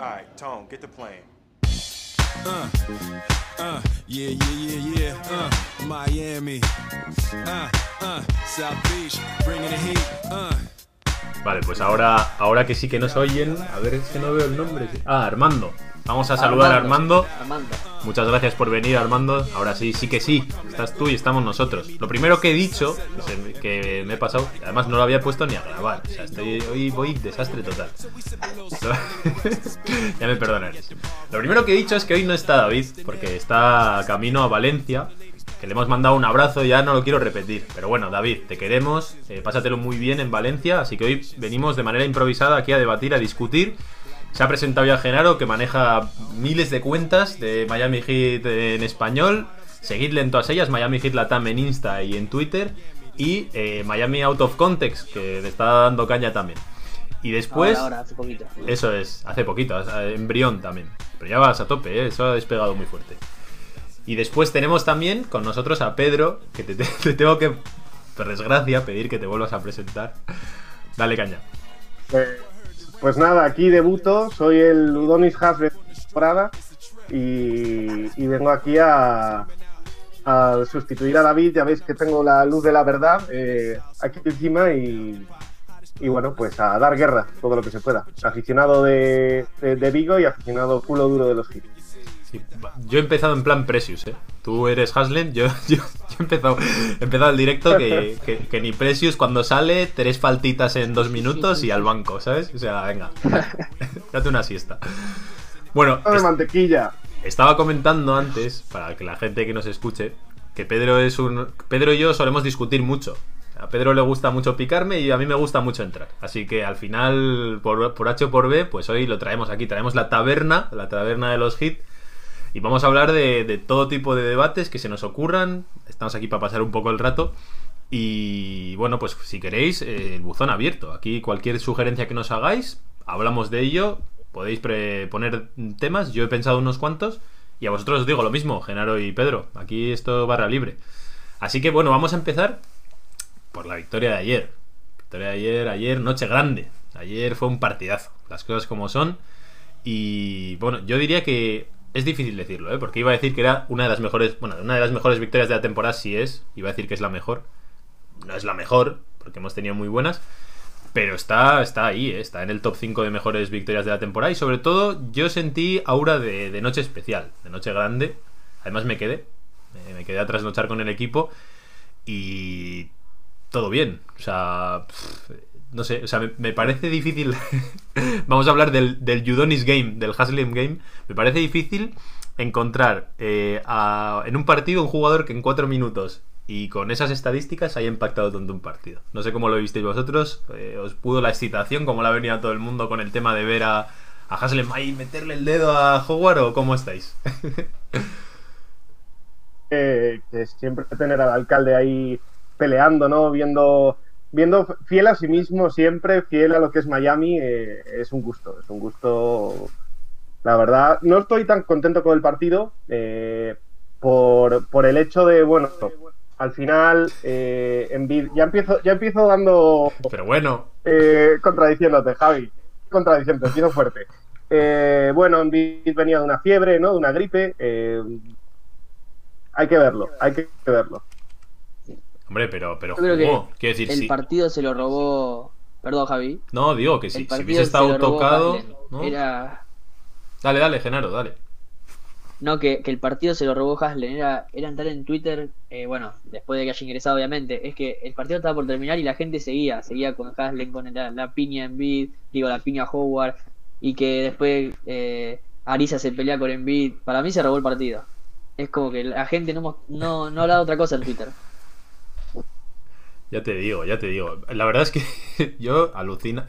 Alright, Tone, get the plane. Uh, uh, yeah, yeah, yeah, yeah. Uh, Miami. Uh, uh, South Beach, bringing the heat. Uh. Vale, pues ahora, ahora que sí que nos oyen, a ver, es que no veo el nombre. Ah, Armando. Vamos a saludar a Armando. Armando. Muchas gracias por venir, Armando. Ahora sí, sí que sí. Estás tú y estamos nosotros. Lo primero que he dicho, que me he pasado, además no lo había puesto ni a grabar. O sea, estoy, hoy voy desastre total. ya me perdonaréis. Lo primero que he dicho es que hoy no está David, porque está camino a Valencia. Que le hemos mandado un abrazo, ya no lo quiero repetir. Pero bueno, David, te queremos. eh, pásatelo muy bien en Valencia. Así que hoy venimos de manera improvisada aquí a debatir, a discutir. Se ha presentado ya Genaro, que maneja miles de cuentas de Miami Heat en español. Seguidle en todas ellas, Miami Heat Latam en Insta y en Twitter. Y eh, Miami Out of Context, que le está dando caña también. Y después... ahora, ahora, hace poquito. Eso es, hace poquito, eh, embrión también. Pero ya vas a tope, ¿eh? eso ha despegado muy fuerte. Y después tenemos también con nosotros a Pedro, que te, te tengo que, por desgracia, pedir que te vuelvas a presentar. Dale caña. Pues, pues nada, aquí debuto, soy el Udonis Haas de temporada y, vengo aquí a, sustituir a David. Ya veis que tengo la luz de la verdad eh, aquí encima y, bueno, pues a dar guerra todo lo que se pueda. Aficionado de, de, de Vigo y aficionado culo duro de los hits. Sí, yo he empezado en plan Precious, ¿eh? Tú eres Haslem, yo, yo, yo he, empezado, he empezado el directo que, que- que ni Precious cuando sale, tres faltitas en dos minutos y al banco, ¿sabes? O sea, venga, date una siesta. Bueno, ¡Dame es- mantequilla! estaba comentando antes, para que la gente que nos escuche, que Pedro es un. Pedro y yo solemos discutir mucho. A Pedro le gusta mucho picarme y a mí me gusta mucho entrar. Así que al final, por, por H o por B, pues hoy lo traemos aquí. Traemos la taberna, la taberna de los hits. Y vamos a hablar de, todo tipo de debates que se nos ocurran. Estamos aquí para pasar un poco el rato. Y bueno, pues si queréis, eh, el buzón abierto. Aquí cualquier sugerencia que nos hagáis, hablamos de ello. Podéis poner temas. Yo he pensado unos cuantos. Y a vosotros os digo lo mismo, Genaro y Pedro. Aquí esto barra libre. Así que bueno, vamos a empezar por la victoria de ayer. Victoria de ayer, ayer, noche grande. Ayer fue un partidazo. Las cosas como son. Y bueno, yo diría que es difícil decirlo, ¿eh? porque iba a decir que era una de las mejores, bueno, una de las mejores victorias de la temporada, sí es, iba a decir que es la mejor. No es la mejor, porque hemos tenido muy buenas, pero está, está ahí, ¿eh? está en el top 5 de mejores victorias de la temporada y sobre todo yo sentí aura de, de noche especial, de noche grande. Además me quedé, me quedé a trasnochar con el equipo y todo bien. O sea, no sé, o sea, me, parece difícil. Vamos a hablar del, del Game, del Haslem Game. Me parece difícil encontrar eh, a- en un partido un jugador que en cuatro minutos y con esas estadísticas haya impactado tanto un partido. No sé cómo lo visteis vosotros. eh, ¿Os pudo la excitación, como la venía todo el mundo con el tema de ver a, a Haslem ahí meterle el dedo a Howard o cómo estáis? que siempre tener al alcalde ahí peleando, ¿no? Viendo, viendo fiel a sí mismo siempre, fiel a lo que es Miami, eh, es un gusto, es un gusto. La verdad, no estoy tan contento con el partido eh, por, por el hecho de, bueno, al final, eh, Embiid- ya empiezo, ya empiezo dando Pero bueno, eh, contradiciéndote, Javi. Contradiciéndote, empiezo fuerte. Eh, bueno, Embiid venía de una fiebre, ¿no? De una gripe. hay que verlo, hay que verlo. Hombre, pero, pero Yo creo que jugó. Decir, el sí. partido se lo robó. Perdón, Javi. No, digo que si, el si hubiese se estado tocado. ¿no? Era. Dale, dale, Genaro, dale. No, que, que el partido se lo robó Haslen. Era, era entrar en Twitter, eh, bueno, después de que haya ingresado, obviamente. Es que el partido estaba por terminar y la gente seguía. Seguía con Haslen, con la, la piña en Bid, digo, la piña Howard. Y que después eh, Arisa se pelea con Embiid. Para mí se robó el partido. Es como que la gente no, no, no habla de otra cosa en Twitter. Ya te digo, ya te digo. La verdad es que yo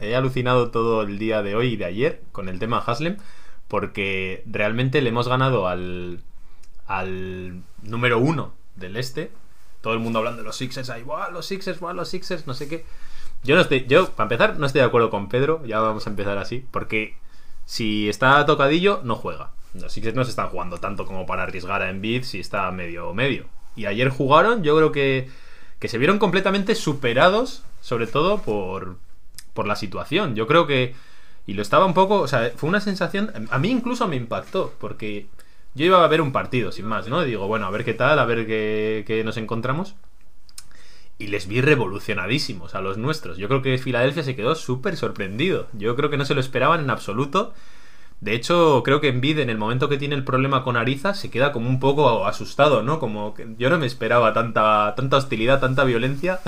he alucinado todo el día de hoy y de ayer con el tema Haslem, porque realmente le hemos ganado al, al número uno del este. Todo el mundo hablando de los Sixers ahí, ¡buah, los Sixers, ¡buah, los Sixers! No sé qué. Yo no estoy, yo, para empezar, no estoy de acuerdo con Pedro, ya vamos a empezar así, porque si está tocadillo, no juega. Los Sixers no se están jugando tanto como para arriesgar a Embiid si está medio medio. Y ayer jugaron, yo creo que, que se vieron completamente superados, sobre todo por, por la situación. Yo creo que Y lo estaba un poco, o sea, fue una sensación, a mí incluso me impactó, porque yo iba a ver un partido, sin más, ¿no? digo, bueno, a ver qué tal, a ver qué, qué nos encontramos. Y les vi revolucionadísimos a los nuestros. Yo creo que Filadelfia se quedó súper sorprendido. Yo creo que no se lo esperaban en absoluto. De hecho, creo que Envid en el momento que tiene el problema con Ariza se queda como un poco asustado, ¿no? Como que yo no me esperaba tanta, tanta hostilidad, tanta violencia.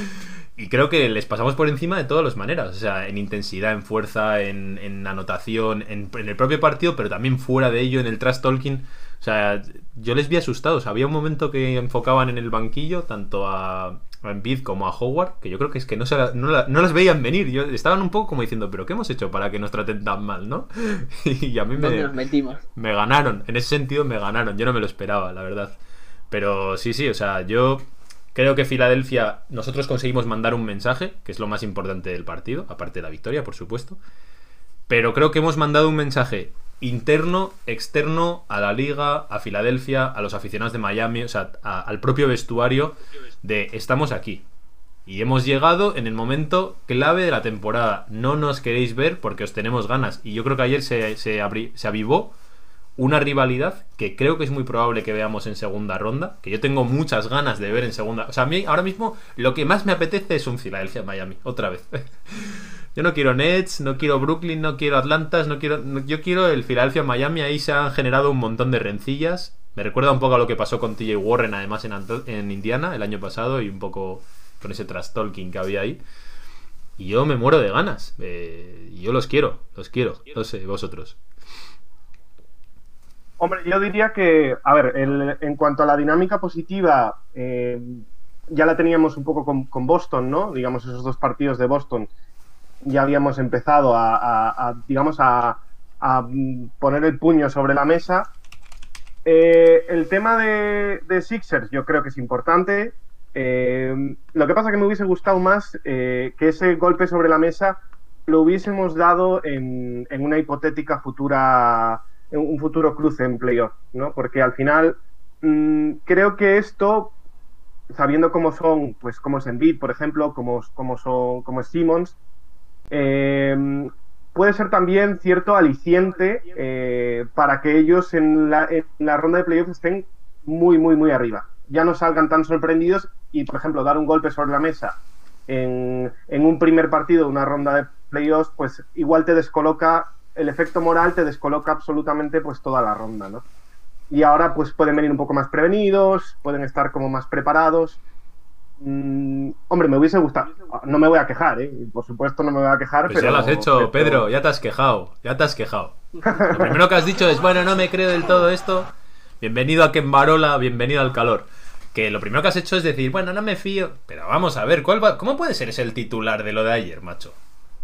y creo que les pasamos por encima de todas las maneras. O sea, en intensidad, en fuerza, en, en anotación, en, en, el propio partido, pero también fuera de ello, en el trash talking. O sea, yo les vi asustados. Había un momento que enfocaban en el banquillo, tanto a, a Embiid como a Howard, que yo creo que es que no, se la, no, la, no, las veían venir. Yo, estaban un poco como diciendo, pero ¿qué hemos hecho para que nos traten tan mal, no? y a mí me, nos metimos? me ganaron. En ese sentido me ganaron. Yo no me lo esperaba, la verdad. Pero sí, sí, o sea, yo creo que Filadelfia, nosotros conseguimos mandar un mensaje, que es lo más importante del partido, aparte de la victoria, por supuesto. Pero creo que hemos mandado un mensaje interno, externo, a la liga, a Filadelfia, a los aficionados de Miami, o sea, al propio vestuario de estamos aquí. Y hemos llegado en el momento clave de la temporada. No nos queréis ver porque os tenemos ganas. Y yo creo que ayer se, se, se avivó una rivalidad que creo que es muy probable que veamos en segunda ronda. Que yo tengo muchas ganas de ver en segunda. O sea, a mí ahora mismo lo que más me apetece es un Filadelfia-Miami. Otra vez. Yo no quiero Nets, no quiero Brooklyn, no quiero Atlantas, no quiero. Yo quiero el Philadelphia Miami. Ahí se han generado un montón de rencillas. Me recuerda un poco a lo que pasó con TJ Warren, además, en, en Indiana el año pasado, y un poco con ese trash talking que había ahí. Y yo me muero de ganas. Eh, yo los quiero, los quiero. No sé, vosotros. Hombre, yo diría que, a ver, en cuanto a la dinámica positiva, eh, ya la teníamos un poco con Boston, ¿no? Digamos, esos dos partidos de Boston ya habíamos empezado a, digamos, a, poner el puño sobre la mesa. Eh, el tema de, Sixers yo creo que es importante. Eh, lo que pasa es que me hubiese gustado más eh, que ese golpe sobre la mesa lo hubiésemos dado en, en una hipotética futura, en un futuro cruce en playoff, ¿no? Porque al final mmm, creo que esto, sabiendo cómo son, pues cómo es Embiid, por ejemplo, cómo, cómo, son, cómo es Simmons, eh, puede ser también cierto aliciente eh, para que ellos en la, en la ronda de playoffs estén muy, muy, muy arriba. Ya no salgan tan sorprendidos y, por ejemplo, dar un golpe sobre la mesa en, en un primer partido de una ronda de playoffs, pues igual te descoloca, el efecto moral te descoloca absolutamente pues toda la ronda, ¿no? Y ahora pues pueden venir un poco más prevenidos, pueden estar como más preparados. Mm, hombre, me hubiese gustado. No me voy a quejar, ¿eh? Por supuesto, no me voy a quejar. Pues pero, ya lo has hecho, pero... Pedro. Ya te has quejado. Ya te has quejado. Lo primero que has dicho es: bueno, no me creo del todo esto. Bienvenido a Kembarola, bienvenido al calor. Que lo primero que has hecho es decir: bueno, no me fío. Pero vamos a ver, ¿cuál va... ¿cómo puede ser ese el titular de lo de ayer, macho?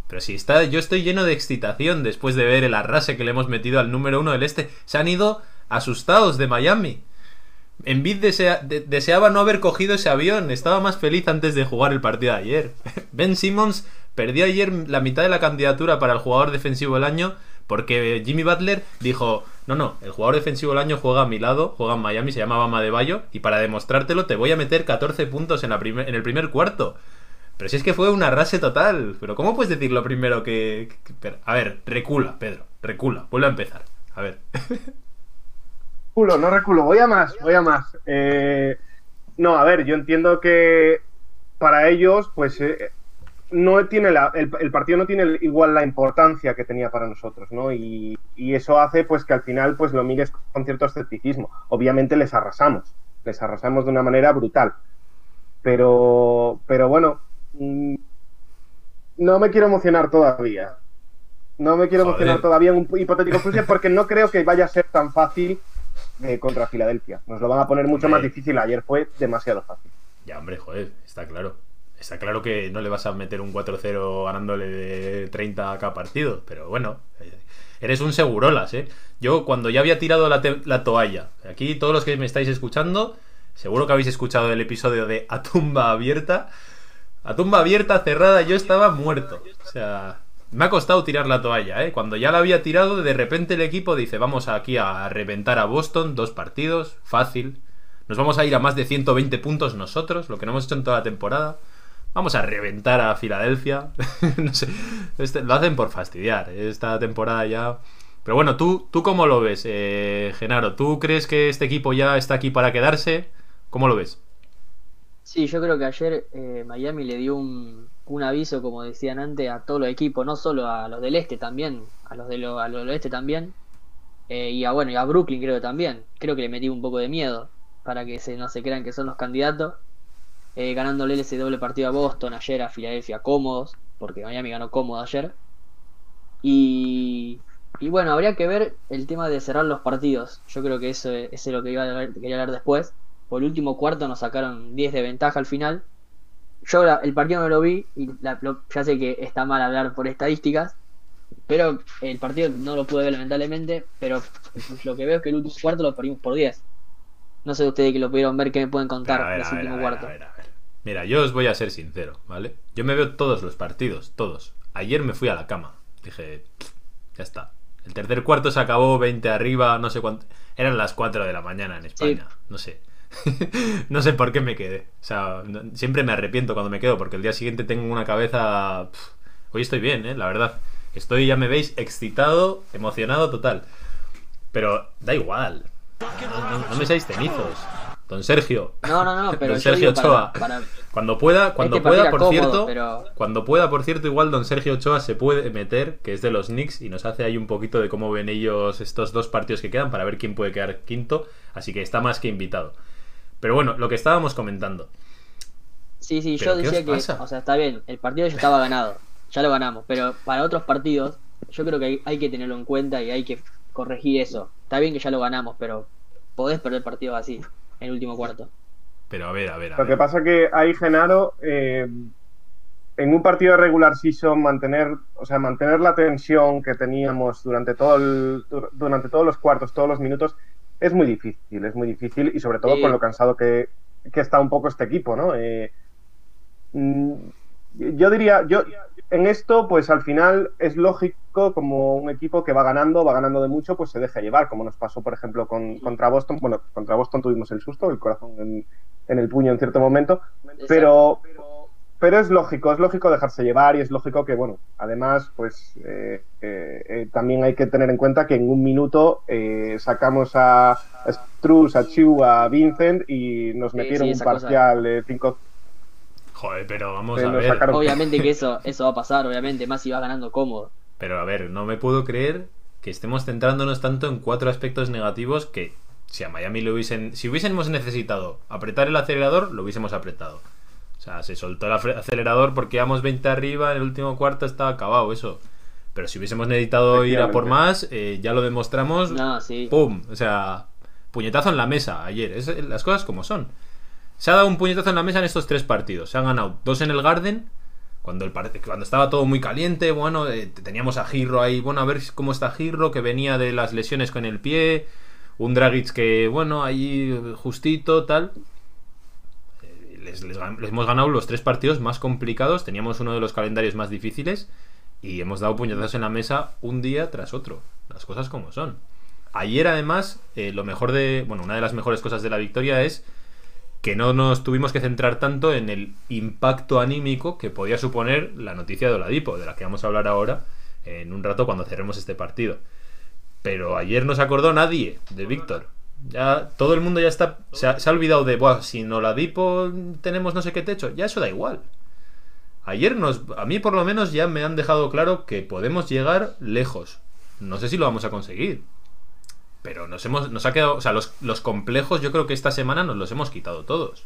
Pero si está, yo estoy lleno de excitación después de ver el arrase que le hemos metido al número uno del este. Se han ido asustados de Miami. Envid desea, de, deseaba no haber cogido ese avión. Estaba más feliz antes de jugar el partido de ayer. Ben Simmons perdió ayer la mitad de la candidatura para el jugador defensivo del año porque Jimmy Butler dijo, no, no, el jugador defensivo del año juega a mi lado, juega en Miami, se llama Bama de Bayo, y para demostrártelo te voy a meter 14 puntos en, la en el primer cuarto. Pero si es que fue un arrase total. Pero ¿cómo puedes decir lo primero que, que... A ver, recula, Pedro, recula, vuelve a empezar. A ver. Reculo, no reculo, voy a más, voy a más. Eh, no, a ver, yo entiendo que para ellos, pues, eh, no tiene la, el, el, partido no tiene igual la importancia que tenía para nosotros, ¿no? Y, y, eso hace, pues, que al final, pues, lo mires con cierto escepticismo. Obviamente les arrasamos, les arrasamos de una manera brutal. Pero, pero bueno, mmm, no me quiero emocionar todavía. No me quiero Joder. emocionar todavía en un hipotético cruce porque no creo que vaya a ser tan fácil eh, contra Filadelfia. Nos lo van a poner mucho más difícil. Ayer fue demasiado fácil. Ya, hombre, joder, está claro. Está claro que no le vas a meter un 4-0 ganándole de 30 a cada partido, pero bueno, eres un segurolas, ¿eh? Yo cuando ya había tirado la, la, toalla, aquí todos los que me estáis escuchando, seguro que habéis escuchado el episodio de A tumba abierta. A tumba abierta, cerrada, yo estaba muerto. O sea, me ha costado tirar la toalla, ¿eh? Cuando ya la había tirado, de repente el equipo dice, vamos aquí a reventar a Boston, dos partidos, fácil. Nos vamos a ir a más de 120 puntos nosotros, lo que no hemos hecho en toda la temporada. vamos a reventar a Filadelfia. no sé, este- lo hacen por fastidiar. Esta temporada ya. Pero bueno, ¿tú, tú cómo lo ves, eh, Genaro? ¿Tú crees que este equipo ya está aquí para quedarse? ¿Cómo lo ves? Sí, yo creo que ayer eh, Miami le dio un, un aviso, como decían antes, a todos los equipos, no solo a los del este también, a los, de los del oeste también, eh, y a bueno, y a Brooklyn creo también. Creo que le metí un poco de miedo para que se, no se crean que son los candidatos. Eh, ganándole ese doble partido a Boston ayer, a Filadelfia cómodos, porque Miami ganó cómodo ayer. Y, y bueno, habría que ver el tema de cerrar los partidos. Yo creo que eso es, eso es lo que iba a quería hablar después. Por el último cuarto nos sacaron 10 de ventaja al final. Yo la- el partido no lo vi y la- lo- ya sé que está mal hablar por estadísticas, pero el partido no lo pude ver lamentablemente, pero lo que veo es que el último cuarto lo perdimos por 10. No sé ustedes que lo pudieron ver, que me pueden contar ver, último ver, cuarto. ver. Mira, yo os voy a ser sincero, ¿vale? Yo me veo todos los partidos, todos. Ayer me fui a la cama. Dije, "Pff, ya está. El tercer cuarto se acabó 20 arriba, no sé cuánto. Eran las 4 de la mañana en España, no sé. no sé por qué me quedé. O sea, no- siempre me arrepiento cuando me quedo, porque el día siguiente tengo una cabeza. pff, Hoy estoy bien, ¿eh? La verdad. Estoy, ya me veis, excitado, emocionado total. Pero da igual. No, no- no me seáis cenizos. Don Sergio. No, no, no, pero Don Sergio Ochoa. para, para- Cuando pueda, cuando pueda, por cierto, pero- cuando pueda, por cierto, igual Don Sergio Ochoa se puede meter, que es de los Knicks, y nos hace ahí un poquito de cómo ven ellos estos dos partidos que quedan para ver quién puede quedar quinto, así que está más que invitado. Pero bueno, lo que estábamos comentando. Sí, sí, ¿Pero yo decía que, pasa? o sea, está bien, el partido ya estaba ganado, ya lo ganamos, pero para otros partidos yo creo que hay, hay que tenerlo en cuenta y hay que corregir eso. Está bien que ya lo ganamos, pero podés perder partidos así, en el último cuarto. Pero a ver, a ver, a Lo que pasa que ahí, Genaro, eh, en un partido de regular season, mantener, o sea, mantener la tensión que teníamos durante, todo el- dur- durante todos los cuartos, todos los minutos, es muy difícil, es muy difícil y sobre todo Sí. con lo cansado que, que está un poco este equipo, ¿no? Eh, mm, yo diría, yo en esto, pues al final es lógico como un equipo que va ganando, va ganando de mucho, pues se deja llevar, como nos pasó, por ejemplo, con, contra Boston. Bueno, contra Boston tuvimos el susto, el corazón en, en el puño en cierto momento, pero, pero es lógico, es lógico dejarse llevar y es lógico que, bueno, además, pues eh, eh, eh, también hay que tener en cuenta que en un minuto eh, sacamos a Struz, a Chu, a Vincent y nos metieron sí, un cosa. parcial de 5 Joder, pero vamos a ver. sacaron- Obviamente que eso, eso va a pasar, obviamente, más si vas ganando cómodo. Pero a ver, no me puedo creer que estemos centrándonos tanto en cuatro aspectos negativos que si a Miami lo hubiesen, si hubiésemos necesitado apretar el acelerador, lo hubiésemos apretado. O sea, se soltó el acelerador porque íbamos 20 arriba, en el último cuarto estaba acabado eso. Pero si hubiésemos necesitado ir a por más, eh, ya lo demostramos. No, sí. ¡Pum! O sea, puñetazo en la mesa ayer. Es, las cosas como son. Se ha dado un puñetazo en la mesa en estos tres partidos. Se han ganado dos en el Garden. Cuando, el cuando estaba todo muy caliente, bueno, eh, teníamos a Girro ahí, bueno, a ver cómo está Girro, que venía de las lesiones con el pie. Un Dragic que, bueno, ahí eh, justito, tal. Les, les gan- les hemos ganado los tres partidos más complicados. Teníamos uno de los calendarios más difíciles. Y hemos dado puñetazos en la mesa un día tras otro. Las cosas como son. Ayer, además, eh, lo mejor de. Bueno, una de las mejores cosas de la victoria es que no nos tuvimos que centrar tanto en el impacto anímico que podía suponer la noticia de Oladipo, de la que vamos a hablar ahora en un rato cuando cerremos este partido. Pero ayer no se acordó nadie de Víctor. Ya todo el mundo ya está se ha, se ha olvidado de, Buah, sin Oladipo tenemos no sé qué techo. Ya eso da igual. Ayer nos, a mí por lo menos ya me han dejado claro que podemos llegar lejos. No sé si lo vamos a conseguir. Pero nos hemos, nos ha quedado, o sea, los, los complejos yo creo que esta semana nos los hemos quitado todos.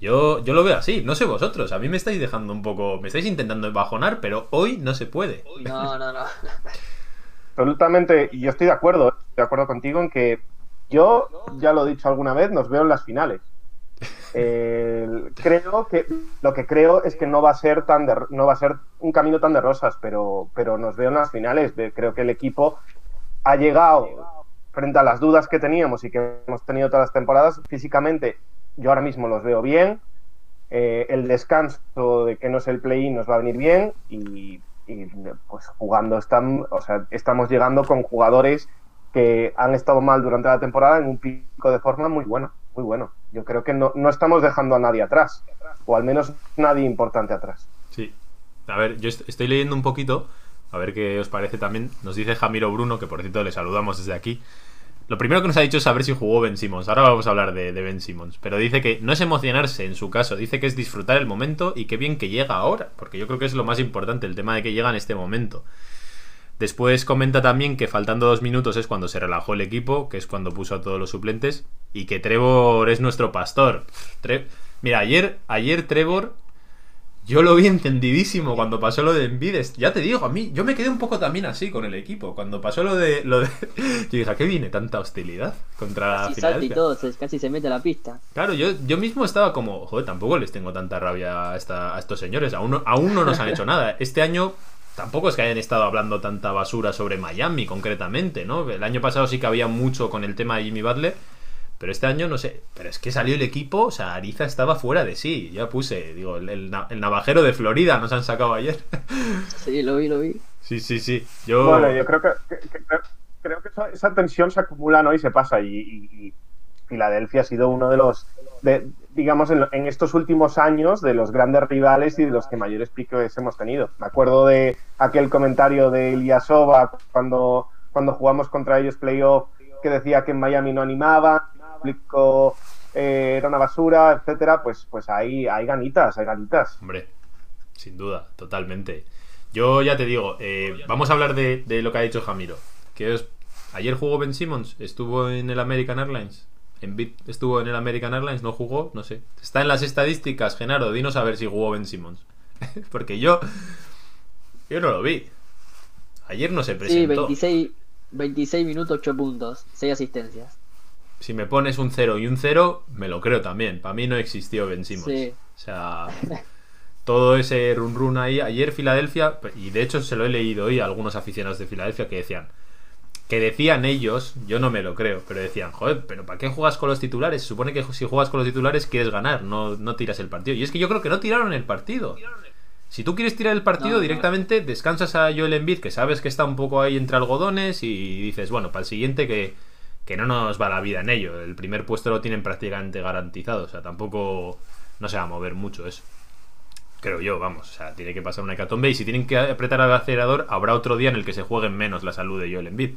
Yo, yo lo veo así, no sé vosotros, a mí me estáis dejando un poco, me estáis intentando bajonar, pero hoy no se puede. No, no, no. Absolutamente, y yo estoy de acuerdo, estoy de acuerdo contigo en que yo, ya lo he dicho alguna vez, nos veo en las finales. Eh, creo que lo que creo es que no va a ser tan de- no va a ser un camino tan de rosas, pero, pero nos veo en las finales. Creo que el equipo ha llegado frente a las dudas que teníamos y que hemos tenido todas las temporadas físicamente. Yo ahora mismo los veo bien. Eh, el descanso de que no es el play-in nos va a venir bien y, y, pues jugando están, o sea, estamos llegando con jugadores que han estado mal durante la temporada en un pico de forma muy bueno, muy bueno. yo creo que no, no estamos dejando a nadie atrás, o al menos nadie importante atrás. Sí. A ver, yo est- estoy leyendo un poquito, a ver qué os parece también. Nos dice Jamiro Bruno, que por cierto le saludamos desde aquí. Lo primero que nos ha dicho es saber si jugó Ben Simmons. Ahora vamos a hablar de, Ben Simmons. Pero dice que no es emocionarse en su caso, dice que es disfrutar el momento y qué bien que llega ahora. Porque yo creo que es lo más importante, el tema de que llega en este momento. Después comenta también que faltando dos minutos es cuando se relajó el equipo, que es cuando puso a todos los suplentes, y que Trevor es nuestro pastor. Tre- Mira, ayer, ayer Trevor, yo lo vi entendidísimo cuando pasó lo de Envides. Ya te digo, a mí, yo me quedé un poco también así con el equipo. Cuando pasó lo de. Lo de yo dije, ¿a qué viene tanta hostilidad contra Casi salta y Filadelfia? todo, se- casi se mete a la pista. Claro, yo, yo mismo estaba como, joder, tampoco les tengo tanta rabia a, esta- a estos señores. Aún aún no nos han hecho nada. Este año tampoco es que hayan estado hablando tanta basura sobre Miami, concretamente, ¿no? El año pasado sí que había mucho con el tema de Jimmy Butler. Pero este año no sé. Pero es que salió el equipo, o sea, Ariza estaba fuera de sí. Ya puse, digo, el, el el navajero de Florida nos han sacado ayer. Sí, lo vi, lo vi. sí, sí, sí. Yo. Bueno, yo creo que, que- que- creo- que esa, esa tensión se acumula ¿no? y se pasa. Y, y- y Filadelfia ha sido uno de los, de- digamos, en, lo- en estos últimos años, de los grandes rivales y de los que mayores piques hemos tenido. Me acuerdo de aquel comentario de Ilyasova cuando, cuando jugamos contra ellos playoff, que decía que en Miami no animaba, público eh, era una basura, etcétera. Pues, pues hay, hay ganitas, hay ganitas. Hombre, sin duda, totalmente. Yo ya te digo, eh, vamos a hablar de, de lo que ha dicho Jamiro. Que es, ayer jugó Ben Simmons, estuvo en el American Airlines. En Bit estuvo en el American Airlines, no jugó, no sé. Está en las estadísticas, Genaro, dinos a ver si jugó Ben Simmons. Porque yo, yo no lo vi. Ayer no se Sí, presentó. 26, 26 minutos, 8 puntos, 6 asistencias. Si me pones un 0 y un 0, me lo creo también. Para mí no existió Ben Simmons. Sí. O sea, todo ese run run ahí. Ayer Filadelfia, y de hecho se lo he leído hoy a algunos aficionados de Filadelfia que decían, que decían ellos, yo no me lo creo, pero decían, joder, pero ¿para qué juegas con los titulares? Se supone que si juegas con los titulares quieres ganar, no, no tiras el partido. Y es que yo creo que no tiraron el partido. Si tú quieres tirar el partido No, directamente, descansas a Joel Embiid, que sabes que está un poco ahí entre algodones, y dices, bueno, para el siguiente que, que no nos va la vida en ello. El primer puesto lo tienen prácticamente garantizado, o sea, tampoco no se va a mover mucho eso. Creo yo, vamos, o sea, tiene que pasar una hecatombe y si tienen que apretar al acelerador, habrá otro día en el que se jueguen menos la salud de Joel Embiid.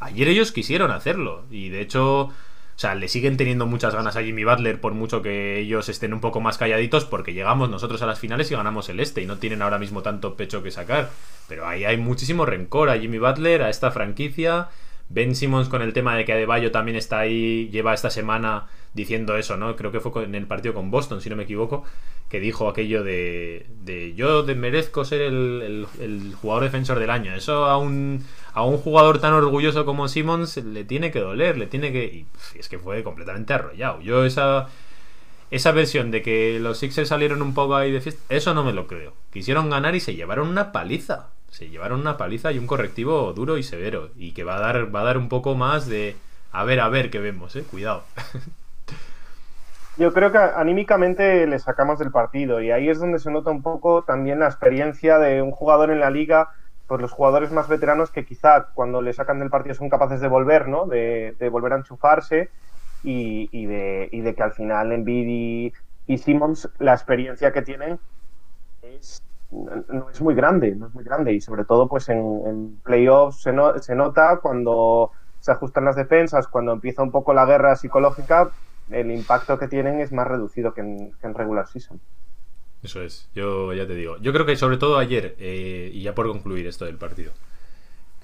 Ayer ellos quisieron hacerlo y de hecho, o sea, le siguen teniendo muchas ganas a Jimmy Butler por mucho que ellos estén un poco más calladitos porque llegamos nosotros a las finales y ganamos el este y no tienen ahora mismo tanto pecho que sacar. Pero ahí hay muchísimo rencor a Jimmy Butler, a esta franquicia. Ben Simmons con el tema de que Adebayo también está ahí, lleva esta semana diciendo eso, ¿no? Creo que fue en el partido con Boston, si no me equivoco, que dijo aquello de, de yo de- merezco ser el, el- jugador defensor del año. Eso a un, a un jugador tan orgulloso como Simmons le tiene que doler, le tiene que... Y es que fue completamente arrollado. Yo esa... Esa versión de que los Sixers salieron un poco ahí de fiesta, eso no me lo creo. Quisieron ganar y se llevaron una paliza. Se llevaron una paliza y un correctivo duro y severo. Y que va a dar, va a dar un poco más de. A ver, a ver qué vemos, eh. Cuidado. Yo creo que anímicamente le sacamos del partido y ahí es donde se nota un poco también la experiencia de un jugador en la liga, pues los jugadores más veteranos que quizá cuando le sacan del partido son capaces de volver, ¿no? De, de volver a enchufarse y, y de, y de que al final Embiid y, y Simmons la experiencia que tienen es, no es muy grande, no es muy grande y sobre todo pues en, playoffs se, no- se nota cuando se ajustan las defensas, cuando empieza un poco la guerra psicológica, el impacto que tienen es más reducido que en, que en regular season. Eso es, yo ya te digo. Yo creo que sobre todo ayer, eh, y ya por concluir esto del partido,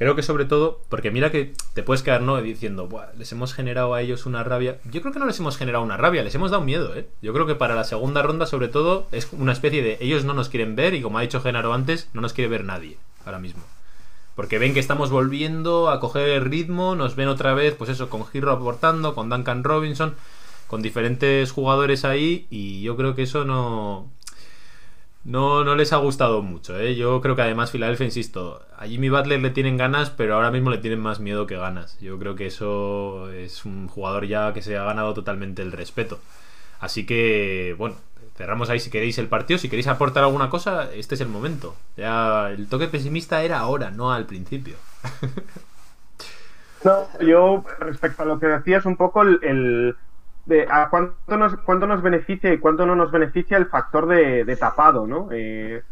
creo que sobre todo, porque mira que te puedes quedar no diciendo, "Buah, les hemos generado a ellos una rabia. Yo creo que no les hemos generado una rabia, les hemos dado miedo, ¿eh? Yo creo que para la segunda ronda, sobre todo, es una especie de ellos no nos quieren ver y como ha dicho Genaro antes, no nos quiere ver nadie ahora mismo. Porque ven que estamos volviendo a coger el ritmo, nos ven otra vez, pues eso, con Giro aportando, con Duncan Robinson, con diferentes jugadores ahí, y yo creo que eso no. No, no les ha gustado mucho, ¿eh? Yo creo que además Filadelfia, insisto, a Jimmy Butler le tienen ganas, pero ahora mismo le tienen más miedo que ganas. Yo creo que eso es un jugador ya que se ha ganado totalmente el respeto. Así que, bueno, cerramos ahí si queréis el partido. Si queréis aportar alguna cosa, este es el momento. Ya el toque pesimista era ahora, no al principio. No, yo respecto a lo que decías un poco el, el- de a cuánto nos, cuánto nos beneficia y cuánto no nos beneficia el factor de, de tapado, ¿no? Eh,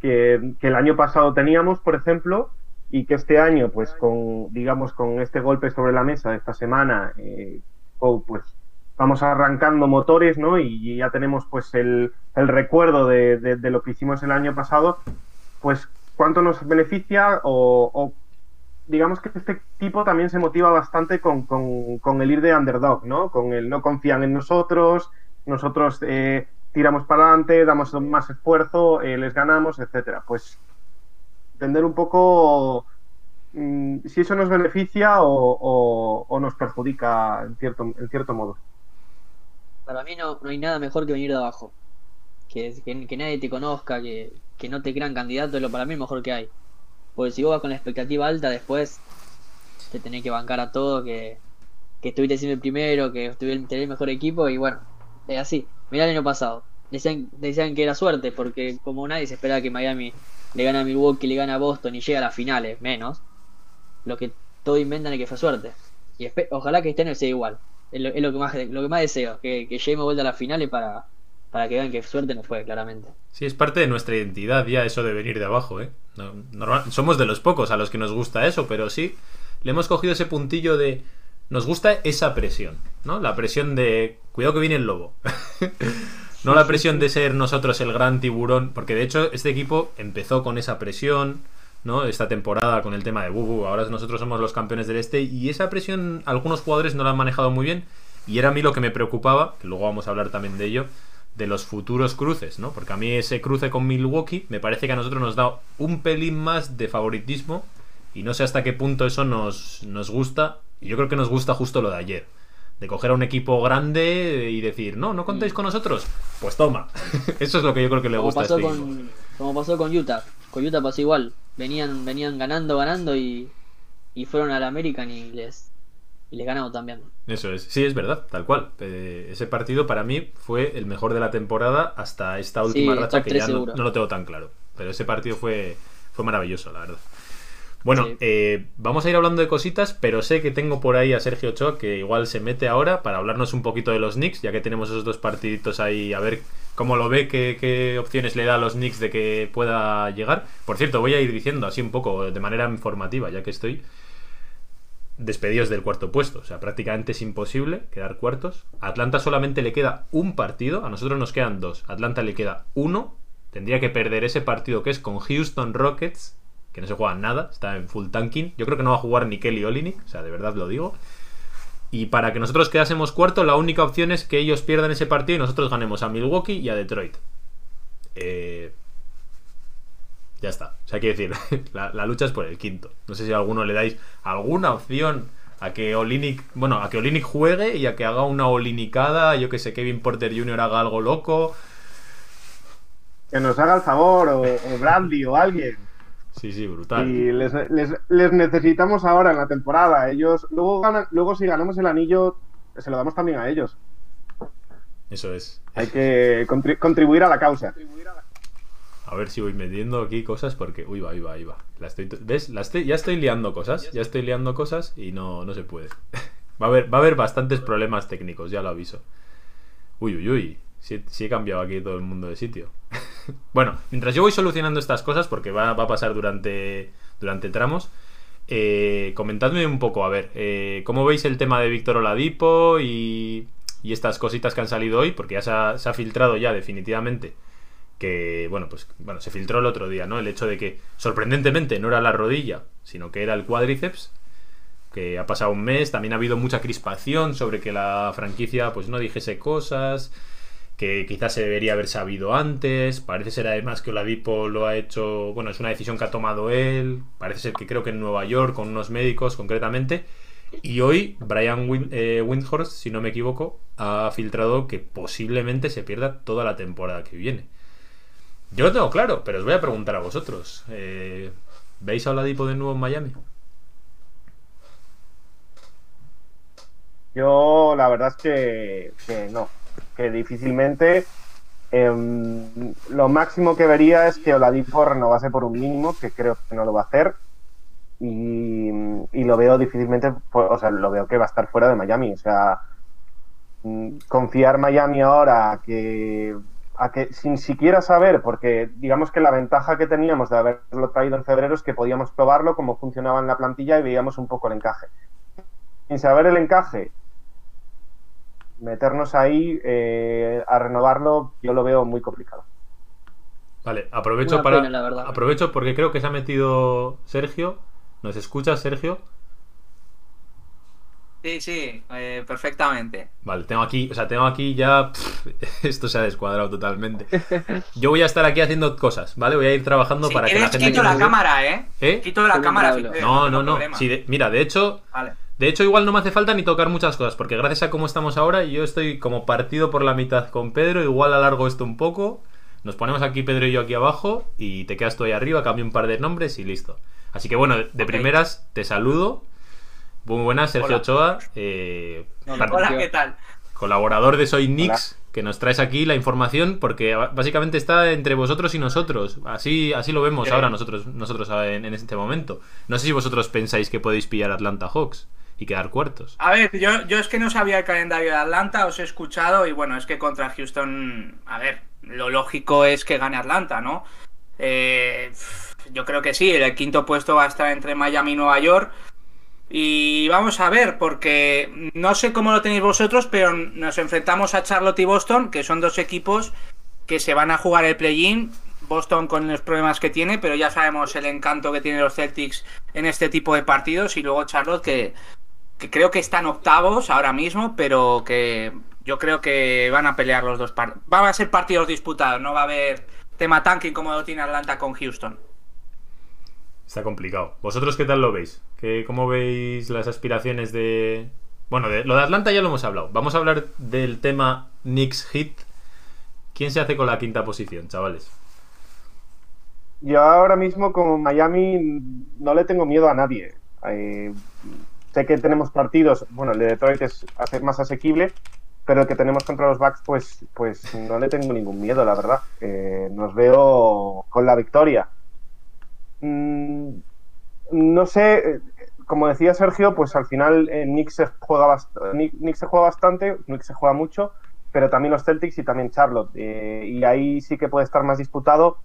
que, el año pasado teníamos, por ejemplo, y que este año, pues con, digamos, con este golpe sobre la mesa de esta semana, eh, oh, pues vamos arrancando motores, ¿no? Y ya tenemos pues el, el recuerdo de, de, lo que hicimos el año pasado, pues cuánto nos beneficia o digamos que este tipo también se motiva bastante con, con, con, el ir de underdog, ¿no? Con el no confían en nosotros, nosotros eh, tiramos para adelante, damos más esfuerzo, eh, les ganamos, etcétera. Pues entender un poco mmm, si eso nos beneficia o, o, o, nos perjudica en cierto, en cierto modo. Para mí no, no hay nada mejor que venir de abajo. Que, que, que nadie te conozca, que, que no te crean candidato, es lo para mí mejor que hay. Porque si vos vas con la expectativa alta, después te tenés que bancar a todo, que, que estuviste siempre primero, que estuviste el mejor equipo, y bueno, es así. Mirá el año pasado. Decían, decían que era suerte, porque como nadie se esperaba que Miami le gana a Milwaukee, le gana a Boston y llega a las finales, menos. Lo que todo inventan es que fue suerte. Y ojalá que este año sea igual. Es lo, es lo que más lo que más deseo, que, que lleguemos vuelta a las finales para, para que vean que suerte no fue, claramente. Sí, es parte de nuestra identidad ya eso de venir de abajo, ¿eh? No, normal, somos de los pocos a los que nos gusta eso, pero sí, le hemos cogido ese puntillo de... Nos gusta esa presión, ¿no? La presión de... Cuidado que viene el lobo. no la presión de ser nosotros el gran tiburón, porque de hecho este equipo empezó con esa presión, ¿no? Esta temporada con el tema de Bubu, ahora nosotros somos los campeones del este y esa presión algunos jugadores no la han manejado muy bien y era a mí lo que me preocupaba, que luego vamos a hablar también de ello, de los futuros cruces, ¿no? Porque a mí ese cruce con Milwaukee me parece que a nosotros nos da un pelín más de favoritismo y no sé hasta qué punto eso nos, nos gusta. Y yo creo que nos gusta justo lo de ayer. De coger a un equipo grande y decir, no, no contéis con nosotros. Pues toma. eso es lo que yo creo que le como gusta pasó a este con, equipo. Como pasó con Utah. Con Utah pasó igual. Venían, venían ganando, ganando y, y fueron al American y les, y les ganamos también. Eso es, sí, es verdad, tal cual. Eh, ese partido para mí fue el mejor de la temporada hasta esta última Sí, racha que ya no, lo tengo tan claro. Pero ese partido fue, fue maravilloso, la verdad. Bueno, Sí. eh, vamos a ir hablando de cositas, pero sé que tengo por ahí a Sergio Ochoa que igual se mete ahora para hablarnos un poquito de los Knicks, ya que tenemos esos dos partiditos ahí, a ver cómo lo ve, qué, qué opciones le da a los Knicks de que pueda llegar. Por cierto, voy a ir diciendo así un poco de manera informativa, ya que estoy despedidos del cuarto puesto. O sea, prácticamente es imposible quedar cuartos. A Atlanta solamente le queda un partido, a nosotros nos quedan dos. A Atlanta le queda uno. Tendría que perder ese partido que es con Houston Rockets, que no se juega nada, está en full tanking. Yo creo que no va a jugar ni Kelly Olynyk, o sea, de verdad lo digo. Y para que nosotros quedásemos cuarto, la única opción es que ellos pierdan ese partido y nosotros ganemos a Milwaukee y a Detroit. Eh, ya está. O sea, quiero decir, la, la, lucha es por el quinto. No sé si a alguno le dais alguna opción a que Olinik, bueno, a que Olinik juegue y a que haga una olinicada, yo que sé, Kevin Porter Jr. haga algo loco. Que nos haga el favor, o, o Bradley o alguien. Sí, sí, brutal. Y les, les, les, necesitamos ahora en la temporada. Ellos, luego ganan, luego si ganamos el anillo, se lo damos también a ellos. Eso es. Hay que contri contribuir a la causa. A ver si voy metiendo aquí cosas porque. Uy, va, ahí va, va. ¿Ves? Ya estoy liando cosas. Ya estoy liando cosas y no, no se puede. va, a haber, va a haber bastantes problemas técnicos, ya lo aviso. Uy, uy, uy. Si he cambiado aquí todo el mundo de sitio. bueno, mientras yo voy solucionando estas cosas, porque va, va a pasar durante, durante tramos. Eh, comentadme un poco, a ver, eh, ¿cómo veis el tema de Víctor Oladipo y, y, estas cositas que han salido hoy? Porque ya se ha, se ha filtrado ya definitivamente que, bueno, pues bueno, se filtró el otro día, ¿no? El hecho de que sorprendentemente no era la rodilla, sino que era el cuádriceps, que ha pasado un mes, también ha habido mucha crispación sobre que la franquicia pues no dijese cosas, que quizás se debería haber sabido antes, parece ser además que Oladipo lo ha hecho, bueno, es una decisión que ha tomado él, parece ser que creo que en Nueva York con unos médicos concretamente, y hoy Brian eh, Windhorst, si no me equivoco, ha filtrado que posiblemente se pierda toda la temporada que viene. Yo lo tengo claro, pero os voy a preguntar a vosotros. Eh, ¿Veis a Oladipo de nuevo en Miami? Yo la verdad es que, no, que difícilmente. Eh, lo máximo que vería es que Oladipo renovase por un mínimo, que creo que no lo va a hacer. Y, y lo veo difícilmente, o sea, lo veo que va a estar fuera de Miami. O sea, mm, confiar Miami ahora que, a que sin siquiera saber, porque digamos que la ventaja que teníamos de haberlo traído en febrero es que podíamos probarlo, cómo funcionaba en la plantilla y veíamos un poco el encaje. Sin saber el encaje, meternos ahí eh, a renovarlo, yo lo veo muy complicado. Vale, aprovecho Una para. pena, la verdad. Aprovecho porque creo que se ha metido Sergio. ¿Nos escuchas, Sergio? Sí, sí, eh, perfectamente. Vale, tengo aquí, o sea, tengo aquí ya. pff, esto se ha descuadrado totalmente. Yo voy a estar aquí haciendo cosas, ¿vale? Voy a ir trabajando Si para que la quieres, gente. quito la cámara, ¿eh? ¿Eh? Quito la cámara. No, no, no. de- mira, de hecho, Vale. de hecho, igual no me hace falta ni tocar muchas cosas, porque gracias a cómo estamos ahora, yo estoy como partido por la mitad con Pedro, igual alargo esto un poco, nos ponemos aquí Pedro y yo aquí abajo, y te quedas tú ahí arriba, cambio un par de nombres y listo. Así que bueno, de primeras te saludo. Muy buenas, Sergio Hola. Ochoa, eh, Hola. ¿qué tal? colaborador de Soy Nix, que nos traes aquí la información, porque básicamente está entre vosotros y nosotros. Así, así lo vemos Sí. ahora nosotros, nosotros en, en este momento. No sé si vosotros pensáis que podéis pillar Atlanta Hawks y quedar cuartos. A ver, yo, yo es que no sabía el calendario de Atlanta, os he escuchado y bueno, es que contra Houston, a ver, lo lógico es que gane Atlanta, ¿no? Eh, yo creo que sí, el quinto puesto va a estar entre Miami y Nueva York. Y vamos a ver, porque no sé cómo lo tenéis vosotros, pero nos enfrentamos a Charlotte y Boston, que son dos equipos que se van a jugar el play-in. Boston con los problemas que tiene, pero ya sabemos el encanto que tienen los Celtics en este tipo de partidos. Y luego Charlotte, que, creo que están octavos ahora mismo, pero que yo creo que van a pelear los dos partidos. Van a ser partidos disputados, no va a haber tema tanking como lo tiene Atlanta con Houston. Está complicado. ¿Vosotros qué tal lo veis? ¿Qué, ¿Cómo veis las aspiraciones de... Bueno, de, lo de Atlanta ya lo hemos hablado. Vamos a hablar del tema Knicks Hit. ¿Quién se hace con la quinta posición, chavales? Yo ahora mismo con Miami no le tengo miedo a nadie. Eh, sé que tenemos partidos, bueno, el de Detroit es más asequible, pero el que tenemos contra los Bucks, pues, pues no le tengo ningún miedo, la verdad. Eh, nos veo con la victoria. Mm, no sé, eh, como decía Sergio, pues al final eh, Knicks se juega se juega bastante, Knicks se juega mucho, pero también los Celtics y también Charlotte. Eh, y ahí sí que puede estar más disputado.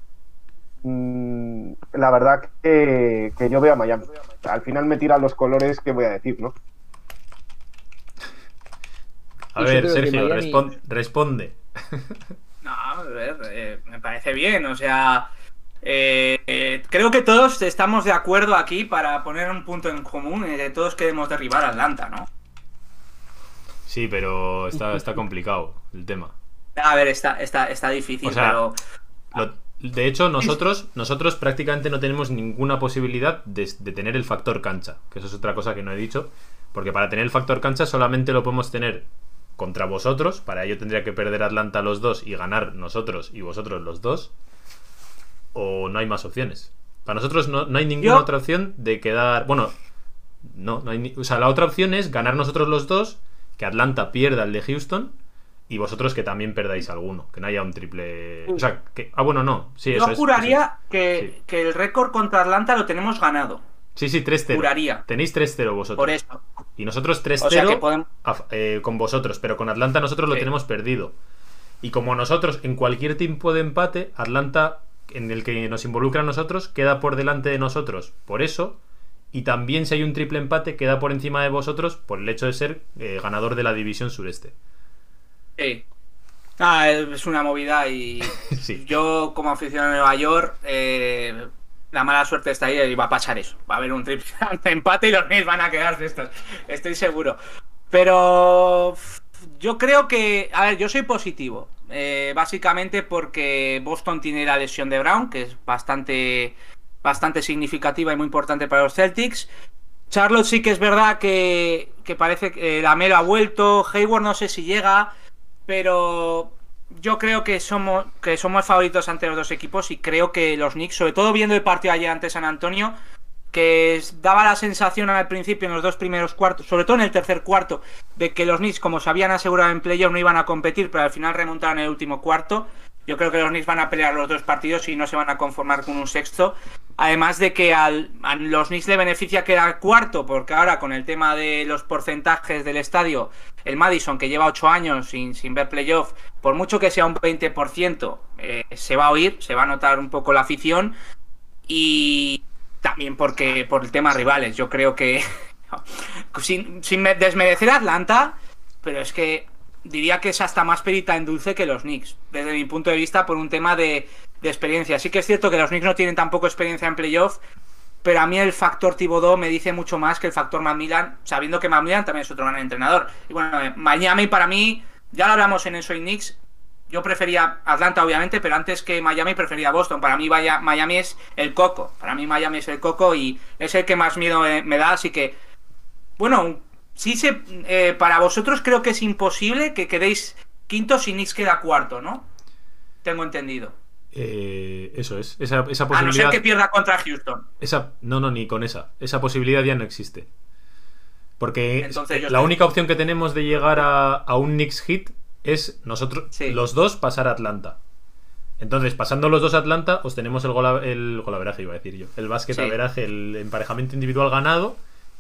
Mm, la verdad que, que yo veo a Miami. Al final me tiran los colores que voy a decir, ¿no? A ver, Sergio, Miami- responde. No, a ver, eh, me parece bien, o sea, eh, eh, creo que todos estamos de acuerdo aquí para poner un punto en común, eh, todos queremos derribar a Atlanta, ¿no? Sí, pero está, está complicado el tema. A ver, está, está, está difícil, O sea, pero Lo- de hecho, nosotros, nosotros prácticamente no tenemos ninguna posibilidad de, de tener el factor cancha, que eso es otra cosa que no he dicho, porque para tener el factor cancha solamente lo podemos tener contra vosotros, para ello tendría que perder Atlanta los dos y ganar nosotros y vosotros los dos, o no hay más opciones. Para nosotros no, no hay ninguna Yo- otra opción de quedar, bueno, no, no hay ni- o sea, la otra opción es ganar nosotros los dos, que Atlanta pierda el de Houston y vosotros que también perdáis alguno, que no haya un triple. O sea, que. Ah, bueno, no. Sí, yo eso es, juraría que, Sí. que el récord contra Atlanta lo tenemos ganado, es. Sí, sí, 3-0. Juraría. Tenéis 3-0 vosotros. por eso. Y nosotros 3-0 O sea que podemos... a- eh, con vosotros, pero con Atlanta nosotros lo tenemos perdido. Y como nosotros, en cualquier tiempo de empate, Atlanta, en el que nos involucra a nosotros, queda por delante de nosotros. Por eso. Y también si hay un triple empate, queda por encima de vosotros por el hecho de ser eh, ganador de la división sureste. Sí. Ah, es una movida y Sí. yo como aficionado de Nueva York, eh, la mala suerte está ahí y va a pasar eso. Va a haber un triple empate y los Knicks van a quedarse estos. Estoy seguro. Pero yo creo que, a ver, yo soy positivo. Eh, básicamente porque Boston tiene la lesión de Brown, que es bastante, bastante significativa y muy importante para los Celtics. Charlotte sí que es verdad que, que parece que la Melo ha vuelto. Hayward no sé si llega, pero yo creo que somos, que somos favoritos ante los dos equipos y creo que los Knicks, sobre todo viendo el partido ayer ante San Antonio, que daba la sensación al principio en los dos primeros cuartos, sobre todo en el tercer cuarto, de que los Knicks, como se habían asegurado en playoff, no iban a competir, pero al final remontaron el último cuarto. Yo creo que los Knicks van a pelear los dos partidos y no se van a conformar con un sexto. Además de que a los Knicks le beneficia quedar cuarto, porque ahora con el tema de los porcentajes del estadio, el Madison, que lleva ocho años sin, sin ver playoff, por mucho que sea un 20%, eh, se va a oír, se va a notar un poco la afición. Y también porque por el tema rivales, yo creo que sin, sin desmerecer a Atlanta, pero es que diría que es hasta más perita en dulce que los Knicks, desde mi punto de vista, por un tema de, de experiencia. Sí que es cierto que los Knicks no tienen tampoco experiencia en playoff, pero a mí el factor Thibodeau me dice mucho más que el factor Macmillan, sabiendo que Macmillan también es otro gran entrenador. Y bueno, Miami para mí, ya lo hablamos en eso y Knicks, yo prefería Atlanta obviamente, pero antes que Miami prefería Boston. Para mí vaya, Miami es el coco, para mí Miami es el coco y es el que más miedo me, me da, así que, bueno, sí se, eh, para vosotros creo que es imposible que quedéis quinto si Knicks queda cuarto, ¿no? Tengo entendido. Eh, eso es. Esa, esa A no posibilidad. ser que pierda contra Houston. Esa, no, no, ni con esa. Esa posibilidad ya no existe. Porque Entonces la única opción que tenemos de llegar a, a un Knicks hit es nosotros, Sí. los dos, pasar a Atlanta. Entonces, pasando los dos a Atlanta, os tenemos el, gola, el golaveraje, iba a decir yo. El básquet Sí. averaje, el emparejamiento individual ganado.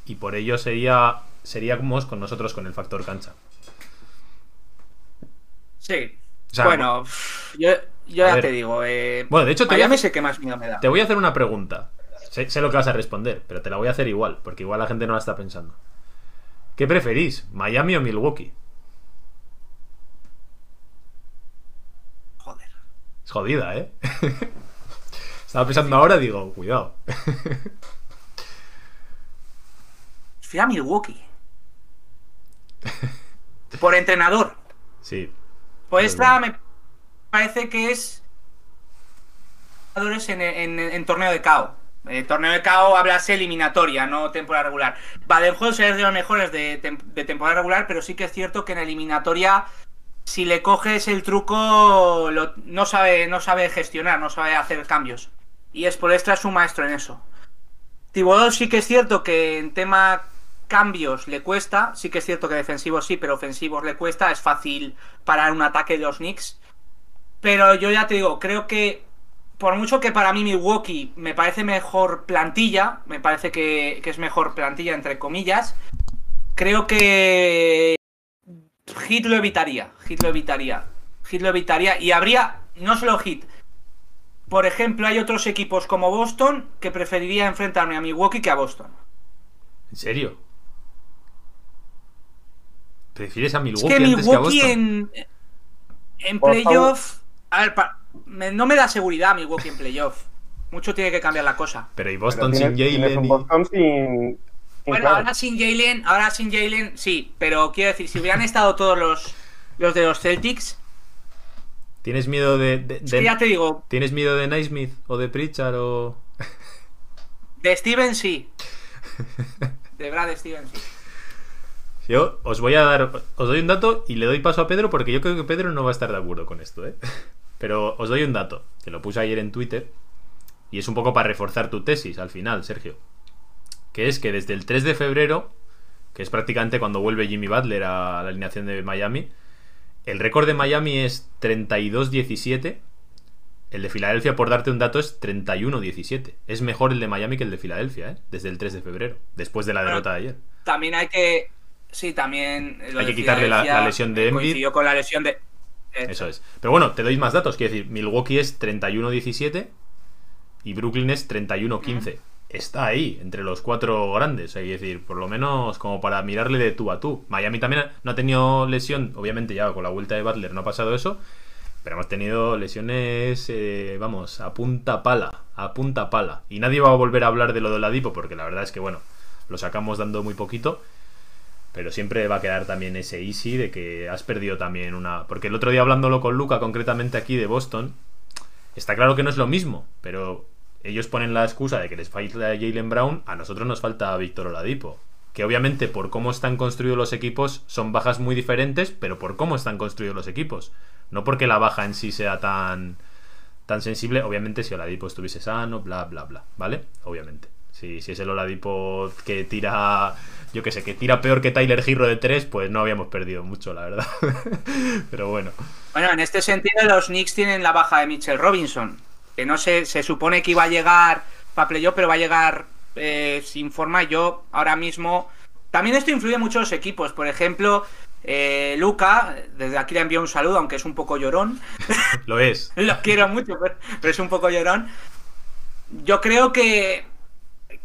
Y por ello sería seríamos con nosotros con el factor cancha. Sí. O sea, bueno, yo, ya ver. te digo. Eh, Bueno, de hecho, te voy a el que más miedo me da. Te voy a hacer una pregunta. Sé, sé lo que vas a responder, pero te la voy a hacer igual, porque igual la gente no la está pensando. ¿Qué preferís, Miami o Milwaukee? Joder. Es jodida, ¿eh? Estaba pensando ahora, digo, cuidado. Fui a Milwaukee. Por entrenador. Sí. Pues esta bueno. me parece que es en, en, en torneo de KO. Eh, torneo de KO hablas eliminatoria, no temporada regular. Baden-Holzer es de los mejores de temporada regular, pero sí que es cierto que en eliminatoria, si le coges el truco, no, sabe, no sabe gestionar, no sabe hacer cambios. Y es por es un maestro en eso. Thibodeau sí que es cierto que en tema cambios le cuesta, sí que es cierto que defensivos sí, pero ofensivos le cuesta, es fácil parar un ataque de los Knicks. Pero yo ya te digo, creo que por mucho que para mí Milwaukee me parece mejor plantilla, me parece que es mejor plantilla entre comillas, creo que Hit lo evitaría, Hit lo evitaría, Hit lo evitaría y habría no solo Hit. Por ejemplo, hay otros equipos como Boston que preferiría enfrentarme a Milwaukee que a Boston. ¿En serio? ¿Prefieres a Es Milwaukee que antes que a Milwaukee Boston? en, en playoff. A ver, pa- me- no me da seguridad Milwaukee en playoff. Mucho tiene que cambiar la cosa. Pero y Pero Boston tienes- sin Jalen y- Boston sin. Bueno, ahora sin Jalen, ahora sin Jalen, sí, pero quiero decir, si hubieran estado todos los, los de los Celtics, ¿Tienes miedo de, de- de- ya te digo, ¿Tienes miedo de Naismith o de Pritchard o...? de Steven sí. De Brad Steven sí. Yo os voy a dar, os doy un dato y le doy paso a Pedro porque yo creo que Pedro no va a estar de acuerdo con esto, ¿eh? Pero os doy un dato, que lo puse ayer en Twitter y es un poco para reforzar tu tesis al final, Sergio. Que es que desde el 3 de febrero, que es prácticamente cuando vuelve Jimmy Butler a la alineación de Miami, el récord de Miami es 32-17. El de Filadelfia, por darte un dato, es 31-17. Es mejor el de Miami que el de Filadelfia, ¿eh? Desde el 3 de febrero, después de la Bueno, derrota de ayer. También hay que. Sí, también. Hay que quitarle la- lesión de eh, Embiid. Con la lesión de. Eso es. Pero bueno, te doy más datos. Quiero decir, Milwaukee es 31-17 y Brooklyn es 31-15. Está ahí, entre los cuatro grandes. Hay que decir, por lo menos como para mirarle de tú a tú. Miami también no ha tenido lesión. Obviamente ya con la vuelta de Butler no ha pasado eso. Pero hemos tenido lesiones, eh, vamos, a punta pala. A punta pala. Y nadie va a volver a hablar de lo de Ladipo porque la verdad es que, bueno, lo sacamos dando muy poquito. Pero siempre va a quedar también ese easy de que has perdido también una. Porque el otro día hablándolo con Luca, concretamente aquí de Boston, está claro que no es lo mismo, pero ellos ponen la excusa de que les falta Jalen Brown, a nosotros nos falta Víctor Oladipo. Que obviamente por cómo están construidos los equipos son bajas muy diferentes, pero por cómo están construidos los equipos. No porque la baja en sí sea tan, tan sensible, obviamente si Oladipo estuviese sano, bla, bla, bla, ¿vale? Obviamente. Si, si es el Oladipo que tira yo que sé, que tira peor que Tyler Hero de 3, pues no habíamos perdido mucho, la verdad. Pero bueno. Bueno, en este sentido los Knicks tienen la baja de Mitchell Robinson, que no sé, se supone que iba a llegar para playoff, pero va a llegar eh, sin forma. Yo ahora mismo... También esto influye mucho en los equipos. Por ejemplo, eh, Luca, desde aquí le envío un saludo, aunque es un poco llorón. Lo es. Lo quiero mucho, pero, pero es un poco llorón. Yo creo que,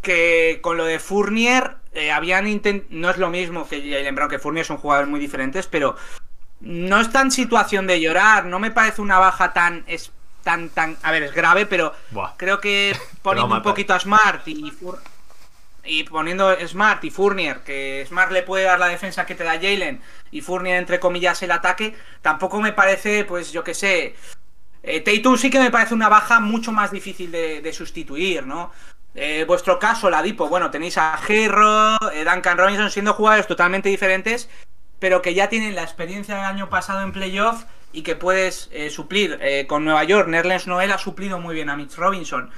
que con lo de Fournier eh, habían intent... No es lo mismo que Jalen Brown, que Fournier son jugadores muy diferentes, pero no está en situación de llorar. No me parece una baja tan... Es, tan, tan... A ver, es grave, pero Buah. creo que poniendo un poquito a Smart y... Fur- Y poniendo Smart y Fournier, que Smart le puede dar la defensa que te da Jalen y Fournier, entre comillas, el ataque, tampoco me parece, pues yo que sé. Eh, Tatum sí que me parece una baja mucho más difícil de, de sustituir, ¿no? Eh, vuestro caso, la Dipo, bueno, tenéis a Gerro, eh, Duncan Robinson siendo jugadores totalmente diferentes, pero que ya tienen la experiencia del año pasado en playoff y que puedes eh, suplir eh, con Nueva York. Nerlens Noel ha suplido muy bien a Mitch Robinson.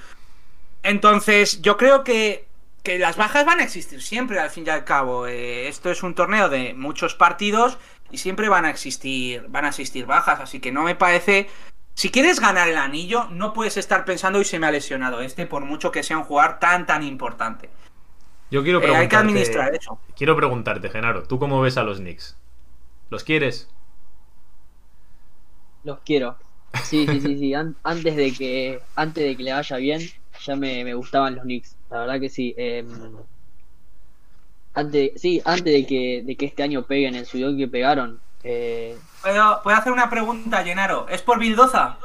Entonces, yo creo que, que las bajas van a existir siempre, al fin y al cabo. Eh, esto es un torneo de muchos partidos y siempre van a existir, van a existir bajas, así que no me parece. Si quieres ganar el anillo, no puedes estar pensando y se me ha lesionado este, por mucho que sea un jugador tan tan importante. Yo quiero preguntarte. hay que administrar eso. Quiero preguntarte, Genaro, ¿tú cómo ves a los Knicks? ¿Los quieres? Los quiero. Sí, sí, sí, sí. An- antes de que antes de que le vaya bien, ya me, me gustaban los Knicks. La verdad que sí. Em, antes, sí, antes de que, de que este año peguen el suyo que pegaron. eh, ¿Puedo, puedo hacer una pregunta, Llenaro? ¿Es por Bildoza?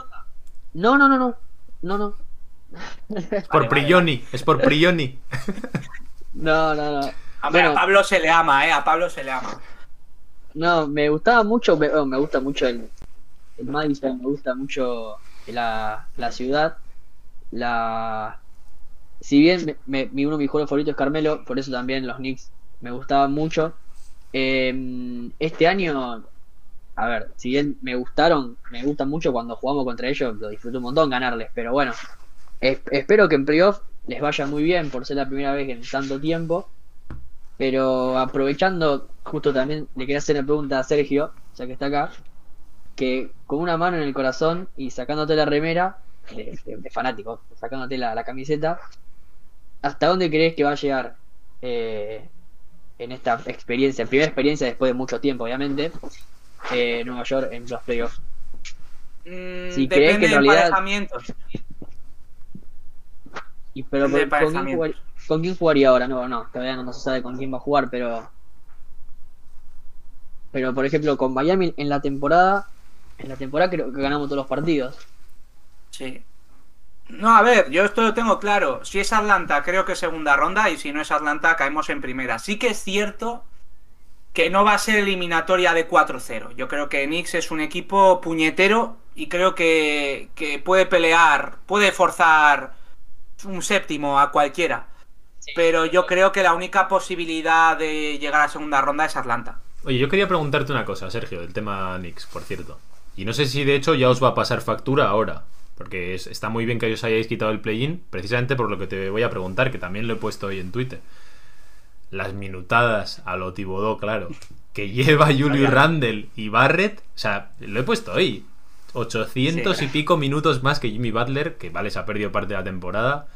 no, no, no, no. No, no. Es por vale, Prioni, es por Prioni. No, no, no. Hombre, Bueno. a Pablo se le ama, ¿eh? A Pablo se le ama. No, me gustaba mucho, me, oh, me gusta mucho el, el Madison, me gusta mucho la, la ciudad, la... Si bien me, uno de mis juegos favoritos es Carmelo, por eso también los Knicks me gustaban mucho. Eh, este año, a ver, si bien me gustaron, me gustan mucho cuando jugamos contra ellos, lo disfruto un montón ganarles, pero bueno, es- espero que en playoff les vaya muy bien por ser la primera vez en tanto tiempo. Pero aprovechando, justo también le quería hacer una pregunta a Sergio, ya que está acá, que con una mano en el corazón y sacándote la remera, de, de- de fanático, sacándote la, la camiseta, ¿hasta dónde crees que va a llegar eh, en esta experiencia, primera experiencia después de mucho tiempo, obviamente, eh, Nueva York en los playoffs? Mm, Si crees que en realidad-. Y, pero ¿con, quién jugar- ¿con quién jugaría ahora? No, no, todavía no se sabe con quién va a jugar, pero... Pero por ejemplo, con Miami en la temporada, en la temporada creo que ganamos todos los partidos. Sí. No, a ver, yo esto lo tengo claro. Si es Atlanta, creo que segunda ronda. Y si no es Atlanta, caemos en primera. Sí que es cierto que no va a ser eliminatoria de 4-0. Yo creo que Knicks es un equipo puñetero y creo que, que puede pelear, puede forzar un séptimo a cualquiera. Pero yo creo que la única posibilidad de llegar a segunda ronda es Atlanta. Oye, yo quería preguntarte una cosa, Sergio, del tema Knicks, por cierto. Y no sé si de hecho ya os va a pasar factura ahora. Porque es- está muy bien que os hayáis quitado el play-in, precisamente por lo que te voy a preguntar, que también lo he puesto hoy en Twitter. Las minutadas a lo Tibodó, claro. Que lleva Julius Randle y Barrett. O sea, lo he puesto hoy. 800 Sí. y pico minutos más que Jimmy Butler, que vale, se ha perdido parte de la temporada.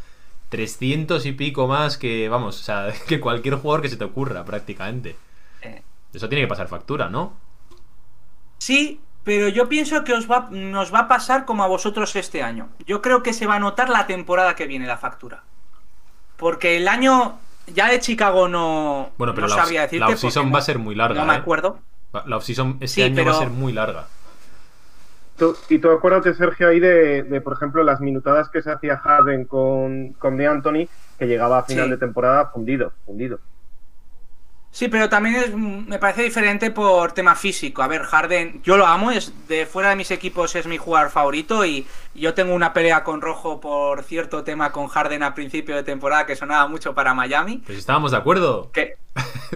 300 y pico más que, vamos, o sea, que cualquier jugador que se te ocurra, prácticamente. Eh, Eso tiene que pasar factura, ¿no? Sí, pero yo pienso que os va, nos va a pasar como a vosotros este año. Yo creo que se va a notar la temporada que viene la factura. Porque el año ya de Chicago no, Bueno, pero no la, decirte. la offseason va a ser muy larga. No me ¿eh? acuerdo. La offseason este Sí, año va a ser muy larga. Tú- y tú acuérdate, Sergio, ahí de, de, por ejemplo, las minutadas que se hacía Harden con, con De Anthony, que llegaba a final Sí. de temporada fundido, fundido. Sí, pero también es, me parece diferente por tema físico. A ver, Harden, yo lo amo, es de fuera de mis equipos es mi jugador favorito y yo tengo una pelea con Rojo por cierto tema con Harden a principio de temporada que sonaba mucho para Miami. Pues estábamos de acuerdo. Que...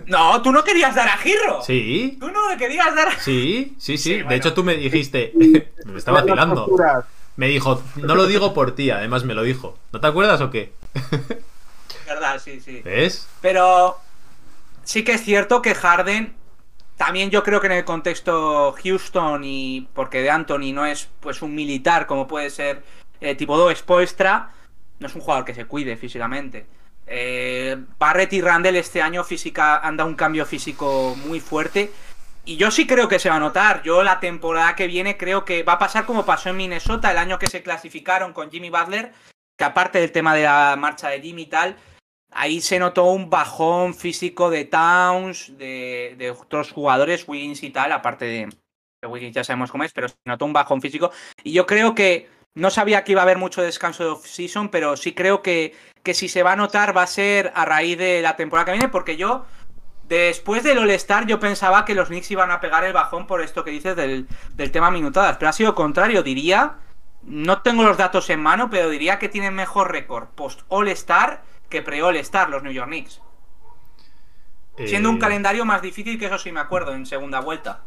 No, tú no querías dar a Girro. Sí, Tú no le querías dar a... sí, sí, sí. Sí, De bueno. hecho, tú me dijiste. me está Las vacilando. Me dijo, no lo digo por ti, además me lo dijo. ¿No te acuerdas o qué? verdad, sí, sí. ¿Ves? Pero sí que es cierto que Harden, también yo creo que en el contexto Houston y porque de Anthony no es pues un militar como puede ser eh, tipo 2 Spoelstra, no es un jugador que se cuide físicamente. Eh, Barrett y Randall este año física han dado un cambio físico muy fuerte. Y yo sí creo que se va a notar. Yo la temporada que viene creo que va a pasar como pasó en Minnesota el año que se clasificaron con Jimmy Butler, que aparte del tema de la marcha de Jimmy y tal, ahí se notó un bajón físico de Towns, de, otros jugadores, Wiggins y tal, aparte de, de Wiggins ya sabemos cómo es, pero se notó un bajón físico. Y yo creo que no sabía que iba a haber mucho descanso de off-season, pero sí creo que, que si se va a notar va a ser a raíz de la temporada que viene, porque yo, después del All-Star, yo pensaba que los Knicks iban a pegar el bajón por esto que dices del, del tema minutadas, pero ha sido contrario, diría. No tengo los datos en mano, pero diría que tienen mejor récord post All-Star que pre All-Star los New York Knicks. Siendo un Eh, calendario más difícil que eso sí me acuerdo en segunda vuelta.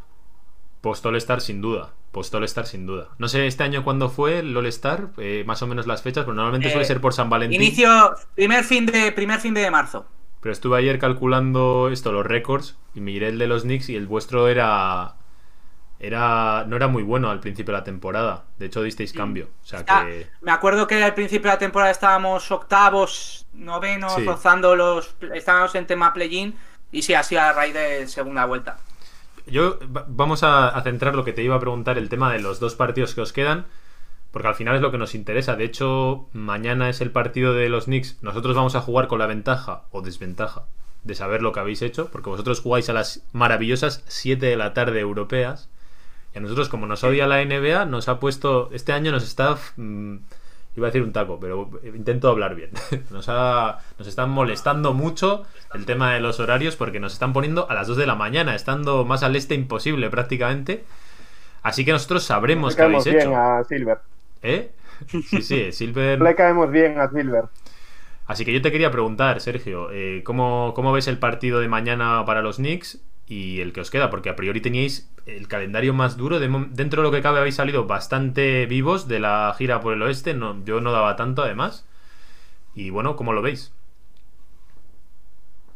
Post All-Star sin duda. Post All-Star sin duda. No sé este año cuándo fue el All-Star, eh, más o menos las fechas, pero normalmente Eh, suele ser por San Valentín. Inicio, primer fin de, primer fin de marzo. Pero estuve ayer calculando esto, los récords, y miré el de los Knicks y el vuestro era. Era. no era muy bueno al principio de la temporada. De hecho, disteis cambio. O sea que. me acuerdo que al principio de la temporada estábamos octavos, novenos, Sí. rozando los. Estábamos en tema play-in. Y sí, así a raíz de segunda vuelta. Yo va- vamos a, a centrar lo que te iba a preguntar, el tema de los dos partidos que os quedan, porque al final es lo que nos interesa. De hecho, mañana es el partido de los Knicks. Nosotros vamos a jugar con la ventaja o desventaja de saber lo que habéis hecho, porque vosotros jugáis a las maravillosas 7 de la tarde europeas. Y a nosotros, como nos odia la NBA, nos ha puesto. Este año nos está. mm, iba a decir un taco, pero intento hablar bien. Nos, ha, nos están molestando mucho el tema de los horarios porque nos están poniendo a las 2 de la mañana, estando más al este imposible prácticamente. Así que nosotros sabremos qué habéis caemos bien hecho. a Silver. ¿Eh? Sí, sí, Silver. Le caemos bien a Silver. Así que yo te quería preguntar, Sergio, eh, ¿cómo, ¿cómo ves el partido de mañana para los Knicks y el que os queda? Porque a priori teníais el calendario más duro. De dentro de lo que cabe habéis salido bastante vivos de la gira por el oeste. No, yo no daba tanto, además. Y bueno, ¿cómo lo veis?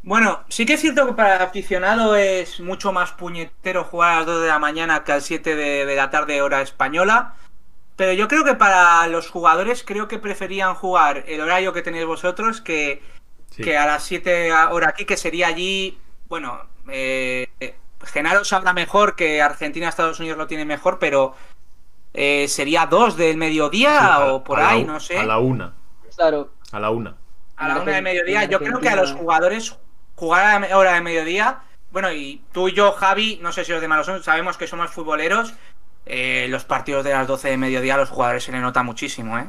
Bueno, sí que es cierto que para el aficionado es mucho más puñetero jugar a las 2 de la mañana que a las 7 de, de la tarde hora española. Pero yo creo que para los jugadores creo que preferían jugar el horario que tenéis vosotros que, Sí. que a las 7 hora aquí, que sería allí, bueno, eh, Genaro sabrá mejor que Argentina, Estados Unidos lo tiene mejor, pero eh, sería 2 del mediodía Sí, a- o por la ahí, no sé. A la una. Claro, A la una. A la una de mediodía. Yo creo que a los jugadores jugar a la hora de mediodía. Bueno, y tú y yo, Javi, no sé si los demás lo son, sabemos que somos futboleros. eh, los partidos de las 12 de mediodía a los jugadores se le nota muchísimo, ¿eh?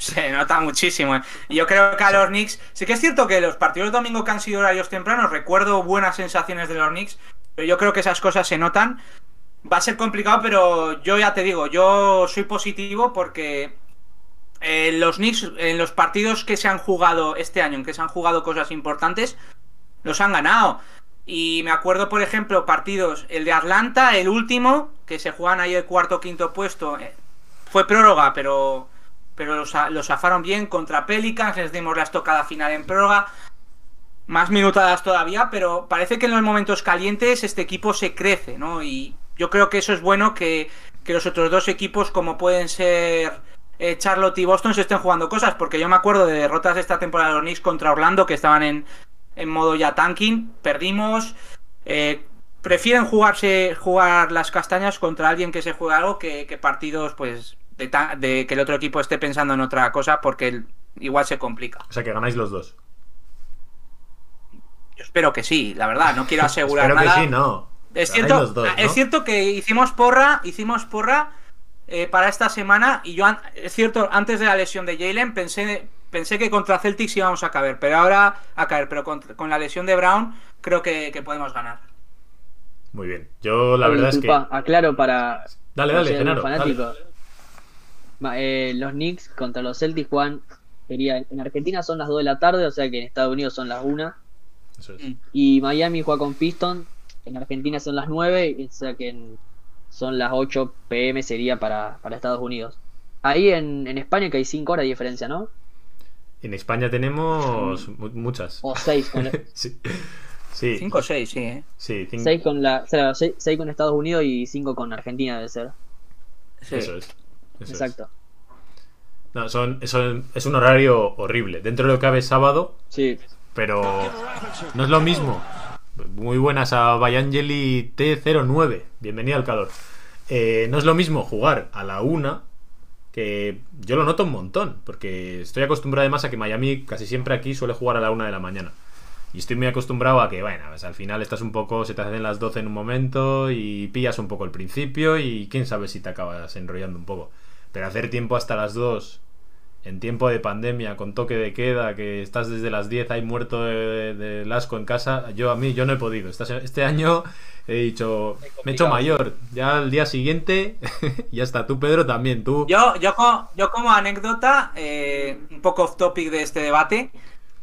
Se nota muchísimo. ¿eh? Y yo creo que a los Knicks. Sí que es cierto que los partidos de domingo que han sido horarios tempranos, recuerdo buenas sensaciones de los Knicks. Pero yo creo que esas cosas se notan. Va a ser complicado, pero yo ya te digo, yo soy positivo porque eh, los Knicks, en los partidos que se han jugado este año, en que se han jugado cosas importantes, los han ganado. Y me acuerdo, por ejemplo, partidos, el de Atlanta, el último, que se juegan ahí el cuarto o quinto puesto, eh, fue prórroga, pero, pero los, los zafaron bien contra Pelicans, les dimos la estocada final en prórroga. Más minutadas todavía, pero parece que en los momentos calientes este equipo se crece, ¿no? Y yo creo que eso es bueno que, que los otros dos equipos, como pueden ser eh, Charlotte y Boston, se estén jugando cosas, porque yo me acuerdo de derrotas de esta temporada de los Knicks contra Orlando, que estaban en, en modo ya tanking, perdimos. eh, prefieren jugarse jugar las castañas contra alguien que se juega algo que partidos pues de, ta- de que el otro equipo esté pensando en otra cosa porque el- igual se complica. O sea que ganáis los dos. Yo espero que sí, la verdad, no quiero asegurar Espero nada. que sí, no. Es Ganáis cierto, los dos, es ¿no? cierto que hicimos porra, hicimos porra eh, para esta semana y yo, es cierto, antes de la lesión de Jalen pensé, pensé que contra Celtics íbamos a caer, pero ahora a caer, pero con, con la lesión de Brown creo que, que podemos ganar. Muy bien. Yo la Oye, verdad es que. aclaro para. Dale, dale, Genaro. fanático. dale. Eh, los Knicks contra los Celtics juegan. Sería, en Argentina son las 2 de la tarde, o sea que en Estados Unidos son las 1. Eso es. Mm. Y Miami juega con Piston. En Argentina son las 9, o sea que en- son las 8 pm sería para, para Estados Unidos. Ahí en, en España que hay 5 horas de diferencia, ¿no? En España tenemos mu- muchas. O seis con, Sí. Sí. 5 o 6, sí, ¿eh? Sí, cinco. seis con la, o sea, seis, seis con Estados Unidos y cinco con Argentina debe ser. Sí. Eso es. Eso es. Exacto. No, son, son- es un horario horrible. Dentro de lo que cabe es sábado, Sí. pero no es lo mismo. Muy buenas a Bayangeli T09. Bienvenida al calor. Eh, no es lo mismo jugar a la una, que yo lo noto un montón, porque estoy acostumbrado además a que Miami casi siempre aquí suele jugar a la una de la mañana. Y estoy muy acostumbrado a que, bueno, pues al final estás un poco, se te hacen las 12 en un momento y pillas un poco el principio y quién sabe si te acabas enrollando un poco. Pero hacer tiempo hasta las 2 en tiempo de pandemia, con toque de queda, que estás desde las 10 ahí muerto de, del asco en casa, yo a mí yo no he podido. Este, año he dicho, me he hecho mayor. Ya al día siguiente, ya está. Tú, Pedro, también. Tú, Yo, yo, co- yo como anécdota, eh, un poco off topic de este debate,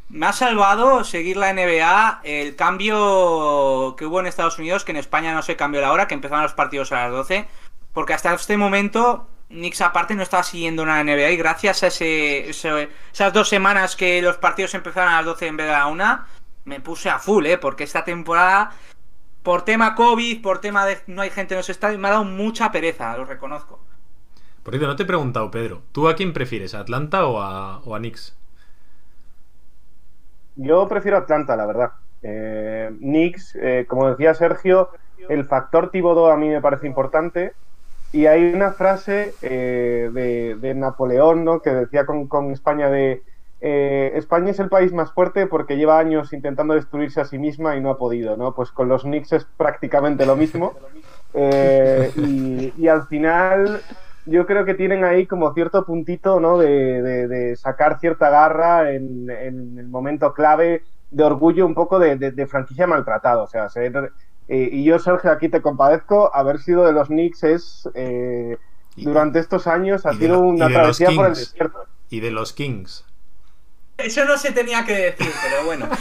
me ha salvado seguir la NBA el cambio que hubo en Estados Unidos, que en España no se cambió la hora, que empezaban los partidos a las 12, porque hasta este momento Knicks aparte no estaba siguiendo una NBA y gracias a ese, ese- esas dos semanas que los partidos empezaron a las 12 en vez de a la 1, me puse a full, ¿eh? porque esta temporada, por tema COVID, por tema de no hay gente en los estadios, me ha dado mucha pereza, lo reconozco. por cierto, no te he preguntado, Pedro. ¿Tú a quién prefieres, a Atlanta o a, o a Knicks? Yo prefiero Atlanta, la verdad. Eh, Knicks, eh, como decía Sergio, el factor Thibodeau a mí me parece importante. Y hay una frase eh, de, de Napoleón ¿no? que decía con, con España de eh, España es el país más fuerte porque lleva años intentando destruirse a sí misma y no ha podido. ¿no? Pues con los Knicks es prácticamente lo mismo. Eh, y, y al final yo creo que tienen ahí como cierto puntito ¿no? de, de- de sacar cierta garra en, en el momento clave de orgullo un poco de, franquicia maltratado. O sea, ser, eh, y yo, Sergio, aquí te compadezco, haber sido de los Knicks es, eh, Y- durante estos años, ha sido una travesía por el desierto. Y de los Kings. Eso no se tenía que decir, pero bueno.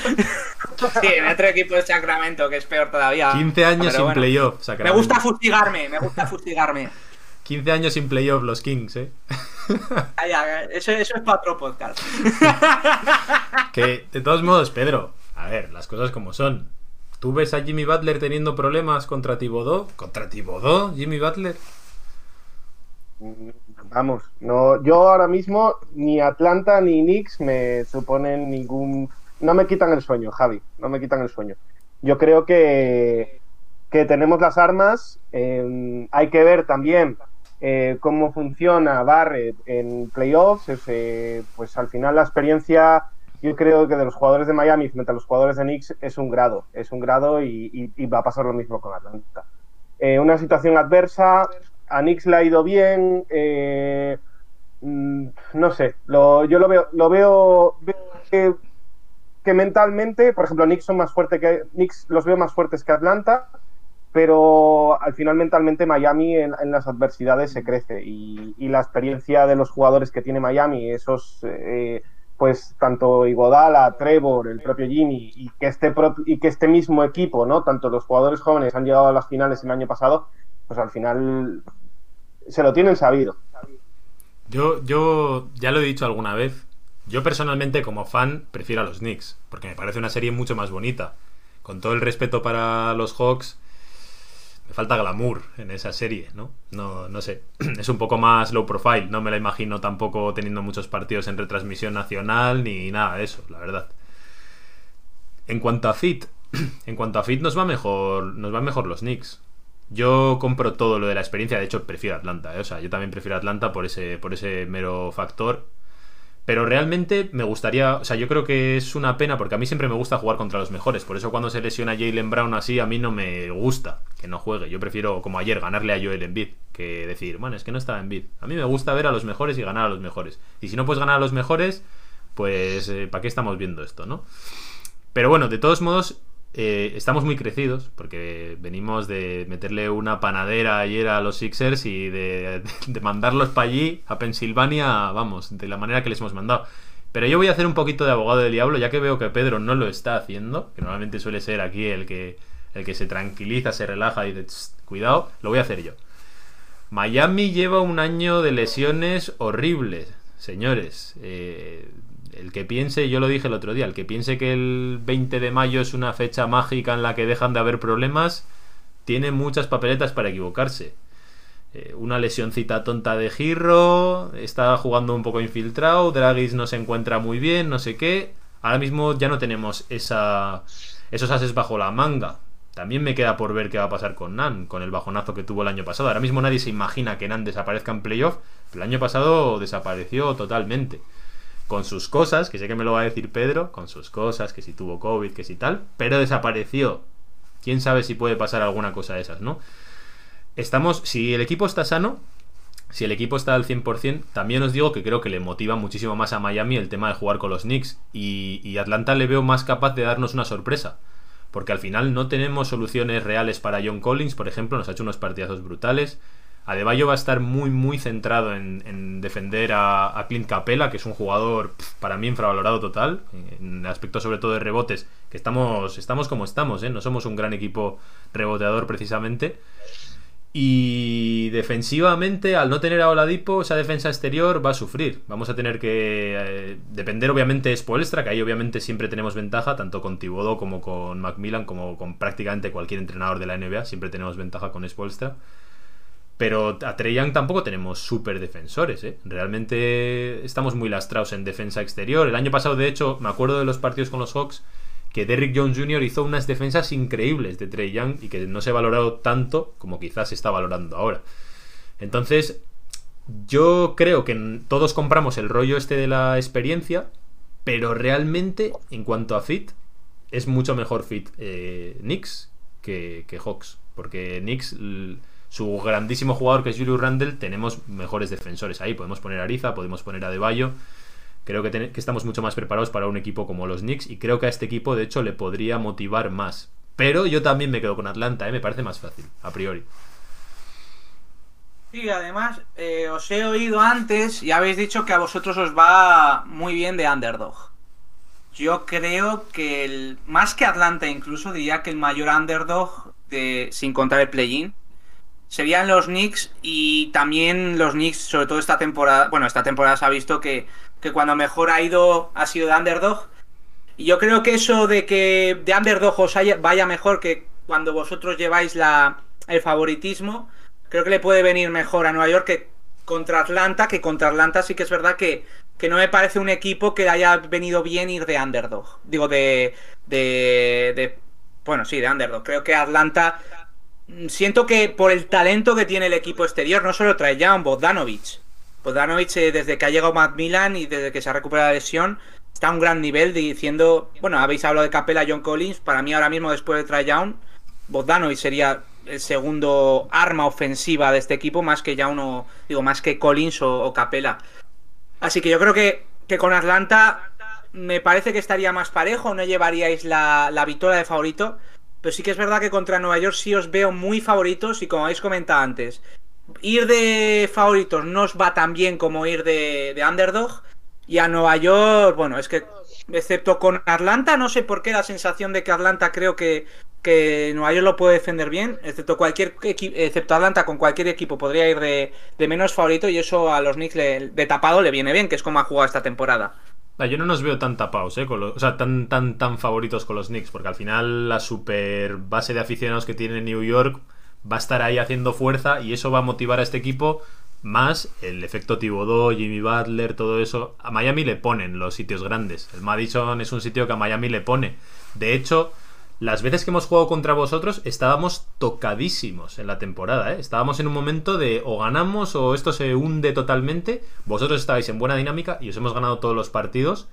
Sí, en otro equipo de Sacramento, que es peor todavía. 15 años Pero sin bueno. playoff, Me Sacramento. gusta fustigarme, me gusta fustigarme. 15 años sin playoff los Kings, ¿eh? Ah, ya, eso, eso es para otro podcast. Que, de todos modos, Pedro, a ver, las cosas como son. ¿Tú ves a Jimmy Butler teniendo problemas contra Thibodeau? ¿Contra Thibodeau, Jimmy Butler? Vamos, no, yo ahora mismo ni Atlanta ni Knicks me suponen ningún, no me quitan el sueño, Javi, no me quitan el sueño. Yo creo que, que tenemos las armas, eh, hay que ver también eh, cómo funciona Barrett en playoffs, eh, pues al final la experiencia, yo creo que de los jugadores de Miami frente a los jugadores de Knicks es un grado, es un grado y, va a pasar lo mismo con Atlanta. Eh, una situación adversa, a Knicks le ha ido bien, eh, mm, no sé, yo lo veo, lo veo, veo que, mentalmente, por ejemplo, Knicks son más fuertes que Knicks los veo más fuertes que Atlanta, pero al final mentalmente Miami en, las adversidades se crece y, y la experiencia de los jugadores que tiene Miami, esos eh, pues tanto Iguodala, Trevor, el propio Jimmy y que este y que este mismo equipo, ¿no? Tanto los jugadores jóvenes han llegado a las finales el año pasado, pues al final se lo tienen sabido. Yo, yo ya lo he dicho alguna vez. Yo personalmente, como fan, prefiero a los Knicks. Porque me parece una serie mucho más bonita. Con todo el respeto para los Hawks, falta glamour en esa serie, ¿no? No, no sé. Es un poco más low profile. No me la imagino tampoco teniendo muchos partidos en retransmisión nacional ni nada de eso, la verdad. En cuanto a fit, en cuanto a fit nos va mejor, nos van mejor los Knicks. Yo compro todo lo de la experiencia, de hecho prefiero Atlanta, ¿eh? o sea, yo también prefiero Atlanta por ese, por ese mero factor. Pero realmente me gustaría, o sea, yo creo que es una pena porque a mí siempre me gusta jugar contra los mejores. Por eso cuando se lesiona Jalen Brown así, a mí no me gusta que no juegue. Yo prefiero, como ayer, ganarle a Joel Embiid que decir, bueno, es que no estaba Embiid. A mí me gusta ver a los mejores y ganar a los mejores. Y si no puedes ganar a los mejores, pues eh, ¿para qué estamos viendo esto, no? Pero bueno, de todos modos, eh, estamos muy crecidos porque venimos de meterle una panadera ayer a los Sixers y de, de mandarlos para allí, a Pensilvania, vamos, de la manera que les hemos mandado. Pero yo voy a hacer un poquito de abogado del diablo, ya que veo que Pedro no lo está haciendo, que normalmente suele ser aquí el que, el que se tranquiliza, se relaja y dice, "Tss, cuidado, lo voy a hacer yo. Miami lleva un año de lesiones horribles, señores. Eh, el que piense, yo lo dije el otro día, el que piense que el 20 de mayo es una fecha mágica en la que dejan de haber problemas, tiene muchas papeletas para equivocarse. Eh, una lesioncita tonta de Girro, está jugando un poco infiltrado, Dragis no se encuentra muy bien, no sé qué. Ahora mismo ya no tenemos esa, esos ases bajo la manga. También me queda por ver qué va a pasar con Nan, con el bajonazo que tuvo el año pasado. Ahora mismo nadie se imagina que Nan desaparezca en playoff. El año pasado desapareció totalmente. Con sus cosas, que sé que me lo va a decir Pedro, con sus cosas, que si tuvo COVID, que si tal, pero desapareció. Quién sabe si puede pasar alguna cosa de esas, ¿no? Estamos, si el equipo está sano, si el equipo está al 100%, también os digo que creo que le motiva muchísimo más a Miami el tema de jugar con los Knicks. Y, y Atlanta le veo más capaz de darnos una sorpresa. Porque al final no tenemos soluciones reales para John Collins, por ejemplo, nos ha hecho unos partidazos brutales. Adebayo va a estar muy, muy centrado en, en defender a, Clint Capella, que es un jugador para mí infravalorado total, en aspecto sobre todo de rebotes, que estamos, estamos como estamos, ¿eh? no somos un gran equipo reboteador precisamente. Y defensivamente, al no tener a Oladipo, esa defensa exterior va a sufrir. Vamos a tener que eh, depender, obviamente, de Spoelstra, que ahí obviamente siempre tenemos ventaja, tanto con Thibodeau como con Macmillan, como con prácticamente cualquier entrenador de la NBA, siempre tenemos ventaja con Spoelstra. Pero a Trey Young tampoco tenemos super defensores, ¿eh? Realmente estamos muy lastrados en defensa exterior. El año pasado, de hecho, me acuerdo de los partidos con los Hawks, que Derrick Jones Jr. hizo unas defensas increíbles de Trey Young y que no se ha valorado tanto como quizás se está valorando ahora. Entonces, yo creo que todos compramos el rollo este de la experiencia, pero realmente, en cuanto a fit, es mucho mejor fit eh, Knicks que, que Hawks. Porque Knicks, su grandísimo jugador que es Julius Randle, tenemos mejores defensores ahí. Podemos poner a Ariza, podemos poner a Deballo. Creo que, que, estamos mucho más preparados para un equipo como los Knicks y creo que a este equipo de hecho le podría motivar más. Pero yo también me quedo con Atlanta, ¿eh? me parece más fácil, a priori. Sí, además eh, os he oído antes y habéis dicho que a vosotros os va muy bien de underdog. Yo creo que el, más que Atlanta incluso diría que el mayor underdog de, sin contar el play-in serían los Knicks y también los Knicks, sobre todo esta temporada, bueno, esta temporada se ha visto que que cuando mejor ha ido ha sido de underdog. Y yo creo que eso de que de underdog os haya, vaya mejor que cuando vosotros lleváis la, el favoritismo, creo que le puede venir mejor a Nueva York que contra Atlanta, que contra Atlanta sí que es verdad que, que no me parece un equipo que haya venido bien ir de underdog. Digo, de, de bueno, sí, de underdog. Creo que Atlanta siento que por el talento que tiene el equipo exterior, no solo trae ya un Bogdanovic, eh, desde que ha llegado Macmillan y desde que se ha recuperado la lesión, está a un gran nivel diciendo, bueno, habéis hablado de Capela, John Collins, para mí ahora mismo después de Trae Young, Bogdanovic sería el segundo arma ofensiva de este equipo, más que ya uno, digo, más que Collins o, o Capela. Así que yo creo que, que, con Atlanta me parece que estaría más parejo, no llevaríais la, la victoria de favorito, pero sí que es verdad que contra Nueva York sí os veo muy favoritos y como habéis comentado antes, ir de favoritos no os va tan bien como ir de, de, underdog. Y a Nueva York, bueno, es que excepto con Atlanta, no sé por qué la sensación de que Atlanta creo que, que Nueva York lo puede defender bien, excepto cualquier excepto Atlanta con cualquier equipo podría ir de, de menos favorito y eso a los Knicks de tapado le viene bien, que es como ha jugado esta temporada. Yo no nos veo tan tapados, ¿eh? Con los, o sea, tan, tan, tan favoritos con los Knicks, porque al final la super base de aficionados que tiene New York va a estar ahí haciendo fuerza y eso va a motivar a este equipo más el efecto Thibodeau, Jimmy Butler, todo eso. A Miami le ponen los sitios grandes. El Madison es un sitio que a Miami le pone. De hecho, las veces que hemos jugado contra vosotros estábamos tocadísimos en la temporada. ¿eh? Estábamos en un momento de o ganamos o esto se hunde totalmente. Vosotros estabais en buena dinámica y os hemos ganado todos los partidos.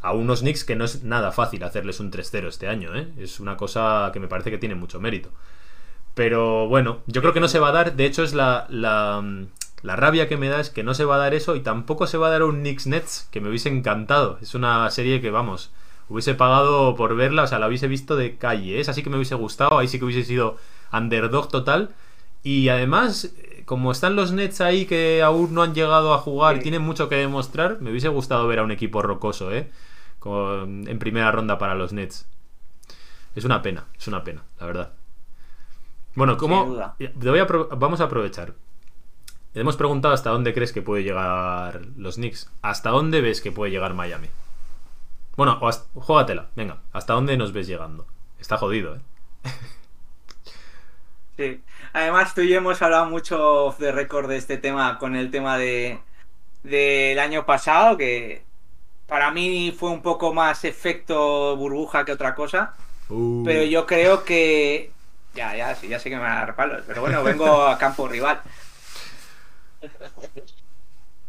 A unos Knicks que no es nada fácil hacerles un 3-0 este año. ¿eh? Es una cosa que me parece que tiene mucho mérito. Pero bueno, yo creo que no se va a dar. De hecho, es la, la, la, rabia que me da es que no se va a dar eso y tampoco se va a dar un Knicks Nets, que me hubiese encantado. Es una serie que, vamos, hubiese pagado por verla, o sea, la hubiese visto de calle. Esa sí que me hubiese gustado, ahí sí que hubiese sido underdog total. Y además, como están los Nets ahí que aún no han llegado a jugar y tienen mucho que demostrar, me hubiese gustado ver a un equipo rocoso, ¿eh? Con, en primera ronda para los Nets. Es una pena, es una pena, la verdad. Bueno, a vamos a aprovechar. Hemos preguntado hasta dónde crees que puede llegar los Knicks. ¿Hasta dónde ves que puede llegar Miami? Bueno, o hasta- juégatela, venga. ¿Hasta dónde nos ves llegando? Está jodido, ¿eh? Sí. Además, tú y yo hemos hablado mucho off the record de este tema con el tema de del año pasado, que para mí fue un poco más efecto burbuja que otra cosa. Uh, Pero yo creo que. Ya, ya, sí, ya sé que me van a dar palos. Pero bueno, vengo a campo rival.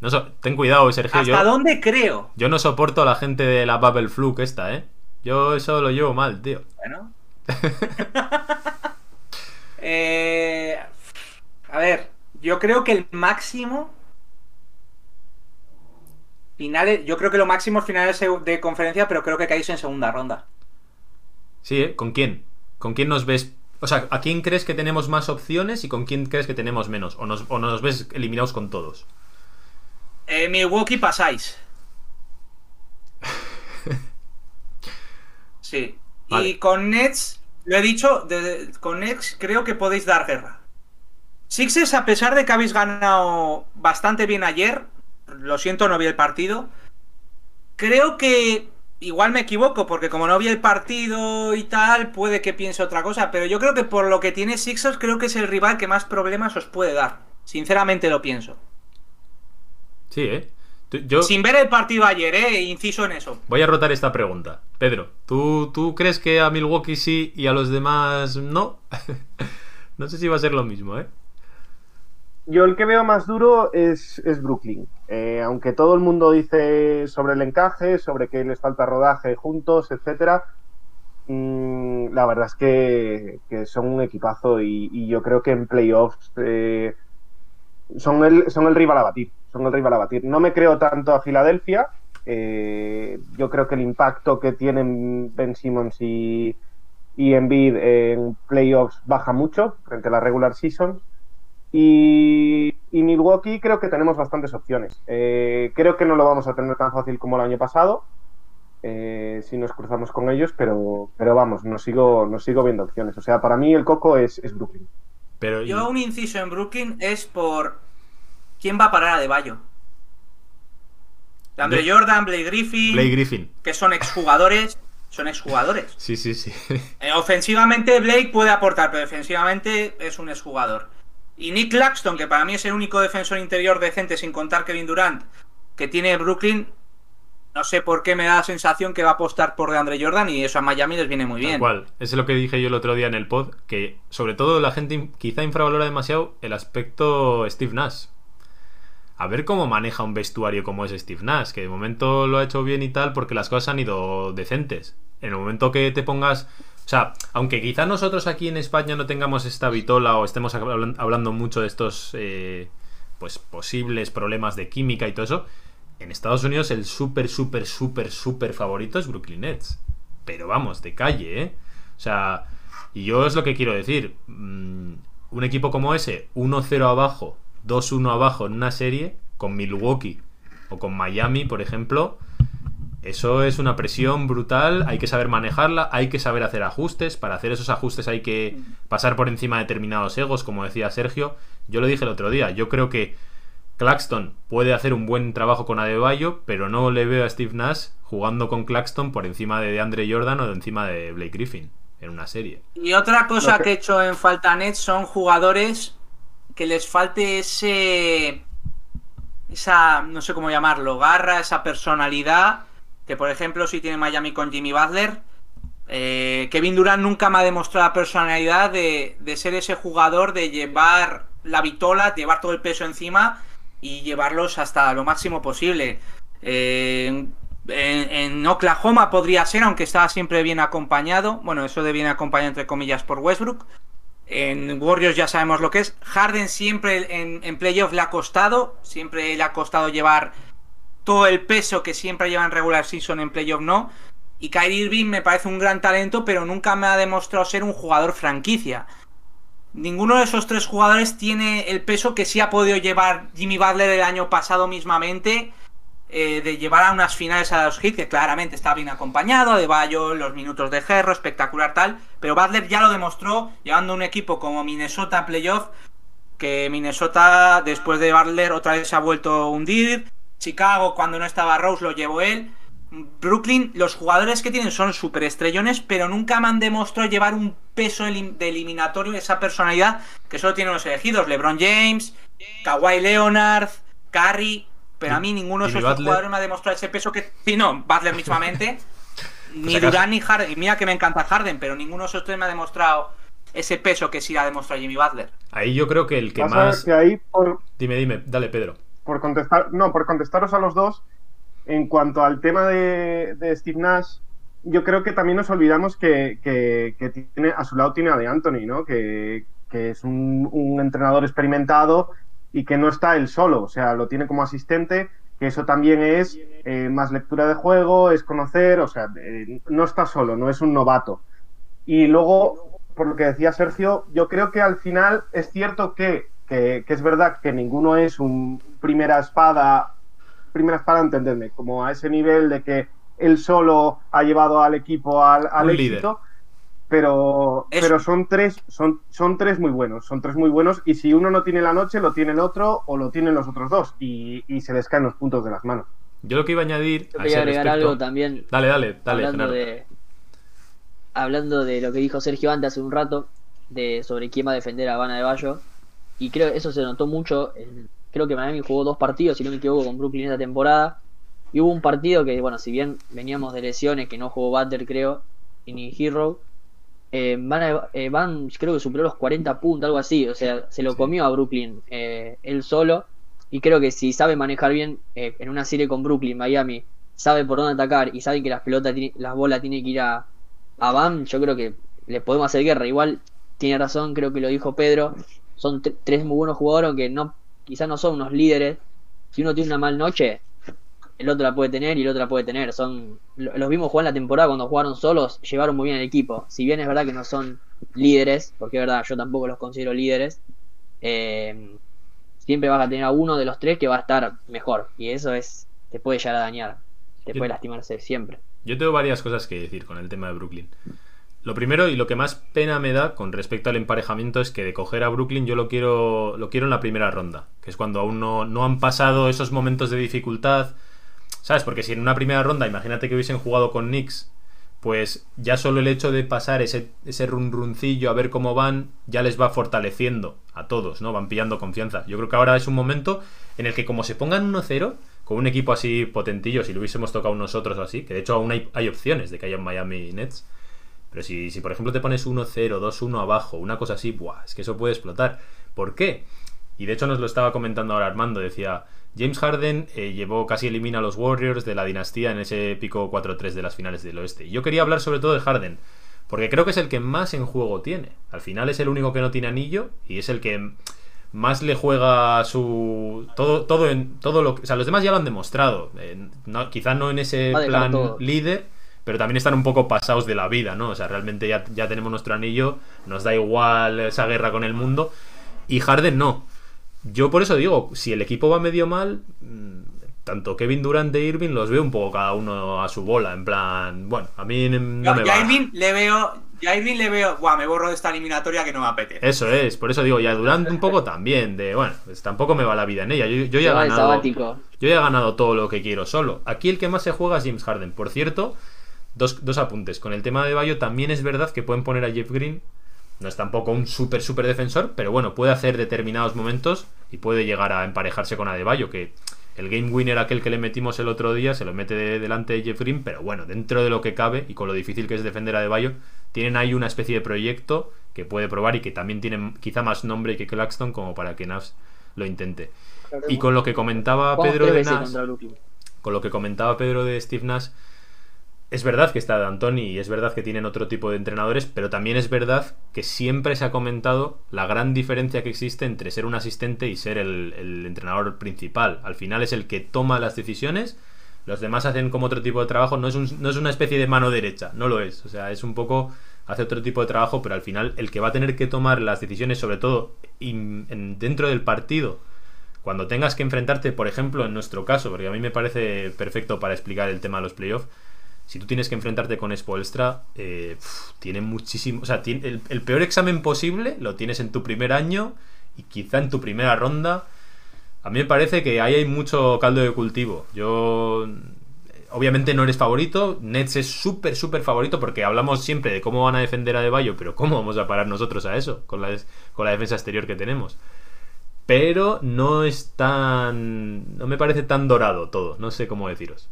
no so- ten cuidado, Sergio. ¿Hasta Yo, dónde creo? yo no soporto a la gente de la Bubble Fluke esta, ¿eh? Yo eso lo llevo mal, tío. Bueno. Eh, a ver, yo creo que el máximo. Finales, yo creo que lo máximo es finales de conferencia, pero creo que caéis en segunda ronda. Sí, ¿eh? ¿Con quién? ¿Con quién nos ves? O sea, ¿a quién crees que tenemos más opciones y con quién crees que tenemos menos? ¿O nos, o nos ves eliminados con todos? Eh, Milwaukee pasáis. Sí. Vale. Y con Nets, lo he dicho, de- con Nets creo que podéis dar guerra. Sixers, a pesar de que habéis ganado bastante bien ayer, lo siento, no vi el partido. Creo que igual me equivoco, porque como no vi el partido y tal, puede que piense otra cosa. Pero yo creo que por lo que tiene Sixers, creo que es el rival que más problemas os puede dar. Sinceramente lo pienso. Sí, ¿eh? Tú- Yo Sin ver el partido ayer, eh, inciso en eso. voy a rotar esta pregunta. Pedro, ¿tú, ¿tú crees que a Milwaukee sí y a los demás no? no sé si va a ser lo mismo, ¿eh? Yo el que veo más duro es, es Brooklyn. Eh, aunque todo el mundo dice sobre el encaje, sobre que les falta rodaje juntos, etcétera, mm, la verdad es que, que son un equipazo y, y yo creo que en playoffs eh, son, el, son el rival a batir. Son el rival a batir. No me creo tanto a Filadelfia. eh, yo creo que el impacto que tienen Ben Simmons y, y Embiid en playoffs baja mucho frente a la regular season. Y, Milwaukee creo que tenemos bastantes opciones. Eh, creo que no lo vamos a tener tan fácil como el año pasado, eh, si nos cruzamos con ellos, pero, pero vamos, nos sigo, nos sigo viendo opciones. O sea, para mí el coco es, es Brooklyn. Pero Yo un inciso en Brooklyn es por quién va a parar a De Bayo. Andre De- Jordan, Blake Griffin, Blake Griffin. que son exjugadores, son exjugadores. Sí, sí, sí. Eh, ofensivamente Blake puede aportar, pero defensivamente es un exjugador. Y Nick Claxton, que para mí es el único defensor interior decente, sin contar Kevin Durant, que tiene Brooklyn, no sé por qué me da la sensación que va a apostar por DeAndre Jordan y eso a Miami les viene muy Tal bien. cual. Eso es lo que dije yo el otro día en el pod, que sobre todo la gente quizá infravalora demasiado el aspecto Steve Nash. A ver cómo maneja un vestuario como es Steve Nash, que de momento lo ha hecho bien y tal porque las cosas han ido decentes. En el momento que te pongas... O sea, aunque quizá nosotros aquí en España no tengamos esta vitola o estemos hablan- hablando mucho de estos eh, pues posibles problemas de química y todo eso, en Estados Unidos el súper, súper, súper, súper favorito es Brooklyn Nets. Pero vamos, de calle, ¿eh? O sea, y yo es lo que quiero decir. mm, un equipo como ese, 1-0 abajo, 2-1 abajo en una serie, con Milwaukee o con Miami, por ejemplo, eso es una presión brutal, hay que saber manejarla, hay que saber hacer ajustes, para hacer esos ajustes hay que pasar por encima de determinados egos, como decía Sergio. Yo lo dije el otro día, yo creo que Claxton puede hacer un buen trabajo con Adebayo, pero no le veo a Steve Nash jugando con Claxton por encima de DeAndre Jordan o de encima de Blake Griffin en una serie. Y otra cosa que- he hecho en falta Nets son jugadores que les falte ese. Esa. No sé cómo llamarlo. Garra, esa personalidad. Que por ejemplo, si tiene Miami con Jimmy Butler. eh, Kevin Durant nunca me ha demostrado la personalidad de, de ser ese jugador, de llevar la vitola, llevar todo el peso encima y llevarlos hasta lo máximo posible. Eh, en, Oklahoma podría ser, aunque estaba siempre bien acompañado. Bueno, eso de bien acompañado entre comillas por Westbrook. En Warriors ya sabemos lo que es. Harden siempre en, en playoff le ha costado. Siempre le ha costado llevar todo el peso que siempre lleva en regular season en playoff no. Y Kyrie Irving me parece un gran talento, pero nunca me ha demostrado ser un jugador franquicia. Ninguno de esos tres jugadores tiene el peso que sí ha podido llevar Jimmy Butler el año pasado mismamente. eh, de llevar a unas finales a los hits, que claramente está bien acompañado, de Bayo, los minutos de Gerro, espectacular tal, pero Butler ya lo demostró llevando un equipo como Minnesota playoff, que Minnesota después de Butler otra vez se ha vuelto a hundir, Chicago cuando no estaba Rose lo llevó él, Brooklyn, los jugadores que tienen son súper estrellones, pero nunca me han demostrado llevar un peso de eliminatorio, esa personalidad que solo tienen los elegidos. LeBron James, Kawhi Leonard, Curry, pero a mí ninguno de esos Butler. jugadores me ha demostrado ese peso que. Sí, no, Butler mismamente. ni. Durán ni Harden. Y mira que me encanta Harden, pero ninguno de esos tres me ha demostrado ese peso que sí ha demostrado Jimmy Butler. Ahí yo creo que el que más. que ahí, por, Dime, dime, dale, Pedro. por contestar, no, por contestaros a los dos, en cuanto al tema de, Steve Nash, yo creo que también nos olvidamos que, tiene, a su lado tiene a De Anthony. Que, es un, entrenador experimentado y que no está él solo, o sea, lo tiene como asistente, que eso también es eh, más lectura de juego, es conocer, o sea, eh, no está solo, no es un novato. Y luego, por lo que decía Sergio, yo creo que al final es cierto que- que es verdad que ninguno es un primera espada, primera espada, entendedme, como a ese nivel de que él solo ha llevado al equipo al, al Un líder. éxito. Pero, Es- pero son tres, son, son tres muy buenos, son tres muy buenos, y si uno no tiene la noche, lo tiene el otro, o lo tienen los otros dos, y, y se les caen los puntos de las manos. Yo lo que iba a añadir. Yo a quería agregar respecto- algo también. Dale, dale, dale. hablando de hablando de lo que dijo Sergio antes hace un rato de sobre quién va a defender a Habana de Bayo y creo que eso se notó mucho en- creo que Miami jugó dos partidos si no me equivoco con Brooklyn esta temporada y hubo un partido que bueno si bien veníamos de lesiones que no jugó Butler creo y ni Hero eh, Van, a- eh, Van creo que superó los 40 puntos algo así o sea se lo Sí. comió a Brooklyn eh, él solo y creo que si sabe manejar bien eh, en una serie con Brooklyn Miami sabe por dónde atacar y sabe que las pelotas tiene- las bolas tienen que ir a, a Bam, yo creo que le podemos hacer guerra. Igual tiene razón, creo que lo dijo Pedro. Son tre- tres muy buenos jugadores, aunque no, quizás no son unos líderes. Si uno tiene una mal noche, el otro la puede tener y el otro la puede tener. Son lo- los vimos jugar en la temporada cuando jugaron solos, llevaron muy bien el equipo. Si bien es verdad que no son líderes, porque es verdad, yo tampoco los considero líderes. eh, siempre vas a tener a uno de los tres que va a estar mejor y eso es te puede llegar a dañar, te Yo- puede lastimarse siempre. Yo tengo varias cosas que decir con el tema de Brooklyn. Lo primero y lo que más pena me da con respecto al emparejamiento es que de coger a Brooklyn yo lo quiero, lo quiero en la primera ronda, que es cuando aún no, no han pasado esos momentos de dificultad. ¿Sabes? Porque si en una primera ronda, imagínate que hubiesen jugado con Knicks, pues ya solo el hecho de pasar ese, ese run runcillo a ver cómo van, ya les va fortaleciendo a todos, ¿no? Van pillando confianza. Yo creo que ahora es un momento en el que como se pongan 1-0, con un equipo así potentillo, si lo hubiésemos tocado nosotros así, que de hecho aún hay, hay opciones de que haya un Miami Nets, pero si, si por ejemplo te pones 1-0, 2-1 abajo, una cosa así, buah, es que eso puede explotar. ¿Por qué? Y de hecho nos lo estaba comentando ahora Armando, decía, James Harden eh, llevó casi elimina a los Warriors de la dinastía en ese épico 4-3 de las finales del oeste. Y yo quería hablar sobre todo de Harden, porque creo que es el que más en juego tiene. Al final es el único que no tiene anillo y es el que más le juega su todo todo en todo lo que, o sea los demás ya lo han demostrado eh, no, quizá no en ese plan todo. líder pero también están un poco pasados de la vida no o sea realmente ya, ya tenemos nuestro anillo nos da igual esa guerra con el mundo y Harden no yo por eso digo si el equipo va medio mal mm, tanto Kevin Durant e Irving los veo un poco cada uno a su bola en plan bueno a mí no me ya va Irving le veo. Ya Irving le veo. Buah, me borro de esta eliminatoria que no me apetece. Eso es, por eso digo, y a Durant un poco también, de bueno, pues tampoco me va la vida en ella. Yo, yo ya he de ganado. Yo ya he ganado todo lo que quiero solo. Aquí el que más se juega es James Harden. Por cierto, dos, dos apuntes. Con el tema de Bayo también es verdad que pueden poner a Jeff Green. No es tampoco un súper, súper defensor, pero bueno, puede hacer determinados momentos y puede llegar a emparejarse con Adebayo, que el game winner aquel que le metimos el otro día se lo mete de- delante de Jeff Green, pero bueno, dentro de lo que cabe y con lo difícil que es defender a Adebayo, tienen ahí una especie de proyecto que puede probar y que también tiene quizá más nombre que Claxton como para que Navs lo intente. Y con lo que comentaba Pedro de Nash, con lo que comentaba Pedro de Steve Nash, es verdad que está D'Antoni y es verdad que tienen otro tipo de entrenadores, pero también es verdad que siempre se ha comentado la gran diferencia que existe entre ser un asistente y ser el, entrenador principal. Al final es el que toma las decisiones, los demás hacen como otro tipo de trabajo, no es, no es una especie de mano derecha, no lo es. O sea, es un poco, hace otro tipo de trabajo, pero al final el que va a tener que tomar las decisiones, sobre todo dentro del partido, cuando tengas que enfrentarte, por ejemplo, en nuestro caso, porque a mí me parece perfecto para explicar el tema de los playoffs, si tú tienes que enfrentarte con Spoelstra, eh, tiene muchísimo. O sea, tiene- el, peor examen posible lo tienes en tu primer año y quizá en tu primera ronda. A mí me parece que ahí hay mucho caldo de cultivo. Yo. eh, obviamente no eres favorito. Nets es súper, súper favorito porque hablamos siempre de cómo van a defender a De pero ¿cómo vamos a parar nosotros a eso con la, con la defensa exterior que tenemos? Pero no es tan. No me parece tan dorado todo. No sé cómo deciros.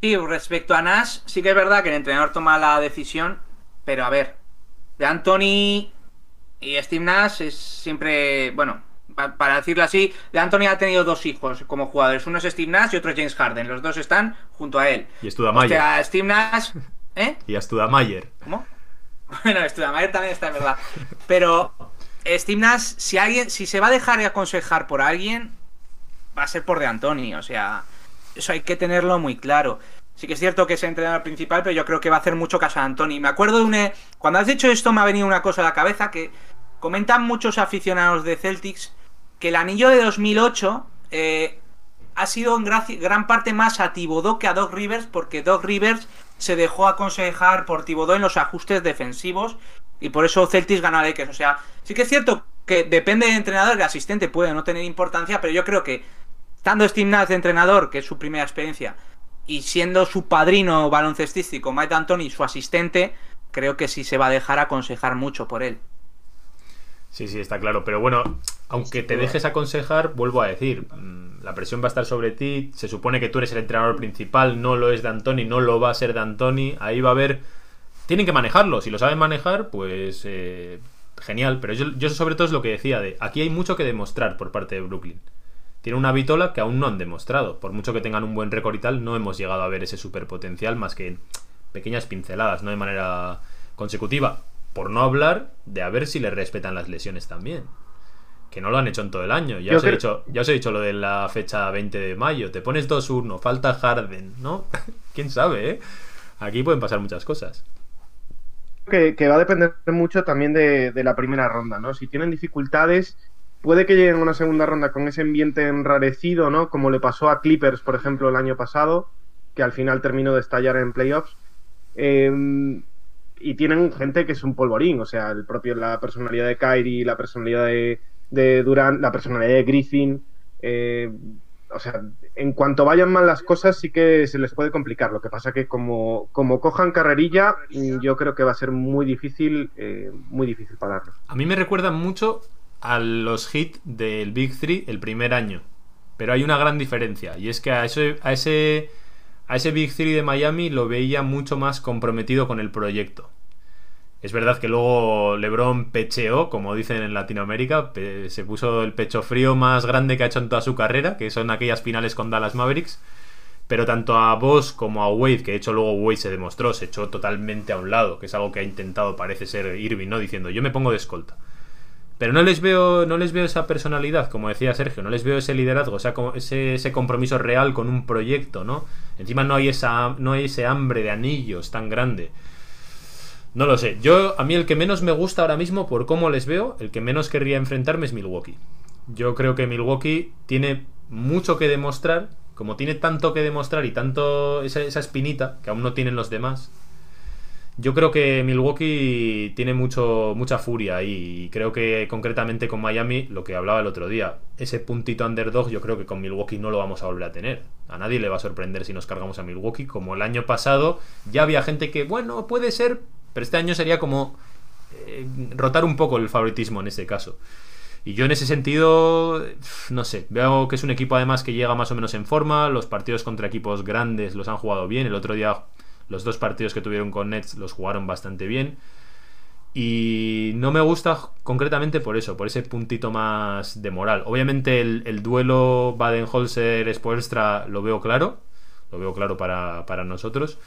Sí, respecto a Nash, sí que es verdad que el entrenador toma la decisión, pero a ver, de Anthony y Steve Nash es siempre, bueno, para decirlo así, de Anthony ha tenido dos hijos como jugadores. Uno es Steve Nash y otro es James Harden. Los dos están junto a él. Y Studamayer. O sea, Steve Nash... ¿Eh? Y Studamayer. ¿Cómo? Bueno, Studamayer también está, en verdad. Pero Steve Nash, si alguien, si se va a dejar aconsejar por alguien, va a ser por de Anthony. O sea, eso hay que tenerlo muy claro. Sí que es cierto que es el entrenador principal, pero yo creo que va a hacer mucho caso a Anthony. Me acuerdo de un... Cuando has dicho esto me ha venido una cosa a la cabeza que comentan muchos aficionados de Celtics que el anillo de 2008 eh, ha sido en gran parte más a Tibodó que a Doc Rivers, porque Doc Rivers se dejó aconsejar por Tibodó en los ajustes defensivos y por eso Celtics ganó a Lakers. O sea, sí que es cierto que depende del entrenador, el asistente puede no tener importancia, pero yo creo que estando Steve Nash de entrenador, que es su primera experiencia, y siendo su padrino baloncestístico Mike D'Antoni su asistente, creo que sí se va a dejar aconsejar mucho por él. Sí, sí, está claro. Pero bueno, aunque te dejes aconsejar, vuelvo a decir, mm, la presión va a estar sobre ti. Se supone que tú eres el entrenador principal, no lo es D'Antoni, no lo va a ser D'Antoni. Ahí va a haber. Tienen que manejarlo. Si lo saben manejar, pues eh, genial. Pero yo, yo sobre todo es lo que decía de aquí hay mucho que demostrar por parte de Brooklyn. Tiene una vitola que aún no han demostrado. Por mucho que tengan un buen récord y tal, no hemos llegado a ver ese superpotencial más que pequeñas pinceladas, no de manera consecutiva. Por no hablar de a ver si le respetan las lesiones también. Que no lo han hecho en todo el año. Ya, os he, dicho, ya os he dicho lo de la fecha 20 de mayo. Te pones 2-1, falta Harden, ¿no? ¿Quién sabe, eh? Aquí pueden pasar muchas cosas. Que, va a depender mucho también de, de, la primera ronda, ¿no? Si tienen dificultades, puede que lleguen a una segunda ronda con ese ambiente enrarecido, ¿no? Como le pasó a Clippers, por ejemplo, el año pasado, que al final terminó de estallar en playoffs. Eh, y tienen gente que es un polvorín, o sea, el propio, la personalidad de Kyrie, la personalidad de, de Durant, la personalidad de Griffin. Eh, o sea, en cuanto vayan mal las cosas, sí que se les puede complicar. Lo que pasa que como, como cojan carrerilla, yo creo que va a ser muy difícil, eh, muy difícil pararlos. A mí me recuerdan mucho a los hits del Big Three el primer año. Pero hay una gran diferencia. Y es que a ese, a ese a ese Big Three de Miami lo veía mucho más comprometido con el proyecto. Es verdad que luego LeBron pecheó, como dicen en Latinoamérica, se puso el pecho frío más grande que ha hecho en toda su carrera, que son aquellas finales con Dallas Mavericks. Pero tanto a Boss como a Wade, que de hecho luego Wade se demostró, se echó totalmente a un lado, que es algo que ha intentado, parece ser Irving, ¿no? Diciendo, yo me pongo de escolta. Pero no les veo, no les veo esa personalidad, como decía Sergio, no les veo ese liderazgo, ese, ese compromiso real con un proyecto, ¿no? Encima no hay esa, no hay ese hambre de anillos tan grande. No lo sé. Yo, a mí el que menos me gusta ahora mismo, por cómo les veo, el que menos querría enfrentarme es Milwaukee. Yo creo que Milwaukee tiene mucho que demostrar, como tiene tanto que demostrar y tanto esa, esa espinita que aún no tienen los demás, yo creo que Milwaukee tiene mucho, mucha furia y creo que concretamente con Miami, lo que hablaba el otro día, ese puntito underdog yo creo que con Milwaukee no lo vamos a volver a tener. A nadie le va a sorprender si nos cargamos a Milwaukee, como el año pasado ya había gente que, bueno, puede ser, pero este año sería como eh, rotar un poco el favoritismo en este caso. Y yo en ese sentido, no sé, veo que es un equipo además que llega más o menos en forma, los partidos contra equipos grandes los han jugado bien, el otro día los dos partidos que tuvieron con Nets los jugaron bastante bien. Y no me gusta concretamente por eso, por ese puntito más de moral. Obviamente el, duelo Baden-Holzer-Spoelstra lo veo claro, lo veo claro para, nosotros.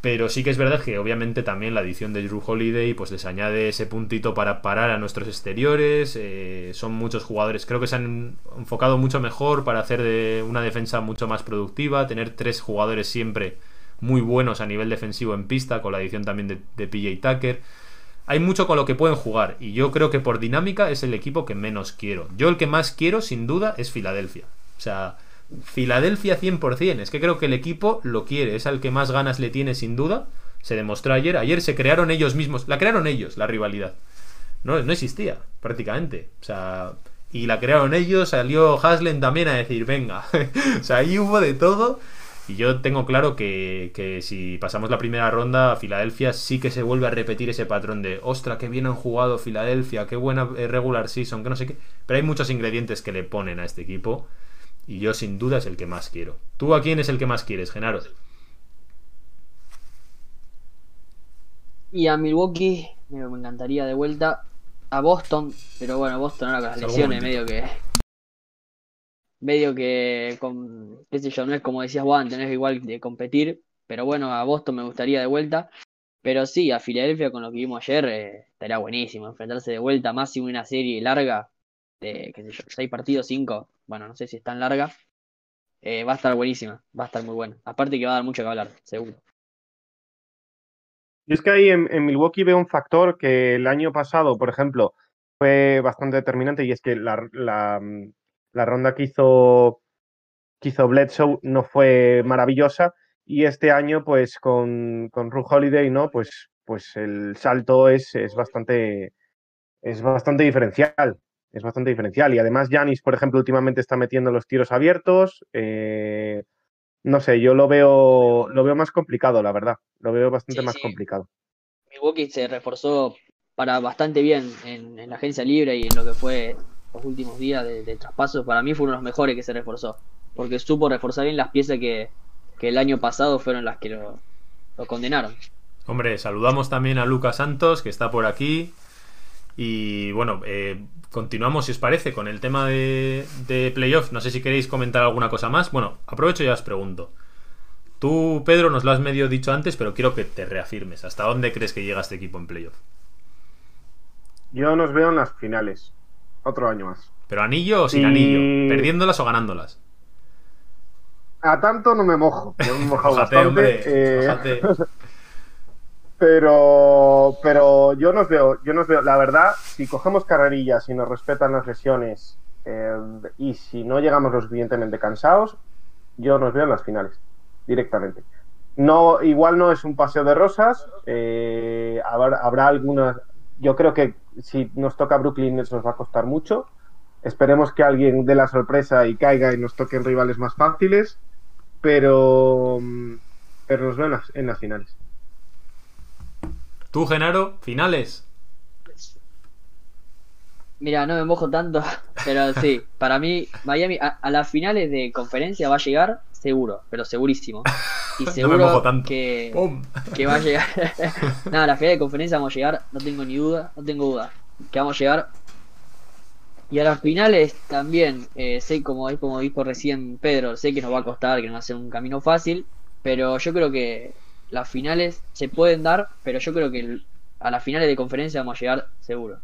Pero sí que es verdad que obviamente también la edición de Drew Holiday pues les añade ese puntito para parar a nuestros exteriores. Eh, son muchos jugadores, creo que se han enfocado mucho mejor para hacer de una defensa mucho más productiva, tener tres jugadores siempre muy buenos a nivel defensivo en pista, con la edición también de, de PJ Tucker. Hay mucho con lo que pueden jugar y yo creo que por dinámica es el equipo que menos quiero. Yo el que más quiero, sin duda, es Filadelfia. O sea, Filadelfia 100%. Es que creo que el equipo lo quiere, es al que más ganas le tiene, sin duda. Se demostró ayer. Ayer se crearon ellos mismos. La crearon ellos, la rivalidad. No, no existía, prácticamente. O sea, y la crearon ellos. Salió Haslen también a decir, venga. o sea, ahí hubo de todo. Y yo tengo claro que, que, si pasamos la primera ronda, Filadelfia sí que se vuelve a repetir ese patrón de, ostra, qué bien han jugado Filadelfia, qué buena eh, regular season, que no sé qué. Pero hay muchos ingredientes que le ponen a este equipo y yo sin duda es el que más quiero. ¿Tú a quién es el que más quieres, Genaro? Y a Milwaukee me encantaría de vuelta. A Boston, pero bueno, Boston ahora con las lesiones medio que medio que, con, qué sé yo, no es como decías Juan, tenés igual de competir, pero bueno, a Boston me gustaría de vuelta. Pero sí, a Filadelfia con lo que vimos ayer eh, estaría buenísimo. Enfrentarse de vuelta, si una serie larga de, qué yo, seis partidos, cinco, bueno, no sé si es tan larga. Eh, va a estar buenísima, va a estar muy buena. Aparte que va a dar mucho que hablar, seguro. Y es que ahí en, Milwaukee veo un factor que el año pasado, por ejemplo, fue bastante determinante y es que la, la, la ronda que hizo, que hizo Bledsoe no fue maravillosa y este año pues con, con Ru Holiday no pues pues el salto es, es bastante es bastante diferencial es bastante diferencial. Y además Janis por ejemplo últimamente está metiendo los tiros abiertos eh, no sé yo lo veo lo veo más complicado la verdad lo veo bastante sí, más sí. complicado. Milwaukee se reforzó para bastante bien en, en la agencia libre y en lo que fue los últimos días de, de traspaso, para mí fueron los mejores que se reforzó. Porque supo reforzar bien las piezas que, que el año pasado fueron las que lo, lo, condenaron. Hombre, saludamos también a Lucas Santos, que está por aquí. Y bueno, eh, continuamos, si os parece, con el tema de, de playoff. No sé si queréis comentar alguna cosa más. Bueno, aprovecho y os pregunto. Tú, Pedro, nos lo has medio dicho antes, pero quiero que te reafirmes. ¿Hasta dónde crees que llega este equipo en playoff? Yo nos veo en las finales otro año más. ¿Pero anillo o sin y... anillo? ¿Perdiéndolas o ganándolas? A tanto no me mojo. Me he mojado bastante. Hombre, eh... pero, pero yo nos veo, yo nos veo, la verdad, si cogemos carrerillas y nos respetan las lesiones eh, y si no llegamos lo suficientemente cansados, yo nos veo en las finales, directamente. No, igual no es un paseo de rosas, eh, habrá, habrá algunas, yo creo que si nos toca Brooklyn eso nos va a costar mucho. Esperemos que alguien dé la sorpresa y caiga y nos toquen rivales más fáciles, pero, pero nos veo en las, en las finales. ¿Tú, Genaro, finales? Mira, no me mojo tanto, pero sí, para mí Miami a, a, las finales de conferencia va a llegar seguro, pero segurísimo. Y seguro no que, que, va a llegar. Nada, a la final de conferencia vamos a llegar, no tengo ni duda, no tengo duda. Que vamos a llegar. Y a las finales también, eh, sé como, como dijo recién Pedro, sé que nos va a costar, que no va a ser un camino fácil, pero yo creo que las finales se pueden dar, pero yo creo que a las finales de conferencia vamos a llegar seguro.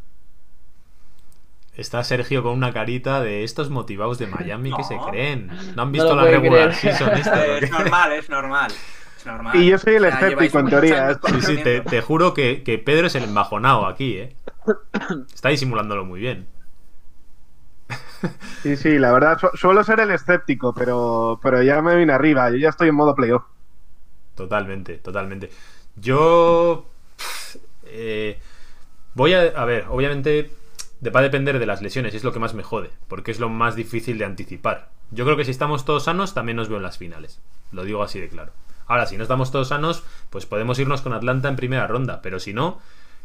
Está Sergio con una carita de estos motivados de Miami no. que se creen. No han visto no la regular season esta. Es normal, es normal. Es normal. Y yo soy el escéptico en teoría. Sí, sí, te, te juro que, que, Pedro es el embajonado aquí, ¿eh? Está disimulándolo muy bien. Sí, sí, la verdad, su suelo ser el escéptico, pero, pero ya me vine arriba. Yo ya estoy en modo playoff. Totalmente, totalmente. Yo. Eh, voy a. A ver, obviamente va a depender de las lesiones es lo que más me jode, porque es lo más difícil de anticipar. Yo creo que si estamos todos sanos, también nos veo en las finales. Lo digo así de claro. Ahora, si no estamos todos sanos, pues podemos irnos con Atlanta en primera ronda, pero si no,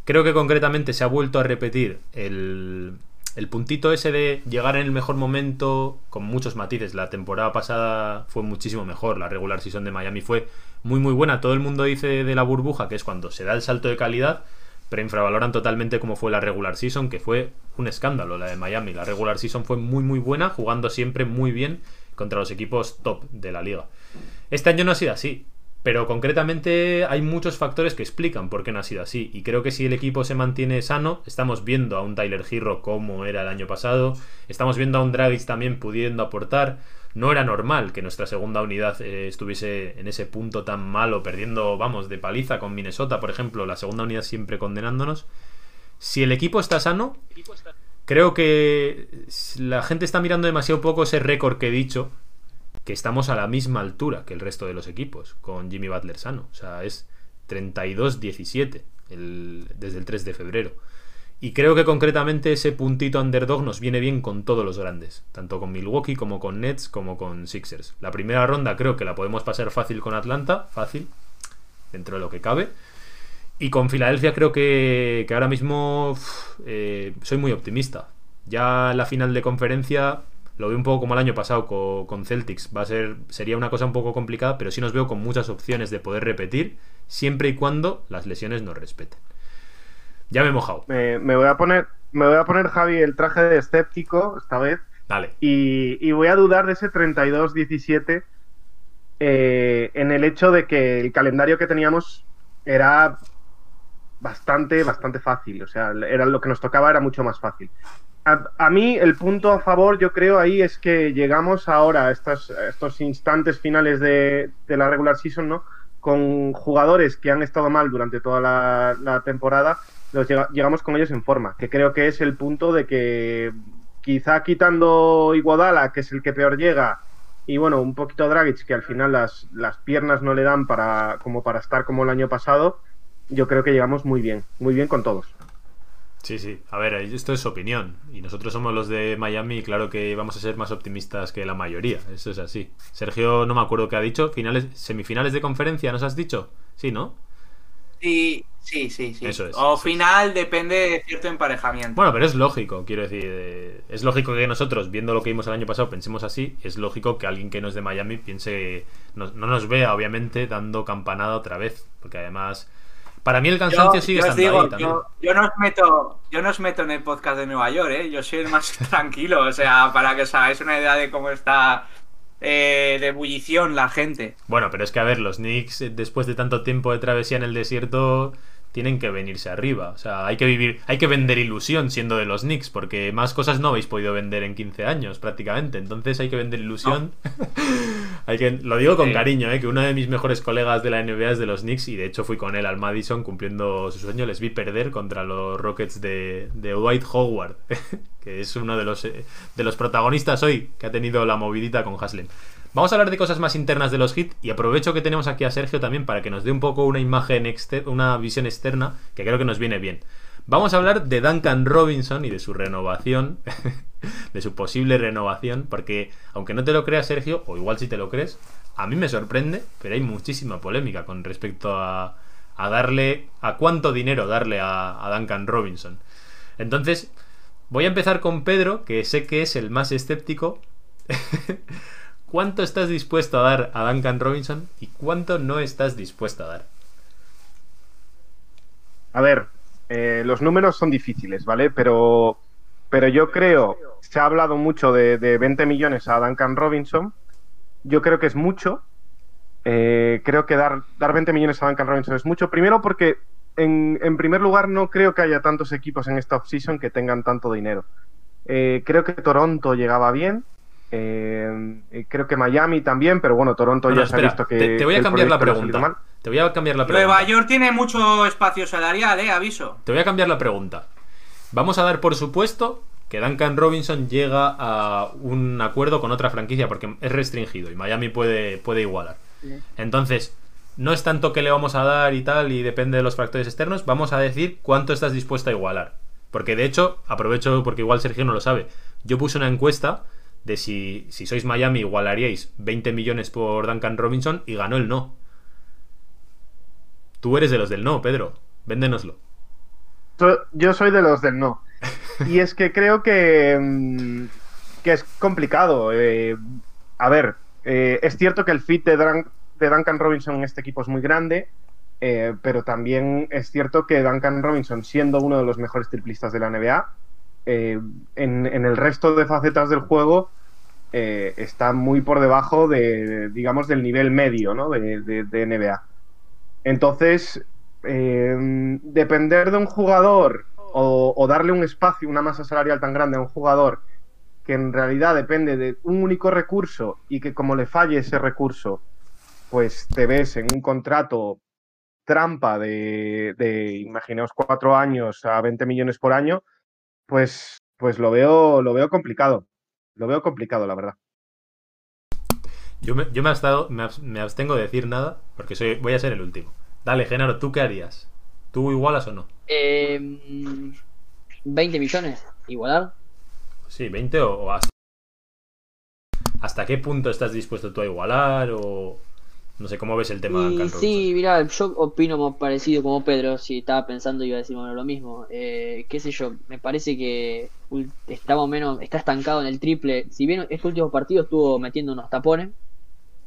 creo que concretamente se ha vuelto a repetir el, el puntito ese de llegar en el mejor momento, con muchos matices. La temporada pasada fue muchísimo mejor, la regular season de Miami fue muy muy buena. Todo el mundo dice de la burbuja, que es cuando se da el salto de calidad, pero infravaloran totalmente como fue la regular season, que fue un escándalo la de Miami. La regular season fue muy muy buena, jugando siempre muy bien contra los equipos top de la liga. Este año no ha sido así, pero concretamente hay muchos factores que explican por qué no ha sido así. Y creo que si el equipo se mantiene sano, estamos viendo a un Tyler Hero como era el año pasado, estamos viendo a un Dragic también pudiendo aportar. No era normal que nuestra segunda unidad eh, estuviese en ese punto tan malo, perdiendo, vamos, de paliza con Minnesota, por ejemplo, la segunda unidad siempre condenándonos. Si el equipo está sano, creo que la gente está mirando demasiado poco ese récord que he dicho, que estamos a la misma altura que el resto de los equipos, con Jimmy Butler sano. O sea, es 32-17 el, desde el 3 de febrero. Y creo que concretamente ese puntito underdog nos viene bien con todos los grandes, tanto con Milwaukee como con Nets como con Sixers. La primera ronda creo que la podemos pasar fácil con Atlanta, fácil, dentro de lo que cabe. Y con Filadelfia creo que, que ahora mismo eh, soy muy optimista. Ya la final de conferencia lo veo un poco como el año pasado con, con, Celtics. Va a ser, sería una cosa un poco complicada, pero sí nos veo con muchas opciones de poder repetir, siempre y cuando las lesiones nos respeten. Ya me he mojado. Me, me, voy a poner, me voy a poner, Javi, el traje de escéptico esta vez. Dale. Y, y voy a dudar de ese 32-17 eh, en el hecho de que el calendario que teníamos era bastante, bastante fácil. O sea, era lo que nos tocaba era mucho más fácil. A, a mí, el punto a favor, yo creo, ahí es que llegamos ahora a estos, a estos instantes finales de, de, la regular season, ¿no? Con jugadores que han estado mal durante toda la, la temporada, los llegamos con ellos en forma. Que creo que es el punto de que quizá quitando Iguodala, que es el que peor llega, y bueno, un poquito Dragic, que al final las, las piernas no le dan para, como para estar como el año pasado, yo creo que llegamos muy bien, muy bien con todos. Sí, sí. A ver, esto es opinión. Y nosotros somos los de Miami y claro que vamos a ser más optimistas que la mayoría. Eso es así. Sergio, no me acuerdo qué ha dicho. Finales, semifinales de conferencia, ¿nos has dicho? Sí, ¿no? Sí, sí, sí, sí. Eso es, o final depende de cierto emparejamiento. Bueno, pero es lógico, quiero decir. eh, Es lógico que nosotros, viendo lo que vimos el año pasado, pensemos así. Es lógico que alguien que no es de Miami piense. No, no nos vea, obviamente, dando campanada otra vez. Porque además. Para mí el cansancio yo, sigue yo estando digo, ahí también. Yo, yo no os meto, yo no os meto en el podcast de Nueva York, ¿eh? Yo soy el más tranquilo, o sea, para que os hagáis una idea de cómo está eh, de ebullición la gente. Bueno, pero es que a ver, los Knicks, eh, después de tanto tiempo de travesía en el desierto, tienen que venirse arriba. O sea, hay que vivir, hay que vender ilusión siendo de los Knicks, porque más cosas no habéis podido vender en 15 años prácticamente. Entonces hay que vender ilusión. hay que, lo digo con Sí. cariño, ¿eh? que uno de mis mejores colegas de la NBA es de los Knicks y de hecho fui con él al Madison cumpliendo su sueño. Les vi perder contra los Rockets de, de Dwight Howard, que es uno de los, eh, de los protagonistas hoy que ha tenido la movidita con Haslem. Vamos a hablar de cosas más internas de los hits y aprovecho que tenemos aquí a Sergio también para que nos dé un poco una imagen, exter una visión externa que creo que nos viene bien. Vamos a hablar de Duncan Robinson y de su renovación, de su posible renovación, porque aunque no te lo creas Sergio, o igual si te lo crees, a mí me sorprende, pero hay muchísima polémica con respecto a, a darle, a cuánto dinero darle a, a Duncan Robinson. Entonces, voy a empezar con Pedro, que sé que es el más escéptico. ¿Cuánto estás dispuesto a dar a Duncan Robinson y cuánto no estás dispuesto a dar? A ver, eh, los números son difíciles, ¿vale? Pero, pero yo creo, se ha hablado mucho de, de 20 millones a Duncan Robinson. Yo creo que es mucho. Eh, creo que dar, dar 20 millones a Duncan Robinson es mucho. Primero porque, en, en primer lugar, no creo que haya tantos equipos en esta offseason que tengan tanto dinero. Eh, creo que Toronto llegaba bien. Eh, creo que Miami también, pero bueno, Toronto Bueno, ya se ha espera, visto que. te, te voy a cambiar la pregunta. mal. Te voy a cambiar la pregunta. Nueva York tiene mucho espacio salarial, eh, aviso. Te voy a cambiar la pregunta. Vamos a dar por supuesto que Duncan Robinson llega a un acuerdo con otra franquicia porque es restringido y Miami puede, puede igualar. Entonces, no es tanto que le vamos a dar y tal y depende de los factores externos, vamos a decir cuánto estás dispuesto a igualar. Porque de hecho, aprovecho porque igual Sergio no lo sabe, yo puse una encuesta de si, si sois Miami igualaríais 20 millones por Duncan Robinson y ganó el no. Tú eres de los del no, Pedro. Véndenoslo. Yo soy de los del no. Y es que creo que, mm, que es complicado. eh, a ver, eh, es cierto que el fit de, Dun- de Duncan Robinson en este equipo es muy grande, eh, pero también es cierto que Duncan Robinson, siendo uno de los mejores triplistas de la NBA, en, en el resto de facetas del juego eh, está muy por debajo de, digamos, del nivel medio ¿no? de, de- NBA. Entonces, eh, depender de un jugador o, o darle un espacio, una masa salarial tan grande a un jugador que en realidad depende de un único recurso y que como le falle ese recurso, pues te ves en un contrato trampa de, de imaginaos, cuatro años a 20 millones por año, pues, pues lo veo, lo veo complicado. Lo veo complicado, la verdad. Yo me, yo me, abstado- me abs- me abstengo de decir nada porque soy, voy a ser el último. Dale, Genaro, ¿tú qué harías? ¿Tú igualas o no? Eh, 20 millones, igualar. Sí, 20 o, o hasta. ¿Hasta qué punto estás dispuesto tú a igualar? O. No sé cómo ves el tema de Y sí, mira, yo opino más parecido como Pedro, si estaba pensando iba a decir bueno, lo mismo. Eh, qué sé yo, me parece que está más o menos, está estancado en el triple. Si bien este último partido estuvo metiendo unos tapones,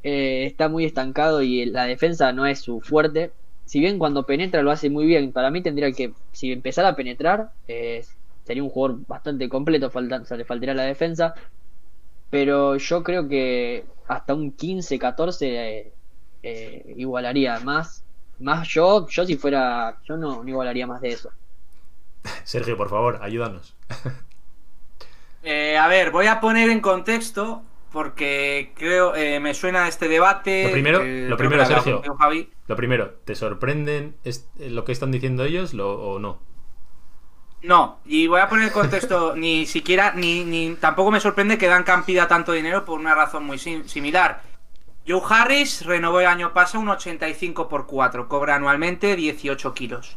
eh, está muy estancado y la defensa no es su fuerte. Si bien cuando penetra lo hace muy bien, para mí tendría que, si empezara a penetrar, eh, sería un jugador bastante completo, falta, o sea, le faltaría la defensa. Pero yo creo que hasta un 15-14 eh, eh, igualaría más. Más yo, yo si fuera, yo no, no igualaría más de eso. Sergio, por favor, ayúdanos. Eh, a ver, voy a poner en contexto porque creo eh, me suena este debate. Lo primero- que lo primero, Sergio. contigo, Javi. Lo primero, ¿te sorprenden lo que están diciendo ellos lo- o no? No, y voy a poner en contexto, ni siquiera, ni, ni tampoco me sorprende que Duncan pida tanto dinero por una razón muy sim- similar. Joe Harris renovó el año pasado un 85 por 4, cobra anualmente 18 kilos.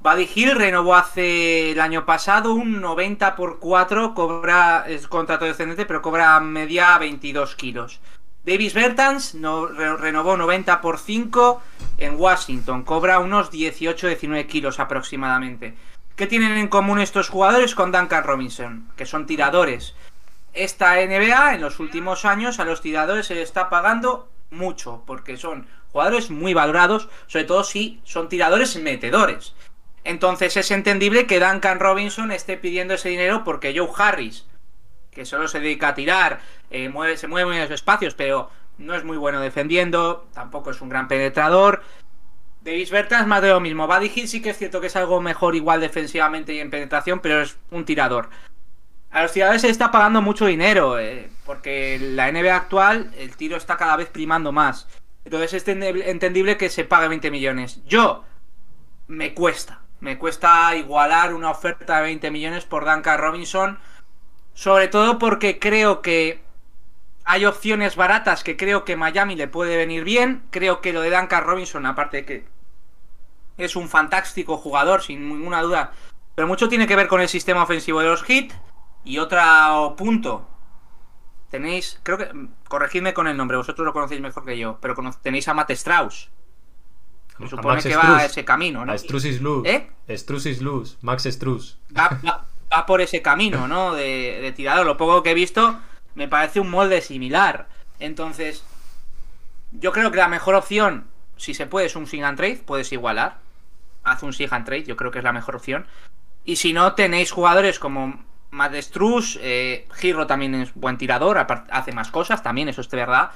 Buddy Hill renovó hace el año pasado un 90 por 4, cobra, es contrato descendente, pero cobra media 22 kilos. Davis Bertans no, re- renovó 90 por 5 en Washington, cobra unos 18-19 kilos aproximadamente. ¿Qué tienen en común estos jugadores con Duncan Robinson? Que son tiradores. Esta NBA en los últimos años a los tiradores se les está pagando mucho, porque son jugadores muy valorados, sobre todo si son tiradores metedores. Entonces es entendible que Duncan Robinson esté pidiendo ese dinero porque Joe Harris, que solo se dedica a tirar, eh, mueve, se mueve en los espacios, pero no es muy bueno defendiendo, tampoco es un gran penetrador. Davis Bertans más de lo mismo. Buddy Hill sí que es cierto que es algo mejor igual defensivamente y en penetración, pero es un tirador. A los tiradores se está pagando mucho dinero, eh, porque la NBA actual el tiro está cada vez primando más. Entonces es entendible- que se pague 20 millones. Yo, me cuesta. Me cuesta igualar una oferta de 20 millones por Duncan Robinson. Sobre todo porque creo que hay opciones baratas que creo que Miami le puede venir bien. Creo que lo de Duncan Robinson, aparte de que es un fantástico jugador, sin ninguna duda. Pero mucho tiene que ver con el sistema ofensivo de los Heat. Y otro punto. Tenéis, creo que, corregidme con el nombre, vosotros lo conocéis mejor que yo, pero tenéis a Matt Strauss. Se supone Max que va a ese camino, ¿no? A Strusis Luz. ¿Eh? Strusis Luz. Max Strus. va, va- va por ese camino, ¿no? De, de tirador. Lo poco que he visto me parece un molde similar. Entonces, yo creo que la mejor opción, si se puede, es un sing and trade. Puedes igualar. Haz un sing and trade, yo creo que es la mejor opción. Y si no, tenéis jugadores como Matt Struz, eh, Giro también es buen tirador, hace más cosas también, eso es de verdad.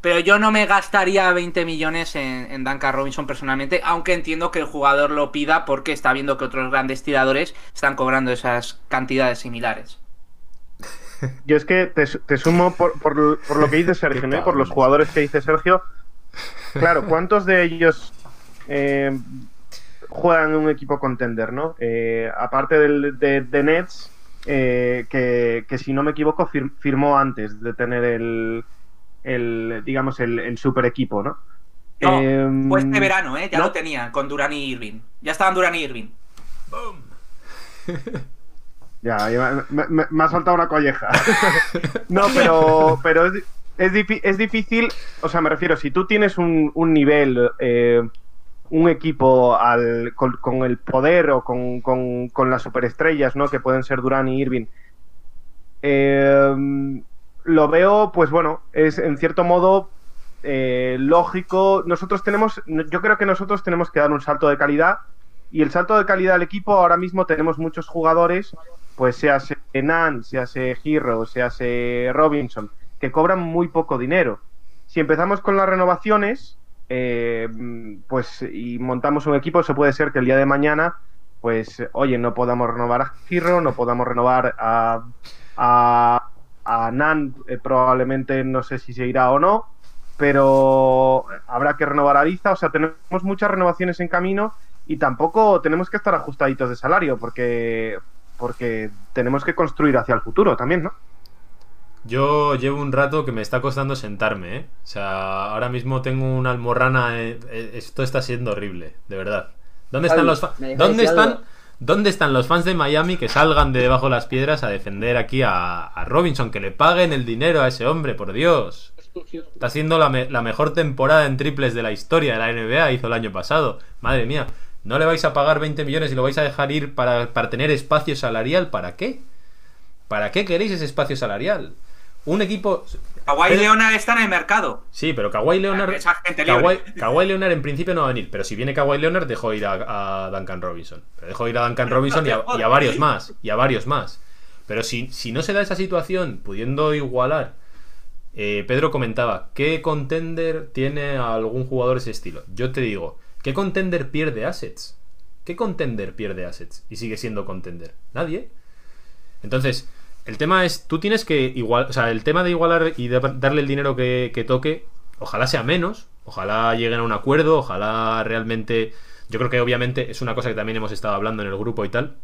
Pero yo no me gastaría 20 millones en, en Duncan Robinson personalmente, aunque entiendo que el jugador lo pida porque está viendo que otros grandes tiradores están cobrando esas cantidades similares. Yo es que te, te sumo por, por- por lo que dice Sergio, ¿no? por los jugadores que dice Sergio. Claro, ¿cuántos de ellos eh, juegan en un equipo contender, no? Eh, aparte del, de, de Nets, eh, que, que si no me equivoco fir- firmó antes de tener el, el digamos, el, el super equipo, ¿no? No, fue este verano, ¿eh? Ya ¿no? lo tenían con Durán y Irving. Ya estaban Durán y Irving. Ya, ya me, me- me ha saltado una colleja. no, pero, pero es, es difícil, o sea, me refiero, si tú tienes un, un nivel, eh, un equipo al, con, el poder o con, con- con las superestrellas, ¿no? Que pueden ser Durán y Irving. eh, lo veo, pues bueno, es en cierto modo eh, lógico. Nosotros tenemos, yo creo que nosotros tenemos que dar un salto de calidad. Y el salto de calidad del equipo, ahora mismo tenemos muchos jugadores, pues se hace Nan, se hace Hero, se Robinson, que cobran muy poco dinero. Si empezamos con las renovaciones, eh, pues y montamos un equipo, eso puede ser que el día de mañana, pues, oye, no podamos renovar a Hero, no podamos renovar a, a, Nan, eh, probablemente no sé si se irá o no, pero habrá que renovar a Ariza, o sea, tenemos muchas renovaciones en camino y tampoco tenemos que estar ajustaditos de salario porque porque tenemos que construir hacia el futuro también, ¿no? Yo llevo un rato que me está costando sentarme, ¿eh? O sea, ahora mismo tengo una almorrana. eh, eh, esto está siendo horrible, de verdad. ¿Dónde están Javi, los fa- ¿me dejas ¿Dónde decir están? algo? ¿Dónde están los fans de Miami que salgan de debajo de las piedras a defender aquí a, a Robinson? Que le paguen el dinero a ese hombre, por Dios. Está haciendo la, me- la mejor temporada en triples de la historia de la NBA, hizo el año pasado. Madre mía, ¿no le vais a pagar 20 millones y lo vais a dejar ir para, para tener espacio salarial? ¿Para qué? ¿Para qué queréis ese espacio salarial? Un equipo... Kawhi Pero- Leonard está en el mercado. Sí, pero Kawhi Leonard... Es agente libre. Kawhi, Kawhi Leonard en principio no va a venir, pero si viene Kawhi Leonard dejo ir a, a Duncan Robinson. Pero dejo ir a Duncan Robinson y a, y a varios más. Y a varios más. Pero si, si no se da esa situación, pudiendo igualar, eh, Pedro comentaba, ¿qué contender tiene a algún jugador ese estilo? Yo te digo, ¿qué contender pierde assets? ¿Qué contender pierde assets? Y sigue siendo contender. Nadie. Entonces, el tema es, tú tienes que igual, o sea, el tema de igualar y de darle el dinero que, que toque, ojalá sea menos, ojalá lleguen a un acuerdo, ojalá realmente, yo creo que obviamente es una cosa que también hemos estado hablando en el grupo y tal,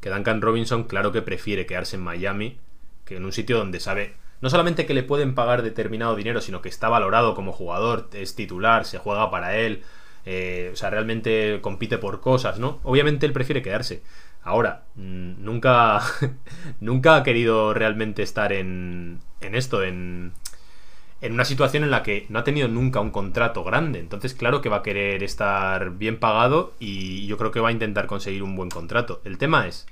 que Duncan Robinson claro que prefiere quedarse en Miami que en un sitio donde sabe no solamente que le pueden pagar determinado dinero, sino que está valorado como jugador, es titular, se juega para él, eh, o sea, realmente compite por cosas, ¿no? Obviamente él prefiere quedarse. Ahora, mm, nunca, nunca ha querido realmente estar en, en esto, en, en una situación en la que no ha tenido nunca un contrato grande. Entonces, claro que va a querer estar bien pagado y yo creo que va a intentar conseguir un buen contrato. El tema es,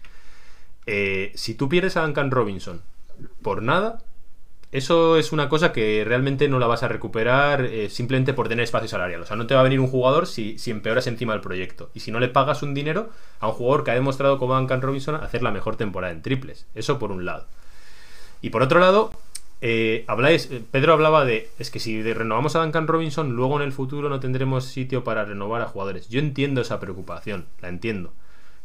eh, si tú pierdes a Duncan Robinson por nada, eso es una cosa que realmente no la vas a recuperar eh, simplemente por tener espacio salarial. O sea, no te va a venir un jugador si, si empeoras encima del proyecto. Y si no le pagas un dinero a un jugador que ha demostrado como Duncan Robinson hacer la mejor temporada en triples. Eso por un lado. Y por otro lado, eh, habláis, eh, Pedro hablaba de, es que si renovamos a Duncan Robinson, luego en el futuro no tendremos sitio para renovar a jugadores. Yo entiendo esa preocupación, la entiendo.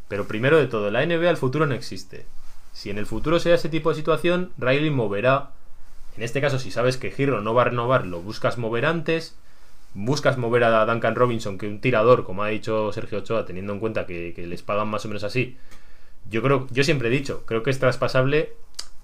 Pero primero de todo, la NBA el futuro no existe. Si en el futuro sea ese tipo de situación, Riley moverá. En este caso, si sabes que Hero no va a renovar, lo buscas mover antes. Buscas mover a Duncan Robinson, que un tirador, como ha dicho Sergio Ochoa, teniendo en cuenta que, que les pagan más o menos así. Yo creo, yo siempre he dicho, creo que es traspasable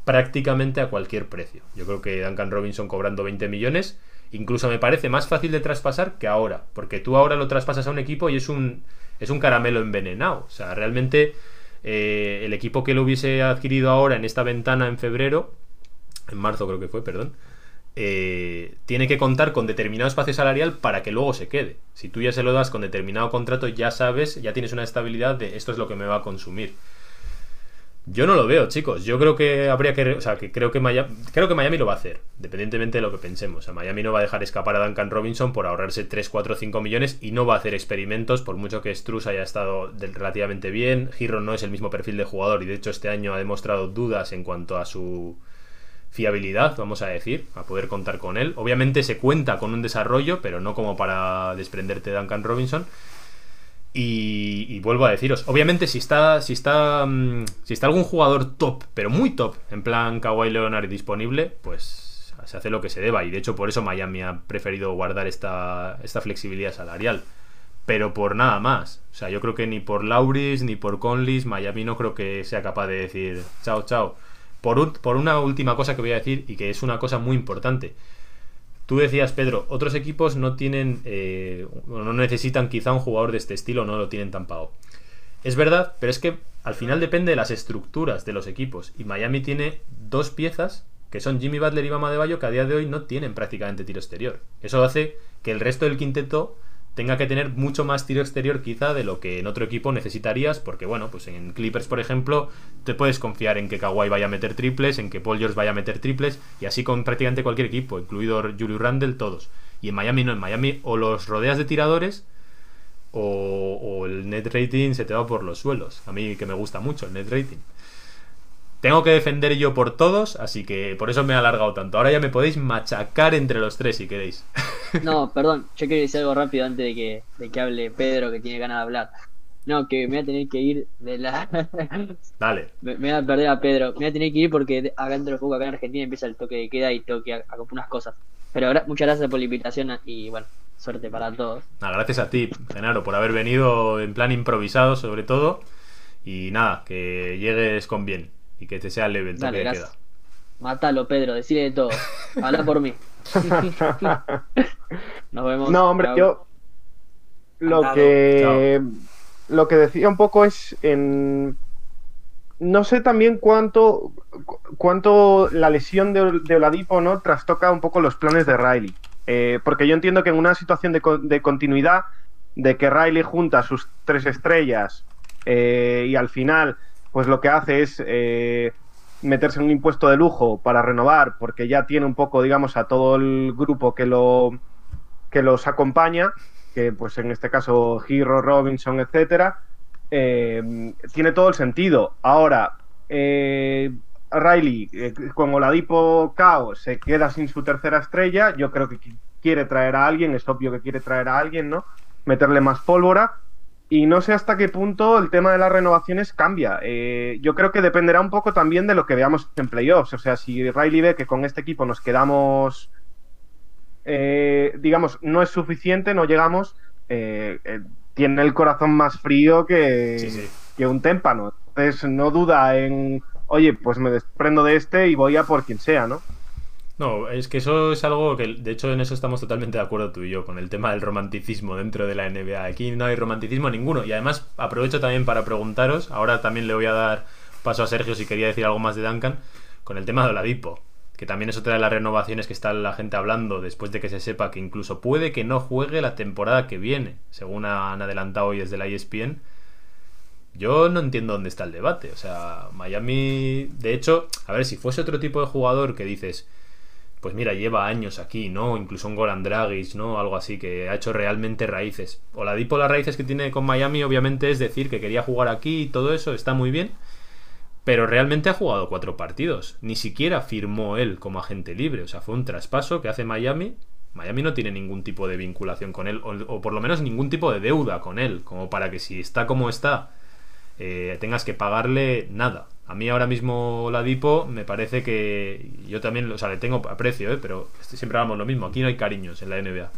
prácticamente a cualquier precio. Yo creo que Duncan Robinson cobrando 20 millones, incluso me parece más fácil de traspasar que ahora, porque tú ahora lo traspasas a un equipo y es un, es un caramelo envenenado. O sea, realmente eh, el equipo que lo hubiese adquirido ahora en esta ventana en febrero, en marzo creo que fue, perdón, eh, tiene que contar con determinado espacio salarial para que luego se quede. Si tú ya se lo das con determinado contrato, ya sabes, ya tienes una estabilidad de esto es lo que me va a consumir. Yo no lo veo, chicos. Yo creo que habría que. O sea, que creo que Miami, creo que Miami lo va a hacer, independientemente de lo que pensemos. Miami no va a dejar escapar a Duncan Robinson por ahorrarse 3, 4, 5 millones y no va a hacer experimentos, por mucho que Struz haya estado relativamente bien. Giro no es el mismo perfil de jugador y de hecho este año ha demostrado dudas en cuanto a su fiabilidad, vamos a decir, a poder contar con él. Obviamente se cuenta con un desarrollo, pero no como para desprenderte de Duncan Robinson. Y, y vuelvo a deciros, obviamente si está, si está, mm, si está algún jugador top, pero muy top, en plan Kawhi Leonard disponible, pues se hace lo que se deba. Y de hecho por eso Miami ha preferido guardar esta, esta flexibilidad salarial. Pero por nada más. O sea, yo creo que ni por Lauris ni por Conlis, Miami no creo que sea capaz de decir chao, chao. Por, un- por una última cosa que voy a decir y que es una cosa muy importante. Tú decías, Pedro, otros equipos no tienen, eh, no necesitan quizá un jugador de este estilo, no lo tienen tan pago. Es verdad, pero es que al final depende de las estructuras de los equipos. Y Miami tiene dos piezas, que son Jimmy Butler y Bama de Bayo, que a día de hoy no tienen prácticamente tiro exterior. Eso hace que el resto del quinteto tenga que tener mucho más tiro exterior quizá de lo que en otro equipo necesitarías, porque bueno, pues en Clippers, por ejemplo, te puedes confiar en que Kawhi vaya a meter triples, en que Paul George vaya a meter triples, y así con prácticamente cualquier equipo, incluido Julius Randle, todos. Y en Miami no, en Miami o los rodeas de tiradores o, o el net rating se te va por los suelos. A mí que me gusta mucho el net rating. Tengo que defender yo por todos, así que por eso me he alargado tanto. Ahora ya me podéis machacar entre los tres si queréis. No, perdón, yo quiero decir algo rápido antes de que, de que hable Pedro, que tiene ganas de hablar. No, que me voy a tener que ir de la... Dale. me, me voy a perder a Pedro. Me voy a tener que ir porque acá dentro de poco, acá en Argentina, empieza el toque de queda y tengo que a, a unas cosas. Pero gra- muchas gracias por la invitación y bueno, suerte para todos. Nada, gracias a ti, Genaro, por haber venido en plan improvisado sobre todo. Y nada, que llegues con bien y que te sea el toque Dale, de gracias. queda. Mátalo, Pedro, decide de todo. Habla por mí. Nos vemos. No, hombre, Chao. yo. Lo que. lo que decía un poco es en. No sé también cuánto, cuánto la lesión de, de Oladipo ¿no? trastoca un poco los planes de Riley. Eh, porque yo entiendo que en una situación de, de continuidad, de que Riley junta sus tres estrellas eh, y al final, pues lo que hace es eh, meterse en un impuesto de lujo para renovar, porque ya tiene un poco, digamos, a todo el grupo que lo que los acompaña, que pues en este caso Hero, Robinson, etcétera, eh, tiene todo el sentido. Ahora, eh, Riley eh, con Oladipo Cao se queda sin su tercera estrella. Yo creo que qui- quiere traer a alguien, es obvio que quiere traer a alguien, ¿no? Meterle más pólvora. Y no sé hasta qué punto el tema de las renovaciones cambia. Eh, yo creo que dependerá un poco también de lo que veamos en playoffs. O sea, si Riley ve que con este equipo nos quedamos, eh, digamos, no es suficiente, no llegamos, eh, eh, tiene el corazón más frío que, Sí, sí. que un témpano. Entonces no duda en, oye, pues me desprendo de este y voy a por quien sea, ¿no? No, es que eso es algo que, de hecho, en eso estamos totalmente de acuerdo tú y yo, con el tema del romanticismo dentro de la NBA. Aquí no hay romanticismo ninguno. Y además, aprovecho también para preguntaros, ahora también le voy a dar paso a Sergio si quería decir algo más de Duncan, con el tema de Oladipo, que también es otra de las renovaciones que está la gente hablando después de que se sepa que incluso puede que no juegue la temporada que viene, según han adelantado hoy desde la ESPN. Yo no entiendo dónde está el debate. O sea, Miami, de hecho, a ver, si fuese otro tipo de jugador que dices, pues mira, lleva años aquí, ¿no? Incluso un Goran Dragic, ¿no? Algo así, que ha hecho realmente raíces. Oladipo las raíces que tiene con Miami, obviamente, es decir que quería jugar aquí y todo eso, está muy bien. Pero realmente ha jugado cuatro partidos. Ni siquiera firmó él como agente libre. O sea, fue un traspaso que hace Miami. Miami no tiene ningún tipo de vinculación con él, o, o por lo menos ningún tipo de deuda con él, como para que si está como está, eh, tengas que pagarle nada. A mí ahora mismo Oladipo me parece que yo también, o sea, le tengo aprecio, ¿eh? pero siempre hablamos lo mismo. Aquí no hay cariños en la NBA.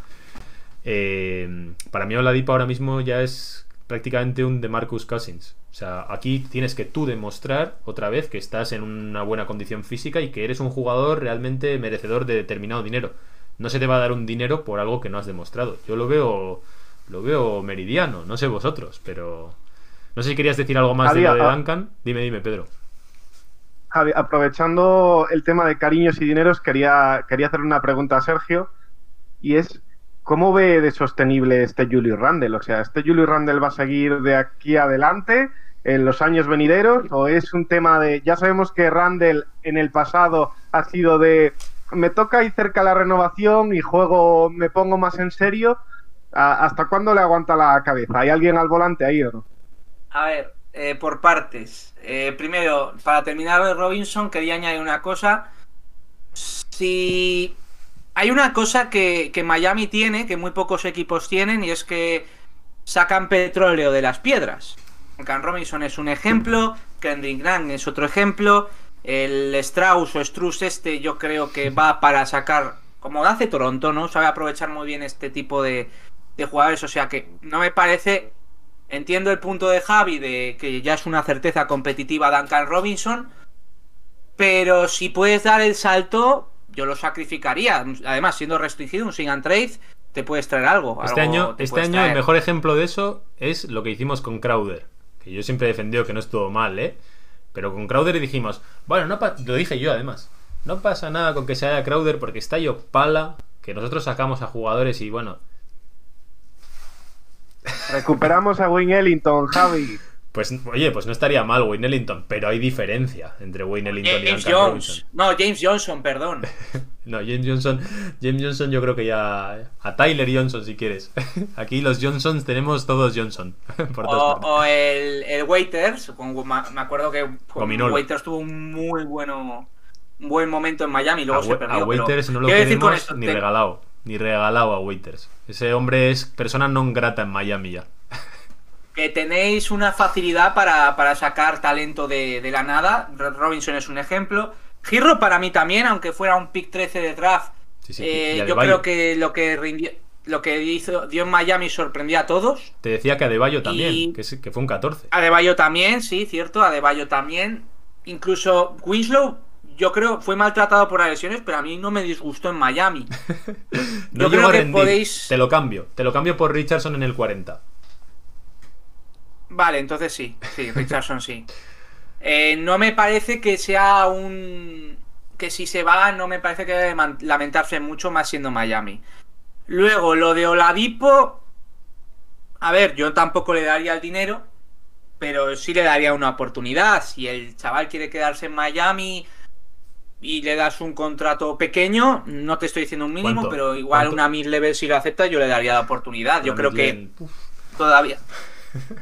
Eh, para mí Oladipo ahora mismo ya es prácticamente un DeMarcus Cousins. O sea, aquí tienes que tú demostrar otra vez que estás en una buena condición física y que eres un jugador realmente merecedor de determinado dinero. No se te va a dar un dinero por algo que no has demostrado. Yo lo veo lo veo meridiano, no sé vosotros, pero no sé si querías decir algo más de lo de. Duncan. Dime, dime, Pedro. Javi, aprovechando el tema de cariños y dineros, quería, quería hacer una pregunta a Sergio y es, ¿cómo ve de sostenible este Julius Randle? O sea, ¿este Julius Randle va a seguir de aquí adelante en los años venideros o es un tema de, ya sabemos que Randle en el pasado ha sido de, me toca ahí cerca la renovación y juego, me pongo más en serio, ¿A- ¿hasta cuándo le aguanta la cabeza? ¿Hay alguien al volante ahí o no? A ver, eh, por partes. Eh, primero, para terminar de Robinson, quería añadir una cosa. Si hay una cosa que, que Miami tiene, que muy pocos equipos tienen, y es que sacan petróleo de las piedras. Can Robinson es un ejemplo, Kendrick Nunn es otro ejemplo, el Strauss o Strauss este yo creo que va para sacar, como hace Toronto, ¿no? Sabe aprovechar muy bien este tipo de, de jugadores, o sea que no me parece Entiendo el punto de Javi de que ya es una certeza competitiva Duncan Robinson, pero si puedes dar el salto, yo lo sacrificaría. Además, siendo restringido, un sing and trade, te puedes traer algo. Este algo año, te este año el mejor ejemplo de eso es lo que hicimos con Crowder. Que yo siempre he defendido que no estuvo mal, ¿eh? Pero con Crowder dijimos, bueno, no lo dije yo además. No pasa nada con que se haya Crowder porque está yo pala, que nosotros sacamos a jugadores y bueno, Recuperamos a Wayne Ellington, Javi. pues oye, pues no estaría mal Wayne Ellington, pero hay diferencia entre Wayne Ellington y James Duncan Jones. Robinson. No, James Johnson, perdón. No, James Johnson, James Johnson yo creo que ya a Tyler Johnson si quieres. Aquí los Johnsons tenemos todos Johnson por O, el, el Waiters. con- me acuerdo que con. Waiters tuvo un muy bueno un buen momento en Miami y luego a, se perdió. a pero Waiters no lo quiero decir con queremos esto, ni te- regalado. Ni regalado a Waiters. Ese hombre es persona non grata en Miami ya. que tenéis una facilidad para, para sacar talento de, de la nada. Ro- Robinson es un ejemplo. Girro para mí también, aunque fuera un pick 13 de draft. Sí, sí. eh, yo creo que lo que rindió, lo que hizo, dio en Miami sorprendió a todos. Te decía que Adebayo también, Y- que, que fue un 14. Adebayo también, sí, cierto. Adebayo también. Incluso Winslow, yo creo, fue maltratado por las lesiones, pero a mí no me disgustó en Miami. No yo creo que podéis- Te lo cambio. Te lo cambio por Richardson en el 40. Vale, entonces sí, sí, Richardson sí. Eh, no me parece que sea un... que si se va no me parece que debe lamentarse mucho más siendo Miami. Luego, lo de Oladipo... A ver, yo tampoco le daría el dinero, pero sí le daría una oportunidad. Si el chaval quiere quedarse en Miami y le das un contrato pequeño, no te estoy diciendo un mínimo, ¿Cuánto? pero igual ¿Cuánto? una mid-level si lo acepta, yo le daría la oportunidad. Yo creo que uf, todavía.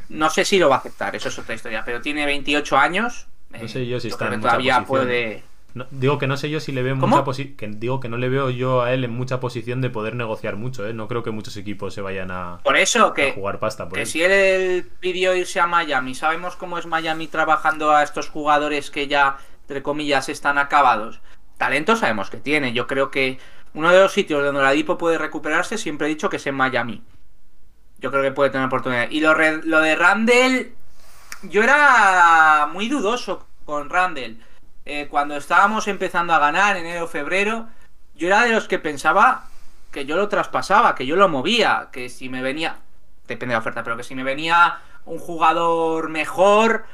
No sé si lo va a aceptar, eso es otra historia, pero tiene 28 años. No eh, sé yo si está creo en todavía posición. puede. no, digo que no sé yo si le veo ¿Cómo? mucha posición. Digo que no le veo yo a él en mucha posición de poder negociar mucho, ¿eh? No creo que muchos equipos se vayan a, Por eso a que, jugar pasta por que él. si él pidió irse a Miami, sabemos cómo es Miami trabajando a estos jugadores que ya, entre comillas, están acabados. Talento sabemos que tiene. Yo creo que uno de los sitios donde la Dipo puede recuperarse, siempre he dicho que es en Miami. Yo creo que puede tener oportunidad. Y lo, lo de Randall, yo era muy dudoso con Randall. Eh, cuando estábamos empezando a ganar, enero, febrero, yo era de los que pensaba que yo lo traspasaba, que yo lo movía, que si me venía, depende de la oferta, pero que si me venía un jugador mejor,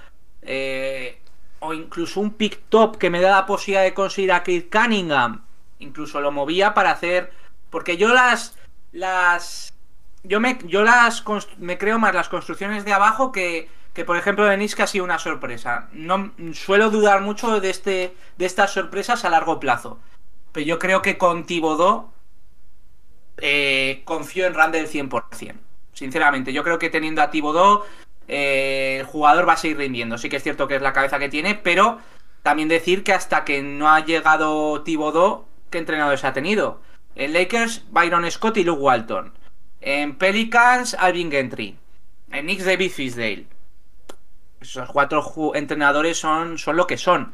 eh, o incluso un pick top que me da la posibilidad de conseguir a Kate Cunningham, incluso lo movía para hacer, porque yo las, las, yo me, yo las, me creo más las construcciones de abajo que, que por ejemplo de que ha sido una sorpresa. No suelo dudar mucho de este, de estas sorpresas a largo plazo, pero yo creo que con Thibodeau eh, confío en Randall 100%. Sinceramente, yo creo que teniendo a Thibodeau, eh, el jugador va a seguir rindiendo. Sí que es cierto que es la cabeza que tiene, pero también decir que hasta que no ha llegado Thibodeau, ¿qué entrenadores ha tenido? En Lakers, Byron Scott y Luke Walton. En Pelicans, Alvin Gentry. En Knicks, David Fisdale. Esos cuatro entrenadores son, lo que son.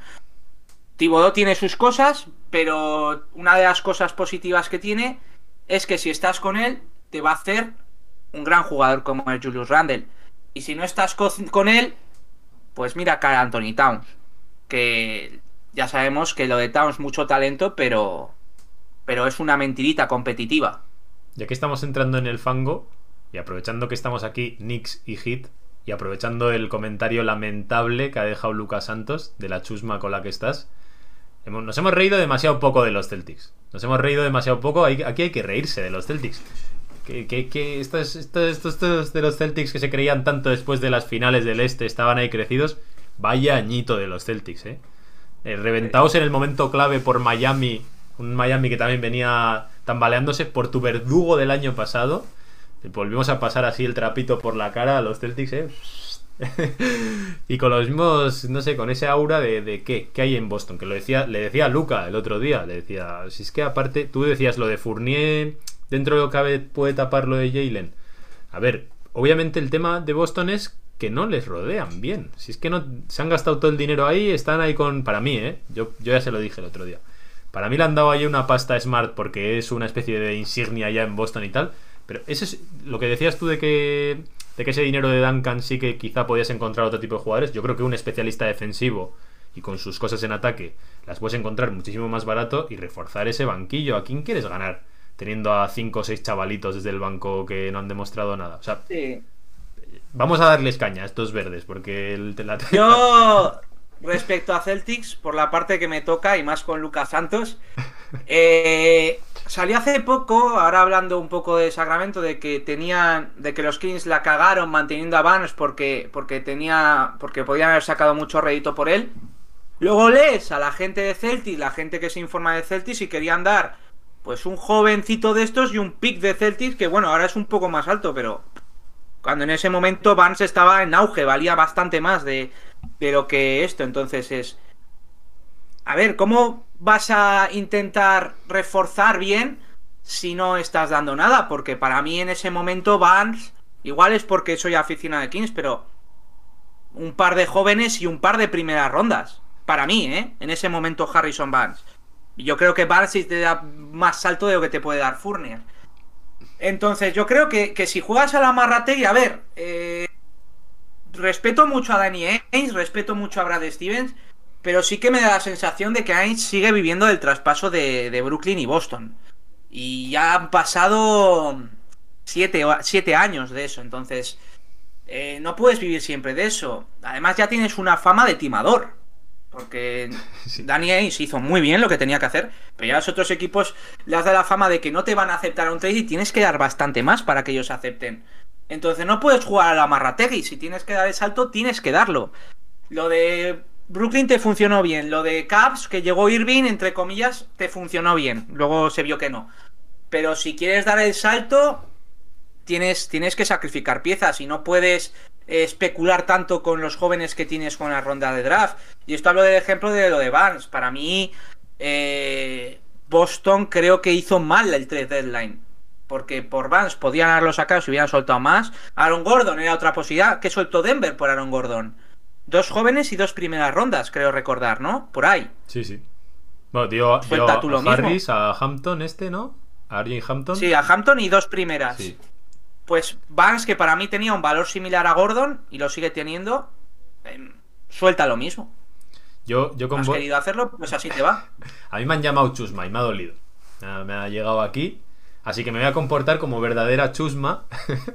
Thibodeau tiene sus cosas, pero una de las cosas positivas que tiene es que si estás con él, te va a hacer un gran jugador como el Julius Randle. Y si no estás co- con él, pues mira Carl Anthony Towns. Que ya sabemos que lo de Towns mucho talento, pero, pero es una mentirita competitiva. Ya que estamos entrando en el fango, y aprovechando que estamos aquí, Knicks y Hit, y aprovechando el comentario lamentable que ha dejado Lucas Santos de la chusma con la que estás, nos hemos reído demasiado poco de los Celtics. Nos hemos reído demasiado poco. Aquí hay que reírse de los Celtics. Que, estos, estos, estos- de los Celtics que se creían tanto después de las finales del Este estaban ahí crecidos. Vaya añito de los Celtics, ¿eh? Eh, reventados en el momento clave por Miami. Un Miami que también venía tambaleándose por tu verdugo del año pasado. Volvimos a pasar así el trapito por la cara a los Celtics, ¿eh? y con los mismos, no sé, con ese aura de, qué, qué hay en Boston. Que lo decía, le decía Luca el otro día, le decía, si es que aparte, tú decías lo de Fournier, dentro de lo que puede tapar lo de Jalen. A ver, obviamente el tema de Boston es que no les rodean bien. Si es que no se han gastado todo el dinero ahí, están ahí con. Para mí, ¿eh? Yo, yo ya se lo dije el otro día. Para mí le han dado ahí una pasta Smart porque es una especie de insignia ya en Boston y tal. Pero eso es lo que decías tú de que, de que ese dinero de Duncan sí que quizá podías encontrar otro tipo de jugadores. Yo creo que un especialista defensivo y con sus cosas en ataque las puedes encontrar muchísimo más barato y reforzar ese banquillo. ¿A quién quieres ganar? Teniendo a 5 o 6 chavalitos desde el banco que no han demostrado nada. O sea, vamos a darles caña a estos verdes porque el, la- Yo, respecto a Celtics, por la parte que me toca y más con Lucas Santos, eh, salió hace poco, ahora hablando un poco de Sacramento, de que tenían, de que los Kings la cagaron manteniendo a Barnes porque, porque tenía, porque podían haber sacado mucho rédito por él. Luego lees a la gente de Celtics, la gente que se informa de Celtics y querían dar, pues un jovencito de estos y un pick de Celtics que bueno, ahora es un poco más alto, pero cuando en ese momento Barnes estaba en auge, valía bastante más de, de lo que esto. Entonces es. A ver, ¿cómo vas a intentar reforzar bien si no estás dando nada? Porque para mí en ese momento Barnes, igual es porque soy aficionado de Kings, pero un par de jóvenes y un par de primeras rondas. Para mí, ¿eh? En ese momento Harrison Barnes. Yo creo que Barnes te da más salto de lo que te puede dar Fournier. Entonces, yo creo que, que si juegas a la Marrate, y a ver, eh, respeto mucho a Danny Ainge, respeto mucho a Brad Stevens, pero sí que me da la sensación de que Ainge sigue viviendo el traspaso de, de Brooklyn y Boston. Y ya han pasado siete, siete años de eso, entonces eh, no puedes vivir siempre de eso. Además ya tienes una fama de timador. Porque Sí. Danny Ainge hizo muy bien lo que tenía que hacer, pero ya los otros equipos les da la fama de que no te van a aceptar un trade y tienes que dar bastante más para que ellos acepten. Entonces no puedes jugar a la marrategui, si tienes que dar el salto, tienes que darlo. Lo de Brooklyn te funcionó bien, lo de Cavs, que llegó Irving, entre comillas, te funcionó bien, luego se vio que no. Pero si quieres dar el salto, tienes, tienes que sacrificar piezas y no puedes especular tanto con los jóvenes que tienes con la ronda de draft. Y esto hablo del ejemplo de lo de Barnes. Para mí, eh, Boston creo que hizo mal el trade deadline. Porque por Barnes podían haberlo sacado si hubieran soltado más. Aaron Gordon era otra posibilidad. ¿Qué soltó Denver por Aaron Gordon? Dos jóvenes y dos primeras rondas, creo recordar, ¿no? Por ahí. Sí, sí. Bueno, dio, dio a mismo. Harris, a Hampton este, ¿no? A RJ Hampton. Sí, a Hampton y dos primeras. Sí. Pues Barnes, que para mí tenía un valor similar a Gordon y lo sigue teniendo, em, suelta lo mismo. Yo, yo con ¿Has querido hacerlo? Pues así te va. A mí me han llamado chusma y me ha dolido. Me ha, me ha llegado aquí. Así que me voy a comportar como verdadera chusma.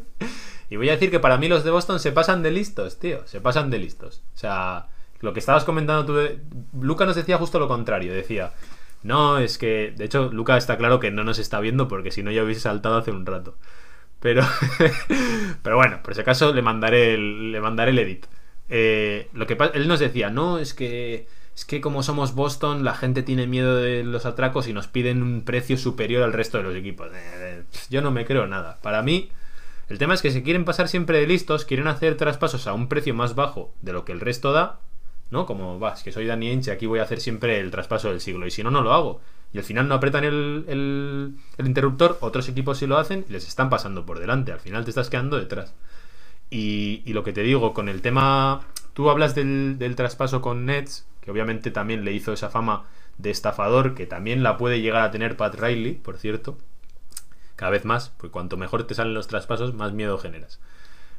y voy a decir que para mí los de Boston se pasan de listos, tío. Se pasan de listos. O sea, lo que estabas comentando tú. de- Luca nos decía justo lo contrario. Decía, no, es que. De hecho, Luca está claro que no nos está viendo porque si no ya hubiese saltado hace un rato. Pero, pero bueno, por si acaso le mandaré el, le mandaré el edit. Eh, lo que él nos decía, no, es que es que como somos Boston, la gente tiene miedo de los atracos y nos piden un precio superior al resto de los equipos. Eh, eh, yo no me creo nada. Para mí, el tema es que si quieren pasar siempre de listos, quieren hacer traspasos a un precio más bajo de lo que el resto da, ¿no? Como, vas, que soy Danny Ainge, aquí voy a hacer siempre el traspaso del siglo. Y si no, no lo hago. Y al final no apretan el, interruptor, otros equipos sí lo hacen y les están pasando por delante. Al final te estás quedando detrás. Y, y lo que te digo, con el tema. Tú hablas del, del traspaso con Nets, que obviamente también le hizo esa fama de estafador, que también la puede llegar a tener Pat Riley, por cierto. Cada vez más, porque cuanto mejor te salen los traspasos, más miedo generas.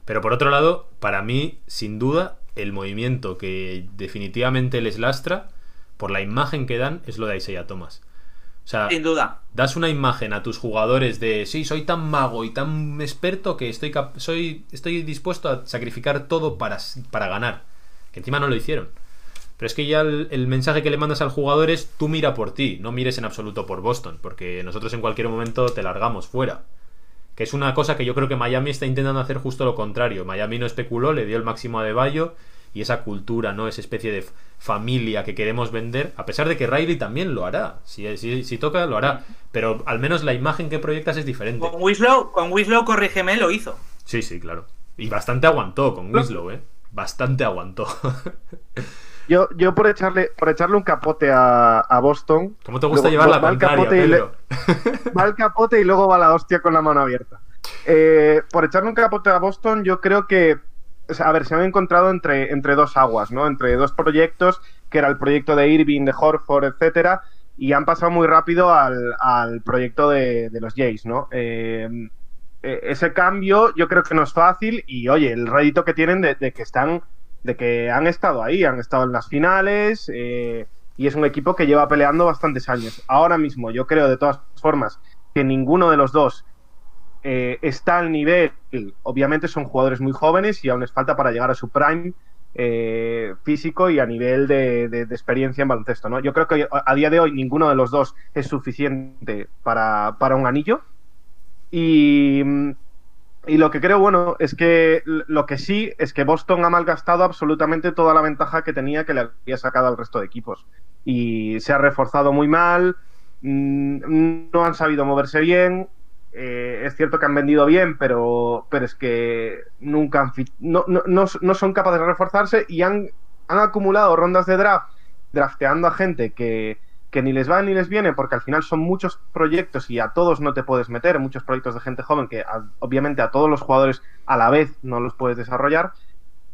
Pero por otro lado, para mí, sin duda, el movimiento que definitivamente les lastra, por la imagen que dan, es lo de Isaiah Thomas. O sea, Sin duda. das una imagen a tus jugadores de sí, soy tan mago y tan experto que estoy, soy, estoy dispuesto a sacrificar todo para, para ganar. Que encima no lo hicieron. Pero es que ya el, el mensaje que le mandas al jugador es tú mira por ti, no mires en absoluto por Boston, porque nosotros en cualquier momento te largamos fuera. Que es una cosa que yo creo que Miami está intentando hacer justo lo contrario. Miami no especuló, le dio el máximo a Deballo y esa cultura, ¿no? Esa especie de familia que queremos vender, a pesar de que Riley también lo hará. Si, si, si toca, lo hará. Pero al menos la imagen que proyectas es diferente. Con Winslow, con Winslow, corrígeme, lo hizo. Sí, sí, claro. Y bastante aguantó con Winslow, ¿eh? Bastante aguantó. Yo, yo por echarle, por echarle un capote a, a Boston. ¿Cómo te gusta luego llevar la va al contraria, capote le- Pedro? va al capote y luego va la hostia con la mano abierta. Eh, por echarle un capote a Boston, yo creo que. A ver, se han encontrado entre, entre dos aguas, ¿no? Entre dos proyectos, que era el proyecto de Irving, de Horford, etcétera, y han pasado muy rápido al, al proyecto de, de los Jays, ¿no? Eh, eh, ese cambio yo creo que no es fácil y oye, el rédito que tienen de, de que están, de que han estado ahí, han estado en las finales eh, y es un equipo que lleva peleando bastantes años. Ahora mismo yo creo de todas formas que ninguno de los dos eh, está al nivel, obviamente son jugadores muy jóvenes y aún les falta para llegar a su prime eh, físico y a nivel de, de- experiencia en baloncesto. ¿no? Yo creo que a, día de hoy ninguno de los dos es suficiente para, para un anillo. Y, y lo que creo, bueno, es que lo que sí es que Boston ha malgastado absolutamente toda la ventaja que tenía que le había sacado al resto de equipos. Y se ha reforzado muy mal, mm, no han sabido moverse bien. Eh, es cierto que han vendido bien, pero, pero es que nunca han no, no, no, no son capaces de reforzarse y han, han acumulado rondas de draft drafteando a gente que, que ni les va ni les viene, porque al final son muchos proyectos y a todos no te puedes meter, muchos proyectos de gente joven que obviamente a todos los jugadores a la vez no los puedes desarrollar.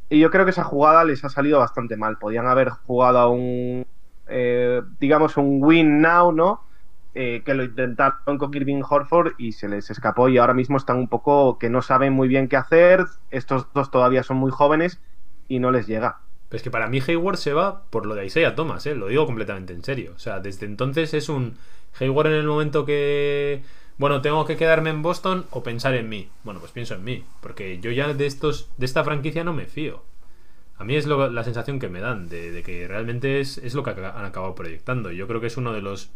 Y yo creo que esa jugada les ha salido bastante mal. Podían haber jugado a un, eh, digamos, un win now, ¿no? Eh, que lo intentaron con Irving Horford y se les escapó y ahora mismo están un poco que no saben muy bien qué hacer. Estos dos todavía son muy jóvenes y no les llega. Pero es que para mí Hayward se va por lo de Isaiah Thomas, ¿eh? lo digo completamente en serio. O sea, desde entonces es un Hayward en el momento que bueno, tengo que quedarme en Boston o pensar en mí. Bueno, pues pienso en mí, porque yo ya de estos, de esta franquicia no me fío. A mí es la sensación que me dan de, que realmente es, es lo que han acabado proyectando. Yo creo que es uno de los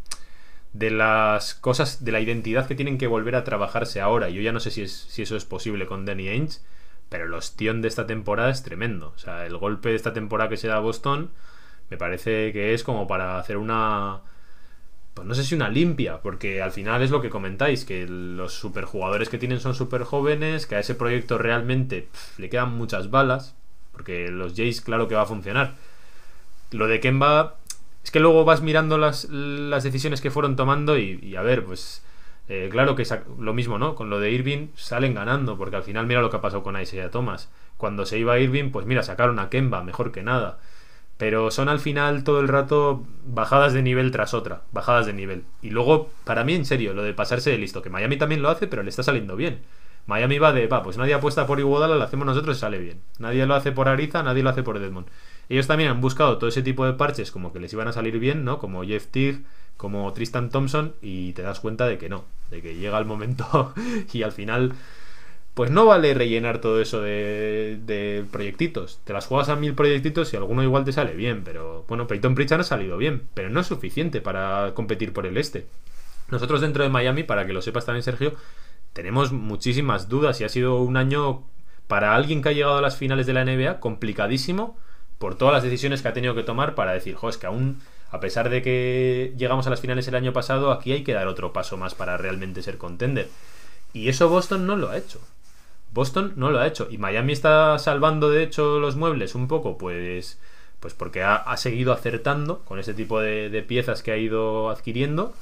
de las cosas de la identidad que tienen que volver a trabajarse ahora. Yo ya no sé si, es, si eso es posible con Danny Ainge, pero el ostión de esta temporada es tremendo. O sea, el golpe de esta temporada que se da a Boston me parece que es como para hacer una pues no sé si una limpia, porque al final es lo que comentáis, que los superjugadores que tienen son super jóvenes, que a ese proyecto realmente le quedan muchas balas, porque los Jays claro que va a funcionar. Lo de Kemba, es que luego vas mirando las, las decisiones que fueron tomando y, y a ver, pues eh, claro que sa- lo mismo, ¿no? Con lo de Irving salen ganando, porque al final mira lo que ha pasado con Isaiah Thomas. Cuando se iba Irving, pues mira, sacaron a Kemba, mejor que nada. Pero son al final todo el rato bajadas de nivel tras otra, bajadas de nivel. Y luego, para mí, en serio, lo de pasarse de listo, que Miami también lo hace, pero le está saliendo bien. Miami va de, va, pues nadie apuesta por Iguodala, lo hacemos nosotros y sale bien. Nadie lo hace por Ariza, nadie lo hace por Edmond. Ellos también han buscado todo ese tipo de parches como que les iban a salir bien, ¿no? Como Jeff Teague, como Tristan Thompson, y te das cuenta de que no, de que llega el momento y al final pues no vale rellenar todo eso de, de proyectitos. Te las juegas a mil proyectitos y alguno igual te sale bien, pero bueno, Peyton Pritchard ha salido bien, pero no es suficiente para competir por el este. Nosotros dentro de Miami, para que lo sepas también Sergio, tenemos muchísimas dudas y ha sido un año para alguien que ha llegado a las finales de la NBA complicadísimo por todas las decisiones que ha tenido que tomar para decir, jo, es que aún a pesar de que llegamos a las finales el año pasado, aquí hay que dar otro paso más para realmente ser contender. Y eso Boston no lo ha hecho. Boston no lo ha hecho. Y Miami está salvando, de hecho, los muebles un poco, pues. Pues porque ha, seguido acertando con ese tipo de, de piezas que ha ido adquiriendo.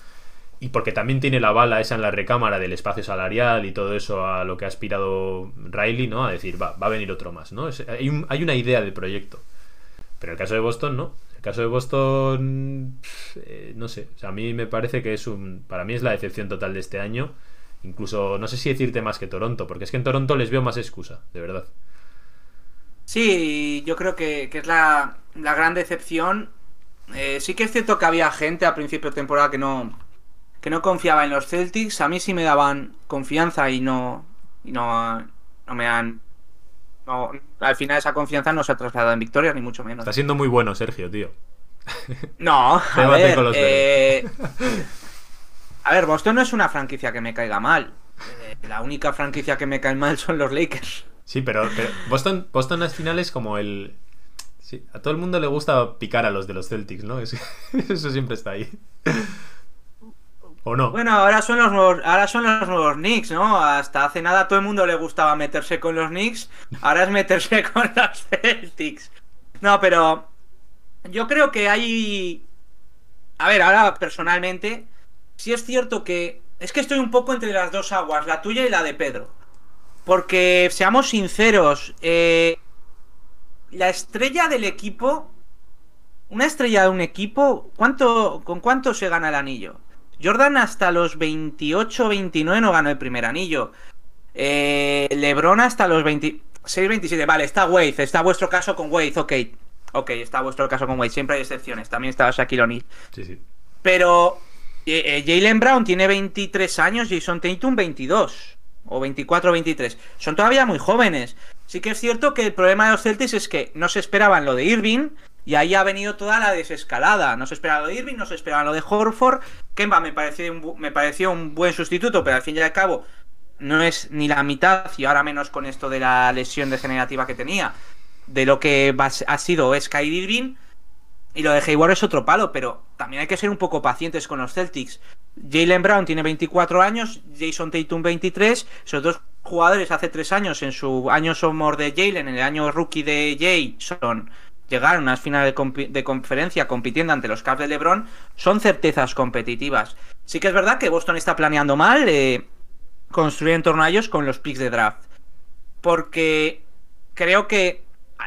Y porque también tiene la bala esa en la recámara del espacio salarial y todo eso a lo que ha aspirado Riley, ¿no? A decir, va, va a venir otro más, ¿no? Es- hay, un- hay una idea de proyecto. Pero el caso de Boston, no. El caso de Boston, eh, no sé. A mí me parece que es un. Para mí es la decepción total de este año. Incluso, no sé si decirte más que Toronto, porque es que en Toronto les veo más excusa, de verdad. Sí, yo creo que, que es la, la gran decepción. Eh, sí que es cierto que había gente a principio de temporada que no, que no confiaba en los Celtics. A mí sí me daban confianza y no, y no, no me han... no- al final esa confianza no se ha trasladado en victorias, ni mucho menos. Está siendo muy bueno, Sergio, tío. No, a ver, con los eh, a ver, Boston no es una franquicia que me caiga mal. Eh, la única franquicia que me cae mal son los Lakers. Sí, pero, pero Boston, Boston al final es como el. Sí, a todo el mundo le gusta picar a los de los Celtics, ¿no? Es- eso siempre está ahí. ¿O no? Bueno, ahora son los nuevos, ahora son los nuevos Knicks, ¿no? Hasta hace nada todo el mundo le gustaba meterse con los Knicks, ahora es meterse con los Celtics. No, pero yo creo que hay A ver, ahora personalmente sí es cierto que es que estoy un poco entre las dos aguas, la tuya y la de Pedro. Porque seamos sinceros, eh, la estrella del equipo una estrella de un equipo, ¿cuánto, ¿con cuánto se gana el anillo? Jordan hasta los 28, 29 no ganó el primer anillo. Eh, Lebron hasta los 26, 27. Vale, está Wade, está vuestro caso con Wade, ok. Ok, está vuestro caso con Wade, siempre hay excepciones. También estaba Shaquille O'Neal. Sí, sí. Pero eh, eh, Jalen Brown tiene 23 años, Jason Tatum 22. O 24 o 23. Son todavía muy jóvenes. Sí que es cierto que el problema de los Celtics es que no se esperaban lo de Irving. Y ahí ha venido toda la desescalada. No se esperaba lo de Irving, no se esperaba lo de Horford. Kemba me pareció, un, me pareció un buen sustituto, pero al fin y al cabo no es ni la mitad, y ahora menos con esto de la lesión degenerativa que tenía, de lo que ha sido Kyrie Irving. Y lo de Hayward es otro palo, pero también hay que ser un poco pacientes con los Celtics. Jalen Brown tiene 24 años, Jason Tatum 23. Esos dos jugadores hace tres años, en su año sophomore de Jalen, en el año rookie de Jason, llegaron a unas finales de conferencia compitiendo ante los Cavs de LeBron. Son certezas competitivas. Sí que es verdad que Boston está planeando mal eh, construir en torno a ellos con los picks de draft. Porque creo que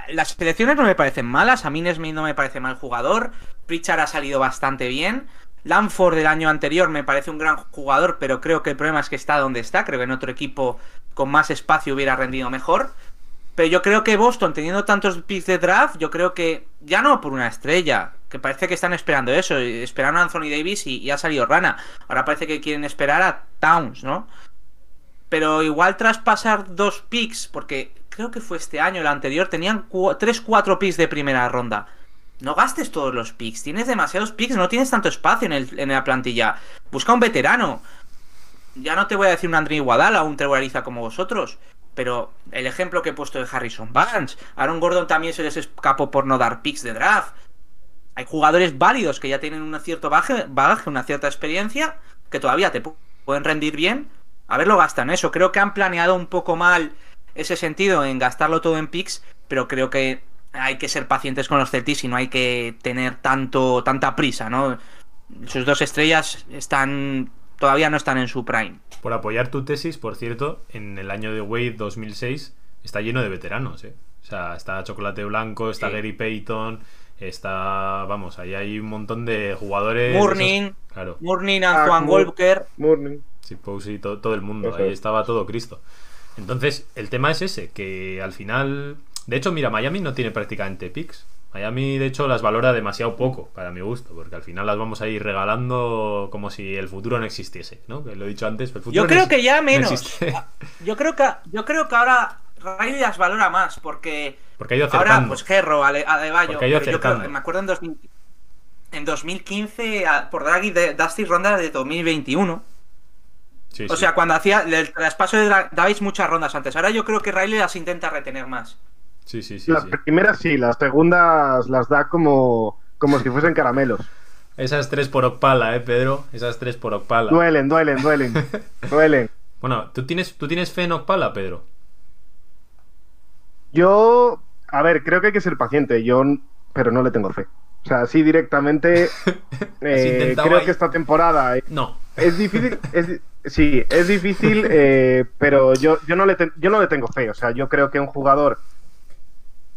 las selecciones no me parecen malas. A mí Nesmith no me parece mal jugador. Pritchard ha salido bastante bien. Lanford del año anterior me parece un gran jugador, pero creo que el problema es que está donde está. Creo que en otro equipo con más espacio hubiera rendido mejor. Pero yo creo que Boston, teniendo tantos picks de draft, yo creo que ya no por una estrella, que parece que están esperando eso, esperaron a Anthony Davis y, ha salido rana. Ahora parece que quieren esperar a Towns, ¿no? Pero igual tras pasar dos picks, porque creo que fue este año, el anterior, tenían 3-4 picks de primera ronda. No gastes todos los picks, tienes demasiados picks, no tienes tanto espacio en la plantilla. Busca un veterano. Ya no te voy a decir un André Iguadala o un Trevor Ariza como vosotros, pero el ejemplo que he puesto de Harrison Barnes, Aaron Gordon también se les escapó por no dar picks de draft. Hay jugadores válidos que ya tienen un cierto bagaje, una cierta experiencia, que todavía te pu- pueden rendir bien. A ver, lo gastan eso. Creo que han planeado un poco mal ese sentido en gastarlo todo en picks, pero creo que hay que ser pacientes con los Celtics y no hay que tener tanto tanta prisa, ¿no? Sus dos estrellas están todavía no están en su prime. Por apoyar tu tesis, por cierto, en el año de Wade 2006 está lleno de veteranos, ¿eh? O sea, está Chocolate Blanco, está Sí. Gary Payton, está... Vamos, ahí hay un montón de jugadores... Morning. esos- claro. Morning, Ah, Antoine Moore. Walker. Morning. Sí, Posey, todo, todo el mundo, Eso ahí es. estaba todo Cristo. Entonces, el tema es ese, que al final... De hecho, mira, Miami no tiene prácticamente picks. Miami, de hecho, las valora demasiado poco, para mi gusto, porque al final las vamos a ir regalando como si el futuro no existiese, ¿no? Que lo he dicho antes, el futuro Yo creo que ya no menos. existe. Yo creo que yo creo que ahora Riley las valora más porque Porque ha ido ahora pues Gerro, Ale- Adebayo, ha ido yo creo- me acuerdo en 2000 en 2015 a- por Draghi de Dusty Ronda de 2021. Sí, O sí. sea, cuando hacía el traspaso de dabais muchas rondas antes. Ahora yo creo que Riley las intenta retener más. Sí, sí, sí, Las sí. primeras sí, las segundas las da como, como si fuesen caramelos. Esas tres por Ocpala, ¿eh, Pedro? Esas tres por Ocpala. Duelen, duelen, duelen. duelen. Bueno, ¿tú tienes, ¿tú tienes fe en Ocpala, Pedro? Yo, a ver, creo que hay que ser paciente, yo, pero no le tengo fe. O sea, sí directamente, eh, creo ahí. que esta temporada eh, No. es difícil, es sí, es difícil, eh, pero yo, yo, no le yo no le tengo fe. O sea, yo creo que un jugador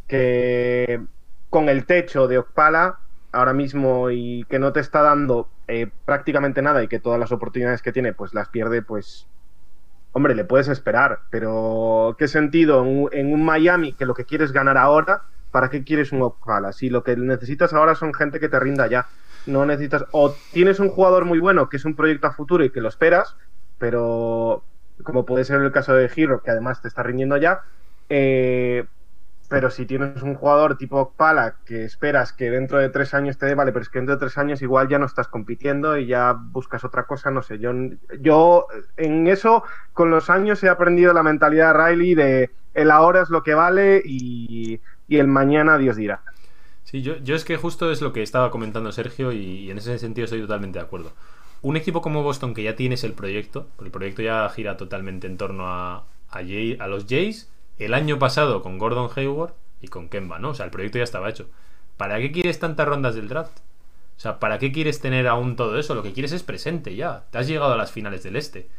que con el techo de Ocpala ahora mismo y que no te está dando eh, prácticamente nada y que todas las oportunidades que tiene pues las pierde, pues hombre, le puedes esperar, pero ¿qué sentido en un, Miami que lo que quieres ganar ahora? ¿Para qué quieres un Ocpala? Si lo que necesitas ahora son gente que te rinda ya. No necesitas. O tienes un jugador muy bueno que es un proyecto a futuro y que lo esperas, pero como puede ser el caso de Hero, que además te está rindiendo ya. eh, pero si tienes un jugador tipo Ocpala que esperas que dentro de tres años te dé, vale, pero es que dentro de tres años igual ya no estás compitiendo y ya buscas otra cosa, no sé. Yo, yo en eso, con los años he aprendido la mentalidad de Riley de el ahora es lo que vale y, y el mañana Dios dirá. Sí, yo, yo es que justo es lo que estaba comentando Sergio y, en ese sentido estoy totalmente de acuerdo. Un equipo como Boston que ya tienes el proyecto, el proyecto ya gira totalmente en torno a, a, Jay- a los Jays, el año pasado con Gordon Hayward y con Kemba, ¿no? O sea, el proyecto ya estaba hecho. ¿Para qué quieres tantas rondas del draft? O sea, ¿para qué quieres tener aún todo eso? Lo que quieres es presente ya. Te has llegado a las finales del este.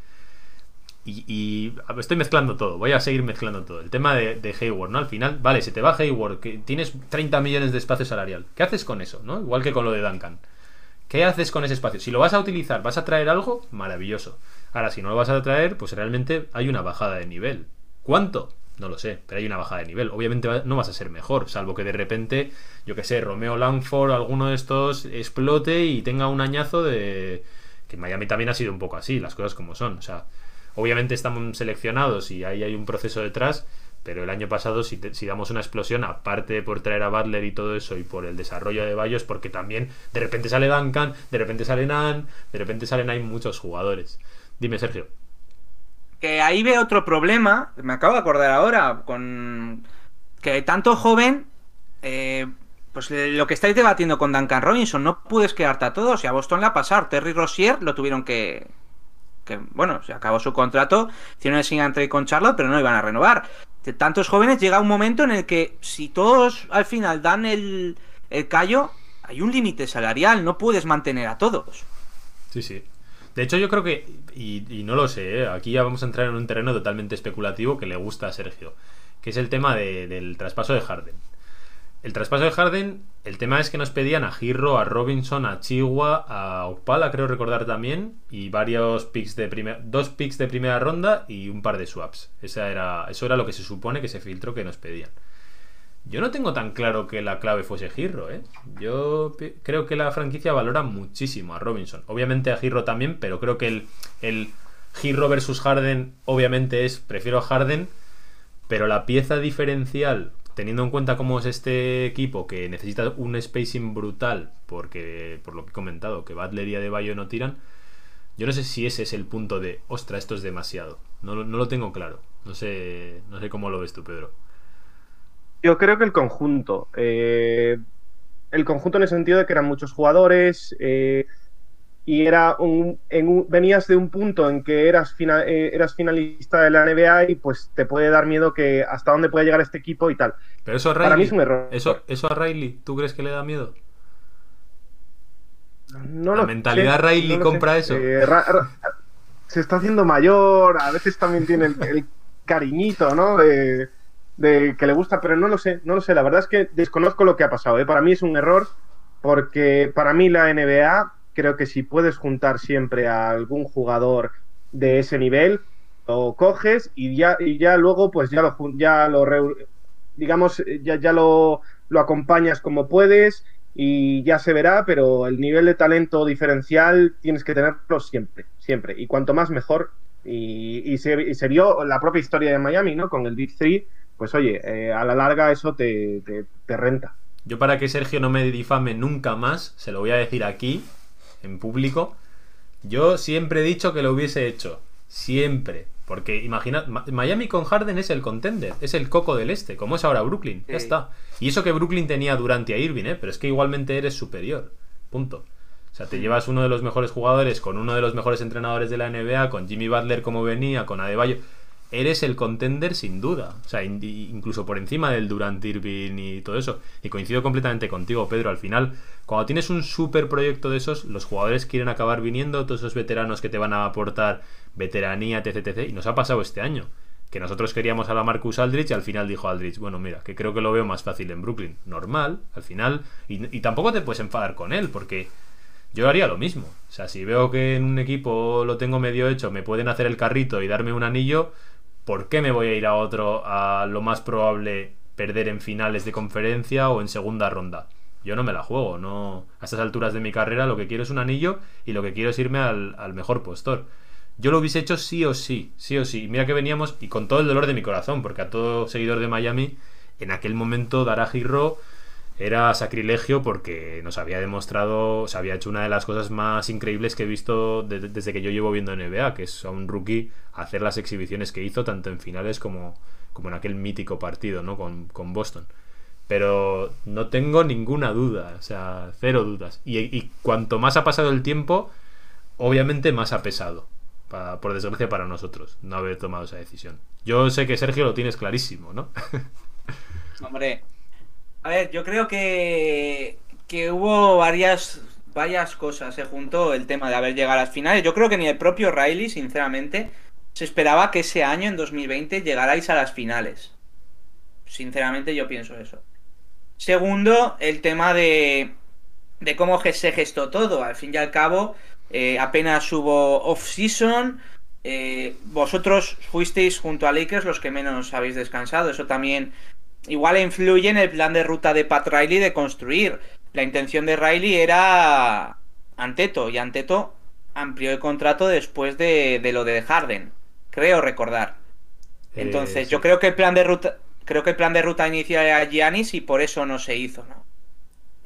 Y, estoy mezclando todo, voy a seguir mezclando todo. El tema de, de Hayward, ¿no? Al final, vale, se te va Hayward, que tienes 30 millones de espacio salarial. ¿Qué haces con eso, no? Igual que con lo de Duncan. ¿Qué haces con ese espacio? Si lo vas a utilizar, vas a traer algo, maravilloso. Ahora, si no lo vas a traer, pues realmente hay una bajada de nivel. ¿Cuánto? No lo sé, pero hay una bajada de nivel. Obviamente no vas a ser mejor, salvo que de repente, yo que sé, Romeo Langford, alguno de estos explote y tenga un añazo de... Que Miami también ha sido un poco así, las cosas como son. O sea, obviamente estamos seleccionados y ahí hay un proceso detrás, pero el año pasado si, si damos una explosión, aparte por traer a Butler y todo eso y por el desarrollo de Bayos, porque también de repente sale Duncan, de repente sale Nan, de repente salen ahí muchos jugadores. Dime, Sergio. Que ahí ve otro problema, me acabo de acordar ahora, con que tanto joven, eh, pues lo que estáis debatiendo con Duncan Robinson, no puedes quedarte a todos, y a Boston le ha pasado, Terry Rozier lo tuvieron que, que bueno, se acabó su contrato, hicieron el sin trade con Charlotte, pero no iban a renovar. De tantos jóvenes llega un momento en el que si todos al final dan el, el callo, hay un límite salarial, no puedes mantener a todos. Sí, sí. De hecho, yo creo que, y, y no lo sé, ¿eh? aquí ya vamos a entrar en un terreno totalmente especulativo que le gusta a Sergio, que es el tema de- del traspaso de Harden. El traspaso de Harden, el tema es que nos pedían a Girro, a Robinson, a Chihuahua, a Opala, creo recordar también, y varios picks de primera, dos picks de primera ronda y un par de swaps. Esa era, eso era lo que se supone que se filtró que nos pedían. Yo no tengo tan claro que la clave fuese Girro, ¿eh? Yo creo que la franquicia valora muchísimo a Robinson. Obviamente a Girro también, pero creo que el, el Girro versus Harden, obviamente es, prefiero a Harden, pero la pieza diferencial, teniendo en cuenta cómo es este equipo, que necesita un spacing brutal, porque por lo que he comentado, que Butler y Adebayo no tiran, yo no sé si ese es el punto de, ostra, esto es demasiado. No, no lo tengo claro. No sé, no sé cómo lo ves tú, Pedro. Yo creo que el conjunto. eh, el conjunto en el sentido de que eran muchos jugadores eh, y era un, en un- venías de un punto en que eras, fina- eh, eras finalista de la NBA y pues te puede dar miedo que hasta dónde puede llegar este equipo y tal. Pero eso a Para Riley, mí es un error. Eso, eso a Riley, ¿tú crees que le da miedo? No La lo mentalidad sé, Riley no compra eso. Eh, Ra- Ra- se está haciendo mayor, a veces también tiene el, el cariñito, ¿no? De, de que le gusta, pero no lo sé, no lo sé. La verdad es que desconozco lo que ha pasado. ¿eh? Para mí es un error, porque para mí la NBA, creo que si puedes juntar siempre a algún jugador de ese nivel, lo coges y ya, y ya luego, pues ya lo, ya lo digamos, ya, ya lo, lo acompañas como puedes y ya se verá, pero el nivel de talento diferencial tienes que tenerlo siempre, siempre. Y cuanto más mejor. Y se vio la propia historia de Miami, ¿no? Con el Big Three, pues oye, eh, a la larga eso te, te- te renta. Yo para que Sergio no me difame nunca más, se lo voy a decir aquí, en público, yo siempre he dicho que lo hubiese hecho. Siempre. Porque imagina, Ma- Miami con Harden es el contender, es el coco del este, como es ahora Brooklyn. Ya Sí. está. Y eso que Brooklyn tenía durante a Irving, ¿eh? pero es que igualmente eres superior. Punto. O sea, te llevas uno de los mejores jugadores con uno de los mejores entrenadores de la NBA, con Jimmy Butler como venía, con Adebayo. Eres el contender sin duda. O sea, in- incluso por encima del Durant Irving y todo eso. Y coincido completamente contigo, Pedro. Al final, cuando tienes un super proyecto de esos, los jugadores quieren acabar viniendo, todos esos veteranos que te van a aportar veteranía, etc, etc. Y nos ha pasado este año. Que nosotros queríamos a la Marcus Aldrich y al final dijo Aldrich, bueno, mira, que creo que lo veo más fácil en Brooklyn. Normal, al final. Y, y tampoco te puedes enfadar con él, porque yo haría lo mismo. O sea, si veo que en un equipo lo tengo medio hecho, me pueden hacer el carrito y darme un anillo, ¿por qué me voy a ir a otro a lo más probable perder en finales de conferencia o en segunda ronda? Yo no me la juego, no. A estas alturas de mi carrera lo que quiero es un anillo y lo que quiero es irme al, al mejor postor. Yo lo hubiese hecho sí o sí, sí o sí. Mira que veníamos, y con todo el dolor de mi corazón, porque a todo seguidor de Miami, en aquel momento dar a Girro era sacrilegio porque nos había demostrado, se había hecho una de las cosas más increíbles que he visto de- desde que yo llevo viendo NBA, que es a un rookie hacer las exhibiciones que hizo tanto en finales como, como en aquel mítico partido ¿no? con, con Boston. Pero no tengo ninguna duda, o sea, cero dudas. Y, y cuanto más ha pasado el tiempo, obviamente más ha pesado, pa- por desgracia para nosotros, no haber tomado esa decisión. Yo sé que Sergio lo tienes clarísimo, ¿no? Hombre, a ver, yo creo que, que hubo varias, varias cosas. Se juntó el tema de haber llegado a las finales. Yo creo que ni el propio Riley, sinceramente, se esperaba que ese año, en 2020, llegarais a las finales. Sinceramente, yo pienso eso. Segundo, el tema de, de cómo se gestó todo. Al fin y al cabo, eh, apenas hubo off-season. eh, vosotros fuisteis junto a Lakers los que menos habéis descansado. Eso también igual influye en el plan de ruta de Pat Riley de construir. La intención de Riley era Anteto y Anteto amplió el contrato después de, de lo de Harden, creo recordar. Entonces, Eh, sí. yo creo que el plan de ruta creo que el plan de ruta inicial era Giannis y por eso no se hizo, ¿no?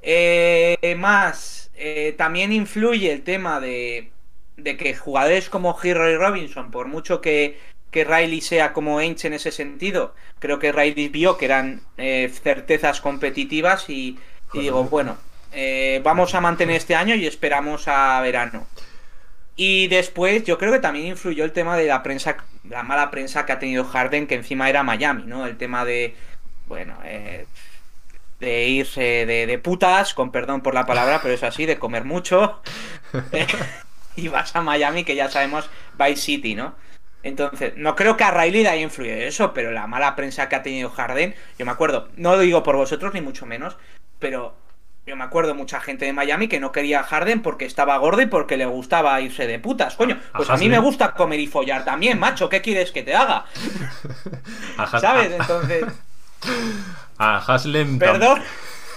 Eh, más, eh, también influye el tema de, de que jugadores como Hero y Robinson, por mucho que, que Riley sea como Ainge en ese sentido, creo que Riley vio que eran eh, certezas competitivas y, digo, bueno, eh, vamos a mantener este año y esperamos a verano. Y después yo creo que también influyó el tema de la prensa, la mala prensa que ha tenido Harden, que encima era Miami, ¿no? El tema de, bueno, eh, de irse de, de putas, con perdón por la palabra, pero es así, de comer mucho. Y vas a Miami, que ya sabemos, Vice City, ¿no? Entonces, no creo que a Riley le haya influido eso, pero la mala prensa que ha tenido Harden, yo me acuerdo, no lo digo por vosotros ni mucho menos, pero yo me acuerdo mucha gente de Miami que no quería a Harden porque estaba gordo y porque le gustaba irse de putas. Coño, pues a mí Haslem. me gusta comer y follar también, macho. ¿Qué quieres que te haga? A ¿Sabes? a- Entonces, A Haslem. Perdón.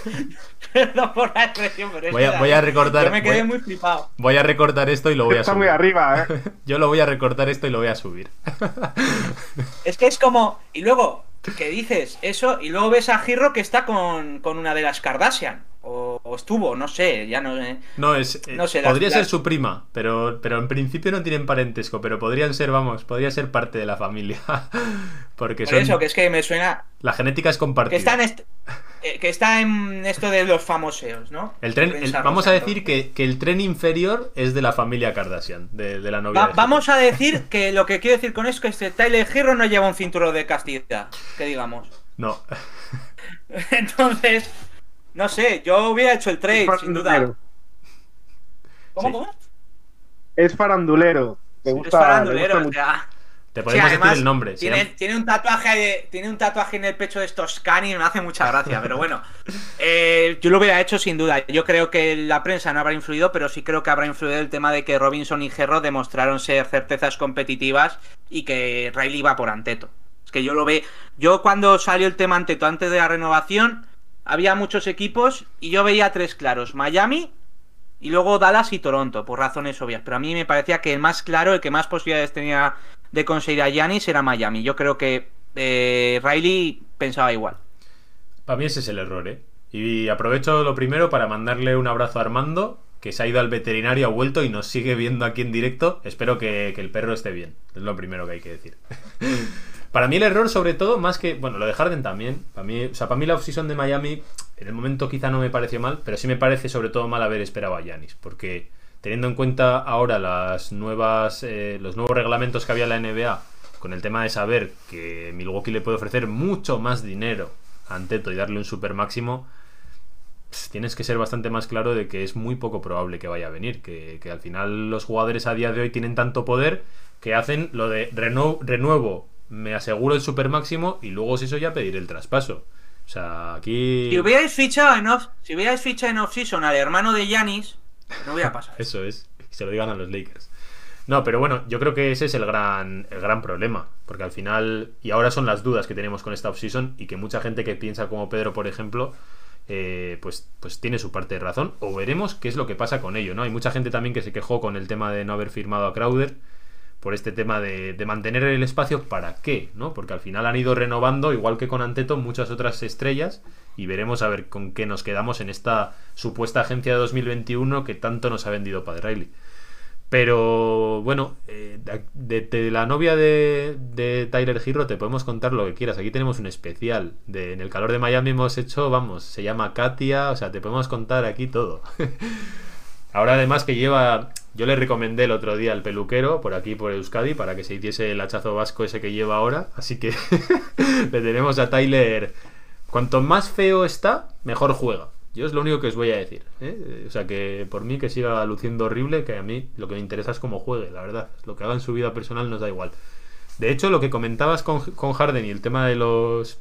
Perdón por la expresión, pero es Voy a- que voy a recortar- Yo me quedé voy a- muy flipado. Voy a recortar esto y lo voy a Está subir. muy arriba, ¿eh? Yo lo voy a recortar esto y lo voy a subir. Es que es como. Y luego, que dices eso, y luego ves a Giro que está con, con una de las Kardashian. O, o estuvo, no sé, ya no. eh. No, es. eh, No sé, las- podría ser las- su prima, pero, pero en principio no tienen parentesco, pero podrían ser, vamos, podría ser parte de la familia. Porque Por son. eso, que es que me suena. La genética es Que compartida. está en, est- eh, que está en esto de los famoseos, ¿no? El tren, el- vamos a decir que, que el tren inferior es de la familia Kardashian, de, de la novia. Va- de Giro. vamos a decir que lo que quiero decir con eso es que este Tyler Giro no lleva un cinturón de castidad, que digamos. No. Entonces, no sé, yo hubiera hecho el trade, Es sin duda. farandulero. ¿Cómo, Sí. cómo? Es farandulero. Es farandulero, o gusta mucho. sea. Te sí, podemos además, decir el nombre. Tiene, llama- tiene un tatuaje tiene un tatuaje en el pecho de estos canis, me hace mucha gracia, pero bueno. Eh, yo lo hubiera hecho sin duda. Yo creo que la prensa no habrá influido, pero sí creo que habrá influido el tema de que Robinson y Gerro demostraron ser certezas competitivas y que Riley iba por Anteto. Es que yo lo ve. Yo cuando salió el tema Anteto antes de la renovación, había muchos equipos y yo veía tres claros: Miami, y luego Dallas y Toronto, por razones obvias. Pero a mí me parecía que el más claro, el que más posibilidades tenía de conseguir a Giannis era Miami. Yo creo que eh, Riley pensaba igual. Para mí ese es el error, ¿eh? Y aprovecho lo primero para mandarle un abrazo a Armando, que se ha ido al veterinario, ha vuelto y nos sigue viendo aquí en directo. Espero que, que el perro esté bien. Es lo primero que hay que decir. para mí el error, sobre todo, más que... Bueno, lo de Harden también. Para mí, o sea, para mí la offseason de Miami, en el momento quizá no me pareció mal, pero sí me parece sobre todo mal haber esperado a Yanis. Porque teniendo en cuenta ahora las nuevas, eh, los nuevos reglamentos que había en la NBA, con el tema de saber que Milwaukee le puede ofrecer mucho más dinero a Anteto y darle un super máximo, pues, tienes que ser bastante más claro de que es muy poco probable que vaya a venir. Que, al final los jugadores a día de hoy tienen tanto poder que hacen lo de reno- renuevo, me aseguro el super máximo y luego si eso ya pedir el traspaso. O sea, aquí... Si hubierais fichado en off, si hubierais fichado en off-season al hermano de Giannis, no hubiera pasado. Eso es, se lo digan a los Lakers. No, pero bueno, yo creo que ese es el gran, el gran problema. Porque al final, y ahora son las dudas que tenemos con esta offseason, y que mucha gente que piensa como Pedro, por ejemplo, eh, pues, pues tiene su parte de razón. O veremos qué es lo que pasa con ello, ¿no? Hay mucha gente también que se quejó con el tema de no haber firmado a Crowder. Por este tema de, de mantener el espacio, ¿para qué? ¿no? Porque al final han ido renovando, igual que con Anteto, muchas otras estrellas. Y veremos a ver con qué nos quedamos en esta supuesta agencia de 2021 que tanto nos ha vendido Padre Riley. Pero bueno, eh, de, la novia de, de Tyler Hero te podemos contar lo que quieras. Aquí tenemos un especial. En el calor de Miami hemos hecho, vamos, se llama Katia. O sea, te podemos contar aquí todo. Ahora además que lleva... Yo le recomendé el otro día al peluquero por aquí, por Euskadi, para que se hiciese el hachazo vasco ese que lleva ahora. Así que le tenemos a Tyler... Cuanto más feo está, mejor juega. Yo es lo único que os voy a decir. ¿eh? O sea, que por mí que siga luciendo horrible, que a mí lo que me interesa es cómo juegue, la verdad. Lo que haga en su vida personal nos da igual. De hecho, lo que comentabas con, con Harden y el tema de los,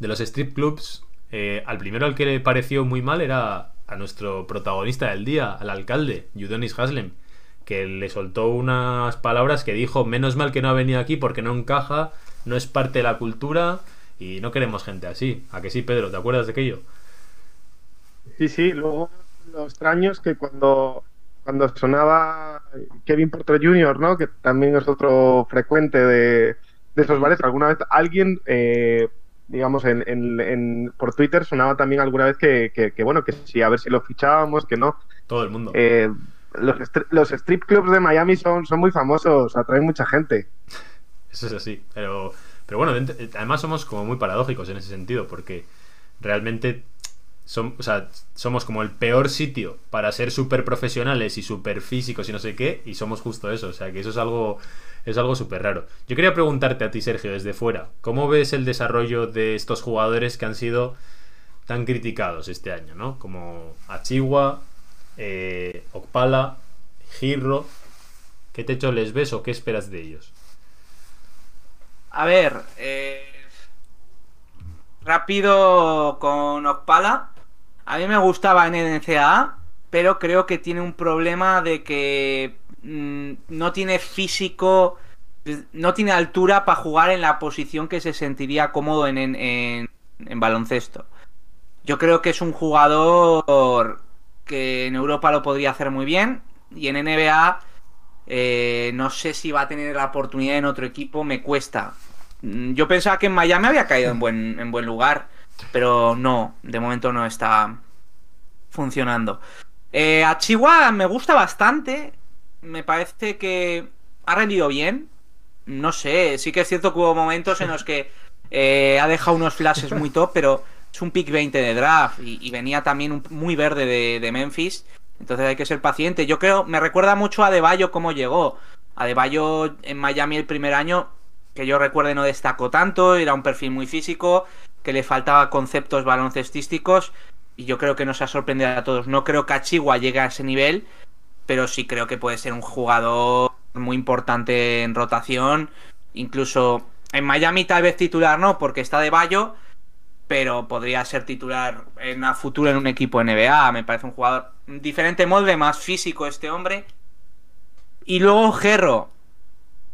de los strip clubs, eh, al primero al que le pareció muy mal era a nuestro protagonista del día, al alcalde, Udonis Haslem, que le soltó unas palabras que dijo, menos mal que no ha venido aquí porque no encaja, no es parte de la cultura y no queremos gente así. ¿A que sí, Pedro? ¿Te acuerdas de aquello? Sí, sí, luego lo extraño es que cuando, cuando sonaba Kevin Porter Jr., ¿no? que también es otro frecuente de, de esos bares, alguna vez alguien, eh, digamos, en, en- en- por Twitter sonaba también alguna vez que, que- que, bueno, que sí, a ver si lo fichábamos, que no. Todo el mundo. Eh, los, stri- los strip clubs de Miami son, son muy famosos, atraen mucha gente. Eso es así. Pero, pero bueno, dent- además somos como muy paradójicos en ese sentido, porque realmente som- o sea, somos como el peor sitio para ser súper profesionales y súper físicos y no sé qué, y somos justo eso. O sea, que eso es algo es algo súper raro. Yo quería preguntarte a ti, Sergio, desde fuera, ¿cómo ves el desarrollo de estos jugadores que han sido tan criticados este año, ¿no? Como Achiwa, eh, Okpala, Girro. ¿Qué techo les ves o qué esperas de ellos? A ver, eh, rápido con Okpala. A mí me gustaba en NCAA, pero creo que tiene un problema de que mm, no tiene físico, no tiene altura para jugar en la posición que se sentiría cómodo en baloncesto. Yo creo que es un jugador que en Europa lo podría hacer muy bien y en NBA eh, no sé si va a tener la oportunidad en otro equipo, me cuesta. Mm, Yo pensaba que en Miami había caído en buen, en buen lugar, pero no, de momento no está funcionando. Eh, a Chihuahua me gusta bastante, me parece que ha rendido bien. No sé, sí que es cierto que hubo momentos en los que eh, ha dejado unos flashes muy top, pero es un pick 20 de draft y, venía también muy verde de, de Memphis. Entonces hay que ser paciente. Yo creo, me recuerda mucho a Deballo cómo llegó. A Deballo en Miami el primer año, que yo recuerde no destacó tanto, era un perfil muy físico, que le faltaba conceptos baloncestísticos y yo creo que nos ha sorprendido a todos. No creo que Achigua llegue a ese nivel, pero sí creo que puede ser un jugador muy importante en rotación. Incluso en Miami tal vez titular no, porque está de Bayo, pero podría ser titular en a futuro en un equipo NBA. Me parece un jugador diferente molde, más físico este hombre. Y luego Gerro.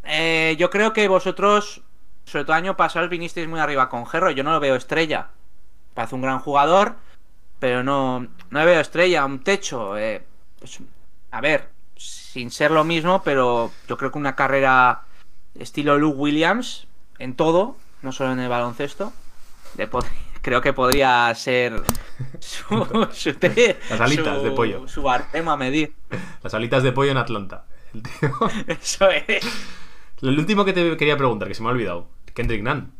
Eh, yo creo que vosotros, sobre todo año pasado, vinisteis muy arriba con Gerro. Yo no lo veo estrella. Parece un gran jugador, pero no, no le veo estrella, un techo. eh, pues, a ver, sin ser lo mismo, pero yo creo que una carrera estilo Luke Williams en todo, no solo en el baloncesto, creo que podría ser su, su te- Las alitas su- de pollo. Su bartema a medir. Las alitas de pollo en Atlanta. El, tío- Eso es. el último que te quería preguntar, que se me ha olvidado. Kendrick Nunn.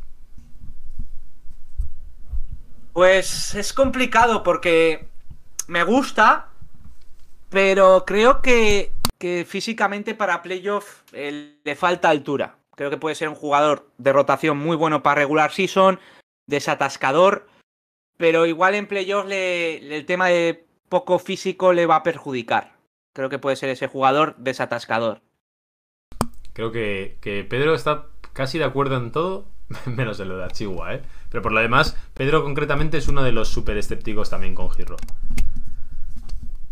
Pues es complicado porque me gusta, pero creo que, que físicamente para playoff eh, le falta altura. Creo que puede ser un jugador de rotación muy bueno para regular season, desatascador, pero igual en playoff le, le- el tema de poco físico le va a perjudicar. Creo que puede ser ese jugador desatascador. Creo que, que Pedro está casi de acuerdo en todo, menos en lo de Achigua, ¿eh? Pero por lo demás, Pedro concretamente es uno de los súper escépticos también con Giro.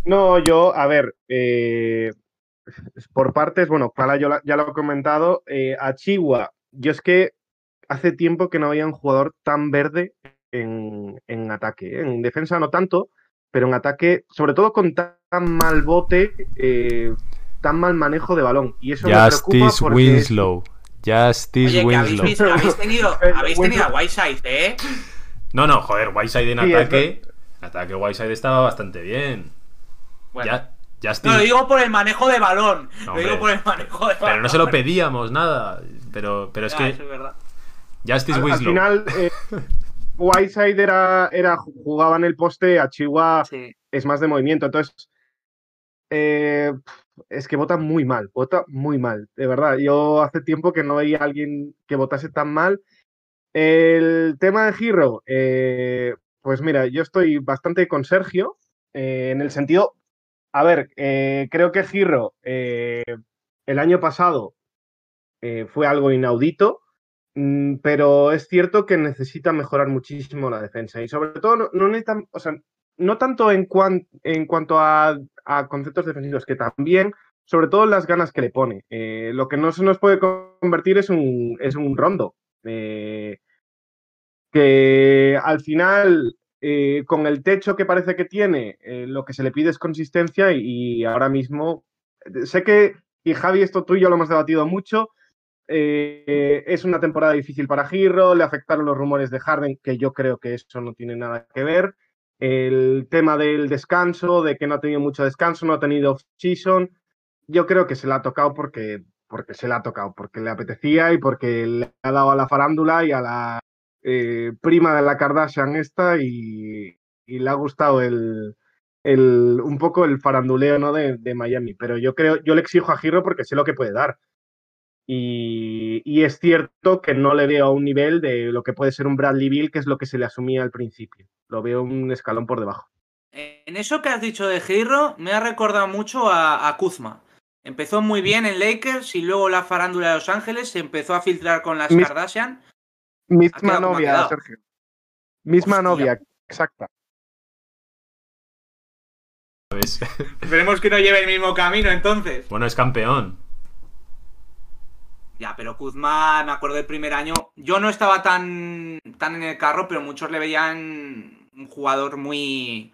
No, yo, a ver, eh, por partes, bueno, la- ya lo he comentado, eh, yo es que hace tiempo que no había un jugador tan verde en, en ataque, ¿eh? en defensa no tanto, pero en ataque, sobre todo con tan mal bote, eh, tan mal manejo de balón. Y eso me preocupa porque es- Justice Oye, que habéis, tenido, habéis tenido a Whiteside, ¿eh? No, no, joder, Whiteside en Sí, ataque. En ataque Whiteside estaba bastante bien. Bueno. Ya, Justice- No, lo digo por el manejo de balón. No, lo digo por el manejo de balón. Pero no se lo pedíamos nada. Pero, pero es Ya, que eso es verdad. Justice al, al final, eh, Whiteside era, era, jugaba en el poste, a Chihuahua Sí. es más de movimiento. Entonces, eh, es que vota muy mal, vota muy mal, de verdad. Yo hace tiempo que no veía a alguien que votase tan mal. El tema de Giro, eh, pues mira, yo estoy bastante con Sergio, eh, en el sentido, a ver, eh, creo que Giro eh, el año pasado eh, fue algo inaudito. Mm, Pero es cierto que necesita mejorar muchísimo la defensa y sobre todo no, no o sea, no tanto en, cuan- en cuanto a, a conceptos defensivos, que también, sobre todo las ganas que le pone. Eh, lo que no se nos puede convertir es un, es un rondo. eh, que al final, eh, con el techo que parece que tiene, lo que se le pide es consistencia y, y ahora mismo, sé que, y Javi, esto tú y yo lo hemos debatido mucho, eh, es una temporada difícil para Giro, le afectaron los rumores de Harden, que yo creo que eso no tiene nada que ver. El tema del descanso, de que no ha tenido mucho descanso, no ha tenido off-season, yo creo que se la ha tocado porque, porque se la ha tocado, porque le apetecía y porque le ha dado a la farándula y a la eh, prima de la Kardashian esta y, le ha gustado un poco el faranduleo de, de Miami. Pero yo creo, yo le exijo a Giro porque sé lo que puede dar. Y, y es cierto que no le veo a un nivel de lo que puede ser un Bradley Bill, que es lo que se le asumía al principio. Lo veo un escalón por debajo. En eso que has dicho de Giro, me ha recordado mucho a, a Kuzma. Empezó muy bien en Lakers y luego la farándula de Los Ángeles se empezó a filtrar con las Mis- Kardashian. Misma novia. Sergio. Misma Hostia. novia, exacta. Esperemos que no lleve el mismo camino entonces. Bueno, es campeón. Ya, pero Kuzma, me acuerdo del primer año, yo no estaba tan, tan en el carro, pero muchos le veían un jugador muy,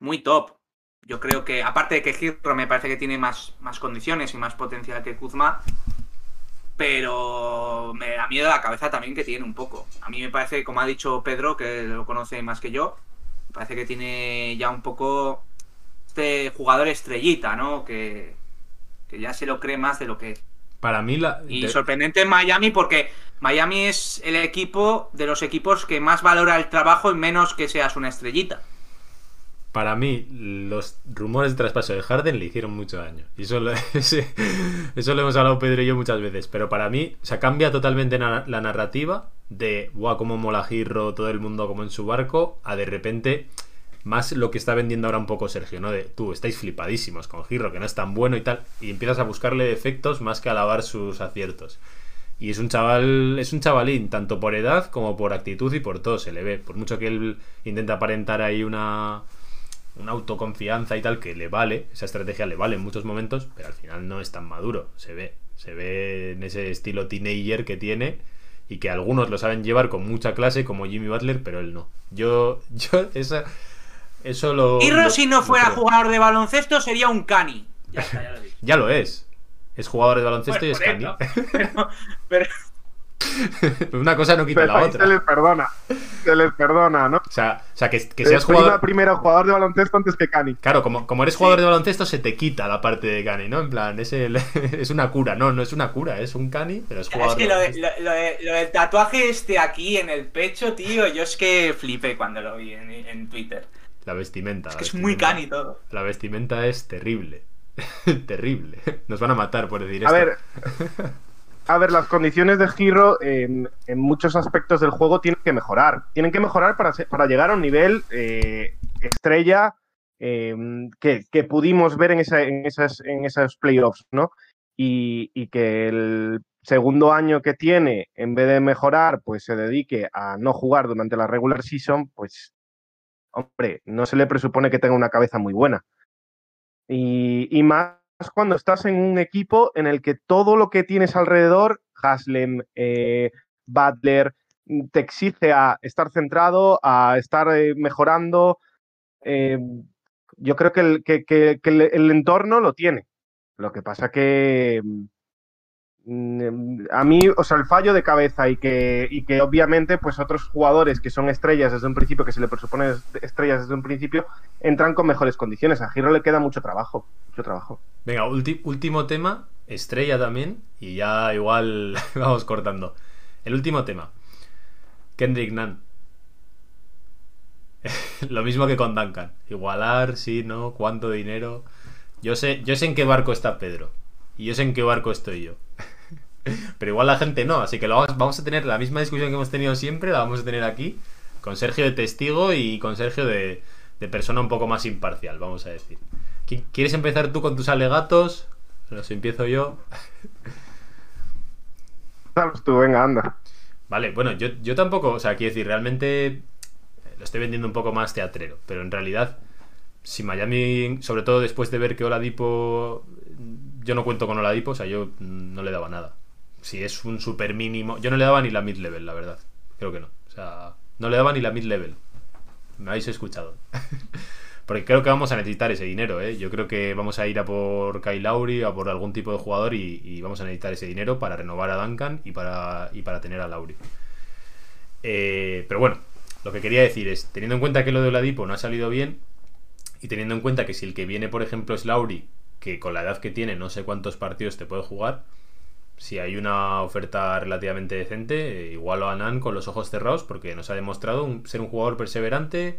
muy top. Yo creo que, aparte de que Girro me parece que tiene más, más condiciones y más potencial que Kuzma, pero me da miedo la cabeza también que tiene un poco. A mí me parece, como ha dicho Pedro, que lo conoce más que yo, me parece que tiene ya un poco este jugador estrellita, ¿no? Que, que ya se lo cree más de lo que. Para mí, la. Y de- sorprendente en Miami porque Miami es el equipo de los equipos que más valora el trabajo y menos que seas una estrellita. Para mí, los rumores de traspaso de Harden le hicieron mucho daño. Y eso lo, eso lo hemos hablado Pedro y yo muchas veces. Pero para mí, o sea, cambia totalmente na- la narrativa de, guau, cómo mola Girro, todo el mundo como en su barco, a de repente, más lo que está vendiendo ahora un poco Sergio, ¿no? De, tú, estáis flipadísimos con Girro, que no es tan bueno y tal. Y empiezas a buscarle defectos más que alabar sus aciertos. Y es un chaval, es un chavalín, tanto por edad como por actitud y por todo se le ve. Por mucho que él intenta aparentar ahí una, una autoconfianza y tal, que le vale, esa estrategia le vale en muchos momentos, pero al final no es tan maduro, se ve. Se ve en ese estilo teenager que tiene y que algunos lo saben llevar con mucha clase, como Jimmy Butler, pero él no. Yo, yo, esa, eso lo. Y lo- si no fuera jugador de baloncesto sería un cani. Ya está, ya lo he. Ya lo es. Es jugador de baloncesto y es cani. Pero, pero- Una cosa no quita Pero la otra. se les perdona. Se les perdona, ¿no? O sea, o sea, que, que Eh, seas prima jugador. primero jugador de baloncesto antes que Cani. Claro, como, como eres jugador de baloncesto, se te quita la parte de Cani, ¿no? En plan, es, el- es una cura. No, no es una cura, es un Cani, pero es es jugador que de lo, de- baloncesto. lo- lo de- lo del tatuaje este aquí en el pecho, tío, yo es que flipé cuando lo vi en, en Twitter. La vestimenta. Es que es muy cani todo. La vestimenta es terrible. terrible. Nos van a matar por decir A esto. ver, a ver, las condiciones de giro en, en muchos aspectos del juego tienen que mejorar. Tienen que mejorar para, para llegar a un nivel eh, estrella eh, que, que pudimos ver en, esa- en esas, en esos playoffs, ¿no? Y, y que el segundo año que tiene, en vez de mejorar, pues se dedique a no jugar durante la regular season, pues, hombre, no se le presupone que tenga una cabeza muy buena. Y, más cuando estás en un equipo en el que todo lo que tienes alrededor, Haslem, eh, Butler, mm, te exige a estar centrado, a estar eh, mejorando. Eh, yo creo que el- el entorno lo tiene. Lo que pasa que mm, a mí, o sea, el fallo de cabeza y que, y que obviamente pues otros jugadores que son estrellas desde un principio, que se le presupone estrellas desde un principio, entran con mejores condiciones. A Giro le queda mucho trabajo, mucho trabajo. Venga, último tema, estrella también, y ya igual vamos cortando. El último tema. Kendrick Nunn. Lo mismo que con Duncan. Igualar, sí, no, cuánto dinero. Yo sé, yo sé en qué barco está Pedro. Y yo sé en qué barco estoy yo. Pero igual la gente no, así que lo vamos, vamos a tener la misma discusión que hemos tenido siempre, la vamos a tener aquí, con Sergio de testigo y con Sergio de, de persona un poco más imparcial, vamos a decir. ¿Qui- ¿Quieres empezar tú con tus alegatos? Los empiezo yo. Tú, venga, anda. Vale, bueno, yo, yo tampoco, o sea, quiero decir, realmente eh, lo estoy vendiendo un poco más teatrero, pero en realidad, si Miami, sobre todo después de ver que Oladipo, yo no cuento con Oladipo, o sea, yo no le daba nada. Si es un super mínimo, yo no le daba ni la mid level, la verdad, creo que no, o sea, no le daba ni la mid level. Me habéis escuchado. Porque creo que vamos a necesitar ese dinero, ¿eh? Yo creo que vamos a ir a por Kyle Lowry, a por algún tipo de jugador y, vamos a necesitar ese dinero para renovar a Duncan y para, y para tener a Lowry. Eh, pero bueno, lo que quería decir es, teniendo en cuenta que lo de Oladipo no ha salido bien y teniendo en cuenta que si el que viene, por ejemplo, es Lowry, que con la edad que tiene no sé cuántos partidos te puede jugar, si hay una oferta relativamente decente, igualo a Nan con los ojos cerrados porque nos ha demostrado ser un jugador perseverante,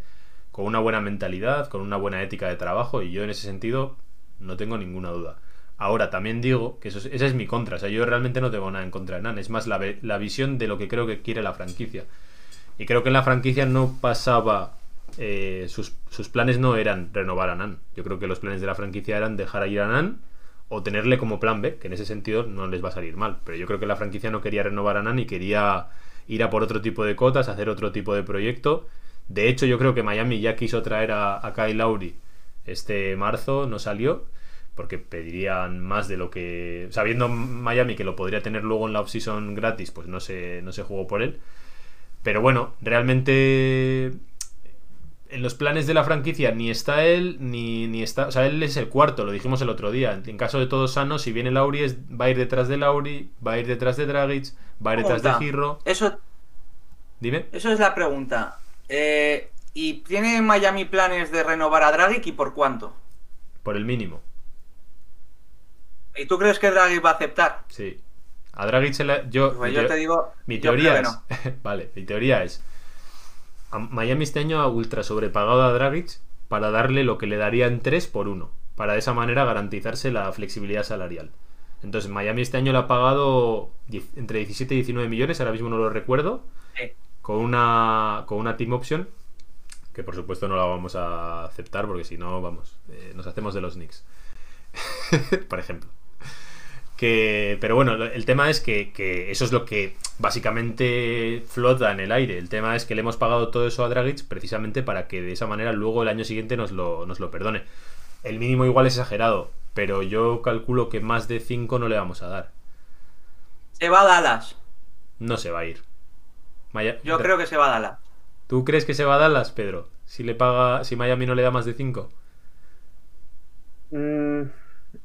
con una buena mentalidad, con una buena ética de trabajo y yo en ese sentido no tengo ninguna duda. Ahora también digo que eso es- esa es mi contra, o sea, yo realmente no tengo nada en contra de Nan, es más la, la visión de lo que creo que quiere la franquicia. Y creo que en la franquicia no pasaba, eh, sus, sus planes no eran renovar a Nan. Yo creo que los planes de la franquicia eran dejar ir a Nan o tenerle como plan B, que en ese sentido no les va a salir mal. Pero yo creo que la franquicia no quería renovar a Nan y quería ir a por otro tipo de cotas, hacer otro tipo de proyecto. De hecho, yo creo que Miami ya quiso traer a, a Kyle Lowry este marzo, no salió. porque pedirían más de lo que. Sabiendo Miami que lo podría tener luego en la offseason gratis, pues no se, no se jugó por él. Pero bueno, realmente en los planes de la franquicia ni está él, ni, ni está. O sea, él es el cuarto, lo dijimos el otro día. En caso de todos sanos, si viene Lauri, es- va a ir detrás de Lauri, va a ir detrás de Dragic, va a ir detrás de. Girro. Eso, Dime. eso es la pregunta. Eh, ¿Y tiene Miami planes de renovar a Dragic y por cuánto? Por el mínimo. ¿Y tú crees que Dragic va a aceptar? Sí. A Dragic se la- yo, Pues yo te digo. Mi teoría es. no. vale, mi teoría es. A Miami este año ha ultra sobrepagado a Dragic para darle lo que le daría en 3 por 1. Para de esa manera garantizarse la flexibilidad salarial. Entonces, Miami este año le ha pagado entre 17 y 19 millones, ahora mismo no lo recuerdo, Sí. con una, con una team option, que por supuesto no la vamos a aceptar porque si no, vamos, eh, nos hacemos de los Knicks. por ejemplo. Que, pero bueno, el tema es que, que eso es lo que básicamente flota en el aire. El tema es que le hemos pagado todo eso a Dragic precisamente para que de esa manera luego el año siguiente nos lo, nos lo perdone. El mínimo igual es exagerado, pero yo calculo que más de 5 no le vamos a dar. Se va a Dallas. No se va a ir. Maya- Yo creo que se va a Dallas. ¿Tú crees que se va a Dallas, Pedro? Si le paga, si Miami no le da más de 5. Mm,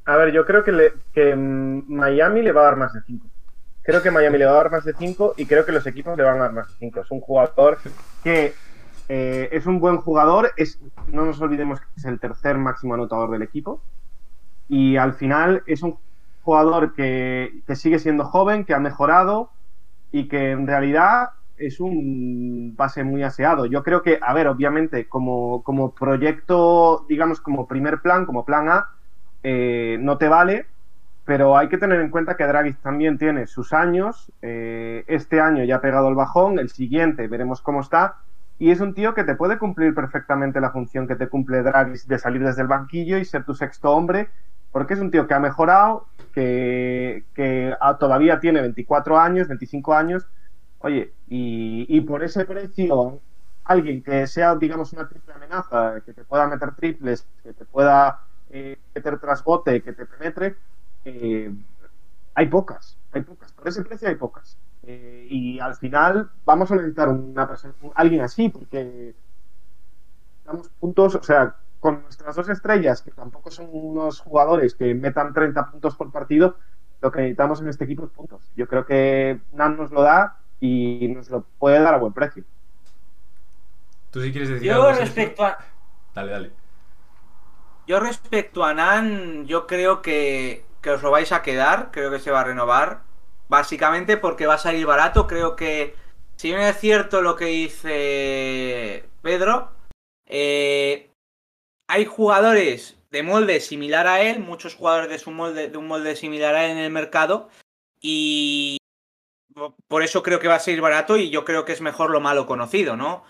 a ver, yo creo que, le- que mm, Miami le va a dar más de 5. Creo que Miami le va a dar más de 5 y creo que los equipos le van a dar más de 5. Es un jugador que eh, es un buen jugador. Es, no nos olvidemos que es el tercer máximo anotador del equipo. Y al final es un jugador que, que sigue siendo joven, que ha mejorado y que en realidad es un base muy aseado. Yo creo que, a ver, obviamente, como, como proyecto, digamos, como primer plan, como plan A, eh, no te vale, pero hay que tener en cuenta que Draghi también tiene sus años. eh, este año ya ha pegado el bajón, el siguiente veremos cómo está. Y es un tío que te puede cumplir perfectamente la función que te cumple Draghi de salir desde el banquillo y ser tu sexto hombre, porque es un tío que ha mejorado, que, que todavía tiene 24 años, 25 años. Oye, y, y por ese precio, alguien que sea, digamos, una triple amenaza, que te pueda meter triples, que te pueda eh, meter trasbote, que te penetre, eh, hay pocas, hay pocas. Por ese precio hay pocas. Eh, y al final vamos a necesitar una persona, alguien así, porque damos puntos, o sea, con nuestras dos estrellas, que tampoco son unos jugadores que metan 30 puntos por partido, lo que necesitamos en este equipo es puntos. Yo creo que Nan nos lo da y nos lo puede dar a buen precio. ¿Tú sí quieres decir Yo algo, respecto a. Dale, dale. Yo respecto a Nan, yo creo que, que os lo vais a quedar, creo que se va a renovar, básicamente porque va a salir barato, creo que si bien es cierto lo que dice Pedro, eh, hay jugadores de molde similar a él, muchos jugadores de, su molde, de un molde similar a él en el mercado, y por eso creo que va a salir barato y yo creo que es mejor lo malo conocido, ¿no?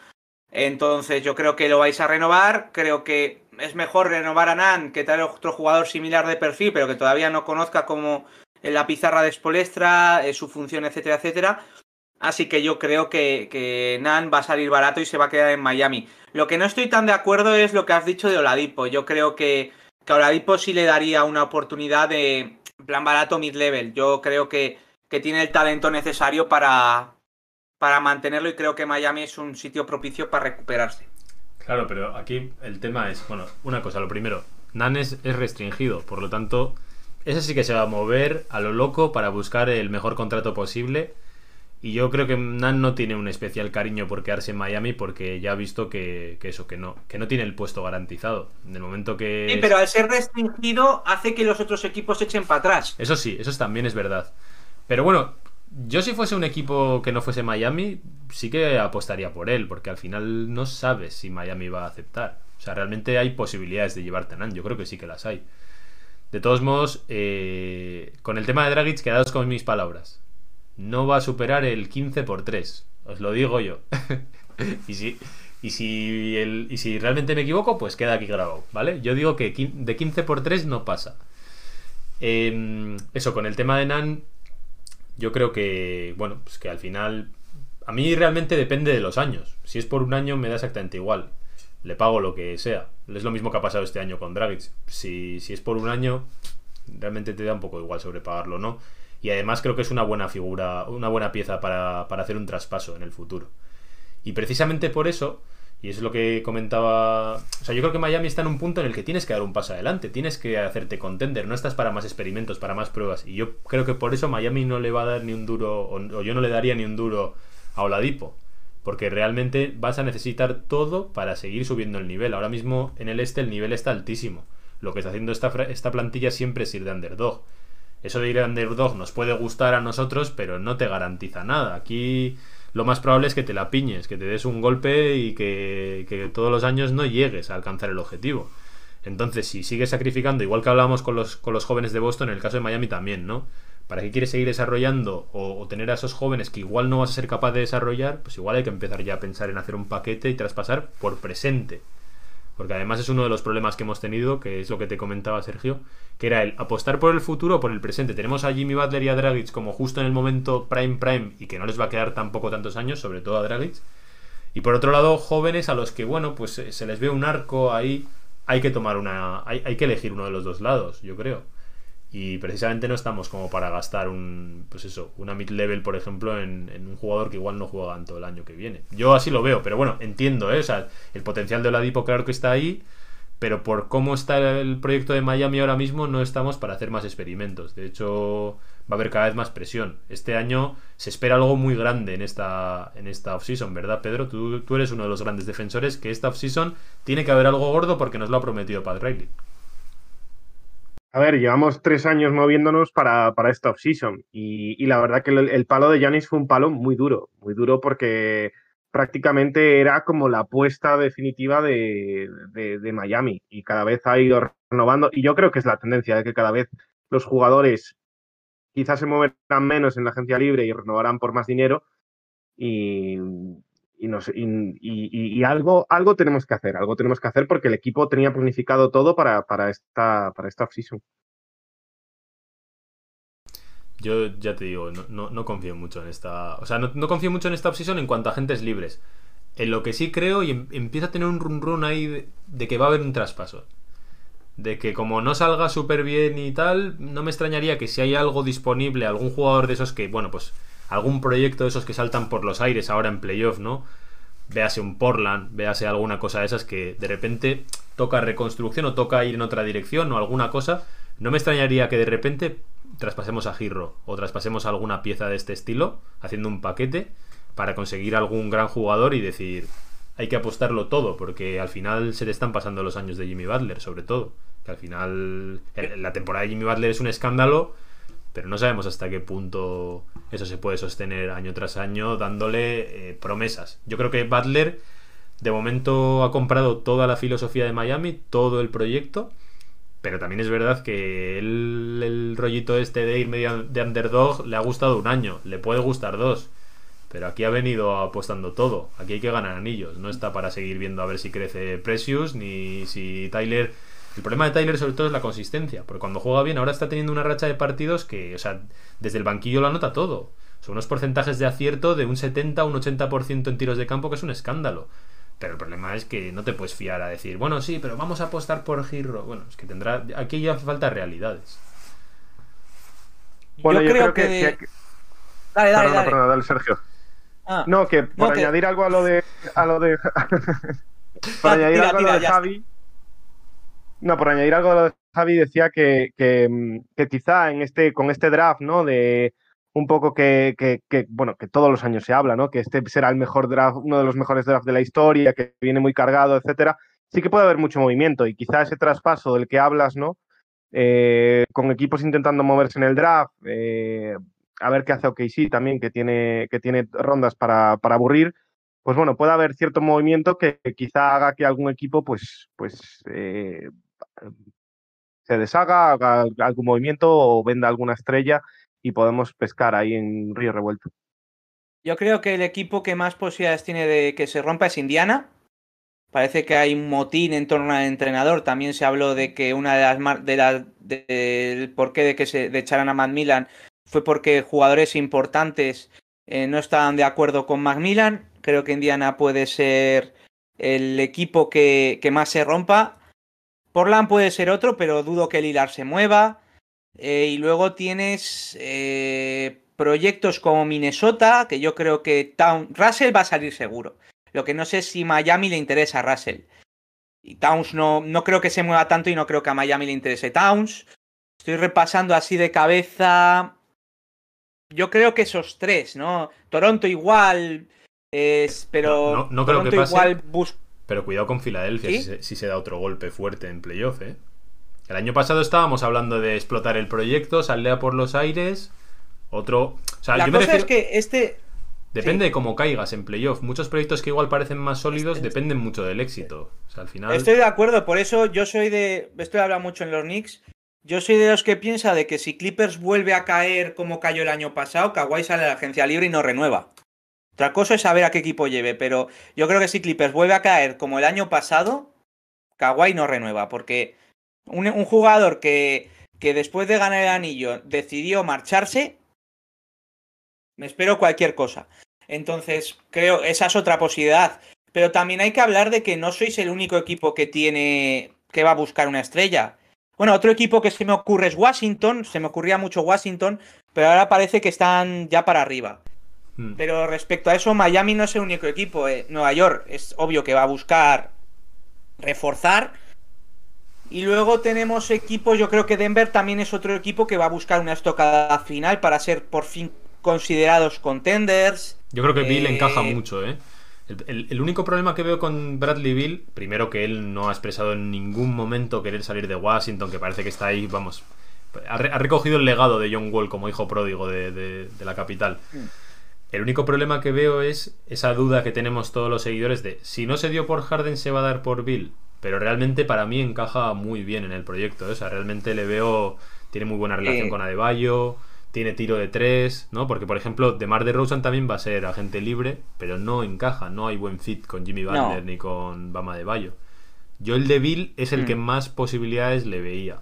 Entonces yo creo que lo vais a renovar. Creo que es mejor renovar a Nan que traer otro jugador similar de perfil, pero que todavía no conozca como en la pizarra de Spolestra, eh, su función, etcétera, etcétera. Así que yo creo que, que Nan va a salir barato y se va a quedar en Miami. Lo que no estoy tan de acuerdo es lo que has dicho de Oladipo. Yo creo que, Oladipo sí le daría una oportunidad de plan barato mid-level. Yo creo que, que tiene el talento necesario para, para mantenerlo y creo que Miami es un sitio propicio para recuperarse. Claro, pero aquí el tema es, bueno, una cosa, lo primero, Nan es, es restringido, por lo tanto, ese sí que se va a mover a lo loco para buscar el mejor contrato posible. Y yo creo que Nan no tiene un especial cariño por quedarse en Miami porque ya ha visto que, que eso, que no, que no tiene el puesto garantizado. En el momento que... Sí, pero al ser restringido hace que los otros equipos echen para atrás. Eso sí, eso también es verdad. Pero bueno, yo si fuese un equipo que no fuese Miami, sí que apostaría por él, porque al final no sabes si Miami va a aceptar. O sea, realmente hay posibilidades de llevarte a Nan, yo creo que sí que las hay. De todos modos, eh, con el tema de Dragic, quedaos con mis palabras. No va a superar el 15 por 3, os lo digo yo. y si, y si, realmente me equivoco, pues queda aquí grabado, ¿vale? Yo digo que de 15 por 3 no pasa. Eh, eso, con el tema de Nan, yo creo que, bueno, pues que al final, a mí realmente depende de los años. Si es por un año me da exactamente igual. le pago lo que sea. Es lo mismo que ha pasado este año con Dragic. Si, si es por un año, realmente te da un poco igual sobrepagarlo, ¿no? Y además creo que es una buena figura, una buena pieza para, para hacer un traspaso en el futuro. Y precisamente por eso, y es lo que comentaba. O sea, yo creo que Miami está en un punto en el que tienes que dar un paso adelante, tienes que hacerte contender, no estás para más experimentos, para más pruebas. Y yo creo que por eso Miami no le va a dar ni un duro, o, yo no le daría ni un duro a Oladipo. Porque realmente vas a necesitar todo para seguir subiendo el nivel. Ahora mismo en el este el nivel está altísimo. Lo que está haciendo esta, esta plantilla siempre es ir de underdog. Eso de ir de underdog nos puede gustar a nosotros, pero no te garantiza nada. Aquí lo más probable es que te la piñes, que te des un golpe y que, que todos los años no llegues a alcanzar el objetivo. Entonces, si sigues sacrificando, igual que hablábamos con los, con los jóvenes de Boston, en el caso de Miami también, ¿no? ¿Para qué quieres seguir desarrollando o, o, tener a esos jóvenes que igual no vas a ser capaz de desarrollar? Pues igual hay que empezar ya a pensar en hacer un paquete y traspasar por presente. Porque además es uno de los problemas que hemos tenido, que es lo que te comentaba Sergio, que era el apostar por el futuro o por el presente. Tenemos a Jimmy Butler y a Dragic como justo en el momento prime prime y que no les va a quedar tampoco tantos años, sobre todo a Dragic. Y por otro lado, jóvenes a los que, bueno, pues eh, se les ve un arco ahí. Hay que tomar una. Hay, hay que elegir uno de los dos lados, yo creo. Y precisamente no estamos como para gastar un, pues eso, una mid-level, por ejemplo, en, un jugador que igual no juega todo el año que viene. Yo así lo veo, pero bueno, entiendo, ¿eh? O sea, el potencial de Oladipo claro que está ahí, pero por cómo está el proyecto de Miami ahora mismo no estamos para hacer más experimentos. De hecho, va a haber cada vez más presión. Este año se espera algo muy grande en esta, en esta offseason, ¿verdad, Pedro? Tú, tú eres uno de los grandes defensores que esta offseason tiene que haber algo gordo porque nos lo ha prometido Pat Riley. A ver, llevamos tres años moviéndonos para, para esta offseason y, y la verdad que el, palo de Yanis fue un palo muy duro, muy duro porque prácticamente era como la apuesta definitiva de, de, de, Miami y cada vez ha ido renovando y yo creo que es la tendencia de que cada vez los jugadores quizás se moverán menos en la agencia libre y renovarán por más dinero y, y, y, algo, algo tenemos que hacer, algo tenemos que hacer porque el equipo tenía planificado todo para, para esta, para esta. Yo ya te digo, no, no, no, confío mucho en esta. O sea, no, no, confío mucho en esta offseason en cuanto a agentes libres. En lo que sí creo y em, empieza a tener un run run ahí de, de, que va a haber un traspaso. De que como no salga súper bien y tal, no me extrañaría que si hay algo disponible, algún jugador de esos que, bueno, pues algún proyecto de esos que saltan por los aires ahora en playoff, ¿no? Véase un Portland, véase alguna cosa de esas que de repente toca reconstrucción o toca ir en otra dirección o alguna cosa. No me extrañaría que de repente traspasemos a Girro o traspasemos alguna pieza de este estilo, haciendo un paquete para conseguir algún gran jugador y decir, hay que apostarlo todo, porque al final se le están pasando los años de Jimmy Butler, sobre todo. Que al final la temporada de Jimmy Butler es un escándalo pero no sabemos hasta qué punto eso se puede sostener año tras año dándole eh, promesas. Yo creo que Butler de momento ha comprado toda la filosofía de Miami, todo el proyecto, pero también es verdad que el, rollito este de ir medio de underdog le ha gustado un año, le puede gustar dos. Pero aquí ha venido apostando todo. Aquí hay que ganar anillos. No está para seguir viendo a ver si crece Precious ni si Tyler el problema de Tyler sobre todo es la consistencia, porque cuando juega bien ahora está teniendo una racha de partidos que, o sea, desde el banquillo lo anota todo. Son unos porcentajes de acierto de un 70 un 80% en tiros de campo que es un escándalo. Pero el problema es que no te puedes fiar a decir, bueno, sí, pero vamos a apostar por Giro. Bueno, es que tendrá. Aquí ya hace falta realidades. Bueno, yo, yo creo, creo que, que... que... Dale, dale, perdona, dale. Perdona, dale, Sergio. Ah, no, que por no, añadir que... algo a lo de. A lo de... por añadir tira, algo tira, a lo de Javi. No, por añadir algo a lo de Javi, decía que, que, mm, quizá en este, con este draft, ¿no? De un poco que, que, bueno, que todos los años se habla, ¿no? Que este será el mejor draft, uno de los mejores drafts de la historia, que viene muy cargado, etcétera. Sí que puede haber mucho movimiento y quizá ese traspaso del que hablas, ¿no? Eh, con equipos intentando moverse en el draft, eh, a ver qué hace OKC también, que tiene, que tiene rondas para, para aburrir, pues bueno, puede haber cierto movimiento que quizá haga que algún equipo, pues, pues eh, se deshaga, haga algún movimiento o venda alguna estrella y podemos pescar ahí en Río Revuelto. Yo creo que el equipo que más posibilidades tiene de que se rompa es Indiana. Parece que hay un motín en torno al entrenador. También se habló de que una de las de la, del de, porqué de que se de echaran a Macmillan fue porque jugadores importantes eh, no estaban de acuerdo con Macmillan. Creo que Indiana puede ser el equipo que, que más se rompa. Portland puede ser otro, pero dudo que Lilar se mueva. Eh, y luego tienes eh, proyectos como Minnesota, que yo creo que Town... Russell va a salir seguro. Lo que no sé es si Miami le interesa a Russell. Y Towns no, no creo que se mueva tanto y no creo que a Miami le interese Towns. Estoy repasando así de cabeza. Yo creo que esos tres, ¿no? Toronto igual. Es, pero No- no- no creo Toronto que pase. igual bus- Pero cuidado con Filadelfia ¿Sí? si, se, si se da otro golpe fuerte en playoff, ¿eh? El año pasado estábamos hablando de explotar el proyecto, saldría por los aires. Otro. O sea, La yo me cosa es que este. Depende sí. de cómo caigas en playoff. Muchos proyectos que igual parecen más sólidos Este- dependen mucho del éxito. O sea, al final. Estoy de acuerdo, por eso yo soy de. Estoy hablando mucho en los Knicks. Yo soy de los que piensa de que si Clippers vuelve a caer como cayó el año pasado, Kawhi sale a la agencia libre y no renueva. Otra cosa es saber a qué equipo lleve, pero yo creo que si Clippers vuelve a caer como el año pasado, Kawhi no renueva, porque un, jugador que, que después de ganar el anillo decidió marcharse, me espero cualquier cosa. Entonces, creo, esa es otra posibilidad. Pero también hay que hablar de que no sois el único equipo que tiene. que va a buscar una estrella. Bueno, otro equipo que se me ocurre es Washington. Se me ocurría mucho Washington, pero ahora parece que están ya para arriba. Mm. Pero respecto a eso, Miami no es el único equipo. eh. Nueva York es obvio que va a buscar reforzar. Y luego tenemos equipos, yo creo que Denver también es otro equipo que va a buscar una estocada final para ser por fin considerados contenders. Yo creo que Bill Eh, encaja mucho, ¿eh? El, el- el único problema que veo con Bradley Bill, primero que él no ha expresado en ningún momento querer salir de Washington, que parece que está ahí, vamos, ha, re- ha recogido el legado de John Wall como hijo pródigo de, de- de la capital. Mm. El único problema que veo es esa duda que tenemos todos los seguidores de si no se dio por Harden se va a dar por Bill, pero realmente para mí encaja muy bien en el proyecto, ¿eh? o sea, realmente le veo, tiene muy buena relación Eh. con Adebayo, tiene tiro de tres, ¿no? Porque, por ejemplo, DeMar DeRozan también va a ser agente libre, pero no encaja, no hay buen fit con Jimmy Butler No. ni con Bama de Bayo. Yo el de Bill es el Mm. que más posibilidades le veía.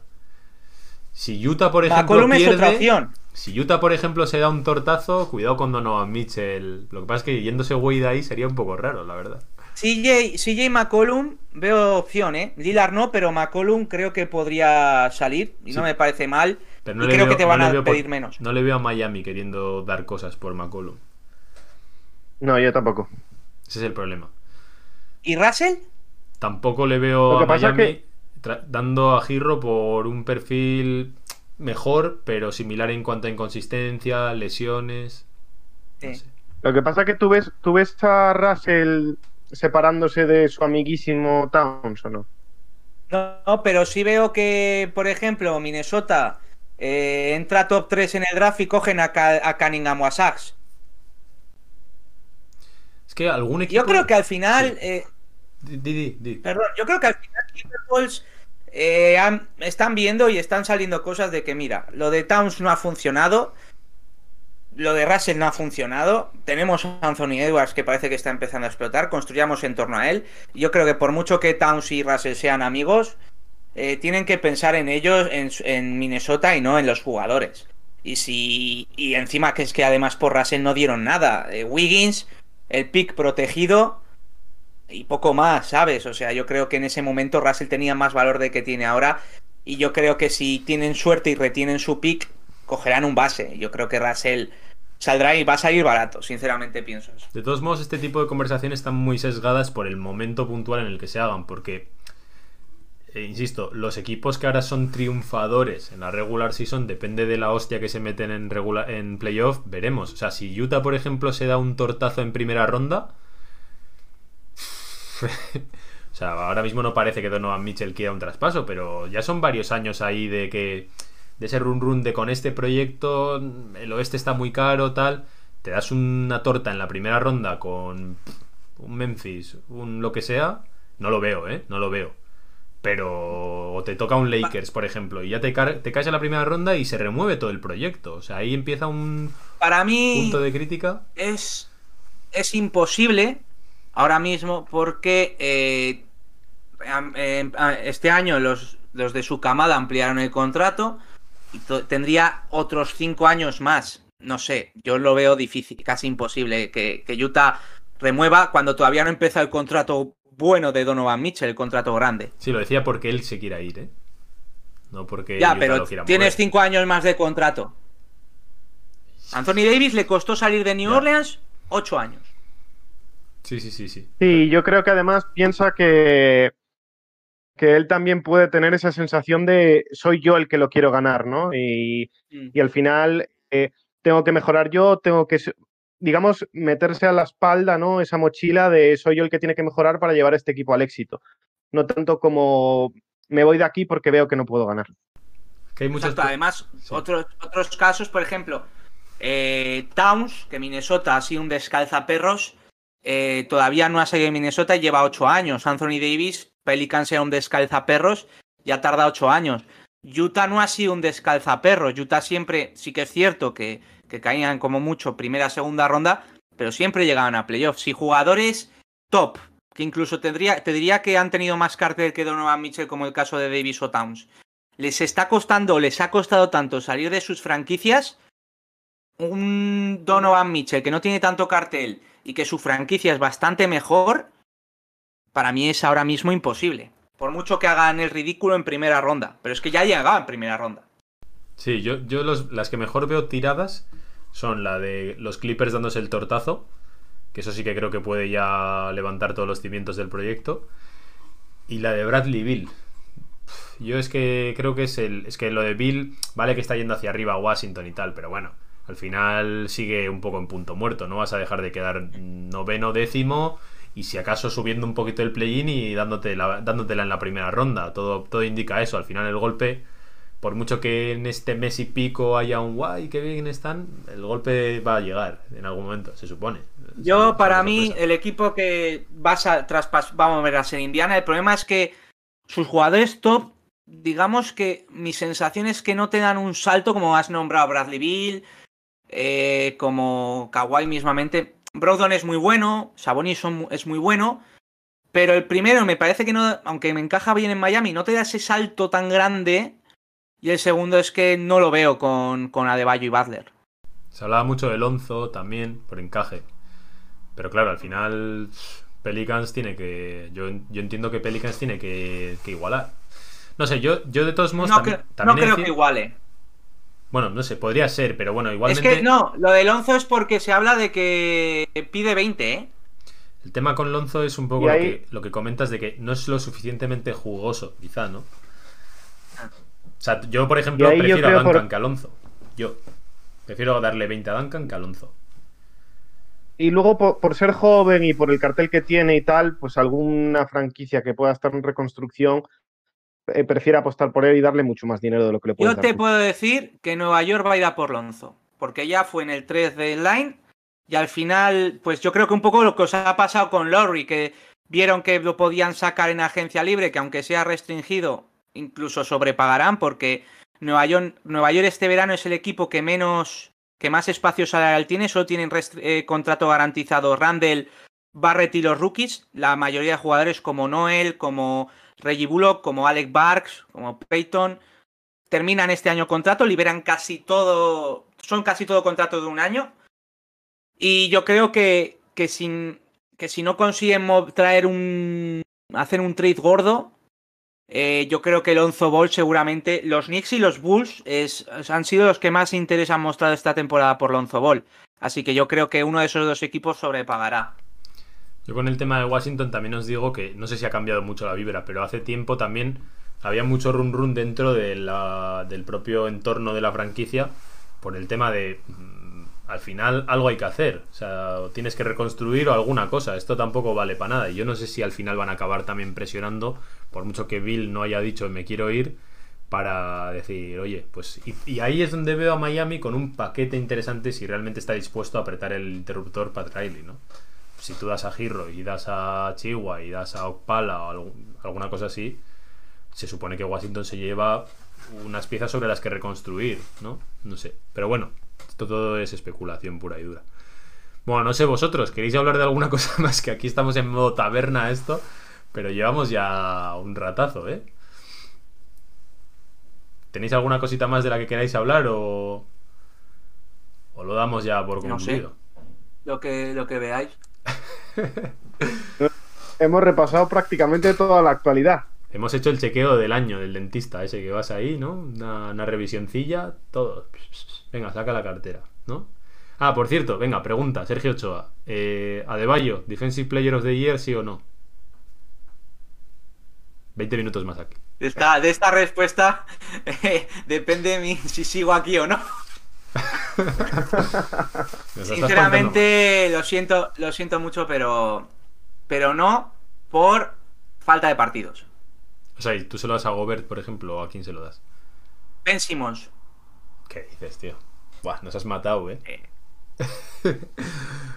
Si Utah, por ejemplo, McCollum es otra pierde, opción. Si Utah, por ejemplo, se da un tortazo, cuidado con Donovan Mitchell. Lo que pasa es que yéndose Wade ahí sería un poco raro, la verdad. CJ, CJ McCollum, veo opción, ¿eh? Lillard no, pero McCollum creo que podría salir y Sí. no me parece mal. Pero no y le creo veo- que te van a por- pedir menos. No le veo a Miami queriendo dar cosas por McCollum. No, yo tampoco. Ese es el problema. ¿Y Russell? Tampoco le veo a Miami que- dando a Girro por un perfil mejor, pero similar en cuanto a inconsistencia, lesiones. no Sí. sé. Lo que pasa es que tú ves, tú ves a Russell separándose de su amiguísimo Towns, ¿o no? No, no, pero sí veo que, por ejemplo, Minnesota eh, entra top 3 en el draft y cogen a, a Cunningham o a Sachs. Es que algún equipo. Yo creo que al final, Sí. eh, di, di, di. perdón, yo creo que al final Timberwolves eh, están viendo y están saliendo cosas de que, mira, lo de Towns no ha funcionado, lo de Russell no ha funcionado, tenemos a Anthony Edwards que parece que está empezando a explotar, construyamos en torno a él. Yo creo que por mucho que Towns y Russell sean amigos, eh, tienen que pensar en ellos, en Minnesota y no en los jugadores. Y si y encima que es que además por Russell no dieron nada. Eh, Wiggins, el pick protegido y poco más, ¿sabes? O sea, yo creo que en ese momento Russell tenía más valor de que tiene ahora. Y yo creo que si tienen suerte y retienen su pick, cogerán un base. Yo creo que Russell saldrá y va a salir barato, sinceramente pienso. De todos modos, este tipo de conversaciones están muy sesgadas por el momento puntual en el que se hagan, porque, eh, insisto, los equipos que ahora son triunfadores en la regular season, depende de la hostia que se meten en, regula- en playoff, veremos. O sea, si Utah, por ejemplo, se da un tortazo en primera ronda, o sea, ahora mismo no parece que Donovan Mitchell quiera un traspaso, pero ya son varios años ahí de que de ese run run de con este proyecto el oeste está muy caro, tal. Te das una torta en la primera ronda con un Memphis, un lo que sea, no lo veo, ¿eh? No lo veo. Pero o te toca un Lakers, por ejemplo, y ya te, ca- te caes en la primera ronda y se remueve todo el proyecto. O sea, ahí empieza un Para mí punto de crítica. es, es imposible ahora mismo porque eh, eh, a- este año los, los de su camada ampliaron el contrato y tendría otros cinco años más. No sé, yo lo veo difícil, casi imposible que, que Utah remueva cuando todavía no empieza el contrato bueno de Donovan Mitchell, el contrato grande. Sí, lo decía porque él se quiera ir, ¿eh? No porque Ya, Utah pero lo quiera tienes mover. cinco años más de contrato. Anthony Davis le costó salir de New Ya. Orleans ocho años. Sí, sí, sí, sí. Sí, yo creo que además piensa que, que él también puede tener esa sensación de soy yo el que lo quiero ganar, ¿no? Y, Mm. y al final eh, tengo que mejorar yo, tengo que, digamos, meterse a la espalda, ¿no? Esa mochila de soy yo el que tiene que mejorar para llevar a este equipo al éxito. No tanto como me voy de aquí porque veo que no puedo ganar. Que hay muchas Exacto, además, Sí. otros, otros casos, por ejemplo, eh, Towns, que Minnesota ha sido un descalzaperros, eh, todavía no ha salido de Minnesota y lleva ocho años. Anthony Davis, Pelicans sea un descalzaperros, ya tarda ocho años. Utah no ha sido un descalzaperros. Utah siempre, sí que es cierto que, que caían como mucho primera, segunda ronda, pero siempre llegaban a playoffs. Y jugadores top, que incluso tendría, te diría que han tenido más cartel que Donovan Mitchell, como el caso de Davis o Towns les está costando, les ha costado tanto salir de sus franquicias. Un Donovan Mitchell que no tiene tanto cartel y que su franquicia es bastante mejor, para mí es ahora mismo imposible. Por mucho que hagan el ridículo en primera ronda. Pero es que ya llegaba en primera ronda. Sí, yo, yo los- las que mejor veo tiradas son la de los Clippers dándose el tortazo, que eso sí que creo que puede ya levantar todos los cimientos del proyecto, y la de Bradley Bill. Yo es que creo que es el. Es que lo de Bill, vale que está yendo hacia arriba a Washington y tal, pero bueno, al final sigue un poco en punto muerto. No vas a dejar de quedar noveno, décimo, y si acaso subiendo un poquito el play-in y dándote la- dándotela en la primera ronda. Todo, todo indica eso. Al final el golpe, por mucho que en este mes y pico haya un guay, que bien están, el golpe va a llegar en algún momento, se supone. Yo, para mí, el equipo que vas a traspas vamos a ver a ser Indiana, el problema es que sus jugadores top, digamos que mi sensación es que no te dan un salto como has nombrado Bradley Bill, eh, como Kawhi mismamente. Brogdon es muy bueno, Sabonis es muy bueno, pero el primero me parece que no, aunque me encaja bien en Miami, no te da ese salto tan grande. Y el segundo es que no lo veo con, con Adebayo y Butler. Se hablaba mucho de Lonzo también, por encaje. Pero claro, al final Pelicans tiene que... Yo, yo entiendo que Pelicans tiene que, que igualar. No sé, yo, yo de todos modos No, también, no también creo decir- que iguale. Bueno, no sé, podría ser, pero bueno, Es igualmente... que no, lo de Lonzo es porque se habla de que pide 20, ¿eh? El tema con Lonzo es un poco lo, ahí- que, lo que comentas de que no es lo suficientemente jugoso, quizá, ¿no? O sea, yo, por ejemplo, prefiero a Duncan por- que a Alonso. Yo. Prefiero darle 20 a Duncan que a Alonso. Y luego, por, por ser joven y por el cartel que tiene y tal, pues alguna franquicia que pueda estar en reconstrucción eh, prefiere apostar por él y darle mucho más dinero de lo que le puede Yo dar. te puedo decir que Nueva York va a ir a por Lonzo, porque ya fue en el 3 del line y al final, pues yo creo que un poco lo que os ha pasado con Lowry, que vieron que lo podían sacar en agencia libre, que aunque sea restringido, incluso sobrepagarán, porque Nueva York, Nueva York este verano es el equipo que menos, que más espacio salarial tiene, solo tienen eh, contrato garantizado Randall, Barrett y los rookies, la mayoría de jugadores como Noel, como Reggie Bullock, como Alec Barks, como Peyton, terminan este año contrato, liberan casi todo, son casi todo contrato de un año. Y yo creo que, que, sin, que si no consiguen traer un, hacer un trade gordo, eh, yo creo que el Lonzo Ball seguramente, los Knicks y los Bulls es- han sido los que más interés han mostrado esta temporada por Lonzo Ball. Así que yo creo que uno de esos dos equipos sobrepagará. Yo con el tema de Washington también os digo que no sé si ha cambiado mucho la vibra, pero hace tiempo también había mucho run run dentro del propio entorno de la franquicia por el tema de mm, al final algo hay que hacer, o sea, tienes que reconstruir o alguna cosa, esto tampoco vale para nada y yo no sé si al final van a acabar también presionando, por mucho que Bill no haya dicho me quiero ir, para decir, oye, pues y, y ahí es donde veo a Miami con un paquete interesante si realmente está dispuesto a apretar el interruptor Pat Riley, ¿no? Si tú das a Giro y das a Chihuahua y das a Okpala o alguna cosa así, se supone que Washington se lleva unas piezas sobre las que reconstruir, ¿no? No sé. Pero bueno, esto todo es especulación pura y dura. Bueno, no sé vosotros, ¿queréis hablar de alguna cosa más? Que aquí estamos en modo taberna esto, pero llevamos ya un ratazo, ¿eh? ¿Tenéis alguna cosita más de la que queráis hablar o, o lo damos ya por No sé. concluido? Lo que, lo que veáis. hemos repasado prácticamente toda la actualidad. Hemos hecho el chequeo del año del dentista, ese que vas ahí, ¿no? Una, una revisioncilla, todo. Venga, saca la cartera, ¿no? Ah, por cierto, venga, pregunta, Sergio Ochoa. Eh, Adebayo, Defensive Player of the Year, sí o no? 20 minutos más aquí. De esta, de esta respuesta eh, depende de mí si sigo aquí o no. Sinceramente, lo siento, lo siento mucho, pero. Pero no por falta de partidos. O sea, ¿y tú se lo das a Gobert, por ejemplo, o a quién se lo das? Ben Simmons. ¿Qué dices, tío? Buah, nos has matado, ¿eh? eh,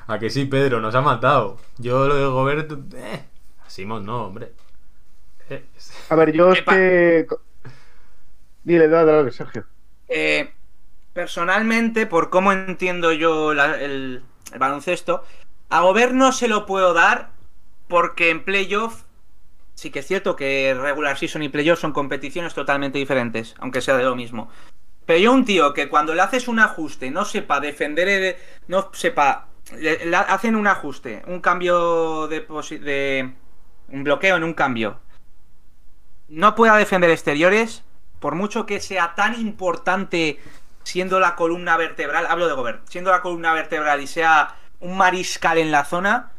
A que sí, Pedro, nos ha matado. Yo lo de Gobert. Eh, a Simons no, hombre. Eh, A ver, yo es Epa. que. Dile, dale, dale, Sergio. eh, personalmente, por cómo entiendo yo el, el baloncesto, a Gobert no se lo puedo dar porque en playoff sí que es cierto que regular season y playoff son competiciones totalmente diferentes, aunque sea de lo mismo. Pero yo un tío que cuando le haces un ajuste no sepa defender, no sepa, le, hacen un ajuste, un cambio de, de un bloqueo en un cambio, no pueda defender exteriores, por mucho que sea tan importante siendo la columna vertebral, hablo de Gobert, siendo la columna vertebral y sea un mariscal en la zona,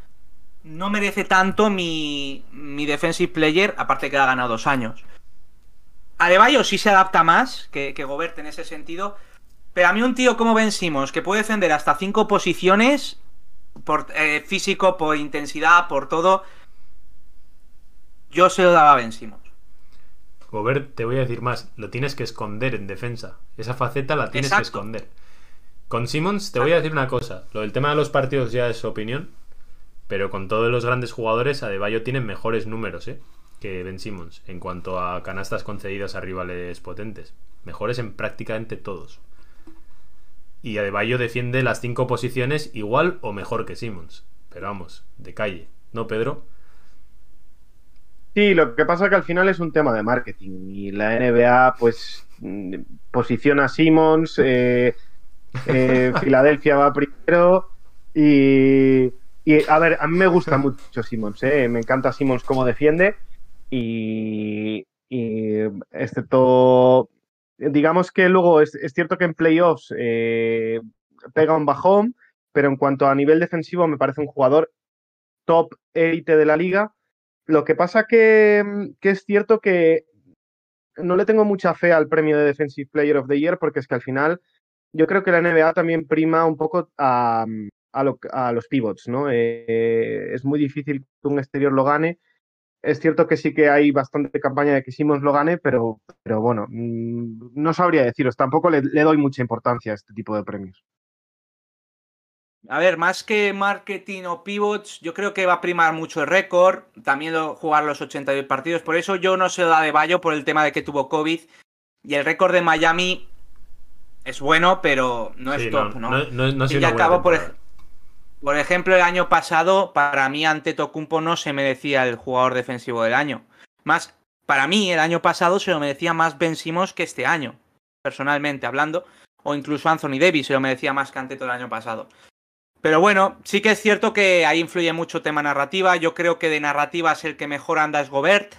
no merece tanto mi, mi defensive player, aparte que ha ganado dos años. Adebayo sí se adapta más que, que Gobert en ese sentido, pero a mí un tío como Ben Simmons, que puede defender hasta cinco posiciones, por eh, físico, por intensidad, por todo, yo se lo daba a Ben. Gobert, te voy a decir más, lo tienes que esconder en defensa. Esa faceta la tienes Exacto. que esconder. Con Simmons te voy a decir una cosa, lo del tema de los partidos ya es su opinión, pero con todos los grandes jugadores Adebayo tiene mejores números, ¿eh? que Ben Simmons en cuanto a canastas concedidas a rivales potentes, mejores en prácticamente todos. Y Adebayo defiende las cinco posiciones igual o mejor que Simmons, pero vamos, de calle, ¿no, Pedro? Sí, lo que pasa es que al final es un tema de marketing y la NBA pues mm, posiciona a Simmons, eh, eh, Filadelfia va primero y, y, a ver, a mí me gusta mucho Simmons, eh, me encanta Simmons cómo defiende y, y excepto, digamos que luego es, es cierto que en playoffs eh, pega un bajón, pero en cuanto a nivel defensivo me parece un jugador top élite de la liga. Lo que pasa que, mm, que es cierto que no le tengo mucha fe al premio de Defensive Player of the Year porque es que al final yo creo que la NBA también prima un poco a, a los pivots, ¿no? Eh, es muy difícil que un exterior lo gane. Es cierto que sí que hay bastante campaña de que Simmons lo gane, pero, bueno, mm, no sabría deciros. Tampoco le doy mucha importancia a este tipo de premios. A ver, más que marketing o pivots, yo creo que va a primar mucho el récord, también lo- jugar los 82 partidos, por eso yo no se lo da de Bayo por el tema de que tuvo COVID y el récord de Miami es bueno, pero no es Sí, top, ¿no? no, no- no y una al buena cabo, por, ej- por ejemplo, el año pasado, para mí ante Tocumpo no se merecía el jugador defensivo del año. Más, para mí, el año pasado se lo merecía más Ben Simmons que este año, personalmente hablando, o incluso Anthony Davis se lo merecía más que ante todo el año pasado. Pero bueno, sí que es cierto que ahí influye mucho tema narrativa. Yo creo que de narrativas el que mejor anda es Gobert.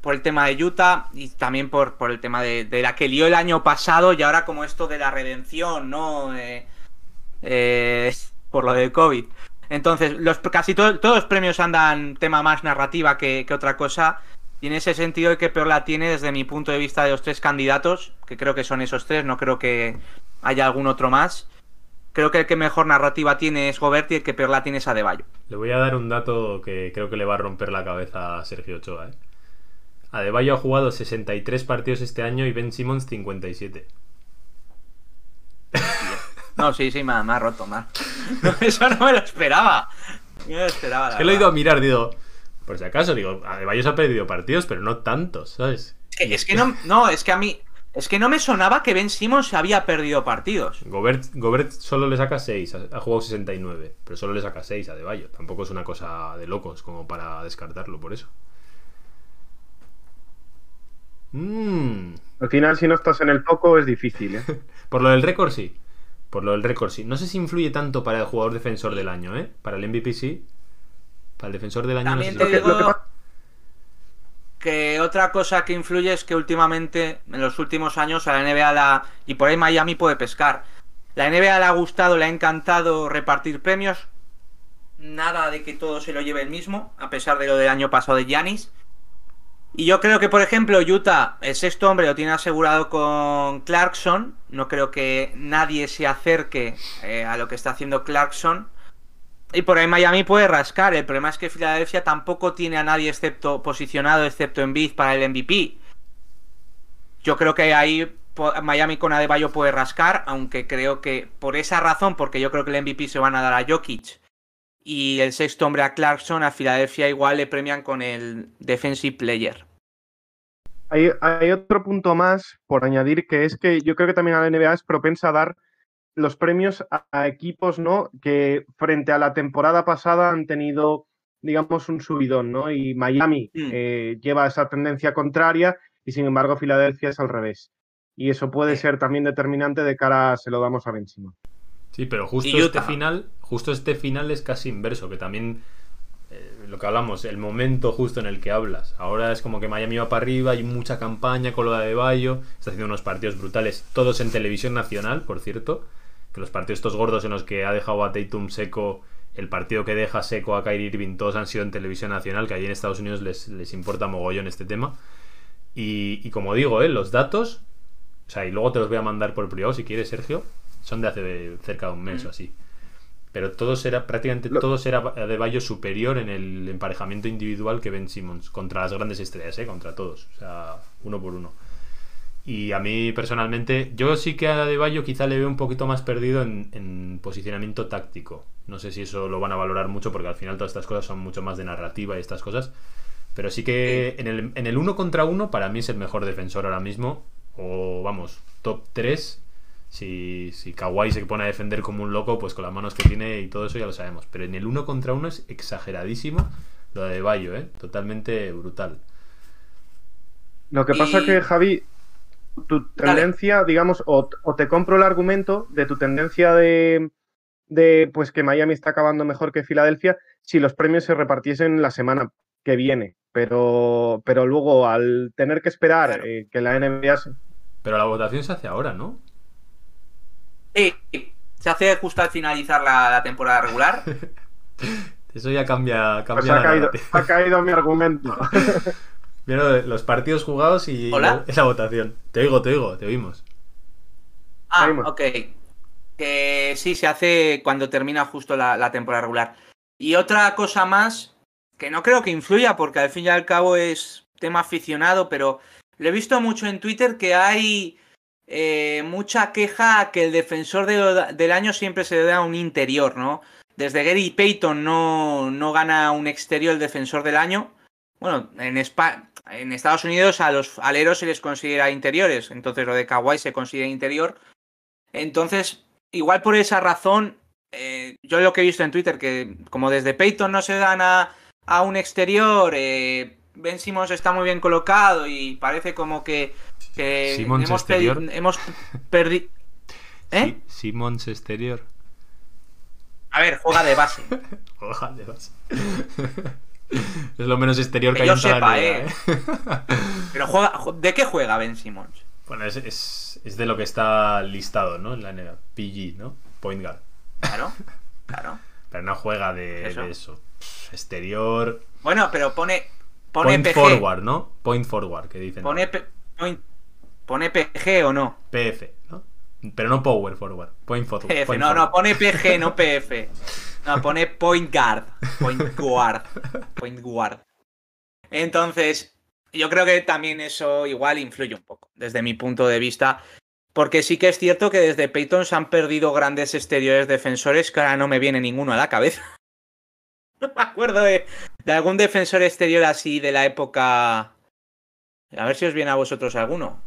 Por el tema de Utah y también por, el tema de, la que lió el año pasado y ahora como esto de la redención, ¿no? Eh, eh, por lo del COVID. Entonces, casi to- todos los premios andan tema más narrativa que, que otra cosa. Y en ese sentido, el que peor la tiene desde mi punto de vista de los tres candidatos, que creo que son esos tres, no creo que haya algún otro más. Creo que el que mejor narrativa tiene es Gobert y el que peor la tiene es Adebayo. Le voy a dar un dato que creo que le va a romper la cabeza a Sergio Ochoa. ¿eh? Adebayo ha jugado 63 partidos este año y Ben Simmons 57. No, sí, sí, me ha, me ha roto, mal. eso no me lo esperaba. No me lo esperaba. Es que lo he ido a mirar, digo, por si acaso, digo, Adebayo se ha perdido partidos, pero no tantos, ¿sabes? Es que, es que no, no, es que a mí. Es que no me sonaba que Ben Simmons había perdido partidos. Gobert, Gobert solo le saca 6, ha, jugado 69, pero solo le saca 6 a Adebayo. Tampoco es una cosa de locos como para descartarlo por eso. Mm, Al final, si no estás en el foco, es difícil, ¿eh? Por lo del récord sí. Por lo del récord sí. No sé si influye tanto para el jugador defensor del año, ¿eh? Para el MVP sí. Para el defensor del año También no te sé si- Lo que- lo que digo pasa- que otra cosa que influye es que últimamente, en los últimos años, a la NBA la, y por ahí Miami puede pescar. La NBA le ha gustado, le ha encantado repartir premios. Nada de que todo se lo lleve el mismo, a pesar de lo del año pasado de Giannis. Y yo creo que, por ejemplo, Utah, el sexto hombre, lo tiene asegurado con Clarkson. No creo que nadie se acerque eh, a lo que está haciendo Clarkson. Y por ahí Miami puede rascar. El problema es que Filadelfia tampoco tiene a nadie excepto posicionado, excepto en Bid para el MVP. Yo creo que ahí Miami con Adebayo puede rascar, aunque creo que por esa razón, porque yo creo que el MVP se van a dar a Jokic y el sexto hombre a Clarkson, a Filadelfia igual le premian con el Defensive Player. Hay, hay otro punto más por añadir que es que yo creo que también la NBA es propensa a dar los premios a, a equipos ¿no? que frente a la temporada pasada han tenido, digamos, un subidón, ¿no? Y Miami Mm. eh, lleva esa tendencia contraria y sin embargo Filadelfia es al revés. Y eso puede ser también determinante de cara a se lo damos a Ben. Sí, pero justo Y este final, justo este final es casi inverso, que también eh, lo que hablamos, el momento justo en el que hablas. Ahora es como que Miami va para arriba, hay mucha campaña con lo de Bayo, está haciendo unos partidos brutales, todos en televisión nacional, por cierto, que los partidos estos gordos en los que ha dejado a Tatum seco, el partido que deja seco a Kyrie Irving, todos han sido en televisión nacional, que allí en Estados Unidos les, les importa mogollón este tema. Y, y como digo, ¿eh? los datos, o sea, y luego te los voy a mandar por privado si quieres, Sergio, son de hace cerca de un mes o así. Pero todos era, prácticamente Lo- todos era de Bayo superior en el emparejamiento individual que Ben Simmons, contra las grandes estrellas, ¿eh? contra todos. O sea, uno por uno. Y a mí personalmente, yo sí que a De Bayo quizá le veo un poquito más perdido en, en posicionamiento táctico. No sé si eso lo van a valorar mucho porque al final todas estas cosas son mucho más de narrativa y estas cosas. Pero sí que en el, en el uno contra uno para mí es el mejor defensor ahora mismo. O vamos, top 3. Si, si Kawhi se pone a defender como un loco, pues con las manos que tiene y todo eso ya lo sabemos. Pero en el uno contra uno es exageradísimo lo de Bayo, ¿eh? Totalmente brutal. Lo que Y- pasa que, Javi, tu tendencia, digamos, o, o te compro el argumento de tu tendencia de, de pues que Miami está acabando mejor que Filadelfia si los premios se repartiesen la semana que viene. Pero, pero luego, al tener que esperar Claro. eh, que la NBA se- Pero la votación se hace ahora, ¿no? Sí, se hace justo al finalizar la, la temporada regular. Eso ya cambia, cambia pues caído, ha caído mi argumento. Mira los partidos jugados y ¿Hola? la, la votación. Te oigo, te oigo, te oímos. Ah, Seguimos. ok. Que sí, se hace cuando termina justo la, la temporada regular. Y otra cosa más, que no creo que influya, porque al fin y al cabo es tema aficionado, pero lo he visto mucho en Twitter que hay eh, mucha queja a que el defensor de- del año siempre se da un interior, ¿no? Desde Gary Payton no, no gana un exterior el defensor del año. Bueno, en, Espa- en Estados Unidos a los aleros se les considera interiores, entonces lo de Kawhi se considera interior. Entonces, igual por esa razón, eh, yo lo que he visto en Twitter, que como desde Peyton no se dan a, a un exterior, eh, Ben Simmons está muy bien colocado y parece como que, que Simmons hemos, pedi- hemos perdido... ¿Eh? Sí, Simons exterior. A ver, juega de base. Ojalá, vas. Es lo menos exterior que, Que hay yo en la sepa, liga, eh. ¿eh? Pero juega, ju- ¿de qué juega Ben Simmons? bueno, es, es, es de lo que está listado, ¿no? En la NBA. PG, ¿no? Point guard. Claro, claro. Pero no juega de Eso. de eso. Exterior. Bueno, pero pone, pone Point PG. forward, ¿no? Point forward, que dicen. Pone, point- pone PG o no. PF, ¿no? Pero no power forward. Point forward. PF, point no, no, pone PG, no PF. No, pone point guard. Point guard. Point guard. Entonces, yo creo que también eso igual influye un poco, desde mi punto de vista. Porque sí que es cierto que desde Peyton se han perdido grandes exteriores defensores que ahora no me viene ninguno a la cabeza. No me acuerdo de, de algún defensor exterior así de la época. A ver si os viene a vosotros alguno.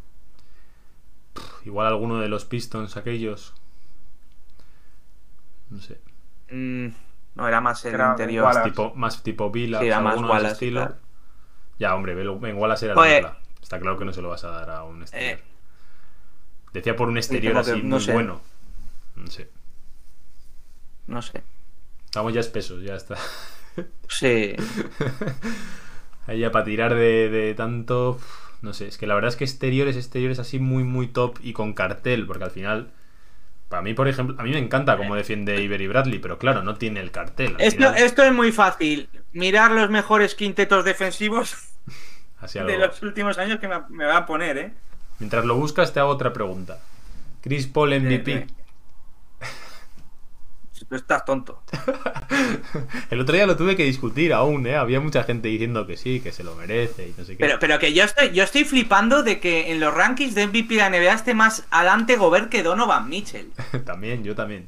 Igual alguno de los Pistons, aquellos. No sé. Mm, no, era más el Era interior. Tipo, más tipo Vila. Sí, era más alguno de ese Wallace, estilo. claro. Ya, hombre, Ben Wallace era Joder. la. Está claro que no se lo vas a dar a un exterior. Eh. Decía por un exterior que- así no muy sé. bueno. No sé. No sé. Estamos ya espesos, ya está. Sí. Ahí ya para tirar de, de tanto. No sé, es que la verdad es que exteriores, exteriores así muy, muy top y con cartel, porque al final. Para mí, por ejemplo, a mí me encanta cómo defiende Iber y Bradley, pero claro, no tiene el cartel. Esto, final. esto es muy fácil. Mirar los mejores quintetos defensivos de lo- los últimos años que me, me va a poner, ¿eh? Mientras lo buscas, te hago otra pregunta. Chris Paul MVP. sí. Tú estás tonto. El otro día lo tuve que discutir aún, ¿eh? Había mucha gente diciendo que sí, que se lo merece y no sé qué. Pero, pero que yo estoy, yo estoy flipando de que en los rankings de MVP de la NBA esté más adelante Gobert que Donovan Mitchell. también, yo también.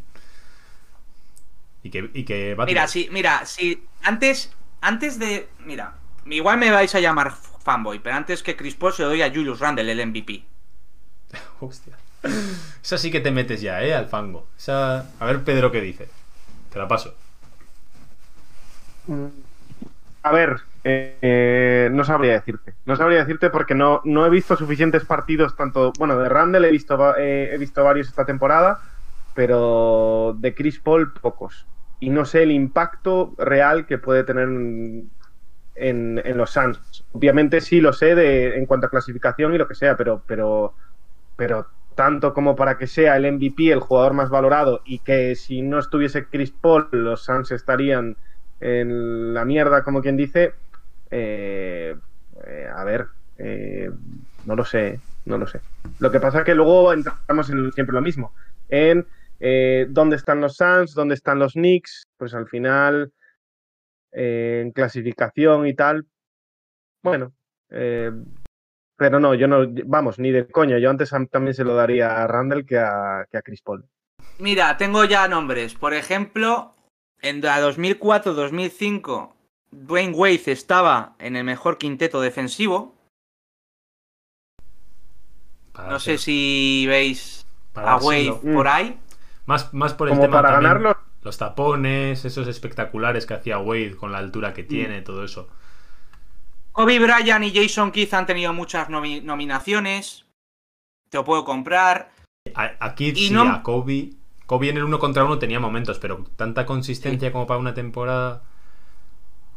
Y que, y que. Mira, sí, mira, sí. Antes, antes de. Mira, igual me vais a llamar fanboy, pero antes que Chris Paul se doy a Julius Randle, el MVP. Hostia. Esa sí que te metes ya, ¿eh? Al fango. Esa... A ver, Pedro, ¿qué dice? Te la paso. A ver, eh, no sabría decirte. No sabría decirte porque no, no he visto suficientes partidos, tanto. Bueno, de Randall he visto, eh, he visto varios esta temporada, pero de Chris Paul pocos. Y no sé el impacto real que puede tener en, en- en los Suns. Obviamente sí lo sé de, en cuanto a clasificación y lo que sea, pero, pero, pero tanto como para que sea el MVP, el jugador más valorado, y que si no estuviese Chris Paul, los Suns estarían en la mierda, como quien dice, eh, eh, a ver, eh, no lo sé, no lo sé. Lo que pasa es que luego entramos en siempre lo mismo, en eh, dónde están los Suns, dónde están los Knicks, pues al final, en clasificación y tal, bueno, pero no, yo no, vamos, ni de coña, yo antes am- también se lo daría a Randall que a, que a Chris Paul. Mira, tengo ya nombres. Por ejemplo, en la 2004-2005, Dwayne Wade estaba en el mejor quinteto defensivo. Para No sé si veis Para a Wade dárselo. por ahí. Más, más por el Como tema para ganarlo. Los tapones, esos espectaculares que hacía Wade con la altura Mm. que tiene, todo eso. Kobe Bryant y Jason Keith han tenido muchas nomi- nominaciones. Te lo puedo comprar. A, a Kidd Y sí, no- a Kobe. Kobe en el uno contra uno tenía momentos, pero tanta consistencia como para una temporada.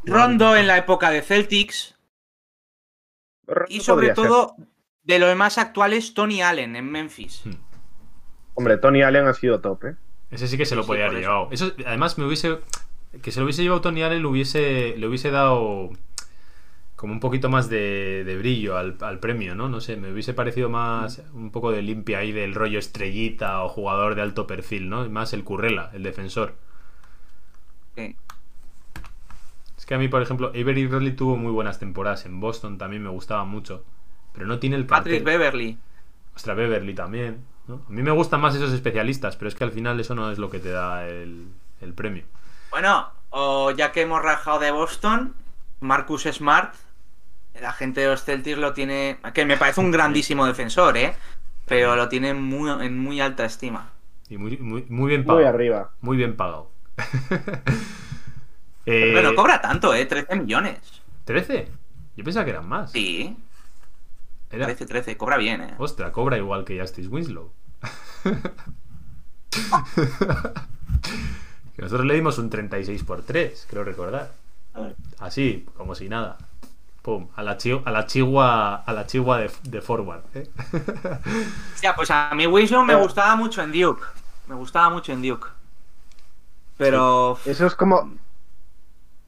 Rondo en la época de Celtics. Y sobre Podría ser. todo, de los más actuales, Tony Allen en Memphis. Hmm. Hombre, Tony Allen ha sido top, ¿eh? Ese sí que se lo Sí, podía haber eso. llevado. Eso, además, me hubiese. Que se lo hubiese llevado Tony Allen le hubiese, le hubiese dado como un poquito más de, de brillo al, al premio, ¿no? No sé, me hubiese parecido más un poco de limpia ahí del rollo estrellita o jugador de alto perfil, ¿no? Más el Currela, el defensor. Sí. Es que a mí, por ejemplo, Avery Bradley tuvo muy buenas temporadas en Boston, también me gustaba mucho. Pero no tiene el Patrick cartel. Beverly. Ostra, Beverly también. ¿no? A mí me gustan más esos especialistas, pero es que al final eso no es lo que te da el, el premio. Bueno, o ya que hemos rajado de Boston, Marcus Smart, la gente de los Celtics lo tiene, que me parece un grandísimo defensor, ¿eh? Pero lo tiene muy, en muy alta estima. Y muy, muy, muy bien pagado. Muy arriba. Muy bien pagado. Eh, Bueno, cobra tanto, ¿eh? 13 millones. ¿13? Yo pensaba que eran más. Sí, Era... 13, 13, cobra bien, ¿eh? Ostra, cobra igual que Justice Winslow. nosotros le dimos un 36 por 3, creo recordar. Así, como si nada. Pum, a la, chi- a la chigua, a la chigua de, de forward. ¿eh? Ya, pues a mí Winslow me gustaba mucho en Duke. Me gustaba mucho en Duke. Pero... Eso es como.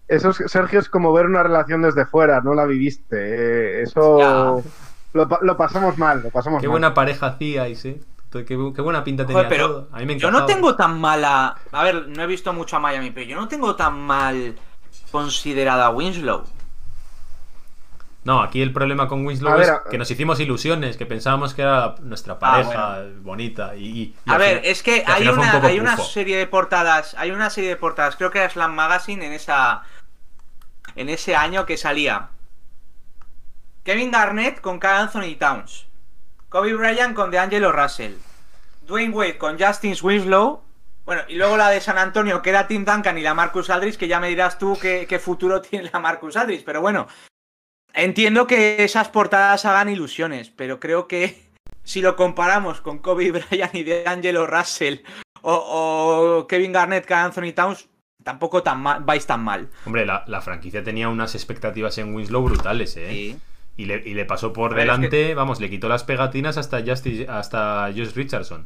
Eso es, Sergio, es como ver una relación desde fuera, no la viviste. eh, eso. Lo, lo pasamos mal, lo pasamos Qué mal. buena pareja hacíais, ¿eh? Qué, qué buena pinta tenía Joder, pero todo. A mí me yo no tengo tan mala. A ver, no he visto mucho a Miami, pero yo no tengo tan mal considerada a Winslow. No, aquí el problema con Winslow ver, es que nos hicimos ilusiones, que pensábamos que era nuestra pareja Ah, bonita y, y- y A ver, final- es que hay un una, hay una serie de portadas, hay una serie de portadas, creo que era Slam Magazine en esa en ese año que salía. Kevin Garnett con Carl Anthony Towns, Kobe Bryant con DeAngelo Russell, Dwayne Wade con Justin Winslow, bueno, y luego la de San Antonio que era Tim Duncan y la Marcus Aldridge, que ya me dirás tú qué, qué futuro tiene la Marcus Aldridge, pero bueno, entiendo que esas portadas hagan ilusiones, pero creo que si lo comparamos con Kobe Bryant y DeAngelo Russell o, o Kevin Garnett con Anthony Towns, tampoco tan mal, vais tan mal. Hombre, la, la franquicia tenía unas expectativas en Winslow brutales, ¿eh? Sí. Y, le, y le pasó por es delante, vamos, le quitó las pegatinas hasta, Justice, hasta Josh Richardson.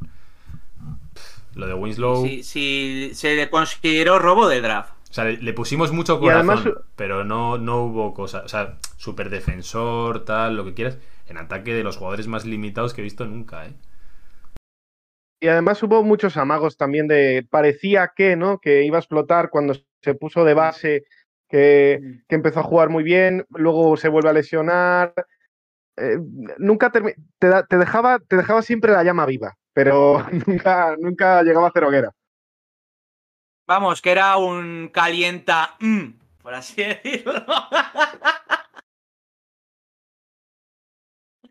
Pff, Lo de Winslow... Sí, sí, se le consideró robo de draft. O sea, le, le pusimos mucho corazón, además- pero no, no hubo cosas. O sea, super defensor, tal, lo que quieras. En ataque de los jugadores más limitados que he visto nunca, ¿eh? Y además hubo muchos amagos también de. Parecía que, ¿no? Que iba a explotar cuando se puso de base, que, que empezó a jugar muy bien, luego se vuelve a lesionar. Eh, nunca te, te dejaba, te dejaba siempre la llama viva, pero nunca, nunca llegaba a hacer hoguera. Vamos, que era un calienta, mm, por así decirlo.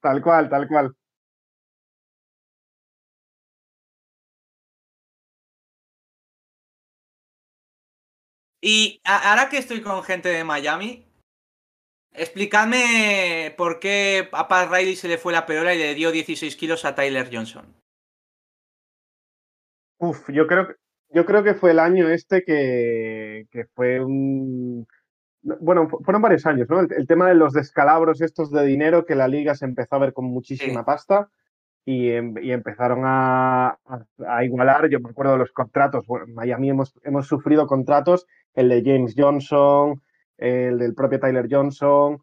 Tal cual, tal cual. Y ahora que estoy con gente de Miami, explicadme por qué a Pat Riley se le fue la perola y le dio 16 kilos a Tyler Johnson. Uf, yo creo, que- yo creo que fue el año este que, que fue un. Bueno, fu- fueron varios años, ¿no? El, el tema de los descalabros estos de dinero que la liga se empezó a ver con muchísima Sí. pasta y, em- y empezaron a, a- a igualar. Yo me acuerdo de los contratos. Bueno, en Miami hemos, hemos sufrido contratos, el de James Johnson, el del propio Tyler Johnson.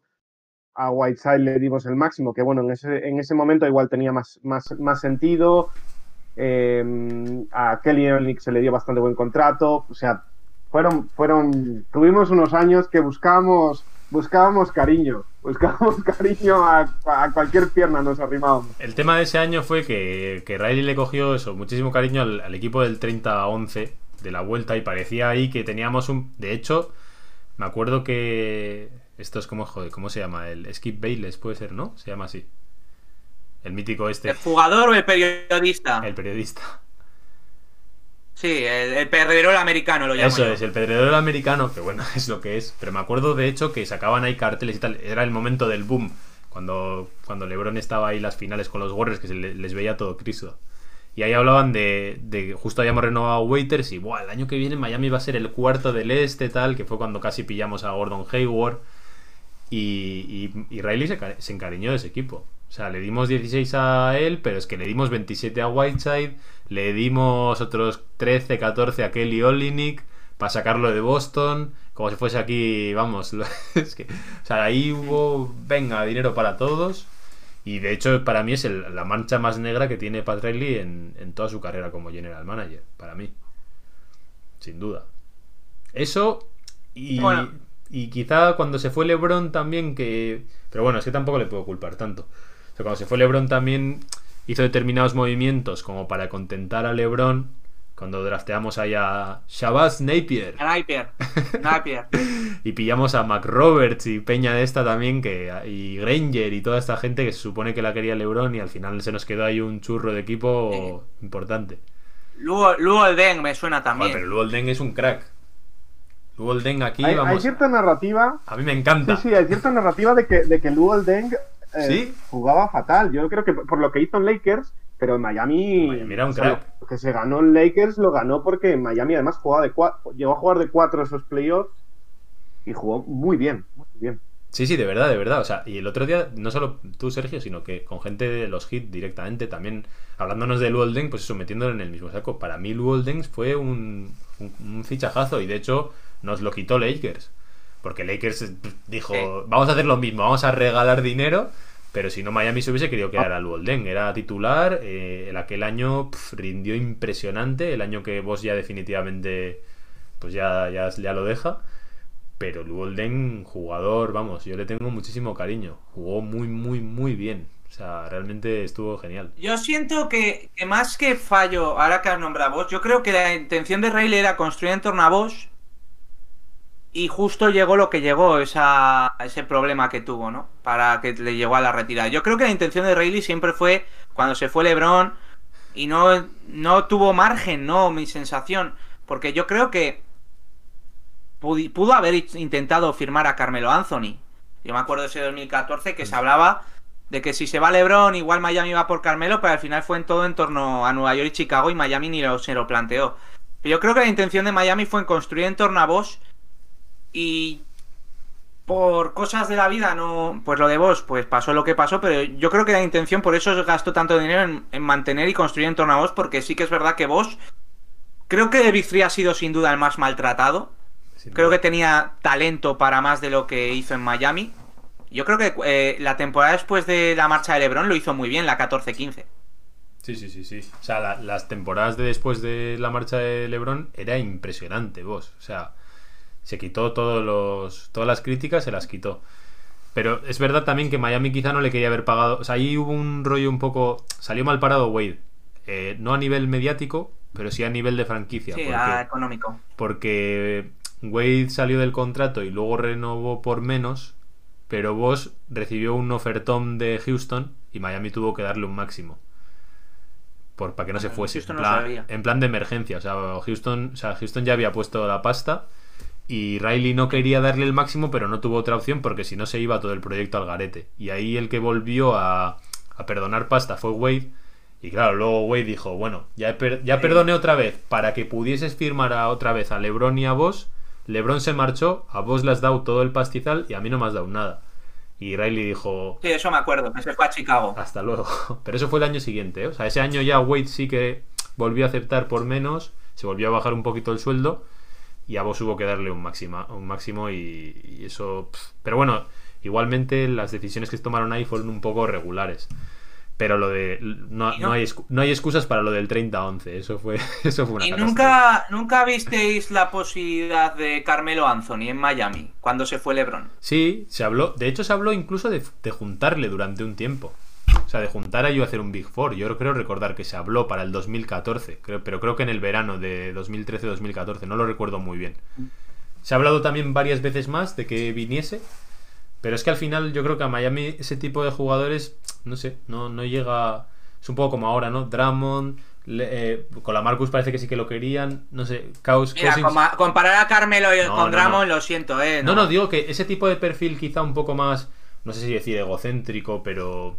A Whiteside le dimos el máximo, que bueno, en ese, en ese momento igual tenía más, más, más sentido. Eh, a Kelly Olynyk se le dio bastante buen contrato. O sea, fueron, fueron, tuvimos unos años que buscábamos, buscábamos cariño, buscábamos cariño a, cualquier pierna nos arrimábamos. El tema de ese año fue que, que Riley le cogió eso, muchísimo cariño al, al equipo del 30-11 de la vuelta y parecía ahí que teníamos un... De hecho, me acuerdo que... Esto es como, joder, ¿cómo se llama? El Skip Bayless puede ser, ¿no? Se llama así. El mítico este, ¿El jugador o el periodista? el periodista. Sí, el, el perdedor americano lo llamo Eso yo. es, el pedredor americano, que bueno, es lo que es. Pero me acuerdo de hecho que sacaban ahí carteles y tal. Era el momento del boom. Cuando, cuando LeBron estaba ahí las finales con los Warriors, que se le- les veía todo Cristo. Y ahí hablaban de, de que justo habíamos renovado Waiters y Buah, el año que viene Miami va a ser el cuarto del este, tal, que fue cuando casi pillamos a Gordon Hayward. Y, y, Riley se, se encariñó de ese equipo. O sea, le dimos 16 a él, pero es que le dimos 27 a Whiteside, le dimos otros 13, 14 a Kelly Olynyk para sacarlo de Boston, como si fuese aquí, vamos, es que, o sea, ahí hubo, venga, dinero para todos. Y de hecho, para mí es la mancha más negra que tiene Pat Riley en, en toda su carrera como general manager, para mí. Sin duda. Eso y. y quizá cuando se fue LeBron también que... Pero bueno, es que tampoco le puedo culpar tanto. O sea, cuando se fue LeBron también hizo determinados movimientos como para contentar a LeBron. Cuando drafteamos ahí a Shabazz Napier Napier. Napier. y pillamos a McRoberts y Peña de esta también que y Granger y toda esta gente que se supone que la quería LeBron y al final se nos quedó ahí un churro de equipo importante. Luego, luego el Deng me suena Joder, también. pero Luol Deng es un crack. Luol Deng aquí, hay, hay vamos. cierta narrativa, A mí me encanta. sí, hay cierta narrativa de que, de que Luol Deng eh, ¿Sí? jugaba fatal. Yo creo que por lo que hizo en Lakers, pero en Miami, Miami era un sea, crack. que se ganó en Lakers lo ganó porque en Miami además jugaba de cua- llegó a jugar de cuatro esos playoffs y jugó muy bien, muy bien. Sí, sí, de verdad, de verdad. O sea, y el otro día, no solo tú, Sergio, sino que con gente de los hits directamente, también hablándonos de Luol Deng, pues eso, metiéndolo en el mismo saco. Para mí, Luol Deng fue un, un, un fichajazo y de hecho nos lo quitó Lakers. Porque Lakers eh, dijo, vamos a hacer lo mismo, vamos a regalar dinero. Pero si no, Miami se hubiese querido quedar a Luol Deng. Era titular, eh, en aquel año pf, rindió impresionante. El año que vos ya definitivamente, pues ya, ya, ya lo deja. Pero Luol Deng, jugador, vamos, yo le tengo muchísimo cariño. Jugó muy, muy, muy bien. O sea, realmente estuvo genial. Yo siento que, que más que fallo, ahora que has nombrado a Bosch, yo creo que la intención de Riley era construir en torno a Bosch y justo llegó lo que llegó, esa, ese problema que tuvo, ¿no? Para que le llegó a la retirada. Yo creo que la intención de Riley siempre fue cuando se fue LeBron y no, no tuvo margen, ¿no? Mi sensación. Porque yo creo que pudo haber intentado firmar a Carmelo Anthony. Yo me acuerdo de ese 2014 que se hablaba de que si se va LeBron, igual Miami va por Carmelo, pero al final fue en todo en torno a Nueva York y Chicago y Miami ni lo, se lo planteó. Yo creo que la intención de Miami fue en construir en torno a Bosch y por cosas de la vida, no, pues lo de Bosch, pues pasó lo que pasó, pero yo creo que la intención, por eso gastó tanto dinero en, en mantener y construir en torno a Bosch, porque sí que es verdad que Bosch, creo que Big Three ha sido sin duda el más maltratado. Sin Creo duda. que tenía talento para más de lo que hizo en Miami. Yo creo que eh, la temporada después de la marcha de LeBron lo hizo muy bien, la 14-15. Sí, sí, sí, sí. O sea, la- las temporadas de después de la marcha de LeBron era impresionante, vos. O sea, se quitó todos los, todas las críticas, se las quitó. Pero es verdad también que Miami quizá no le quería haber pagado. O sea, ahí hubo un rollo un poco. Salió mal parado Wade. Eh, no a nivel mediático, pero sí a nivel de franquicia. Sí, porque, ah, económico. porque Wade salió del contrato y luego renovó por menos. Pero Bosch recibió un ofertón de Houston y Miami tuvo que darle un máximo por, para que no se fuese. Houston en, plan, sabía. en plan de emergencia. O sea, Houston, o sea, Houston ya había puesto la pasta y Riley no quería darle el máximo, pero no tuvo otra opción porque si no se iba todo el proyecto al garete. Y ahí el que volvió a, a perdonar pasta fue Wade. Y claro, luego Wade dijo, bueno, ya, per- ya perdoné otra vez para que pudieses firmar a otra vez a LeBron y a vos. LeBron se marchó, a vos le has dado todo el pastizal y a mí no me has dado nada. Y Riley dijo, Sí, eso me acuerdo, que se fue a Chicago. hasta luego. Pero eso fue el año siguiente, ¿eh? O sea, ese año ya Wade sí que volvió a aceptar por menos, se volvió a bajar un poquito el sueldo y a vos hubo que darle un, máxima, un máximo y, y eso... pff. Pero bueno, igualmente las decisiones que se tomaron ahí fueron un poco regulares. Pero lo de... No, no- no hay, no hay excusas para lo del 30-11, eso fue, eso fue una ¿Y nunca, nunca visteis la posibilidad de Carmelo Anthony en Miami cuando se fue LeBron? Sí, se habló. De hecho, se habló incluso de, de juntarle durante un tiempo. O sea, de juntar a yo a hacer un Big Four. Yo creo recordar que se habló para el 2014, creo, pero creo que en el verano de 2013-2014, no lo recuerdo muy bien. Se ha hablado también varias veces más de que viniese, pero es que al final yo creo que a Miami ese tipo de jugadores, no sé, no, no llega... Es un poco como ahora, ¿no? Drummond, le- eh, con la Marcus parece que sí que lo querían, no sé, Caus, Mira, coma- comparar a Carmelo y No, con no, Drummond, no. lo siento, eh. no, no, digo que ese tipo de perfil quizá un poco más, no sé si decir egocéntrico, pero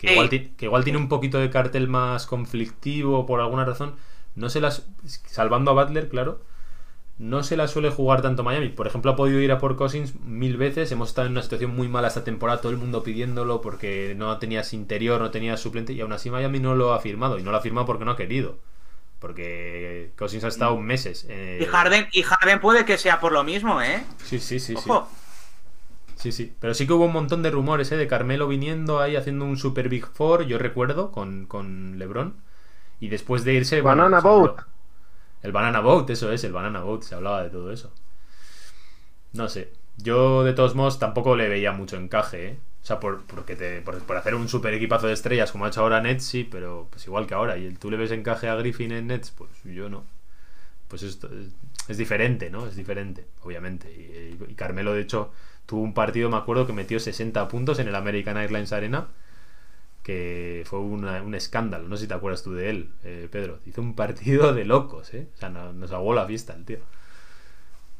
que, Sí. igual, que igual tiene un poquito de cartel más conflictivo por alguna razón. No se las, salvando a Butler, claro, no se la suele jugar tanto Miami. Por ejemplo, ha podido ir a por Cousins mil veces. Hemos estado en una situación muy mala esta temporada, todo el mundo pidiéndolo porque no tenías interior, no tenías suplente, y aún así Miami no lo ha firmado. Y no lo ha firmado porque no ha querido. Porque Cousins ha estado meses. eh, Y Harden, y Harden puede que sea por lo mismo, ¿eh? Sí, sí, sí, sí. Ojo. Sí, sí. Pero sí que hubo un montón de rumores, ¿eh? De Carmelo viniendo ahí haciendo un Super Big Four, yo recuerdo, con, con LeBron. Y después de irse. Banana Boat. El Banana Boat, eso es, el Banana Boat. Se hablaba de todo eso. No sé. Yo, de todos modos, tampoco le veía mucho encaje, ¿eh? O sea, por, porque te, por, por hacer un super equipazo de estrellas como ha hecho ahora Nets, sí, pero pues igual que ahora. Y tú le ves encaje a Griffin en Nets, pues yo no. Pues esto es, es diferente, ¿no? Es diferente, obviamente. Y, y Carmelo, de hecho, tuvo un partido, me acuerdo, que metió 60 puntos en el American Airlines Arena, que fue una- un escándalo. No sé si te acuerdas tú de él, eh, Pedro. Hizo un partido de locos, ¿eh? O sea, no- nos ahogó la fiesta el tío.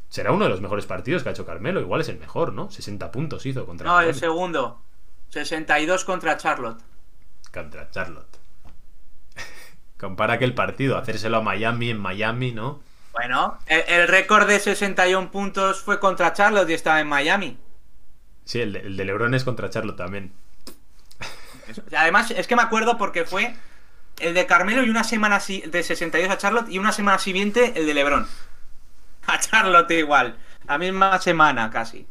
Será uno de los mejores partidos que ha hecho Carmelo. Igual es el mejor, ¿no? 60 puntos hizo contra, No, el segundo. 62 contra Charlotte. contra Charlotte. Compara aquel partido, hacérselo a Miami en Miami, ¿no? Bueno, el, el récord de 61 puntos fue contra Charlotte y estaba en Miami. Sí, el de, el de LeBron es contra Charlotte también. Además, es que me acuerdo porque fue el de Carmelo y una semana si- de 62 a Charlotte y una semana siguiente el de LeBron. A Charlotte igual. La misma semana casi.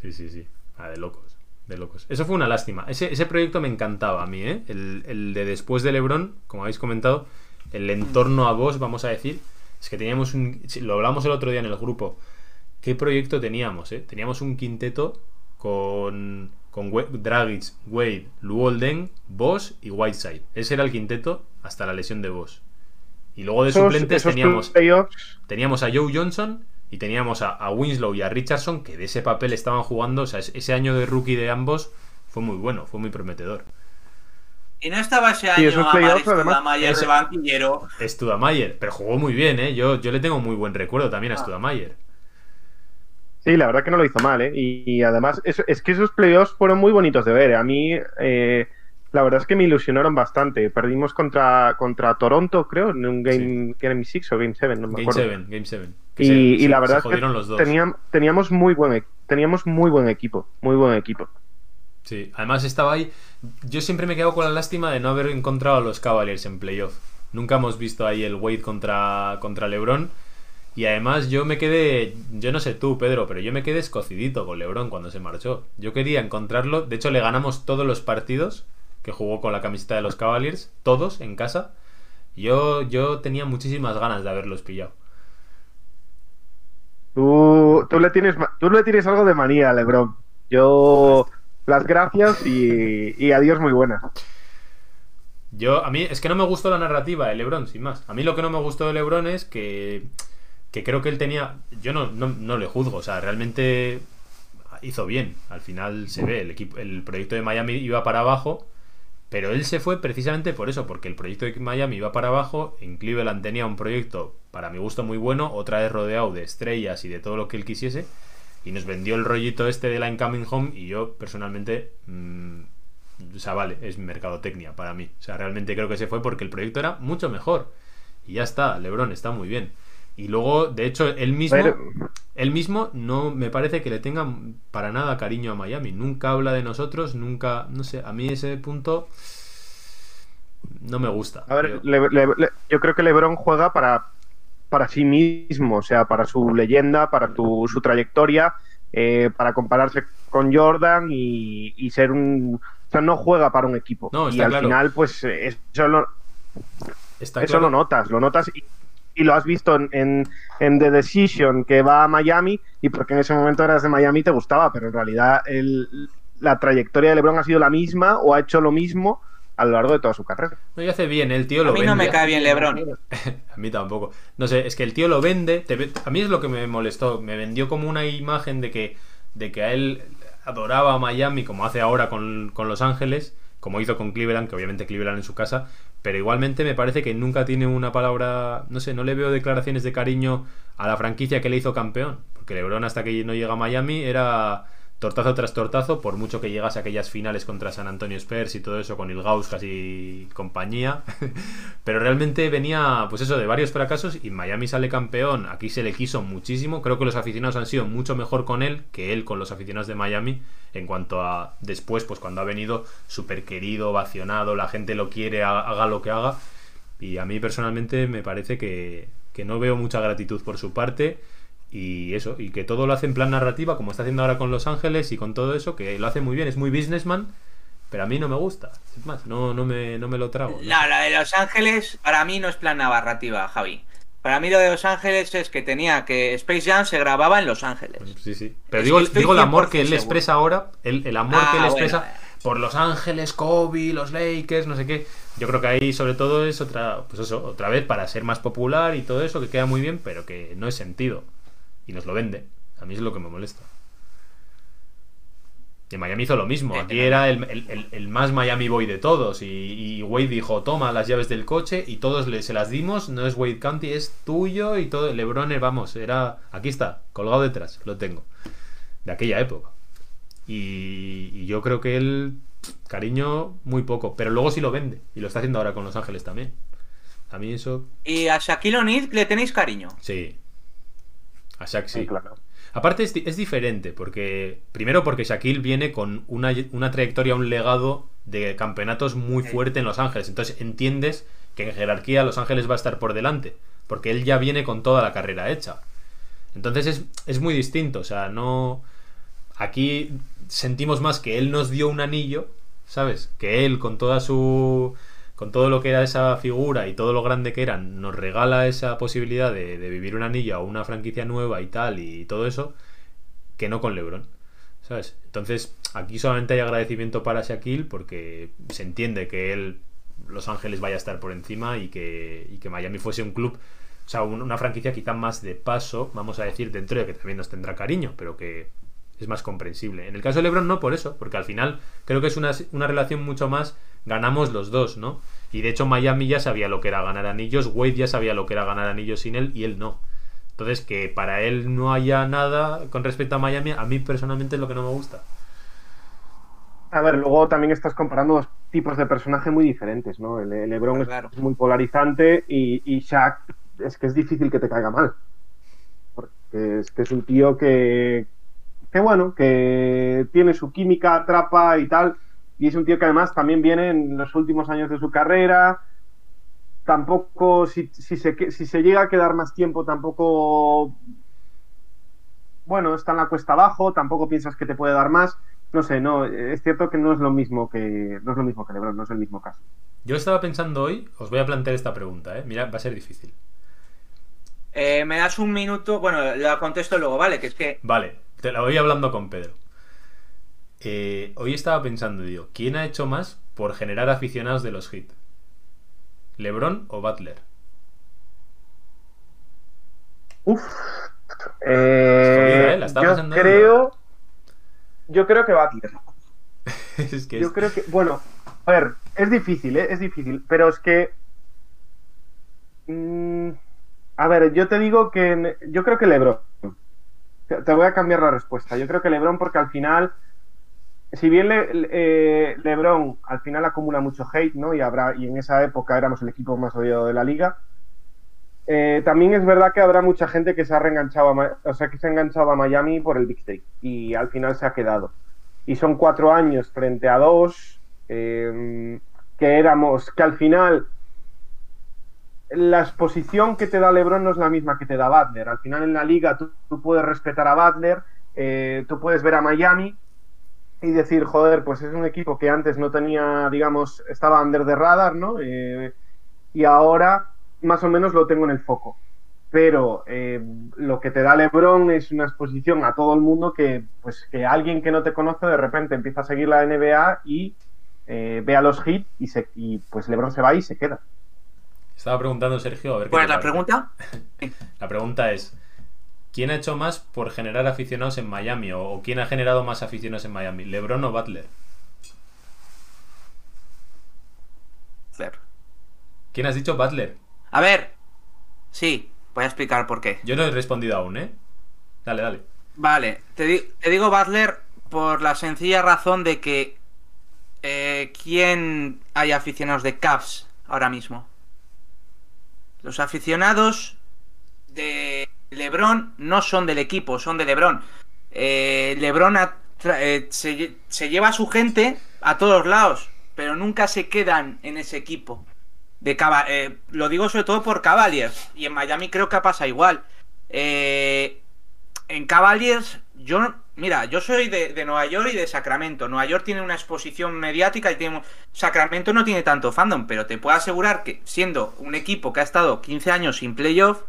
Sí, sí, sí. Ah, de locos. De locos. Eso fue una lástima. Ese, ese proyecto me encantaba a mí, ¿eh? El, el de después de LeBron, como habéis comentado, el entorno a vos, vamos a decir. Es que teníamos un. Lo hablamos el otro día en el grupo. ¿Qué proyecto teníamos, eh? Teníamos un quinteto con. Con We- Dragic, Wade, Luolden, Boss y Whiteside. Ese era el quinteto hasta la lesión de Boss. Y luego de Esos- suplentes esos teníamos teníamos a Joe Johnson y teníamos a, a Winslow y a Richardson que de ese papel estaban jugando. O sea, es- ese año de rookie de ambos fue muy bueno, fue muy prometedor. Y no estaba ese Sí, año esos a playoffs, además, Studamayer de banquillero. Studamayer, pero jugó muy bien, ¿eh? Yo, yo le tengo muy buen recuerdo también a Ah. Studamayer. Sí, la verdad que no lo hizo mal, ¿eh? Y, y además, es, es que esos playoffs fueron muy bonitos de ver. A mí, eh, La verdad es que me ilusionaron bastante. Perdimos contra, contra Toronto, creo, en un game, Game 6 o Game 7, no me Game acuerdo. 7, Game 7. Y, y la verdad es que tenían- teníamos, muy buen, e- teníamos muy buen equipo, muy buen equipo. Sí, además estaba ahí. Yo siempre me quedo con la lástima de no haber encontrado a los Cavaliers en playoff. Nunca hemos visto ahí el Wade contra, contra LeBron. Y además yo me quedé, yo no sé tú, Pedro, pero yo me quedé escocidito con LeBron cuando se marchó. Yo quería encontrarlo. De hecho, le ganamos todos los partidos que jugó con la camiseta de los Cavaliers, todos en casa. Yo, yo tenía muchísimas ganas de haberlos pillado. Tú, tú, le tienes, tú le tienes algo de manía, Lebron. Yo, las gracias y, adiós muy buenas. Yo, a mí, es que no me gustó la narrativa de LeBron, sin más. A mí lo que no me gustó de LeBron es que, que creo que él tenía. Yo no, no, no le juzgo, o sea, realmente hizo bien. Al final se ve, el, equipo, el proyecto de Miami iba para abajo, pero él se fue precisamente por eso, porque el proyecto de Miami iba para abajo. En Cleveland tenía un proyecto, para mi gusto, muy bueno, otra vez rodeado de estrellas y de todo lo que él quisiese. Y nos vendió el rollito este de la Incoming Home, y yo personalmente. mm, o sea, vale, es mercadotecnia para mí. O sea, realmente creo que se fue porque el proyecto era mucho mejor. Y ya está, Lebron está muy bien. Y luego, de hecho, él mismo, Pero- él mismo no me parece que le tenga para nada cariño a Miami. Nunca habla de nosotros, nunca, no sé, a mí ese punto no me gusta. A ver, Yo- Le- Le- Le- yo creo que LeBron juega para, para sí mismo, o sea, para su leyenda, para tu- su trayectoria, eh, para compararse con Jordan y, y ser un. O sea, no juega para un equipo. No, y al claro. final, pues eh, eso lo, está eso claro- lo notas, lo notas y, y lo has visto en, en- en The Decision, que va a Miami, y porque en ese momento eras de Miami y te gustaba, pero en realidad el- la trayectoria de LeBron ha sido la misma o ha hecho lo mismo a lo largo de toda su carrera. No, y hace bien, el tío lo A mí no me vende. cae bien LeBron. A mí tampoco. No sé, es que el tío lo vende. te ve- a mí es lo que me molestó. Me vendió como una imagen de que, de que a él adoraba a Miami, como hace ahora con, con Los Ángeles, como hizo con Cleveland, que obviamente Cleveland en su casa. Pero igualmente me parece que nunca tiene una palabra. No sé, no le veo declaraciones de cariño a la franquicia que le hizo campeón. Porque LeBron, hasta que no llega a Miami, era tortazo tras tortazo, por mucho que llegase a aquellas finales contra San Antonio Spurs y todo eso con Ilgauskas y compañía. Pero realmente venía, pues eso, de varios fracasos y Miami sale campeón. Aquí se le quiso muchísimo. Creo que los aficionados han sido mucho mejor con él que él con los aficionados de Miami. En cuanto a después, pues cuando ha venido súper querido, ovacionado, la gente lo quiere, ha- haga lo que haga. Y a mí personalmente me parece que, que no veo mucha gratitud por su parte. Y eso, y que todo lo hace en plan narrativa, como está haciendo ahora con Los Ángeles y con todo eso, que lo hace muy bien, es muy businessman, pero a mí no me gusta. Es más, no, no, me, no me lo trago. ¿no? No, la de Los Ángeles para mí no es plan narrativa, Javi. Para mí lo de Los Ángeles es que tenía que Space Jam se grababa en Los Ángeles. Sí, sí. Pero Es digo, digo el amor que él 100% expresa ahora, el, el amor Ah, que él bueno, expresa bueno. por Los Ángeles, Kobe, los Lakers, no sé qué. Yo creo que ahí sobre todo es otra, pues eso, otra vez para ser más popular y todo eso, que queda muy bien, pero que no es sentido. Y nos lo vende. A mí es lo que me molesta. Y en Miami hizo lo mismo. Aquí era el, el- más Miami Boy de todos. Y, y Wade dijo, toma las llaves del coche y todos le, se las dimos. No es Wade County, es tuyo y todo. Lebron, vamos, era... Aquí está, colgado detrás, lo tengo. De aquella época. Y, y yo creo que él, cariño, muy poco. Pero luego sí lo vende. Y lo está haciendo ahora con Los Ángeles también. A mí eso, Y a Shaquille O'Neal le tenéis cariño. sí. A Shaq sí. Sí, claro. Aparte es diferente, porque primero porque Shaquille viene con una, una trayectoria, un legado de campeonatos muy fuerte en Los Ángeles. Entonces entiendes que en jerarquía Los Ángeles va a estar por delante, porque él ya viene con toda la carrera hecha. Entonces es, es muy distinto, o sea, no... Aquí sentimos más que él nos dio un anillo, ¿sabes? Que él con toda su... Con todo lo que era esa figura y todo lo grande que era, nos regala esa posibilidad de, vivir un anillo o una franquicia nueva y tal y todo eso, que no con LeBron. ¿Sabes? Entonces, aquí solamente hay agradecimiento para Shaquille porque se entiende que él, Los Ángeles, vaya a estar por encima y que, y que Miami fuese un club, o sea, un- una franquicia quizá más de paso, vamos a decir, dentro de que también nos tendrá cariño, pero que es más comprensible. En el caso de LeBron no por eso, porque al final creo que es una, una relación mucho más ganamos los dos, ¿no? Y de hecho Miami ya sabía lo que era ganar anillos, Wade ya sabía lo que era ganar anillos sin él y él no. Entonces que para él no haya nada con respecto a Miami, a mí personalmente es lo que no me gusta. A ver, luego también estás comparando dos tipos de personaje muy diferentes, ¿no? El, el LeBron Claro. es muy polarizante y, y Shaq es que es difícil que te caiga mal. Porque es que es un tío que, que bueno, que tiene su química, atrapa y tal. Y es un tío que además también viene en los últimos años de su carrera. Tampoco, si, si, se, que- si se llega a quedar más tiempo, tampoco. Bueno, está en la cuesta abajo, tampoco piensas que te puede dar más. No sé, no, es cierto que no es lo mismo que no es lo mismo que LeBron, no es el mismo caso. Yo estaba pensando hoy, os voy a plantear esta pregunta, ¿eh? Mira, va a ser difícil. Eh, me das un minuto, bueno, la contesto luego, ¿vale? Que es que Vale, te la voy hablando con Pedro. Eh, hoy estaba pensando, digo, ¿quién ha hecho más por generar aficionados de los hits? ¿LeBron o Butler? Uf. ¿eh? La estaba yo creo. Yo creo que Butler. es que Yo es- creo que. Bueno, a ver, es difícil, ¿eh? Es difícil, pero es que. mm, a ver, yo te digo que. Yo creo que LeBron. Te voy a cambiar la respuesta. Yo creo que LeBron, porque al final. Si bien Le- eh, LeBron al final acumula mucho hate, ¿no? Y habrá y en esa época éramos el equipo más odiado de la liga. Eh, también es verdad que habrá mucha gente que se ha reenganchado a, o sea, que se ha enganchado a Miami por el Big Three y al final se ha quedado. Y son cuatro años frente a dos eh, que éramos, que al final la exposición que te da LeBron no es la misma que te da Butler. Al final en la liga tú, tú puedes respetar a Butler, eh, tú puedes ver a Miami y decir, joder, pues es un equipo que antes no tenía, digamos, estaba under the radar, ¿no? Eh, y ahora más o menos lo tengo en el foco. Pero eh, lo que te da LeBron es una exposición a todo el mundo que, pues, que alguien que no te conoce de repente empieza a seguir la NBA y eh, ve a los hits y, se, y pues LeBron se va y se queda. Estaba preguntando Sergio a ver qué ¿Cuál es la parece. pregunta? La pregunta es: ¿quién ha hecho más por generar aficionados en Miami? ¿O, o quién ha generado más aficionados en Miami? ¿LeBron o Butler? ¿Quién has dicho Butler? A ver, sí, voy a explicar por qué. Yo no he respondido aún, ¿eh? Dale, dale. Vale, te, di- te digo Butler por la sencilla razón de que eh, ¿quién hay aficionados de Cavs ahora mismo? Los aficionados de LeBron no son del equipo, son de LeBron. Eh, LeBron eh, se, lle- se lleva a su gente a todos lados, pero nunca se quedan en ese equipo. De eh, lo digo sobre todo por Cavaliers y en Miami creo que pasa igual. Eh, en Cavaliers, yo, mira, yo soy de, de Nueva York y de Sacramento. Nueva York tiene una exposición mediática y tiene, Sacramento no tiene tanto fandom, pero te puedo asegurar que siendo un equipo que ha estado 15 años sin playoff,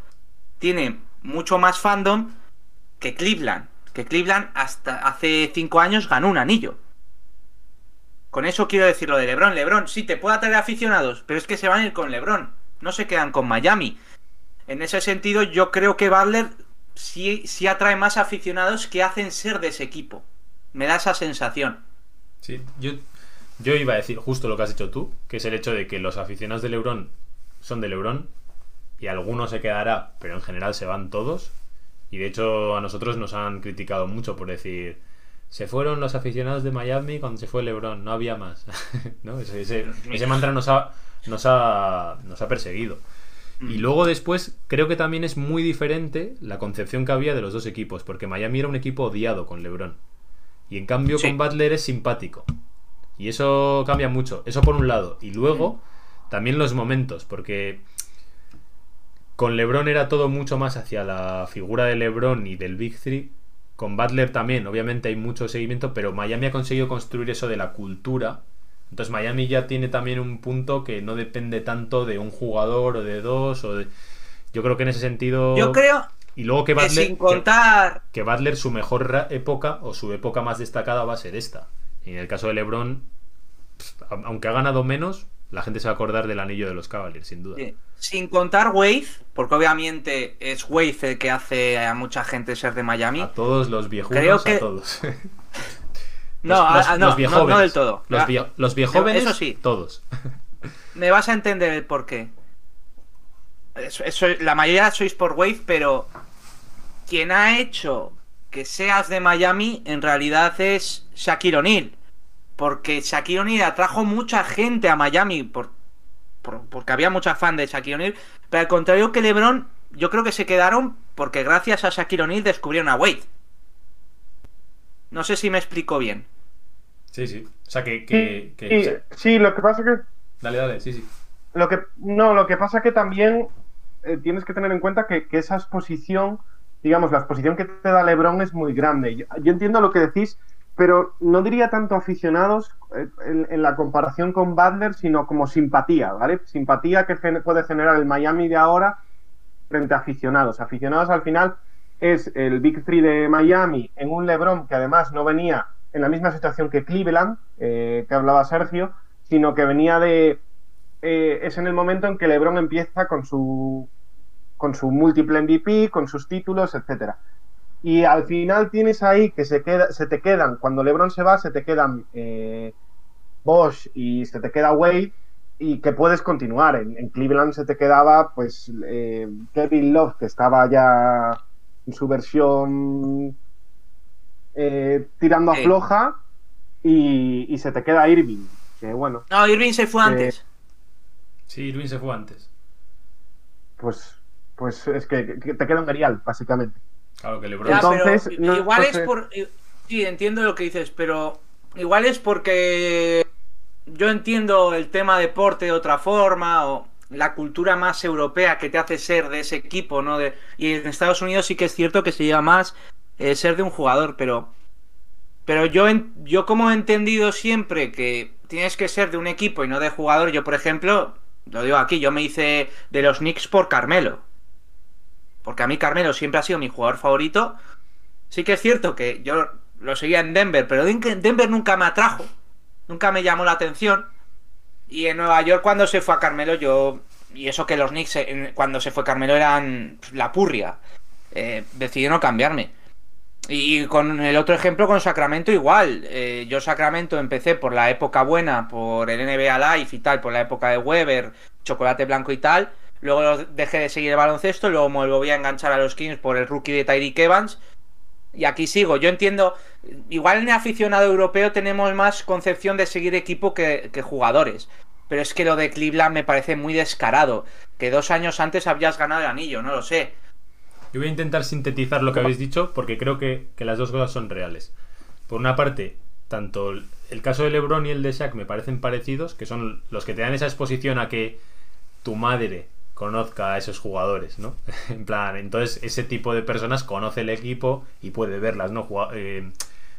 tiene mucho más fandom que Cleveland. Que Cleveland hasta hace 5 años ganó un anillo. Con eso quiero decir lo de LeBron. LeBron sí te puede atraer aficionados, pero es que se van a ir con LeBron. No se quedan con Miami. En ese sentido, yo creo que Butler sí, sí atrae más aficionados que hacen ser de ese equipo. Me da esa sensación. Sí, yo, yo iba a decir justo lo que has dicho tú, que es el hecho de que los aficionados de LeBron son de LeBron y alguno se quedará, pero en general se van todos. Y de hecho a nosotros nos han criticado mucho por decir, se fueron los aficionados de Miami cuando se fue LeBron, no había más. ¿No? Ese, ese, ese mantra nos ha, nos ha, nos ha perseguido. Y luego después creo que también es muy diferente la concepción que había de los dos equipos, porque Miami era un equipo odiado con LeBron. Y en cambio Sí. con Butler es simpático. Y eso cambia mucho. Eso por un lado. Y luego también los momentos, porque con LeBron era todo mucho más hacia la figura de LeBron y del Big Three. Con Butler también, obviamente hay mucho seguimiento, pero Miami ha conseguido construir eso de la cultura. Entonces Miami ya tiene también un punto que no depende tanto de un jugador o de dos o de... Yo creo que en ese sentido... Yo creo Y luego que que Butler... sin que- contar... que Butler su mejor época o su época más destacada va a ser esta. Y en el caso de LeBron, aunque ha ganado menos, la gente se va a acordar del anillo de los Cavaliers, sin duda. Sí. Sin contar Wave, porque obviamente es Wave el que hace a mucha gente ser de Miami. A todos los viejunos, Creo que- a todos. No, Los- a- los- a- no, los no, no del todo. Los, vie- los viejóvenes, Eso sí. todos. Me vas a entender el porqué. Eso, eso- la mayoría sois por Wave, pero quien ha hecho que seas de Miami en realidad es Shaquille O'Neal. Porque Shaquille O'Neal atrajo mucha gente a Miami por, por- porque había mucha fan de Shaquille O'Neal, pero al contrario que LeBron, yo creo que se quedaron porque gracias a Shaquille O'Neal descubrieron a Wade. No sé si me explico bien. Sí, sí. O sea, que. que, que- Sí, o sea, sí, lo que pasa que dale, dale, sí, sí. Lo que, no, lo que pasa que también eh, tienes que tener en cuenta que, que esa exposición, digamos, la exposición que te da LeBron es muy grande. Yo, yo entiendo lo que decís, pero no diría tanto aficionados eh, en, la comparación con Butler, sino como simpatía, ¿vale? Simpatía que puede generar el Miami de ahora frente a aficionados. Aficionados al final es el Big Three de Miami en un LeBron que además no venía en la misma situación que Cleveland, eh, que hablaba Sergio, sino que venía de eh, es en el momento en que LeBron empieza con su con su múltiple MVP, con sus títulos, etcétera. Y al final tienes ahí que se queda, se te quedan, cuando LeBron se va, se te quedan eh, Bosch y se te queda Wade y que puedes continuar. En, en Cleveland se te quedaba pues eh, Kevin Love, que estaba ya en su versión eh, tirando a Sí. floja, y, y se te queda Irving, que bueno, No, Irving se fue Eh, antes. Sí, Irving se fue antes. pues, pues es que, que te queda un Grial, básicamente. Claro que LeBron. Ya, Entonces, pero no- igual es por. Sí, entiendo lo que dices, pero igual es porque yo entiendo el tema deporte de otra forma o la cultura más europea que te hace ser de ese equipo, ¿no? De, y en Estados Unidos sí que es cierto que se lleva más eh, ser de un jugador, pero. Pero yo, en- yo como he entendido siempre que tienes que ser de un equipo y no de jugador, yo por ejemplo, lo digo aquí, yo me hice de los Knicks por Carmelo. Porque a mí Carmelo siempre ha sido mi jugador favorito. Sí que es cierto que yo lo seguía en Denver, pero Den- Denver nunca me atrajo. Nunca me llamó la atención. Y en Nueva York cuando se fue a Carmelo yo... Y eso que los Knicks cuando se fue Carmelo eran la purria. Eh, decidí no cambiarme. Y con el otro ejemplo con Sacramento igual. Eh, yo Sacramento empecé por la época buena, por el NBA Live y tal, por la época de Weber, chocolate blanco y tal. Luego dejé de seguir el baloncesto, luego me volví a enganchar a los Kings por el rookie de Tyreek Evans. Y aquí sigo. Yo entiendo, igual en el aficionado europeo tenemos más concepción de seguir equipo que, jugadores. Pero es que lo de Cleveland me parece muy descarado. Que dos años antes habías ganado el anillo, no lo sé. Yo voy a intentar sintetizar lo que habéis dicho porque creo que, que las dos cosas son reales. Por una parte, tanto el caso de LeBron y el de Shaq me parecen parecidos, que son los que te dan esa exposición a que tu madre conozca a esos jugadores, ¿no? en plan, entonces ese tipo de personas conoce el equipo y puede verlas, ¿no? Eh,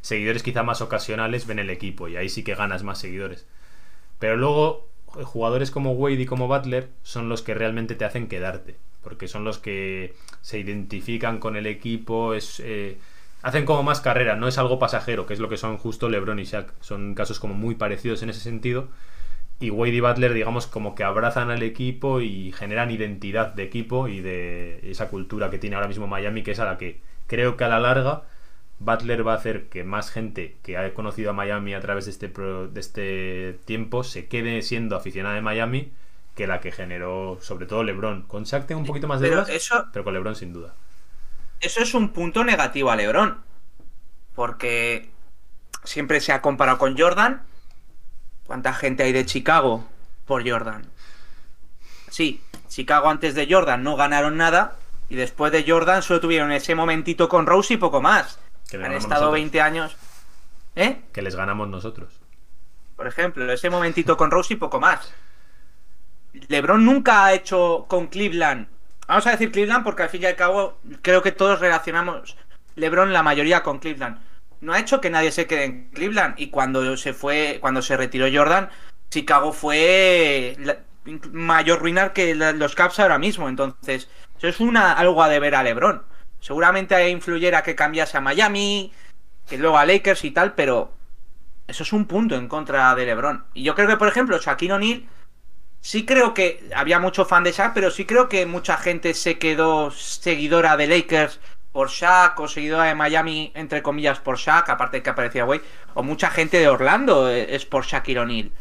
seguidores quizá más ocasionales ven el equipo y ahí sí que ganas más seguidores. Pero luego, eh, jugadores como Wade y como Butler son los que realmente te hacen quedarte. Porque son los que se identifican con el equipo, es, eh, hacen como más carrera, no es algo pasajero, que es lo que son justo LeBron y Shaq. Son casos como muy parecidos en ese sentido. Y Wade y Butler, digamos, como que abrazan al equipo y generan identidad de equipo y de esa cultura que tiene ahora mismo Miami, que es a la que creo que a la larga Butler va a hacer que más gente que ha conocido a Miami a través de este, pro- de este tiempo se quede siendo aficionada de Miami que la que generó, sobre todo LeBron. Con Shaq tengo un poquito más de Pero dudas, eso, pero con LeBron sin duda. eso es un punto negativo a LeBron. Porque siempre se ha comparado con Jordan. ¿Cuánta gente hay de Chicago por Jordan? Sí, Chicago antes de Jordan no ganaron nada. Y después de Jordan solo tuvieron ese momentito con Rose y poco más. Que Han estado nosotros. 20 años. ¿Eh? Que les ganamos nosotros. Por ejemplo, ese momentito con Rose y poco más. LeBron nunca ha hecho con Cleveland. Vamos a decir Cleveland porque al fin y al cabo creo que todos relacionamos LeBron la mayoría con Cleveland. No ha hecho que nadie se quede en Cleveland y cuando se fue, cuando se retiró Jordan, Chicago fue mayor ruina que los Caps ahora mismo. Entonces, eso es una algo a deber a LeBron. Seguramente influyera que cambiase a Miami, que luego a Lakers y tal, pero eso es un punto en contra de LeBron. Y yo creo que, por ejemplo, Shaquille O'Neal, sí creo que había mucho fan de Shaq, pero sí creo que mucha gente se quedó seguidora de Lakers por Shaq o seguidora de Miami, entre comillas, por Shaq, aparte de que aparecía Wade, o mucha gente de Orlando eh, es por Shaquille O'Neal.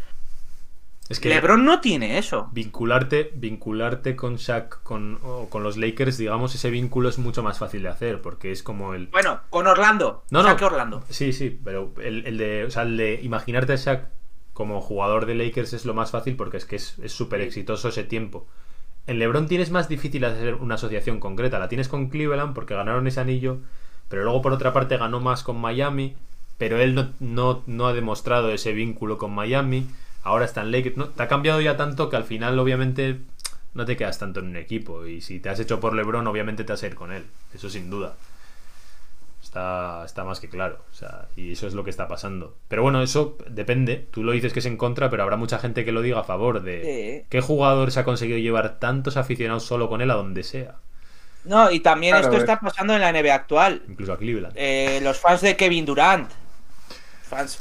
Es que LeBron no tiene eso. vincularte, vincularte con Shaq con, o con los Lakers, digamos, ese vínculo es mucho más fácil de hacer, porque es como el. Bueno, con Orlando. No, que Orlando. Sí, sí, pero el, el de. O sea, el de imaginarte a Shaq como jugador de Lakers es lo más fácil porque es que es es súper exitoso ese tiempo. En LeBron tienes más difícil hacer una asociación concreta. La tienes con Cleveland porque ganaron ese anillo, pero luego por otra parte ganó más con Miami, pero él no, no, no ha demostrado ese vínculo con Miami. Ahora está en Lakers. No, te ha cambiado ya tanto que al final, obviamente, no te quedas tanto en un equipo. Y si te has hecho por LeBron, obviamente te vas a con él. Eso sin duda. Está, está más que claro. O sea, y eso es lo que está pasando. Pero bueno, eso depende. Tú lo dices que es en contra, pero habrá mucha gente que lo diga a favor de Sí. qué jugador se ha conseguido llevar tantos aficionados solo con él a donde sea. No, y también Claro, esto es- está pasando en la NBA actual. Incluso a Cleveland. Eh, los fans de Kevin Durant. Fans.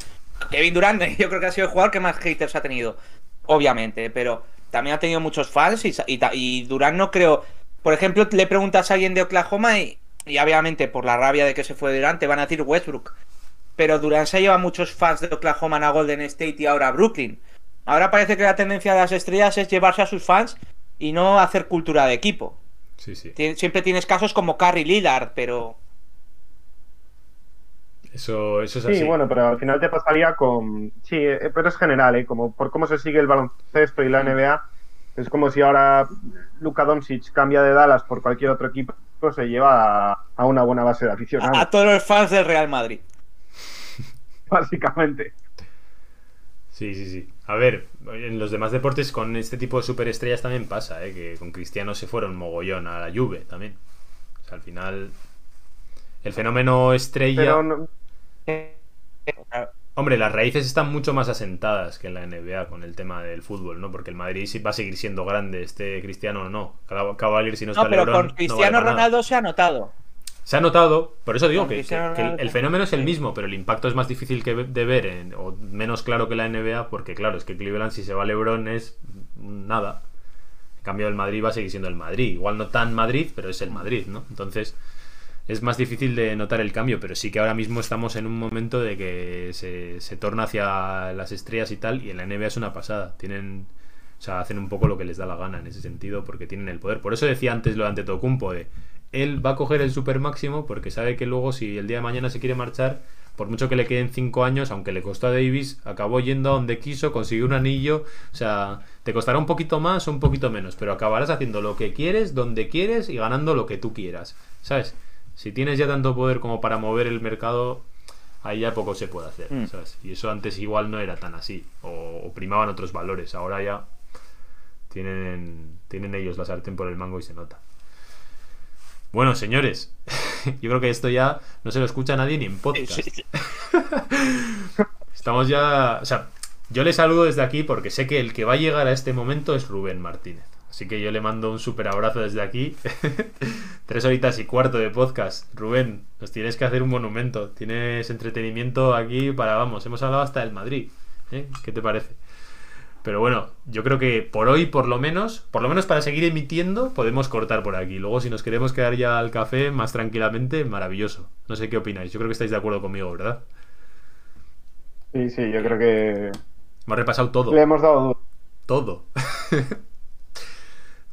Kevin Durant, yo creo que ha sido el jugador que más haters ha tenido. Obviamente, pero también ha tenido muchos fans y, y, y Durant no creo. Por ejemplo, le preguntas a alguien de Oklahoma y, y obviamente por la rabia de que se fue Durant te van a decir Westbrook. Pero Durant se lleva muchos fans de Oklahoma a Golden State y ahora a Brooklyn. Ahora parece que la tendencia de las estrellas es llevarse a sus fans y no hacer cultura de equipo. Sí, sí. Tien- Siempre tienes casos como Curry Lillard, pero Eso, eso es así. Sí, bueno, pero al final te pasaría con. Sí, eh, pero es general, ¿eh? Como por cómo se sigue el baloncesto y la NBA. Es como si ahora Luka Doncic cambia de Dallas por cualquier otro equipo, se lleva a, a una buena base de a, aficionados, a todos los fans del Real Madrid. básicamente. Sí, sí, sí. A ver, en los demás deportes con este tipo de superestrellas también pasa, ¿eh? que con Cristiano se fueron mogollón a la Juve también. O sea, al final el fenómeno estrella... Pero no- Hombre, las raíces están mucho más asentadas que en la NBA con el tema del fútbol, ¿no? Porque el Madrid sí va a seguir siendo grande, este Cristiano o no. Cavalier si no está No, pero LeBron, con no Cristiano vale para nada. Ronaldo se ha notado. Se ha notado, por eso digo que, Cristiano que- que el, fenómeno es el mismo, pero el impacto es más difícil que de ver en- o menos claro que la NBA, porque claro, es que Cleveland si se va LeBron es nada. En cambio el Madrid va a seguir siendo el Madrid. Igual no tan Madrid, pero es el Madrid, ¿no? Entonces es más difícil de notar el cambio, pero sí que ahora mismo estamos en un momento de que se, se torna hacia las estrellas y tal, y en la NBA es una pasada. Tienen... O sea, hacen un poco lo que les da la gana en ese sentido porque tienen el poder. Por eso decía antes lo de Antetokounmpo de él va a coger el super máximo porque sabe que luego si el día de mañana se quiere marchar, por mucho que le queden 5 años, aunque le costó a Davis, acabó yendo a donde quiso, consiguió un anillo, o sea, te costará un poquito más o un poquito menos, pero acabarás haciendo lo que quieres, donde quieres y ganando lo que tú quieras, ¿sabes? Si tienes ya tanto poder como para mover el mercado, ahí ya poco se puede hacer, Mm. ¿sabes? Y eso antes igual no era tan así, o, o primaban otros valores, ahora ya tienen, tienen ellos la sartén por el mango y se nota. Bueno, señores, yo creo que esto ya no se lo escucha nadie ni en podcast. Estamos ya. O sea, yo le saludo desde aquí porque sé que el que va a llegar a este momento es Rubén Martínez. Así que yo le mando un súper abrazo desde aquí. Tres horitas y cuarto de podcast. Rubén, nos tienes que hacer un monumento. Tienes entretenimiento aquí para, vamos, hemos hablado hasta del Madrid. ¿eh? ¿Qué te parece? Pero bueno, yo creo que por hoy, por lo menos, por lo menos para seguir emitiendo, podemos cortar por aquí. Luego, si nos queremos quedar ya al café más tranquilamente, maravilloso. No sé qué opináis. Yo creo que estáis de acuerdo conmigo, ¿verdad? Sí, sí, yo creo que Hemos repasado todo. le hemos dado. Todo.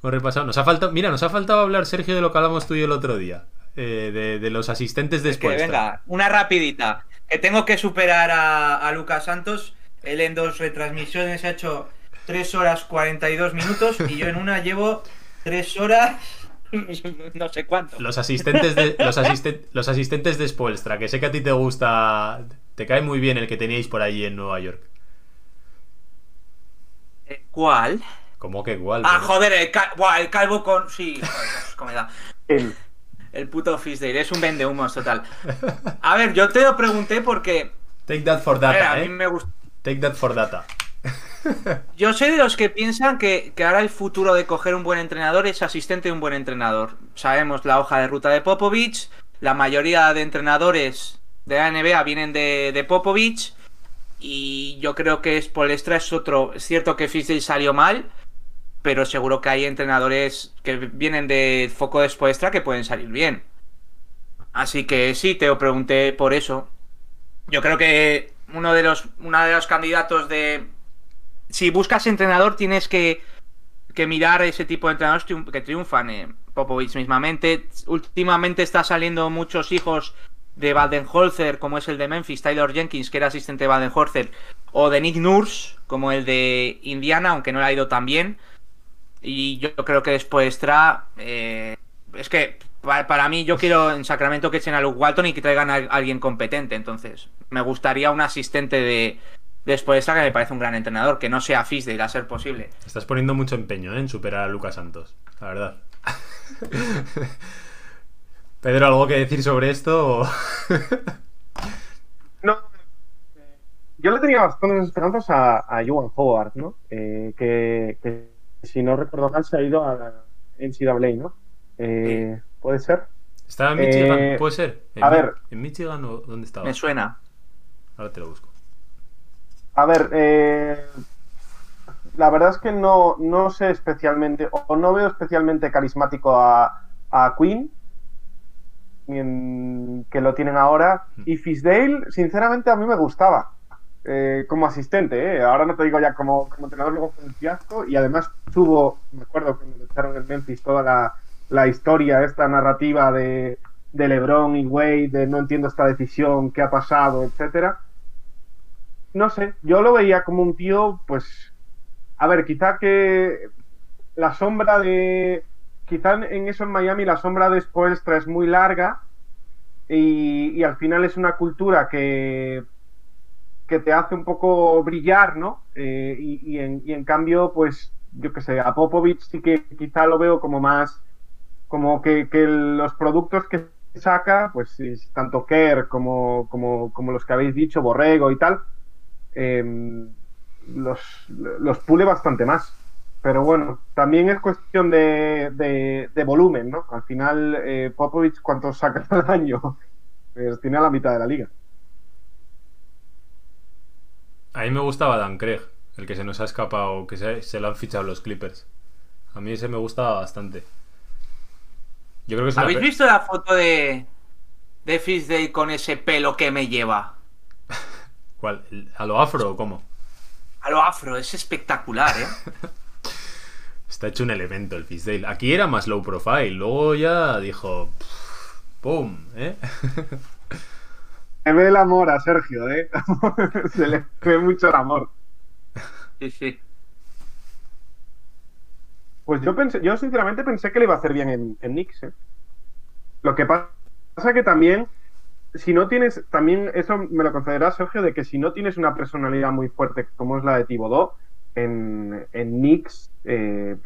hemos repasado. Nos ha faltado. Mira, nos ha faltado hablar, Sergio, de lo que hablamos tú y yo el otro día. eh, de, de los asistentes de Es que Spoelstra. venga, una rapidita. Que tengo que superar a, a Lucas Santos. Él en dos retransmisiones ha hecho 3 horas 42 minutos y yo en una llevo 3 horas no sé cuánto. Los asistentes de los, asisten- los asistentes de Spoelstra, que sé que a ti te gusta, te cae muy bien el que teníais por allí en Nueva York. Eh, ¿Cuál? ¿Cómo que igual? Ah, pero- joder, el, cal- buah, el calvo con... Sí, joder. El- El puto Fisdale, es un vendehumos total. A ver, yo te lo pregunté porque... Take that for a ver, data, a mí eh. me gusta... Take that for data. Yo soy de los que piensan que, que ahora el futuro de coger un buen entrenador es asistente de un buen entrenador. Sabemos la hoja de ruta de Popovich, la mayoría de entrenadores de la NBA vienen de, de Popovich y yo creo que Spolestra es otro. Es cierto que Fisdale salió mal, pero seguro que hay entrenadores que vienen de foco de Spolestra que pueden salir bien. Así que sí, te lo pregunté por eso. Yo creo que uno de los, uno de los candidatos de, si buscas entrenador tienes que, que mirar ese tipo de entrenadores que triunfan. eh, Popovich mismamente. Últimamente está saliendo muchos hijos de Baden-Holzer, como es el de Memphis, Tyler Jenkins, que era asistente de Baden-Holzer, o de Nick Nurse, como el de Indiana, aunque no le ha ido tan bien. Y yo creo que después Tra. eh, es que pa- para mí, yo quiero en Sacramento que echen a Luke Walton y que traigan a alguien competente. Entonces, me gustaría un asistente de. Después que me parece un gran entrenador, que no sea Fisdale a ser posible. Estás poniendo mucho empeño ¿eh? en superar a Lucas Santos, la verdad. Pedro, ¿algo que decir sobre esto? o- No, yo le tenía bastantes esperanzas a, a Johan Howard, ¿no? Eh, que, que, si no recuerdo mal se ha ido a la NCAA, ¿no? Eh, ¿Puede ser? ¿Estaba en Michigan? Eh, ¿Puede ser? ¿En, a ver. ¿En Michigan o dónde estaba? Me suena. Ahora te lo busco. A ver, eh, la verdad es que no, no sé especialmente, o no veo especialmente carismático a, a Queen, ni en- que lo tienen ahora. Y Fisdale, sinceramente, a mí me gustaba. Eh, como asistente, ¿eh? ahora no te digo ya como, como entrenador, luego fue un fiasco. Y además tuvo, me acuerdo cuando lo echaron en Memphis, toda la, la historia, esta narrativa de, de LeBron y Wade, de no entiendo esta decisión, qué ha pasado, etcétera no sé, yo lo veía como un tío, pues, a ver, quizá que la sombra de, quizá en eso en Miami la sombra de Spoelstra es muy larga y, y al final es una cultura que, que te hace un poco brillar, ¿no? Eh, y, y en, y en cambio, pues, yo qué sé, a Popovich sí que quizá lo veo como más, como que, los productos que saca, pues es tanto Kerr como, como, como los que habéis dicho, Borrego y tal, eh, los, los pule bastante más. Pero bueno, también es cuestión de, de, de volumen, ¿no? Al final, eh, Popovich, ¿cuántos saca al año? Pues tiene a la mitad de la liga. A mí me gustaba Dan Craig, el que se nos ha escapado, que se, se lo han fichado los Clippers. A mí ese me gustaba bastante. Yo creo que una ¿Habéis visto la foto de, de Fisdale con ese pelo que me lleva? ¿Cuál? ¿El- ¿A lo afro o cómo? A lo afro, es espectacular, ¿eh? Está hecho un elemento el Fisdale. Aquí era más low profile, luego ya dijo. ¡Pum! ¿Eh? Se ve el amor a Sergio, ¿eh? Se le ve mucho el amor. Sí, sí. Pues yo pensé, yo sinceramente pensé que le iba a hacer bien en, en Knicks, ¿eh? Lo que pa- pasa que también, si no tienes, también eso me lo concederá Sergio, de que si no tienes una personalidad muy fuerte como es la de Thibodeau, en, en Knicks, eh,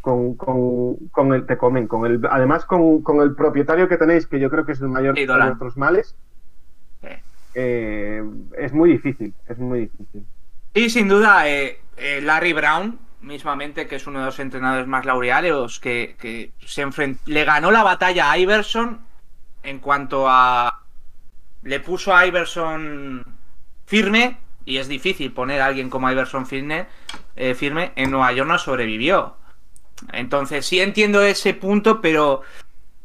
con, con, con el, te comen, con el, además con, con el propietario que tenéis, que yo creo que es el mayor Sí, de vuestros males, Eh. es muy difícil, es muy difícil. Y sin duda, eh, eh, Larry Brown, mismamente, que es uno de los entrenadores más laureados, que, que se enfrent- le ganó la batalla a Iverson en cuanto a. Le puso a Iverson firme, y es difícil poner a alguien como Iverson firme, firme en Nueva York no sobrevivió. Entonces, sí entiendo ese punto, pero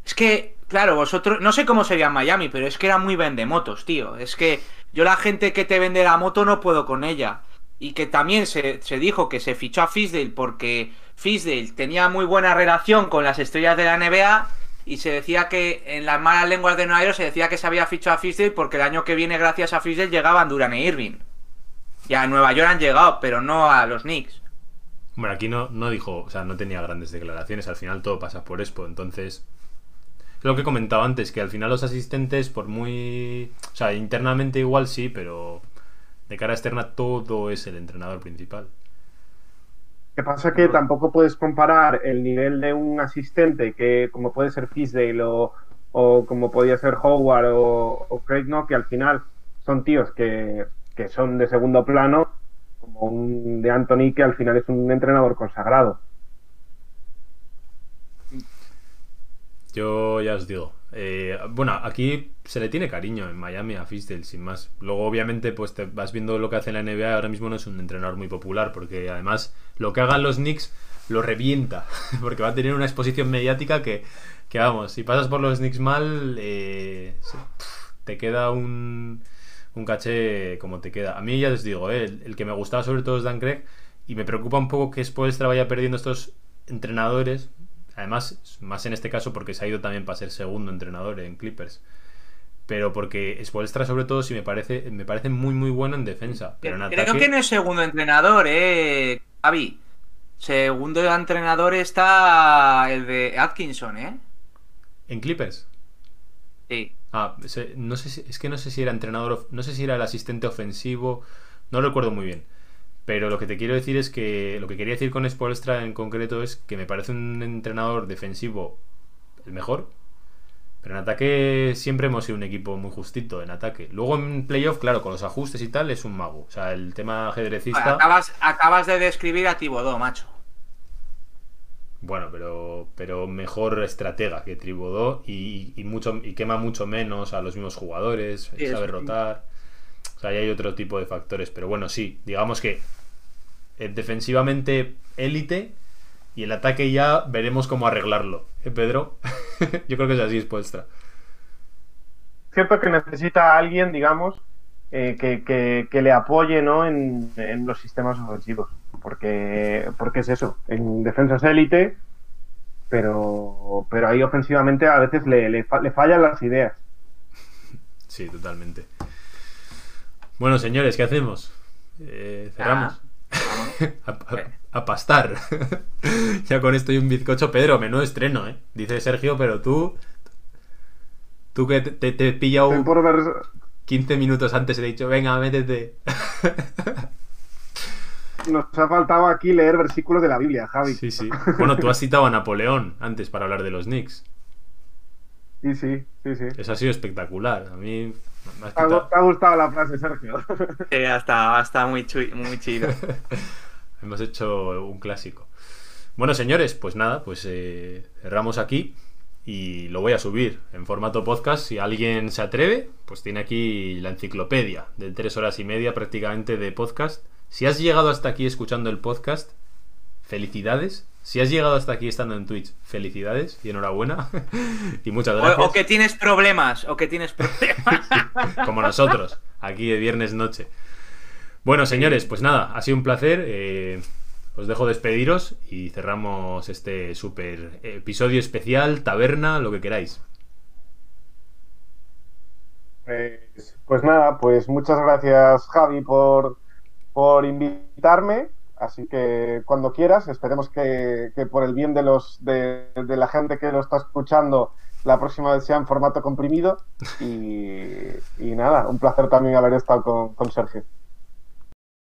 es que, claro, vosotros, no sé cómo sería en Miami, pero es que era muy vendemotos, tío. Es que yo la gente que te vende la moto no puedo con ella. Y que también se, dijo que se fichó a Fisdale porque Fisdale tenía muy buena relación con las estrellas de la NBA y se decía que en las malas lenguas de Nueva York se decía que se había fichado a Fisdale porque el año que viene gracias a Fisdale llegaban Duran e Irving. Y a Nueva York han llegado, pero no a los Knicks. Hombre, aquí no, no dijo, o sea, no tenía grandes declaraciones, al final todo pasa por Expo, entonces... Lo que comentaba antes, que al final los asistentes, por muy... O sea, internamente igual sí, pero de cara externa todo es el entrenador principal. que pasa que tampoco puedes comparar el nivel de un asistente que como puede ser Fisdale o, o como podía ser Howard o, o Craig No, que al final son tíos que, que son de segundo plano, como un de Anthony que al final es un entrenador consagrado. Yo ya os digo. eh, bueno, aquí se le tiene cariño en Miami a Fisdale, sin más. Luego, obviamente, pues te vas viendo lo que hace la NBA. Ahora mismo no es un entrenador muy popular, porque además lo que hagan los Knicks lo revienta, porque va a tener una exposición mediática que, que vamos, si pasas por los Knicks mal, eh, te queda un, un caché como te queda. A mí ya os digo, eh, el, que me gustaba sobre todo es Dan Craig. Y me preocupa un poco que Spoelstra vaya perdiendo estos entrenadores. Además, más en este caso porque se ha ido también para ser segundo entrenador en Clippers. Pero porque Spoelstra, sobre todo, sí me parece, me parece muy, muy bueno en defensa. Pero en Creo ataque... que no es segundo entrenador, eh, Javi. Segundo entrenador está el de Atkinson, ¿eh? ¿En Clippers? Sí. Ah, no sé si- es que no sé si era entrenador, no sé si era el asistente ofensivo, no lo recuerdo muy bien. Pero lo que te quiero decir es que lo que quería decir con Spoelstra en concreto es que me parece un entrenador defensivo el mejor. Pero en ataque siempre hemos sido un equipo muy justito en ataque. Luego en playoff, claro, con los ajustes y tal, es un mago. O sea, el tema ajedrecista. Acabas, acabas de describir a Tibodó, macho. Bueno, pero, pero mejor estratega que Tribodó y, y mucho y quema mucho menos a los mismos jugadores, Sí, sabe rotar. O sea, ahí hay otro tipo de factores. Pero bueno, sí, digamos que eh, defensivamente élite y el ataque ya veremos cómo arreglarlo. ¿Eh, Pedro? Yo creo que es así, es Spoelstra. cierto que necesita a alguien, digamos, eh, que, que- que le apoye ¿no? en, en los sistemas ofensivos. Porque, porque es eso, en defensas élite, pero, pero ahí ofensivamente a veces le, le le fallan las ideas. Sí, totalmente. Bueno, señores, ¿qué hacemos? Eh, cerramos. a, a- a pastar. ya con esto y un bizcocho, Pedro, menudo estreno, ¿eh? Dice Sergio, pero tú. Tú que te, te, te he pillado Estoy por ver 15 minutos antes he dicho, venga, métete. Nos ha faltado aquí leer versículos de la Biblia, Javi. sí, sí. Bueno, tú has citado a Napoleón antes para hablar de los Knicks. Sí, sí, sí, sí. Eso ha sido espectacular. A mí me has Te ha, quitado- te ha gustado la frase, Sergio. Sí, hasta, hasta muy, chui- muy chido. Hemos hecho un clásico. Bueno, señores, pues nada, pues eh, cerramos aquí y lo voy a subir en formato podcast. Si alguien se atreve, pues tiene aquí la enciclopedia de tres horas y media prácticamente de podcast. Si has llegado hasta aquí escuchando el podcast, felicidades. Si has llegado hasta aquí estando en Twitch, felicidades y enhorabuena. y muchas gracias. O, o que tienes problemas, o que tienes problemas. como nosotros, aquí de viernes noche. Bueno, señores, pues nada, ha sido un placer. eh, os dejo despediros y cerramos este super episodio especial, taberna, lo que queráis. Pues, pues nada, pues muchas gracias Javi por, por invitarme. Así que cuando quieras, esperemos que, que por el bien de los de, de la gente que lo está escuchando, la próxima vez sea en formato comprimido. Y, y nada, un placer también haber estado con, con Sergio.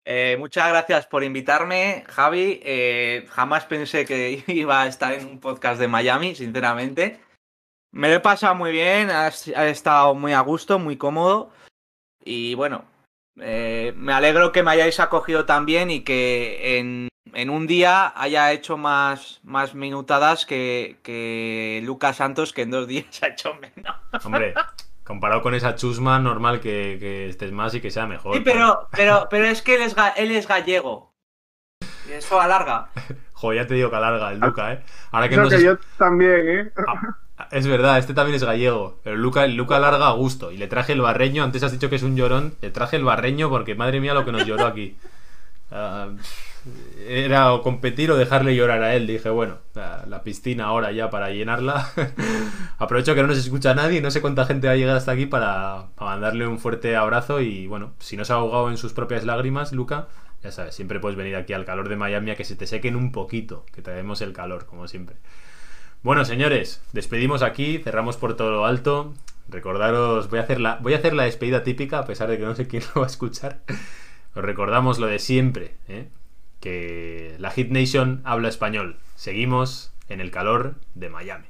Eh, muchas gracias por invitarme, Javi. Eh, jamás pensé que iba a estar en un podcast de Miami, sinceramente. Me lo he pasado muy bien, ha, ha estado muy a gusto, muy cómodo. Y bueno, eh, me alegro que me hayáis acogido también y que en, en un día haya hecho más, más minutadas que, que Lucas Santos, que en dos días ha hecho menos. Hombre, comparado con esa chusma, normal que, que estés más y que sea mejor. Sí, pero, pero, pero es que él es, él es gallego. Y eso alarga. Joder, ya te digo que alarga el Luca, ¿eh? Ahora que nos que yo también, ¿eh? Ah, Es verdad, este también es gallego. Pero Luca, Luca larga a gusto. Y le traje el barreño. Antes has dicho que es un llorón. Le traje el barreño porque madre mía lo que nos lloró aquí. Ah, era o competir o dejarle llorar a él. Dije, bueno, la, piscina ahora ya para llenarla. Aprovecho que no nos escucha nadie no sé cuánta gente va a llegar hasta aquí para, para mandarle un fuerte abrazo. Y bueno, si no se ha ahogado en sus propias lágrimas, Luca, ya sabes, siempre puedes venir aquí al calor de Miami a que se te sequen un poquito. Que traemos el calor, como siempre. Bueno, señores, despedimos aquí, cerramos por todo lo alto. Recordaros, voy a hacer la, voy a hacer la despedida típica, a pesar de que no sé quién lo va a escuchar. Os recordamos lo de siempre, ¿eh? que la Hit Nation habla español. Seguimos en el calor de Miami.